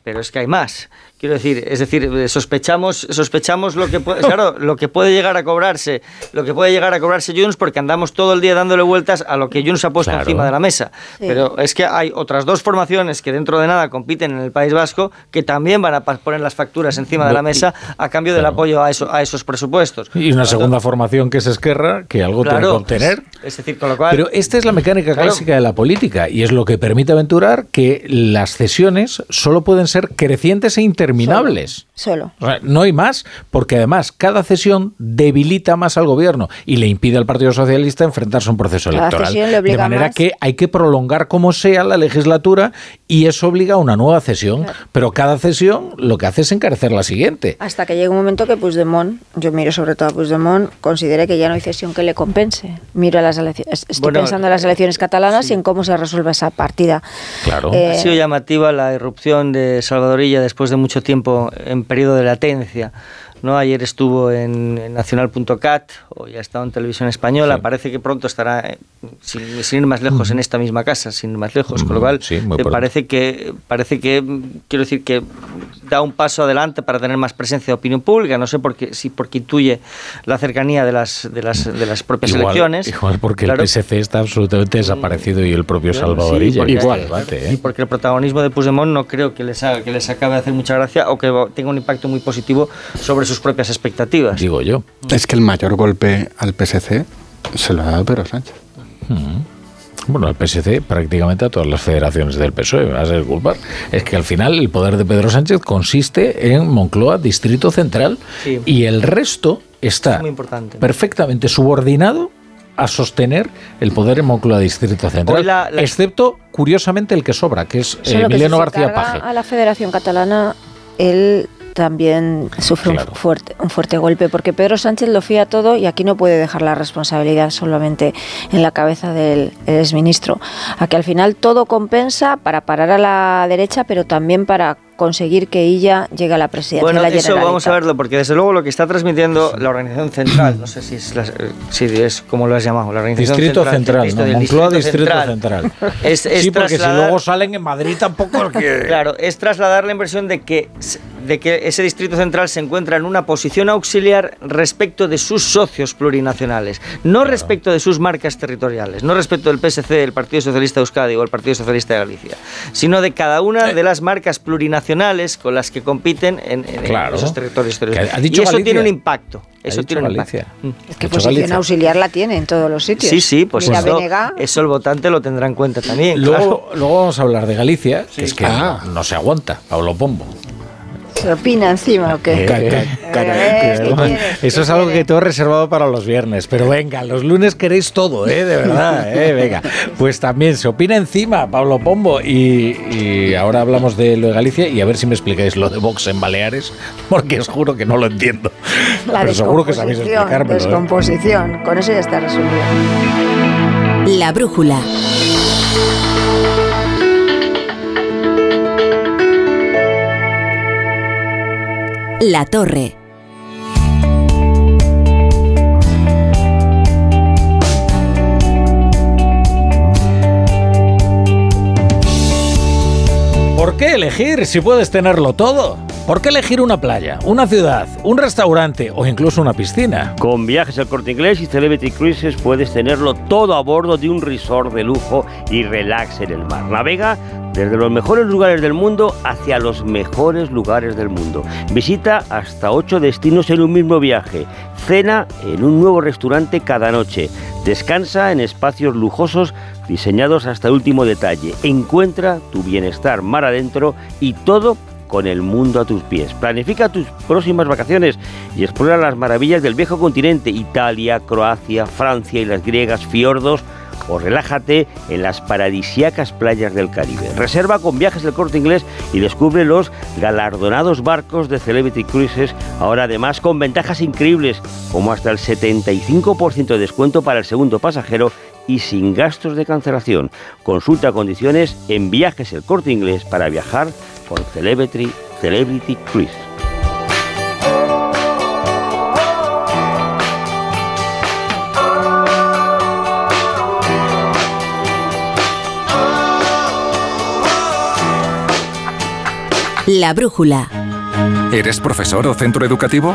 Pero es que hay más. Quiero decir, es decir, sospechamos, sospechamos lo que puede, claro, lo que puede llegar a cobrarse, lo que puede llegar a cobrarse Junts porque andamos todo el día dándole vueltas a lo que Junts ha puesto encima de la mesa. Pero es que hay otras dos formaciones que dentro de nada compiten en el País Vasco que también van a poner las facturas encima de la mesa a cambio del apoyo a, eso, a esos presupuestos. Y una segunda formación que es Esquerra, que algo tiene que obtener. Es decir, con lo cual. Pero esta es la mecánica clásica de la política y es lo que permite aventurar que las cesiones solo pueden ser crecientes e interminables. Solo. O sea, no hay más, porque además cada cesión debilita más al gobierno y le impide al Partido Socialista enfrentarse a un proceso Cada electoral. cesión le De manera más. que hay que prolongar como sea la legislatura y eso obliga a una nueva cesión. Pero cada cesión lo que hace es encarecer la siguiente. Hasta que llegue un momento que Puigdemont, yo miro sobre todo a Puigdemont, considere que ya no hay cesión que le compense. Miro a las elecciones, estoy Bueno, pensando en las elecciones catalanas y en cómo se resuelve esa partida. Claro. Eh, Ha sido llamativa la irrupción de Salvadorilla después de mucho tiempo en periodo de latencia. ¿no? Ayer estuvo en, en nacional.cat, hoy ha estado en televisión española. Parece que pronto estará, sin, sin ir más lejos, en esta misma casa, sin ir más lejos. Con lo cual, Sí, eh, parece que, parece que, quiero decir que da un paso adelante para tener más presencia de opinión pública. No sé por qué, si porque intuye la cercanía de las, de las, de las propias Igual, elecciones. igual porque Claro. el PSC está absolutamente desaparecido y el propio Claro, Salvadorilla. sí, porque- Igual. Debate, ¿eh? Y porque el protagonismo de Puigdemont no creo que les, haga, que les acabe de hacer mucha gracia o que tenga un impacto muy positivo sobre sus propias expectativas. Digo yo. Es que el mayor golpe al PSC se lo ha dado Pedro Sánchez. Bueno, al PSC prácticamente a todas las federaciones del PSOE, vas a culpar. Es que al final el poder de Pedro Sánchez consiste en Moncloa, Distrito Central, Sí. y el resto está Es muy importante. perfectamente subordinado a sostener el poder en Moncloa, Distrito Central, Hoy la- la- excepto, curiosamente, el que sobra, que es eh, Emiliano García carga Paje. A la Federación Catalana, él también sufre un, fuerte, un fuerte golpe, porque Pedro Sánchez lo fía todo y aquí no puede dejar la responsabilidad solamente en la cabeza del exministro. A que al final todo compensa para parar a la derecha, pero también para conseguir que ella llegue a la presidencia Bueno, de la eso vamos a verlo, porque desde luego lo que está transmitiendo la organización central, no sé si es, la- eh, si es como lo has llamado, la organización Distrito Central, esto no, Moncloa, Distrito Central. Es, es sí, porque si luego salen en Madrid tampoco... que- Claro, es trasladar la impresión de que, de que ese distrito central se encuentra en una posición auxiliar respecto de sus socios plurinacionales, no respecto de sus marcas territoriales, no respecto del PSC, el Partido Socialista de Euskadi o el Partido Socialista de Galicia, sino de cada una Eh. de las marcas plurinacionales con las que compiten en, en- en Claro. esos territorios. Dicho y eso Galicia. tiene un impacto. Eso tiene un Galicia. impacto. Mm. Es que posición auxiliar la tiene en todos los sitios. Sí, sí, pues Mira, eso, eso el votante lo tendrá en cuenta también. Luego, luego vamos a hablar de Galicia, que es que Ah. no se aguanta, Pablo Pombo. ¿Se opina encima o qué? Eh, Eh. Eso es algo que tengo reservado para los viernes. Pero venga, los lunes queréis todo, ¿eh? De verdad, ¿eh? Venga. Pues también se opina encima, Pablo Pombo. Y, y ahora hablamos de lo de Galicia y a ver si me explicáis lo de Vox en Baleares, porque os juro que no lo entiendo. La Pero seguro que sabéis descomposición, explicármelo. ¿eh? Descomposición, con eso ya está resuelto. La brújula. La torre. ¿Por qué elegir si puedes tenerlo todo? ¿Por qué elegir una playa, una ciudad, un restaurante o incluso una piscina? Con viajes al corte inglés y Celebrity Cruises puedes tenerlo todo a bordo de un resort de lujo y relax en el mar. Navega desde los mejores lugares del mundo hacia los mejores lugares del mundo. Visita hasta ocho destinos en un mismo viaje. Cena en un nuevo restaurante cada noche. Descansa en espacios lujosos diseñados hasta último detalle. Encuentra tu bienestar mar adentro y todo con el mundo a tus pies. Planifica tus próximas vacaciones y explora las maravillas del viejo continente, Italia, Croacia, Francia y las griegas fiordos o relájate en las paradisíacas playas del Caribe. Reserva con viajes del corte inglés y descubre los galardonados barcos de Celebrity Cruises, ahora además con ventajas increíbles, como hasta el 75% de descuento para el segundo pasajero y sin gastos de cancelación. Consulta condiciones en viajes el corte inglés para viajar con Celebrity, Celebrity Cruise. La brújula. ¿Eres profesor o centro educativo?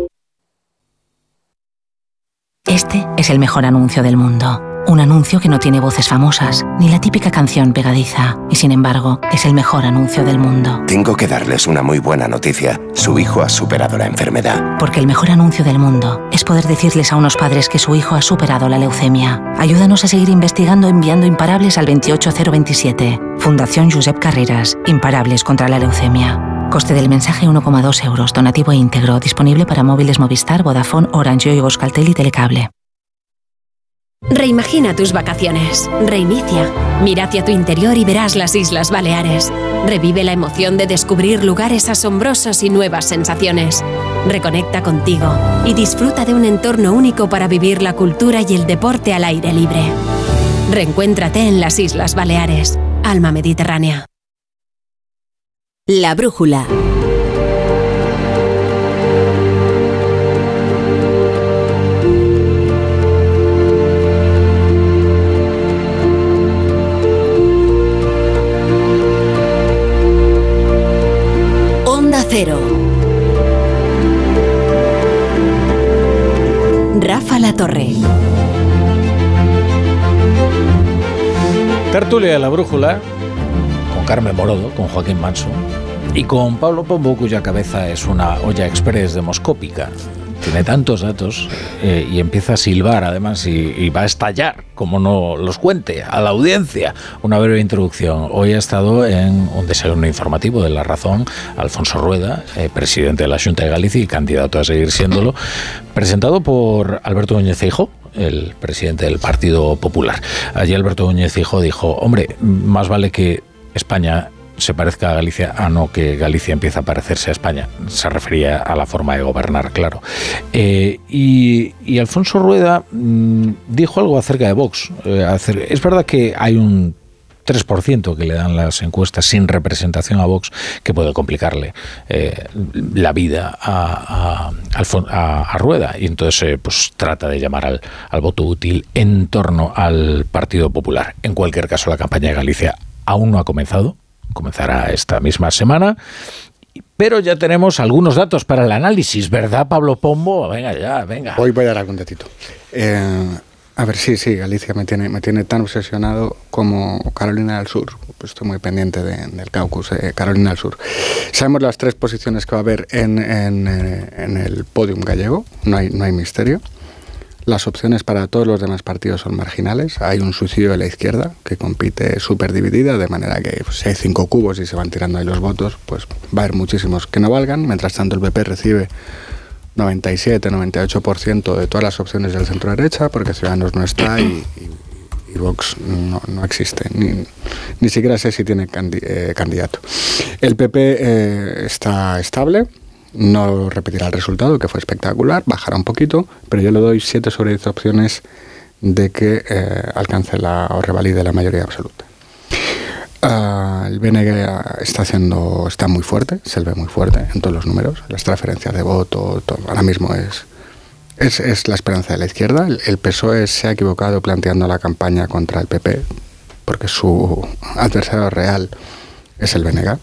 Este es el mejor anuncio del mundo. Un anuncio que no tiene voces famosas, ni la típica canción pegadiza, y sin embargo, es el mejor anuncio del mundo. Tengo que darles una muy buena noticia. Su hijo ha superado la enfermedad. Porque el mejor anuncio del mundo es poder decirles a unos padres que su hijo ha superado la leucemia. Ayúdanos a seguir investigando enviando imparables al 28027. Fundación Josep Carreras. Imparables contra la leucemia. Coste del mensaje 1,2 euros. Donativo e íntegro. Disponible para móviles Movistar, Vodafone, Orange, Yoigo, Euskaltel y Telecable. Reimagina tus vacaciones. Reinicia. Mira hacia tu interior y verás las Islas Baleares. Revive la emoción de descubrir lugares asombrosos y nuevas sensaciones. Reconecta contigo y disfruta de un entorno único para vivir la cultura y el deporte al aire libre. Reencuéntrate en las Islas Baleares. Alma Mediterránea. La brújula. Onda Cero. Rafa La Torre. Tertulia de la Brújula, Carmen Morodo, con Joaquín Manso y con Pablo Pombo, cuya cabeza es una olla express demoscópica. Tiene tantos datos eh, y empieza a silbar además y, y va a estallar, como no los cuente a la audiencia. Una breve introducción. Hoy ha estado en un desayuno informativo de La Razón Alfonso Rueda, eh, presidente de la Junta de Galicia y candidato a seguir siéndolo, presentado por Alberto Núñez Feijóo, el presidente del Partido Popular. Allí Alberto Núñez Feijóo dijo, hombre, más vale que España se parezca a Galicia a no que Galicia empiece a parecerse a España. Se refería a la forma de gobernar, claro. Eh, y, Alfonso Rueda mmm, dijo algo acerca de Vox. Eh, es verdad que hay un 3% que le dan las encuestas sin representación a Vox, que puede complicarle eh, la vida a, Rueda. Y entonces pues trata de llamar al, al voto útil en torno al Partido Popular. En cualquier caso, la campaña de Galicia aún no ha comenzado comenzará esta misma semana. Pero ya tenemos algunos datos para el análisis, ¿verdad, Pablo Pombo? Venga ya, venga. Hoy voy a dar algún datito. Eh, a ver, sí, sí, Galicia me tiene, me tiene tan obsesionado como Carolina del Sur. Pues estoy muy pendiente de, del caucus de Carolina del Sur. Sabemos las tres posiciones que va a haber en, en, en el podium gallego, no hay, no hay misterio. Las opciones para todos los demás partidos son marginales. Hay un suicidio de la izquierda que compite súper dividida, de manera que pues, si hay cinco cubos y se van tirando ahí los votos, pues va a haber muchísimos que no valgan. Mientras tanto, el PP recibe 97-98% de todas las opciones del centro derecha, porque Ciudadanos no está y, Vox no, existe. Ni, ni, siquiera sé si tiene eh, candidato. El PP eh, está estable no repetirá el resultado, que fue espectacular, bajará un poquito, pero yo le doy 7 sobre 10 opciones de que eh, alcance la, o revalide la mayoría absoluta. Uh, el BNG está haciendo, está muy fuerte, se ve muy fuerte en todos los números, las transferencias de voto, ahora mismo es, es, es, la esperanza de la izquierda. El, el PSOE se ha equivocado planteando la campaña contra el PP, porque su adversario real es el BNG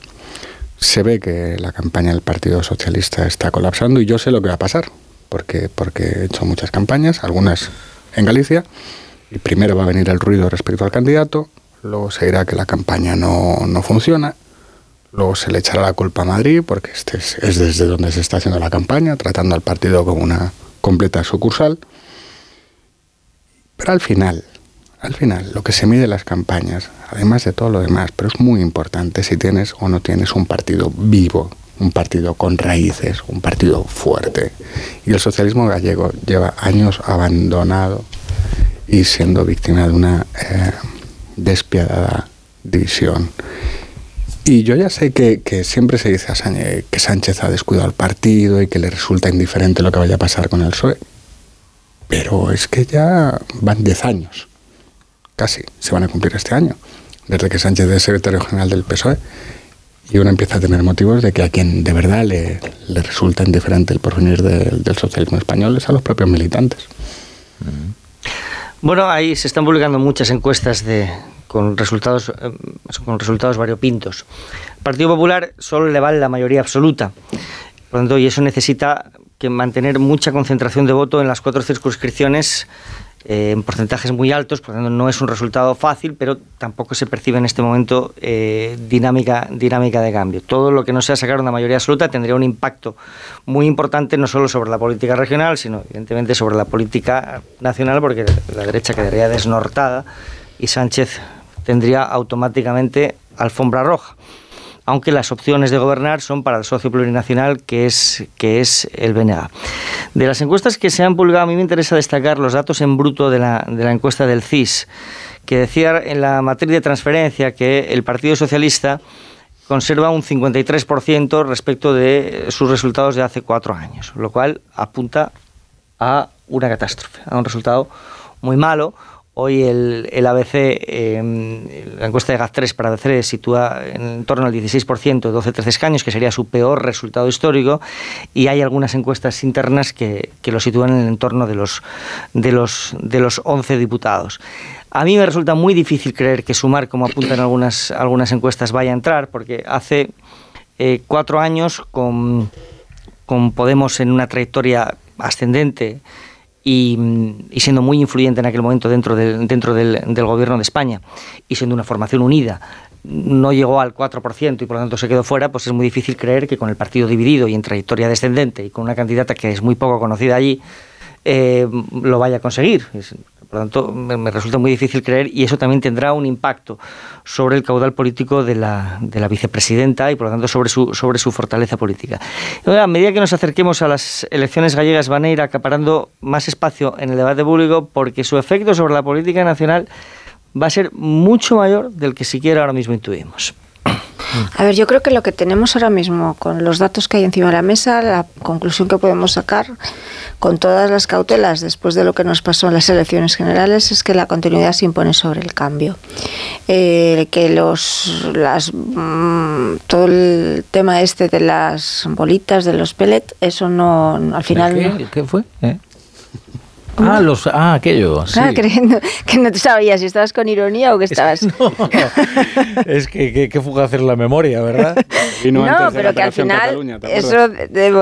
se ve que la campaña del Partido Socialista está colapsando y yo sé lo que va a pasar, porque, porque he hecho muchas campañas, algunas en Galicia, y primero va a venir el ruido respecto al candidato, luego se dirá que la campaña no, no funciona, luego se le echará la culpa a Madrid, porque este es, es desde donde se está haciendo la campaña, tratando al partido como una completa sucursal, pero al final, al final, lo que se mide en las campañas, además de todo lo demás, pero es muy importante si tienes o no tienes un partido vivo, un partido con raíces, un partido fuerte. Y el socialismo gallego lleva años abandonado y siendo víctima de una eh, despiadada división. Y yo ya sé que, siempre se dice que Sánchez ha descuidado al partido y que le resulta indiferente lo que vaya a pasar con el PSOE. Pero es que ya van 10 años, casi, se van a cumplir este año, desde que Sánchez es secretario general del PSOE. Y uno empieza a tener motivos de que a quien de verdad le, resulta indiferente el porvenir del socialismo español es a los propios militantes. Bueno, ahí se están publicando muchas encuestas de, con resultados, eh, con resultados variopintos. El Partido Popular solo le vale la mayoría absoluta. Por lo tanto, y eso necesita que mantener mucha concentración de voto en las cuatro circunscripciones eh, en porcentajes muy altos, por lo tanto no es un resultado fácil, pero tampoco se percibe en este momento eh, dinámica, dinámica de cambio. Todo lo que no sea sacar una mayoría absoluta tendría un impacto muy importante no solo sobre la política regional, sino evidentemente sobre la política nacional, porque la derecha quedaría desnortada y Sánchez tendría automáticamente alfombra roja. Aunque las opciones de gobernar son para el socio plurinacional que es, que es el BNA. De las encuestas que se han publicado, a mí me interesa destacar los datos en bruto de la, de la encuesta del CIS, que decía en la matriz de transferencia que el Partido Socialista conserva un 53% respecto de sus resultados de hace cuatro años, lo cual apunta a una catástrofe, a un resultado muy malo, Hoy el, ABC, em, la encuesta de GAZ3 para ABC sitúa en torno al 16%, 12-13 escaños, que sería su peor resultado histórico, y hay algunas encuestas internas que, lo sitúan en el entorno de los, de, los, de los 11 diputados. A mí me resulta muy difícil creer que Sumar, como apuntan algunas, algunas encuestas, vaya a entrar, porque hace eh, cuatro años, con, con Podemos en una trayectoria ascendente, y, siendo muy influyente en aquel momento dentro, dentro del, gobierno de España y siendo una formación unida, no llegó al 4% y por lo tanto se quedó fuera, pues es muy difícil creer que con el partido dividido y en trayectoria descendente y con una candidata que es muy poco conocida allí, eh, lo vaya a conseguir. Por lo tanto, me, resulta muy difícil creer y eso también tendrá un impacto sobre el caudal político de la, de la vicepresidenta y por lo tanto sobre su, sobre su fortaleza política. a medida que nos acerquemos a las elecciones gallegas van a ir acaparando más espacio en el debate público porque su efecto sobre la política nacional va a ser mucho mayor del que siquiera ahora mismo intuimos. A ver, yo creo que lo que tenemos ahora mismo, con los datos que hay encima de la mesa, la conclusión que podemos sacar, con todas las cautelas después de lo que nos pasó en las elecciones generales, es que la continuidad se impone sobre el cambio. Eh, que los, las, mm, todo el tema este de las bolitas, de los pellets, eso no, al final... ¿Qué, ¿qué fue? ¿Eh? Ah, los, ah, aquello. Ah, creyendo que no te sabías si estabas con ironía o que estabas. No, es que, que, fugaz hacer la memoria, ¿verdad? no, pero que al final eso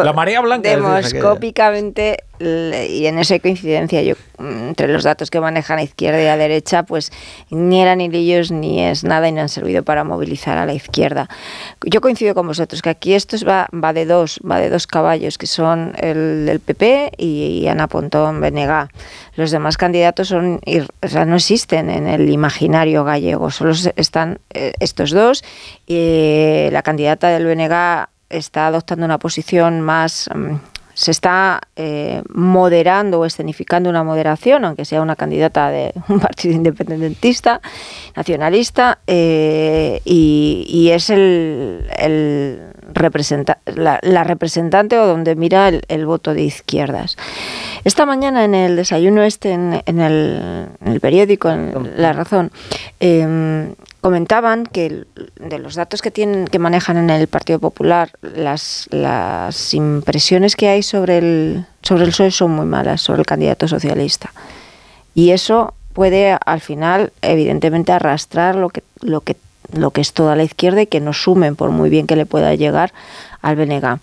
la marea blanca demoscópicamente y en esa coincidencia yo entre los datos que manejan a izquierda y a derecha pues ni eran ellos ni es nada y no han servido para movilizar a la izquierda. Yo coincido con vosotros que aquí esto va, va de dos va de dos caballos que son el del PP y, Ana Pontón Benega los demás candidatos son o sea, no existen en el imaginario gallego solo están eh, estos dos y la candidata del BNG está adoptando una posición más mm, se está eh, moderando o escenificando una moderación, aunque sea una candidata de un partido independentista, nacionalista, eh, y, es el, la, representante o donde mira el, voto de izquierdas. Esta mañana en el desayuno este, en, el, periódico, en La Razón, em, comentaban que de los datos que tienen que manejan en el Partido Popular las, las impresiones que hay sobre el sobre el PSOE son muy malas sobre el candidato socialista. Y eso puede al final evidentemente arrastrar lo que lo que lo que es toda la izquierda y que no sumen por muy bien que le pueda llegar al BNG.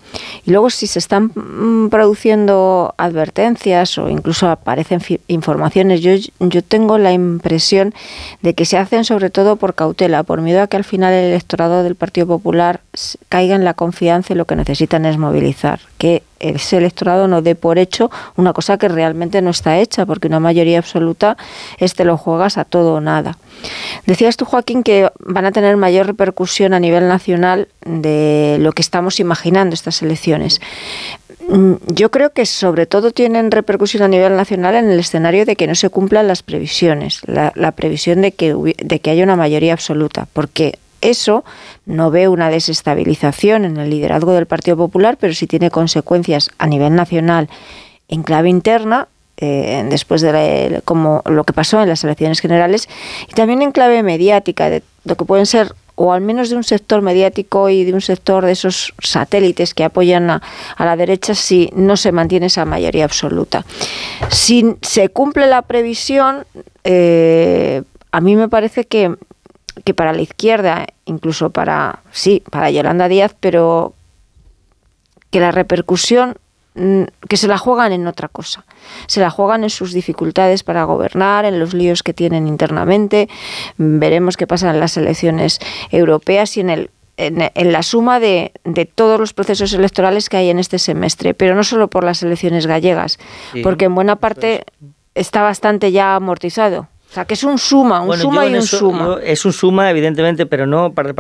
Y luego si se están mm, produciendo advertencias o incluso aparecen informaciones, yo, yo tengo la impresión de que se hacen sobre todo por cautela, por miedo a que al final el electorado del Partido Popular caiga en la confianza y lo que necesitan es movilizar, que ese electorado no dé por hecho una cosa que realmente no está hecha, porque una mayoría absoluta este lo juegas a todo o nada. Decías tú, Joaquín, que van a tener mayor repercusión a nivel nacional de lo que estamos imaginando estas elecciones. Mm, yo creo que sobre todo tienen repercusión a nivel nacional en el escenario de que no se cumplan las previsiones, la, previsión de que, de que haya una mayoría absoluta, porque eso no ve una desestabilización en el liderazgo del Partido Popular, pero sí tiene consecuencias a nivel nacional en clave interna, eh, después de como lo que pasó en las elecciones generales, y también en clave mediática, de lo que pueden ser o al menos de un sector mediático y de un sector de esos satélites que apoyan a, la derecha si no se mantiene esa mayoría absoluta. Si se cumple la previsión, eh, a mí me parece que, que para la izquierda, incluso para, sí, para Yolanda Díaz, pero que la repercusión que se la juegan en otra cosa. Se la juegan en sus dificultades para gobernar, en los líos que tienen internamente. Veremos qué pasa en las elecciones europeas y en el en, la suma de, de, todos los procesos electorales que hay en este semestre, pero no solo por las elecciones gallegas, porque en buena parte está bastante ya amortizado. O sea, que es un suma, un suma y un suma. es un suma, evidentemente, pero no para,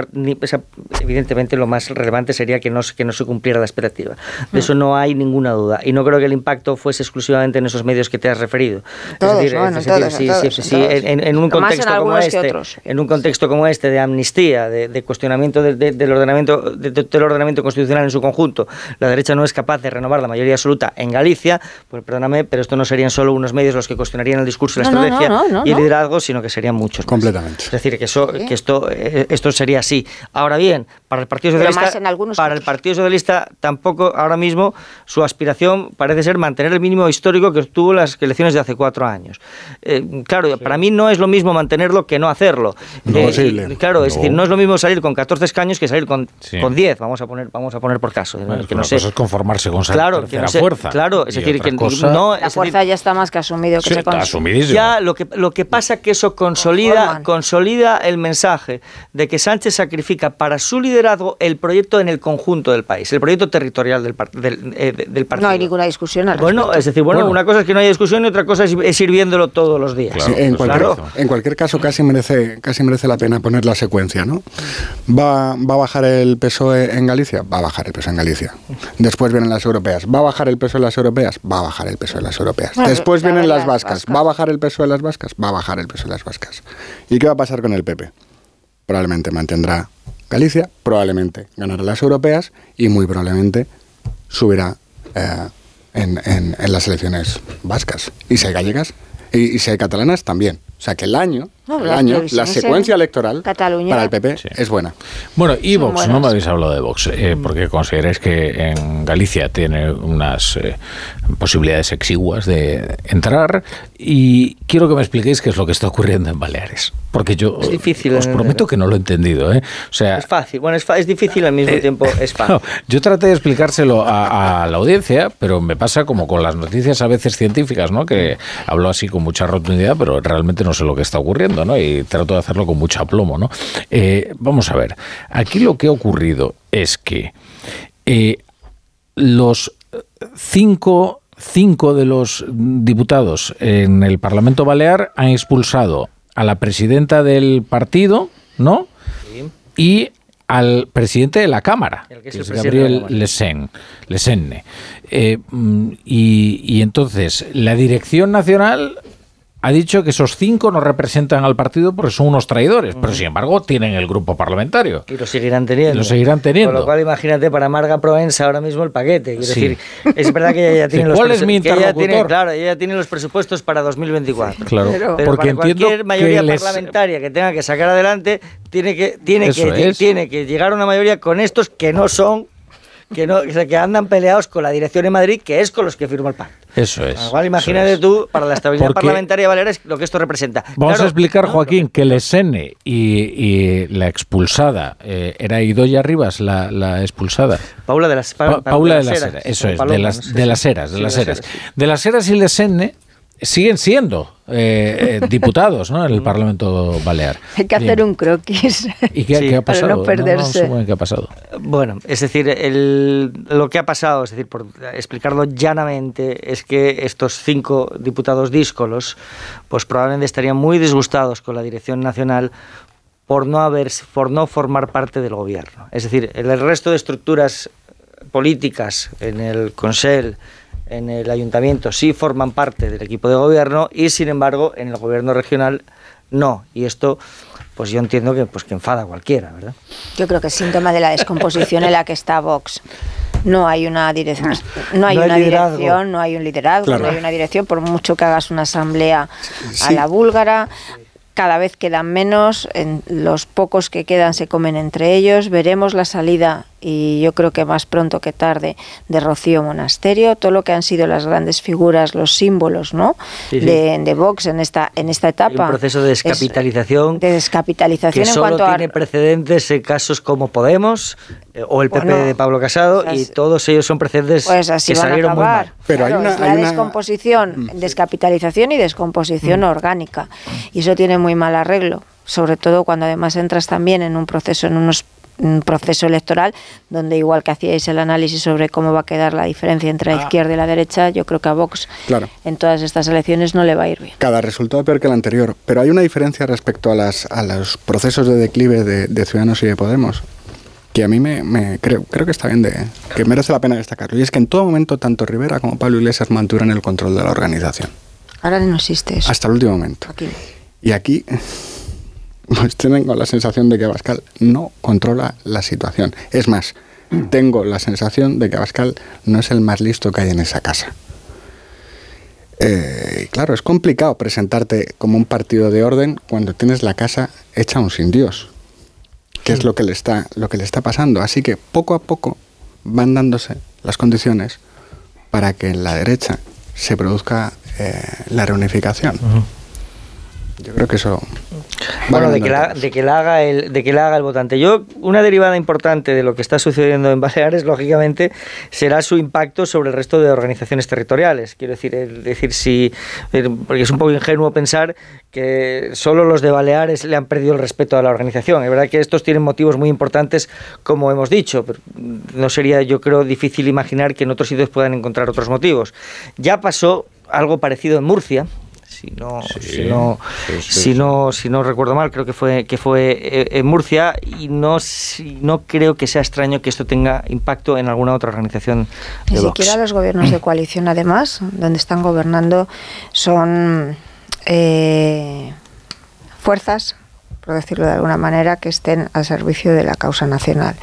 evidentemente lo más relevante sería que no, que no se cumpliera la expectativa. De eso no hay ninguna duda. Y no creo que el impacto fuese exclusivamente en esos medios que te has referido. Todos, es decir, en, un contexto como este, en un contexto como este de amnistía, de, cuestionamiento del ordenamiento del ordenamiento constitucional en su conjunto, la derecha no es capaz de renovar la mayoría absoluta en Galicia, pues perdóname, pero esto no serían solo unos medios los que cuestionarían el discurso y la estrategia liderazgo, sino que serían muchos. Completamente. Es decir, que, eso, que esto, eh, esto sería así. Ahora bien, para el Partido Socialista, para el Partido Socialista tampoco ahora mismo su aspiración parece ser mantener el mínimo histórico que obtuvo las elecciones de hace cuatro años. Eh, claro, para mí no es lo mismo mantenerlo que no hacerlo. No eh, claro, es decir, no es lo mismo salir con 14 escaños que salir con, con 10, vamos a poner, vamos a poner por caso. que no sé. es conformarse con claro, que fuerza. Claro, es decir, que no, la fuerza ya está más que asumido que se Ya lo que lo que pasa que eso consolida, consolida el mensaje de que Sánchez sacrifica para su liderazgo el proyecto en el conjunto del país, el proyecto territorial del, eh, del, partido. No hay ninguna discusión al Bueno, es decir, bueno, una cosa es que no haya discusión y otra cosa es, ir viéndolo todos los días. en, cualquier, caso, casi merece, casi merece la pena poner la secuencia, ¿no? ¿Va, ¿Va a bajar el PSOE en Galicia? Va a bajar el PSOE en Galicia. Después vienen las europeas. ¿Va a bajar el peso en las europeas? Va a bajar el peso en las europeas. Después vienen las vascas. ¿Va a bajar el peso de las vascas? Va a bajar el peso de las vascas. ¿Y qué va a pasar con el PP? Probablemente mantendrá Galicia, probablemente ganará las europeas y muy probablemente subirá eh, en, las elecciones vascas. Y si hay gallegas, y, si hay catalanas, también. O sea que el año, el año la secuencia electoral para el PP es buena. Bueno, y Vox, no me habéis hablado de Vox, eh, porque consideráis que en Galicia tiene unas eh, posibilidades exiguas de entrar y quiero que me expliquéis qué es lo que está ocurriendo en Baleares. Porque yo es difícil, os prometo que no lo he entendido. ¿eh? O sea, es fácil, bueno, es, es difícil al mismo tiempo, es fácil. yo traté de explicárselo a, la audiencia, pero me pasa como con las noticias a veces científicas, ¿no? que hablo así con mucha rotundidad, pero realmente no sé lo que está ocurriendo ¿no? y trato de hacerlo con mucho aplomo. ¿no? vamos a ver, aquí lo que ha ocurrido es que los cinco, cinco de los diputados en el Parlamento Balear han expulsado a la presidenta del partido, ¿no? Y al presidente de la Cámara, que es, Gabriel Lesenne. Eh, mm, y, y entonces, la dirección nacional ha dicho que esos cinco no representan al partido porque son unos traidores, pero sin embargo tienen el grupo parlamentario. Y lo seguirán teniendo. lo seguirán teniendo. Con lo cual, imagínate para Marga Provenza ahora mismo el paquete. decir, es verdad que ella ya tiene los ¿Cuál es mi tiene, Claro, ella tiene los presupuestos para 2024. Claro, pero porque para cualquier mayoría parlamentaria que tenga que sacar adelante, tiene que, tiene, que, tiene que llegar a una mayoría con estos que no son que, no, que andan peleados con la dirección en Madrid, que es con los que firma el pacto. Eso es. Igual imagínate tú, para la estabilidad parlamentaria Baleares, lo que esto representa. Vamos a explicar, Joaquín, que Lesene y, y la expulsada, eh, era Idoya Rivas la, la expulsada. Paula de las, Paula de las Heras. Eso es, de las, de las Heras. De las Heras. De las Heras y Lesene siguen siendo eh, eh, diputados ¿no? en el Parlamento Balear. Hay que hacer un croquis. ¿Y qué, ha pasado? Para no perderse. qué ha pasado. Bueno, es decir, lo que ha pasado, es decir, por explicarlo llanamente, es que estos cinco diputados díscolos, pues probablemente estarían muy disgustados con la dirección nacional por no haber, por no formar parte del gobierno. Es decir, el resto de estructuras políticas en el Consell en el ayuntamiento sí forman parte del equipo de gobierno y sin embargo en el gobierno regional no. Y esto pues yo entiendo que, pues, que enfada a cualquiera, ¿verdad? Yo creo que es síntoma de la descomposición en la que está Vox. No hay una dirección, no hay, No hay una liderazgo. dirección, no hay un liderazgo, Claro. no hay una dirección, por mucho que hagas una asamblea a la búlgara, cada vez quedan menos, en los pocos que quedan se comen entre ellos, veremos la salida y yo creo que más pronto que tarde de Rocío Monasterio, todo lo que han sido las grandes figuras, los símbolos, ¿no? Sí, sí. De, de Vox en esta en esta etapa. un proceso de Es- descapitalización de descapitalización que en solo cuanto a tiene precedentes en casos como Podemos eh, o el PP Bueno, de Pablo Casado y todos ellos son precedentes Pues así que van a salieron muy mal. Pero hay Claro, una- la hay una- descomposición, descapitalización y descomposición orgánica. Y eso tiene muy mal arreglo, sobre todo cuando además entras también en un proceso, en unos un proceso electoral donde igual que hacíais el análisis sobre cómo va a quedar la diferencia entre la izquierda y la derecha, yo creo que a Vox Claro. en todas estas elecciones no le va a ir bien. Cada resultado peor que el anterior. Pero hay una diferencia respecto a, las, a los procesos de declive de, de Ciudadanos y de Podemos que a mí me, me creo, creo que está bien, de, que merece la pena destacarlo. Y es que en todo momento tanto Rivera como Pablo Iglesias mantuvieron el control de la organización. Ahora no existe eso. Hasta el último momento. Aquí. Y aquí pues tengo la sensación de que Abascal no controla la situación. Es más, tengo la sensación de que Abascal no es el más listo que hay en esa casa. Eh, claro, es complicado presentarte como un partido de orden cuando tienes la casa hecha un sin Dios, que es lo que le está, lo que le está pasando. Así que poco a poco van dándose las condiciones para que en la derecha se produzca eh, la reunificación. Yo creo que eso. Bueno, de que, la, de, que la haga el, de que la haga el votante. Yo, una derivada importante de lo que está sucediendo en Baleares, lógicamente, será su impacto sobre el resto de organizaciones territoriales. Quiero decir, el decir si, porque es un poco ingenuo pensar que solo los de Baleares le han perdido el respeto a la organización. Es verdad que estos tienen motivos muy importantes, como hemos dicho, pero no sería, yo creo, difícil imaginar que en otros sitios puedan encontrar otros motivos. Ya pasó algo parecido en Murcia, si no, si no, sí, sí, si no, si no recuerdo mal, creo que fue que fue eh, en Murcia y no, si- no creo que sea extraño que esto tenga impacto en alguna otra organización Ni siquiera los gobiernos de coalición, además, donde están gobernando, son eh, fuerzas, por decirlo de alguna manera, que estén al servicio de la causa nacional.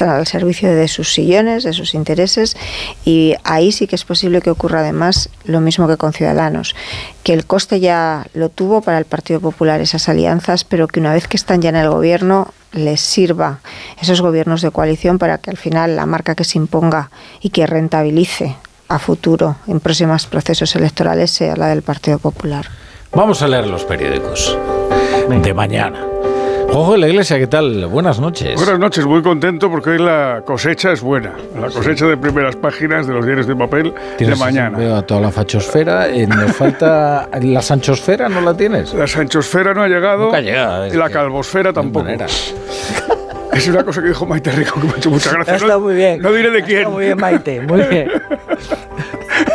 Están al servicio de sus sillones, de sus intereses, y ahí sí que es posible que ocurra además lo mismo que con Ciudadanos, que el coste ya lo tuvo para el Partido Popular esas alianzas, pero que una vez que están ya en el gobierno les sirva esos gobiernos de coalición para que al final la marca que se imponga y que rentabilice a futuro en próximos procesos electorales sea la del Partido Popular. Vamos a leer los periódicos de mañana. Ojo de la Iglesia, ¿qué tal? Buenas noches. Buenas noches, muy contento porque hoy la cosecha es buena. La cosecha de primeras páginas de los diarios de papel de mañana. Veo a toda la fachosfera. eh, nos falta. ¿La sanchosfera no la tienes? La sanchosfera no ha llegado. Nunca llega, es Y la que- calvosfera tampoco. Es una cosa que dijo Maite Rico que me ha hecho mucha gracia. Ha estado muy bien. No diré de quién. Muy bien, Maite, muy bien.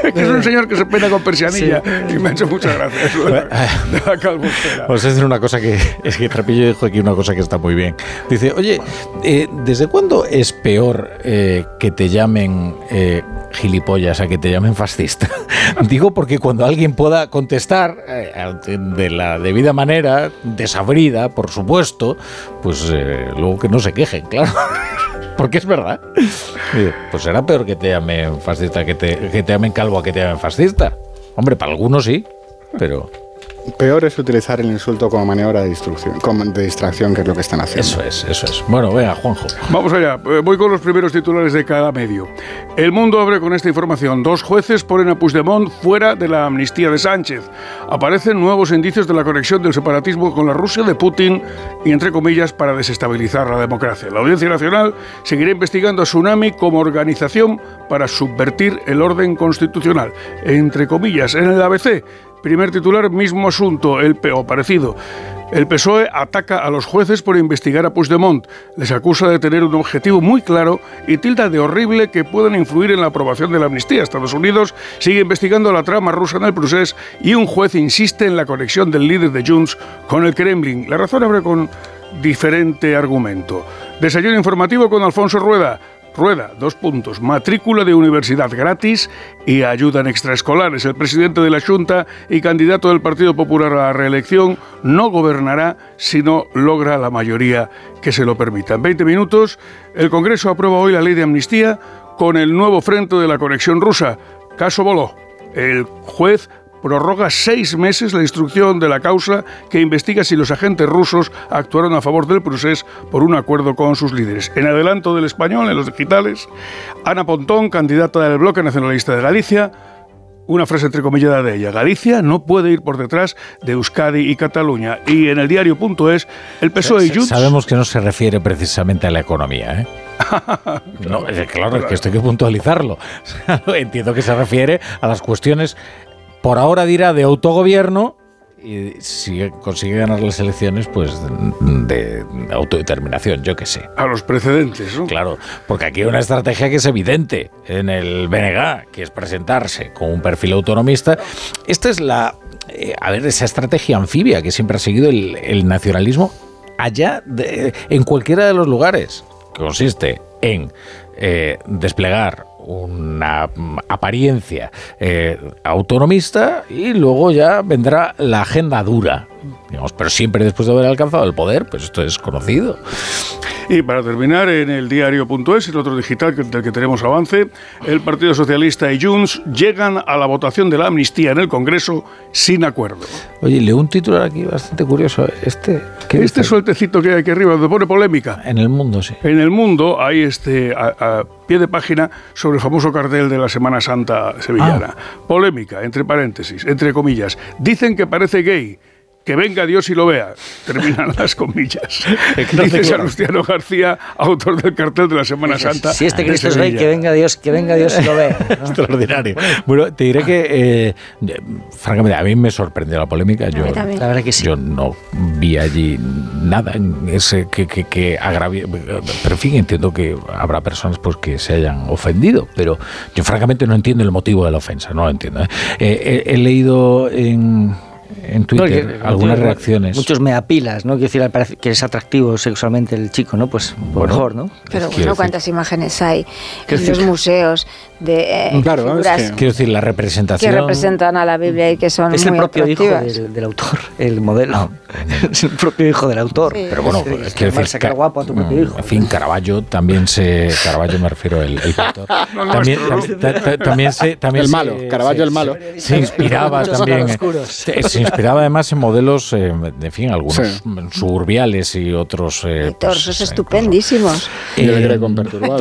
que es un señor que se peina con persianilla y me ha hecho mucha gracia eso de la, de la calvosfera. Os voy a decir una cosa que es que Trapillo dijo aquí una cosa que está muy bien. Dice, oye, eh, ¿desde cuándo es peor eh, que te llamen eh, gilipollas a que te llamen fascista? Digo porque cuando alguien pueda contestar eh, de la debida manera, desabrida, por supuesto, pues eh, luego que no se quejen, claro. Porque es verdad. Pues será peor que te llamen fascista, que te, que te llamen calvo a que te llamen fascista. Hombre, para algunos sí, pero... Peor es utilizar el insulto como maniobra de distracción, como de distracción, que es lo que están haciendo. Eso es, eso es. Bueno, venga, Juanjo. Vamos allá, eh, voy con los primeros titulares de cada medio. El mundo abre con esta información. Dos jueces ponen a Puigdemont fuera de la amnistía de Sánchez. Aparecen nuevos indicios de la conexión del separatismo con la Rusia de Putin y, entre comillas, para desestabilizar la democracia. La Audiencia Nacional seguirá investigando a Tsunami como organización para subvertir el orden constitucional. Entre comillas, en el ABC. Primer titular, mismo asunto, el PO parecido. El PSOE ataca a los jueces por investigar a Puigdemont. Les acusa de tener un objetivo muy claro y tilda de horrible que puedan influir en la aprobación de la amnistía. Estados Unidos sigue investigando la trama rusa en el procés y un juez insiste en la conexión del líder de Junts con el Kremlin. La razón abre con diferente argumento. Desayuno informativo con Alfonso Rueda. Rueda, dos puntos. Matrícula de universidad gratis y ayuda en extraescolares. El presidente de la Junta y candidato del Partido Popular a la reelección no gobernará si no logra la mayoría que se lo permita. En 20 minutos, el Congreso aprueba hoy la ley de amnistía con el nuevo frente de la conexión rusa. Caso Boló. El juez prorroga seis meses la instrucción de la causa que investiga si los agentes rusos actuaron a favor del procés por un acuerdo con sus líderes. En adelanto del español, en los digitales, Ana Pontón, candidata del Bloque Nacionalista de Galicia, una frase entrecomillada de ella. Galicia no puede ir por detrás de Euskadi y Cataluña. Y en el diario.es, el PSOE y Junts... Sabemos que no se refiere precisamente a la economía, ¿eh? no, eh, claro, es que esto hay que puntualizarlo. Entiendo que se refiere a las cuestiones por ahora dirá de autogobierno y si consigue ganar las elecciones, pues de autodeterminación, yo qué sé. A los precedentes, ¿no? Claro, porque aquí hay una estrategia que es evidente en el BNG, que es presentarse con un perfil autonomista. Esta es la, eh, a ver, esa estrategia anfibia que siempre ha seguido el, nacionalismo allá, en cualquiera de los lugares, que consiste en eh, desplegar una apariencia eh, autonomista y luego ya vendrá la agenda dura, digamos, pero siempre después de haber alcanzado el poder, pues esto es conocido. Y para terminar, en el diario.es, el otro digital del que tenemos avance, el Partido Socialista y Junts llegan a la votación de la amnistía en el Congreso sin acuerdo. Oye, leo un titular aquí bastante curioso. Este, este sueltecito que hay aquí arriba, donde pone polémica. En el mundo, sí. En el mundo hay este, a, pie de página sobre el famoso cartel de la Semana Santa sevillana. Ah. Polémica, entre paréntesis, entre comillas. Dicen que parece gay que venga Dios y lo vea. Terminan las comillas. Dice Salustiano García, autor del cartel de la Semana Santa. Si este Cristo es rey, que venga Dios, que venga Dios y lo vea. Extraordinario. Bueno, te diré que, eh, francamente, a mí me sorprendió la polémica. Yo, la verdad que sí. Yo no vi allí nada ese que, que, que agravie. Pero en fin, entiendo que habrá personas pues, que se hayan ofendido, pero yo francamente no entiendo el motivo de la ofensa, no lo entiendo. ¿eh? Eh, he leído en en Twitter algunas reacciones. Muchos me apilas, ¿no? Quiero decir, que es atractivo sexualmente el chico, ¿no? Pues mejor, ¿no? Pero bueno, ¿cuántas imágenes hay en los museos de eh, claro, figuras quiero decir, la representación... Que representan a la Biblia y que son Es el propio hijo del, autor, el modelo. Ah, es el propio hijo del autor. Pero bueno, es, que decir... sacar guapo a tu propio mm, hijo. En fin, Caravaggio también se... Caravaggio me refiero, el, el pintor. también, también, se... También el malo, Caravaggio el malo. Se inspiraba también... Se inspiraba además en modelos, eh, en fin, algunos suburbiales y otros... Eh, pues, estupendísimos. Eh,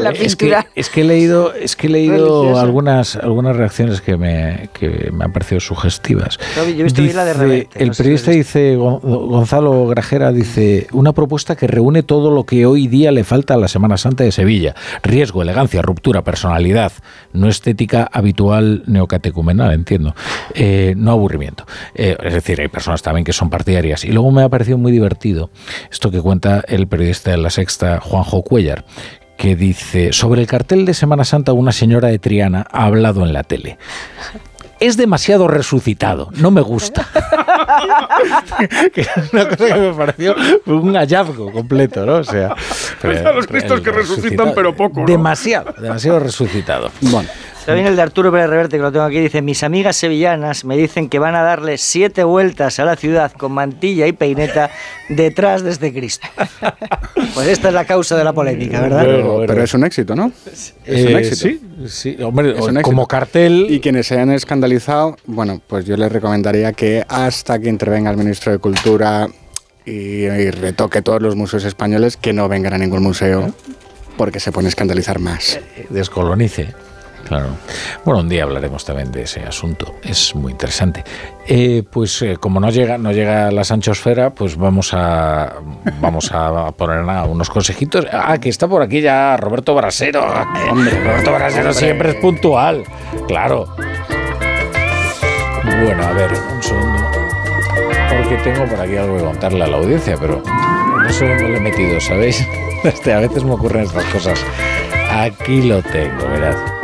la es, que, es que he leído, es que he leído algunas, algunas reacciones que me, que me han parecido sugestivas. el periodista dice, Gonzalo Grajera dice, una propuesta que reúne todo lo que hoy día le falta a la Semana Santa de Sevilla. Riesgo, elegancia, ruptura, personalidad, no estética habitual neocatecumenal, entiendo. no aburrimiento. es decir, hay personas también que son partidarias. Y luego me ha parecido muy divertido esto que cuenta el periodista de La Sexta, Juanjo Cuellar, que dice, sobre el cartel de Semana Santa una señora de Triana ha hablado en la tele es demasiado resucitado, no me gusta. que es una cosa que me pareció un hallazgo completo, ¿no? O sea, los cristos que resucitan, pero poco. Demasiado, demasiado resucitado. Bueno. Está bien el de Arturo Pérez Reverte, que lo tengo aquí, dice, mis amigas sevillanas me dicen que van a darle siete vueltas a la ciudad con mantilla y peineta detrás de este Cristo. Pues esta es la causa de la polémica, ¿verdad? Pero, es un éxito, ¿no? Es un eh, éxito. Sí, sí, hombre, como cartel... Y quienes se hayan escandalizado, bueno, pues yo les recomendaría que hasta que intervenga el ministro de Cultura y, y retoque todos los museos españoles, que no vengan a ningún museo porque se pone a escandalizar más. Eh, descolonice. Claro. Bueno, un día hablaremos también de ese asunto. Es muy interesante. Eh, pues eh, como no llega, no llega la Sanchosfera, pues vamos a vamos a poner unos consejitos. Ah, que está por aquí ya Roberto Brasero. Hombre, Roberto Brasero siempre es puntual. Claro. Bueno, a ver, un segundo. Porque tengo por aquí algo que contarle a la audiencia, pero no sé dónde lo he metido, ¿sabéis? Este, a veces me ocurren estas cosas. Aquí lo tengo, ¿verdad?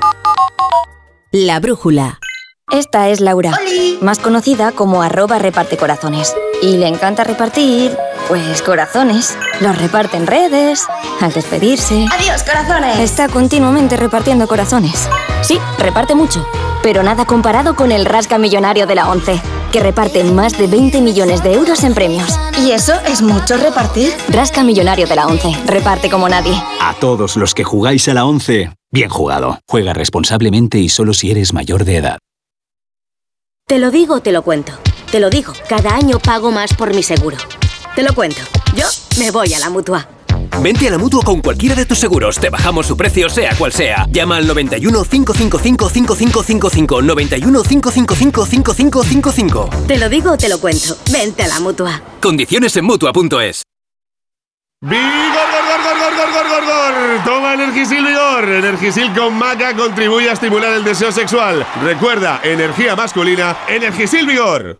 La brújula. Esta es Laura, más conocida como arroba reparte corazones. Y le encanta repartir, pues corazones. Los reparte en redes, al despedirse. ¡Adiós, corazones! Está continuamente repartiendo corazones. Sí, reparte mucho, pero nada comparado con el Rasca Millonario de la ONCE, que reparte más de 20 millones de euros en premios. ¿Y eso es mucho repartir? Rasca Millonario de la ONCE, reparte como nadie. A todos los que jugáis a la 11, bien jugado. Juega responsablemente y solo si eres mayor de edad. Te lo digo, te lo cuento. Te lo digo, cada año pago más por mi seguro. Te lo cuento. Yo me voy a la mutua. Vente a la mutua con cualquiera de tus seguros. Te bajamos su precio, sea cual sea. Llama al 91 555 5555. 91 555 5555. Te lo digo, te lo cuento. Vente a la mutua. Condiciones en mutua.es. ¡Vigor, gor, gor, gor, gor, gor, gor, gor! Toma Energisil Vigor. Energisil con maca contribuye a estimular el deseo sexual. Recuerda, energía masculina, Energisil Vigor.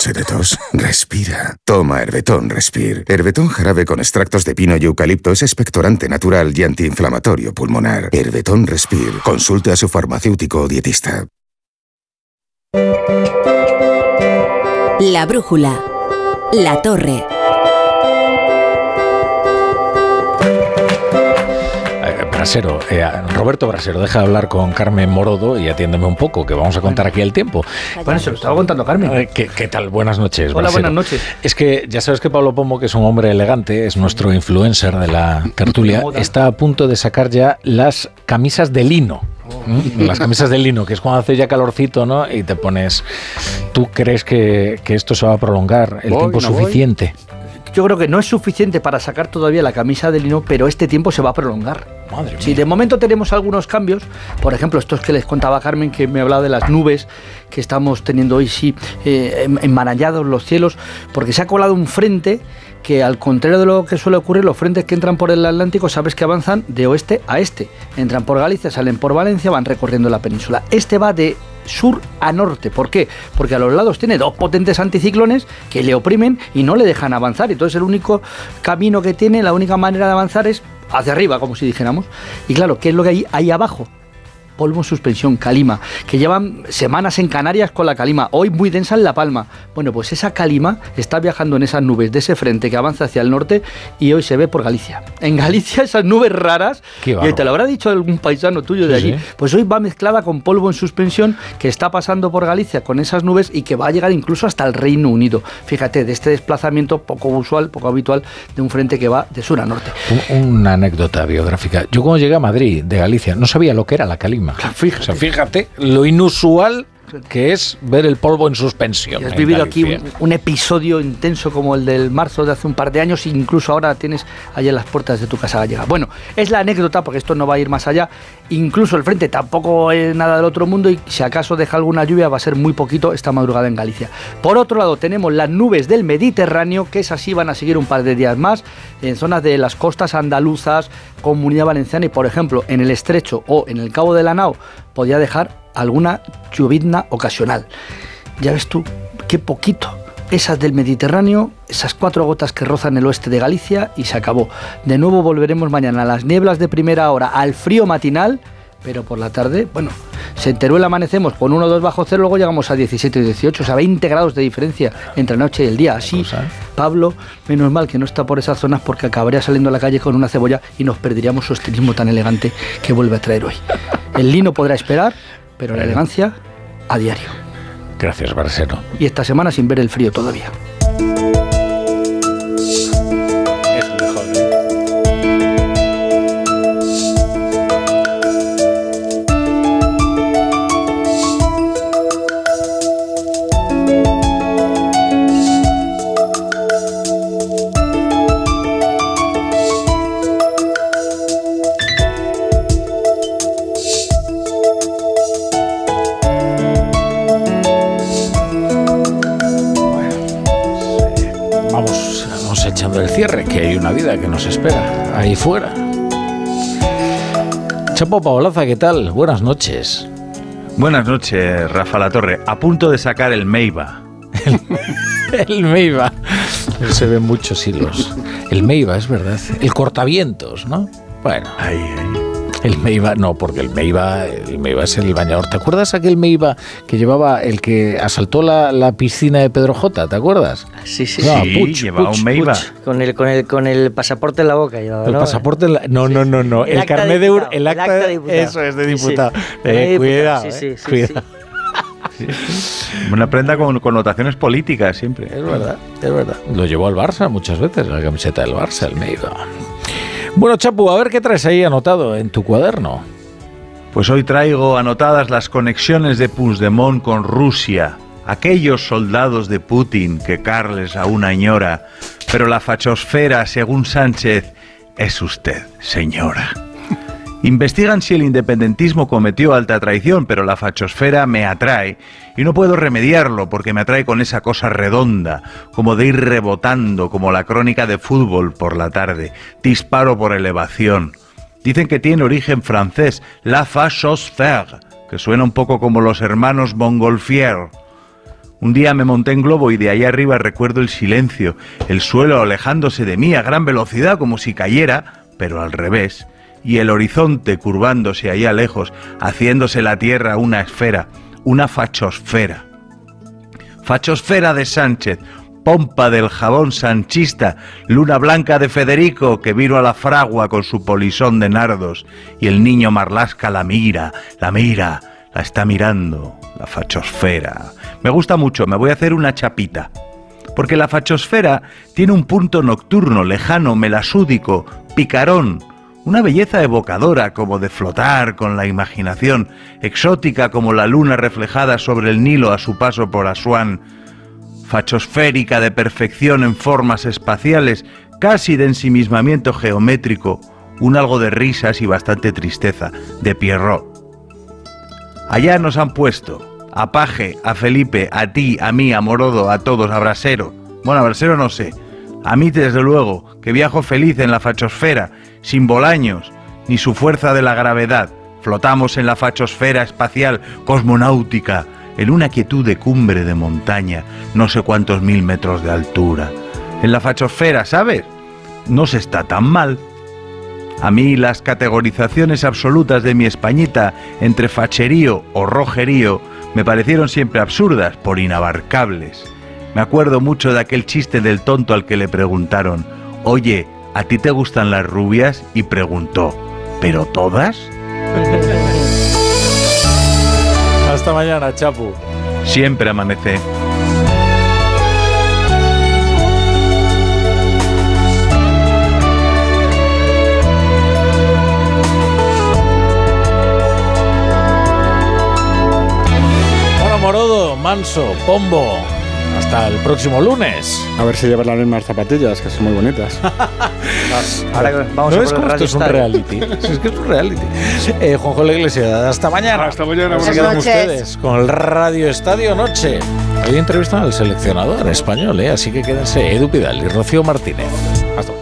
De. Respira. Toma Herbetón Respir. Herbetón jarabe con extractos de pino y eucalipto es expectorante natural y antiinflamatorio pulmonar. Herbetón Respir. Consulte a su farmacéutico o dietista. La brújula. La torre. Brasero, eh, Roberto Brasero, deja de hablar con Carmen Morodo y atiéndeme un poco, que vamos a contar aquí el tiempo. Bueno, se lo estaba contando Carmen. Eh, ¿Qué, qué tal? Buenas noches. Hola, Brasero. buenas noches. Es que ya sabes que Pablo Pombo, que es un hombre elegante, es nuestro influencer de la tertulia, está a punto de sacar ya las camisas de lino. ¿Mm? Las camisas de lino, que es cuando hace ya calorcito, ¿no? Y te pones. ¿Tú crees que, que esto se va a prolongar el Voy, tiempo no voy. Yo creo que no es suficiente para sacar todavía la camisa de lino, pero este tiempo se va a prolongar. Madre Si de momento tenemos algunos cambios, por ejemplo, estos que les contaba Carmen, que me hablaba de las nubes que estamos teniendo hoy, sí, eh, em- los cielos, porque se ha colado un frente que al contrario de lo que suele ocurrir, los frentes que entran por el Atlántico, sabes que avanzan de oeste a este. Entran por Galicia, salen por Valencia, van recorriendo la península. Este va de sur a norte. ¿Por qué? Porque a los lados tiene dos potentes anticiclones que le oprimen y no le dejan avanzar. Entonces el único camino que tiene, la única manera de avanzar es hacia arriba, como si dijéramos. Y claro, ¿qué es lo que hay ahí abajo? Polvo en suspensión, calima, que llevan semanas en Canarias con la calima, hoy muy densa en La Palma. Bueno, pues esa calima está viajando en esas nubes de ese frente que avanza hacia el norte y hoy se ve por Galicia. En Galicia esas nubes raras, y te lo habrá dicho algún paisano tuyo de allí, sí. pues hoy va mezclada con polvo en suspensión que está pasando por Galicia con esas nubes y que va a llegar incluso hasta el Reino Unido. Fíjate, de este desplazamiento poco usual, poco habitual de un frente que va de sur a norte. Un- Una anécdota biográfica. Yo cuando llegué a Madrid, de Galicia, no sabía lo que era la calima. O sea, fíjate lo inusual que es ver el polvo en suspensión. Y has vivido aquí un, un episodio intenso como el del marzo de hace un par de años, e incluso ahora tienes allá en las puertas de tu casa gallega. Bueno, es la anécdota, porque esto no va a ir más allá. Incluso el frente tampoco es nada del otro mundo y si acaso deja alguna lluvia va a ser muy poquito esta madrugada en Galicia. Por otro lado, tenemos las nubes del Mediterráneo, que esas sí van a seguir un par de días más en zonas de las costas andaluzas, Comunidad Valenciana y, por ejemplo, en el Estrecho o en el Cabo de la Nao, podía dejar alguna lluvizna ocasional. Ya ves tú, qué poquito. Esas del Mediterráneo, esas cuatro gotas que rozan el oeste de Galicia y se acabó. De nuevo volveremos mañana a las nieblas de primera hora, al frío matinal, pero por la tarde, bueno, se Teruel amanecemos con 1 o 2 bajo cero, luego llegamos a 17 y 18, o sea, 20 grados de diferencia entre la noche y el día. Así, Pablo, menos mal que no está por esas zonas porque acabaría saliendo a la calle con una cebolla y nos perderíamos su estilismo tan elegante que vuelve a traer hoy. El lino podrá esperar, pero la elegancia a diario. Gracias, Barcelo. Y esta semana sin ver el frío todavía. Vida que nos espera ahí fuera. Chapo Paolaza, ¿qué tal? Buenas noches. Buenas noches, Rafa La Torre. A punto de sacar el Meiba. El Meiba. Se ven muchos hilos. El Meiba, es verdad. El cortavientos, ¿no? Bueno. El Meiba, no, porque el Meiba, el Meiba es el bañador. ¿Te acuerdas aquel Meiba que llevaba el que asaltó la, la piscina de Pedro J? ¿Te acuerdas? Sí, sí, No, sí. Puig, llevaba un Meiba. Con el, con, el, con el pasaporte en la boca. llevaba, El ¿no? pasaporte, en la- no, no, no, no. El carnet de diputado, el el acta, de diputado. Eso es de Sí, sí. diputado. Eh, diputado, cuidado, sí, sí, eh, sí, cuidado. Una prenda con connotaciones políticas siempre. Es verdad, es verdad. Lo llevó al Barça muchas veces, la camiseta del Barça, el Meiba. Bueno, Chapu, a ver qué traes ahí anotado en tu cuaderno. Pues hoy traigo anotadas las conexiones de Puigdemont con Rusia. Aquellos soldados de Putin que Carles aún añora. Pero la fachosfera, según Sánchez, es usted, señora. Investigan si el independentismo cometió alta traición, pero la fachosfera me atrae y no puedo remediarlo porque me atrae con esa cosa redonda, como de ir rebotando, como la crónica de fútbol por la tarde, disparo por elevación. Dicen que tiene origen francés, la fachosphère, que suena un poco como los hermanos Montgolfier. Un día me monté en globo y de ahí arriba recuerdo el silencio, el suelo alejándose de mí a gran velocidad como si cayera, pero al revés, y el horizonte curvándose allá lejos, haciéndose la tierra una esfera, una fachosfera. Fachosfera de Sánchez, pompa del jabón sanchista, luna blanca de Federico que vino a la fragua con su polisón de nardos y el niño Marlasca la mira, la mira, la está mirando, la fachosfera. Me gusta mucho, me voy a hacer una chapita. Porque la fachosfera tiene un punto nocturno, lejano, melasúdico, picarón, una belleza evocadora como de flotar con la imaginación, exótica como la luna reflejada sobre el Nilo a su paso por Asuán, fachosférica de perfección en formas espaciales, casi de ensimismamiento geométrico, un algo de risas y bastante tristeza, de Pierrot. Allá nos han puesto a Paje, a Felipe, a ti, a mí, a Morodo, a todos, a Brasero. Bueno, a Brasero no sé. A mí, desde luego, que viajo feliz en la fachosfera, sin bolaños, ni su fuerza de la gravedad. Flotamos en la fachosfera espacial cosmonáutica, en una quietud de cumbre de montaña, no sé cuántos mil metros de altura. En la fachosfera, ¿sabes? No se está tan mal. A mí las categorizaciones absolutas de mi Españita entre facherío o rojerío me parecieron siempre absurdas por inabarcables. Me acuerdo mucho de aquel chiste del tonto al que le preguntaron, oye, ¿a ti te gustan las rubias? Y preguntó, ¿pero todas? Hasta mañana, Chapu. Siempre amanece. Morodo, Manso, Pombo. Hasta el próximo lunes. A ver si llevas las mismas zapatillas, que son muy bonitas. Ahora que vamos ¿No a es como esto es un reality? Si es que es un reality. Eh, Juanjo La Iglesia, hasta mañana. Hasta mañana, Se buenas quedan noches. ustedes con el Radio Estadio Noche. Hoy entrevistan al seleccionador español, ¿eh? así que quédense Edu Pidal y Rocío Martínez. Hasta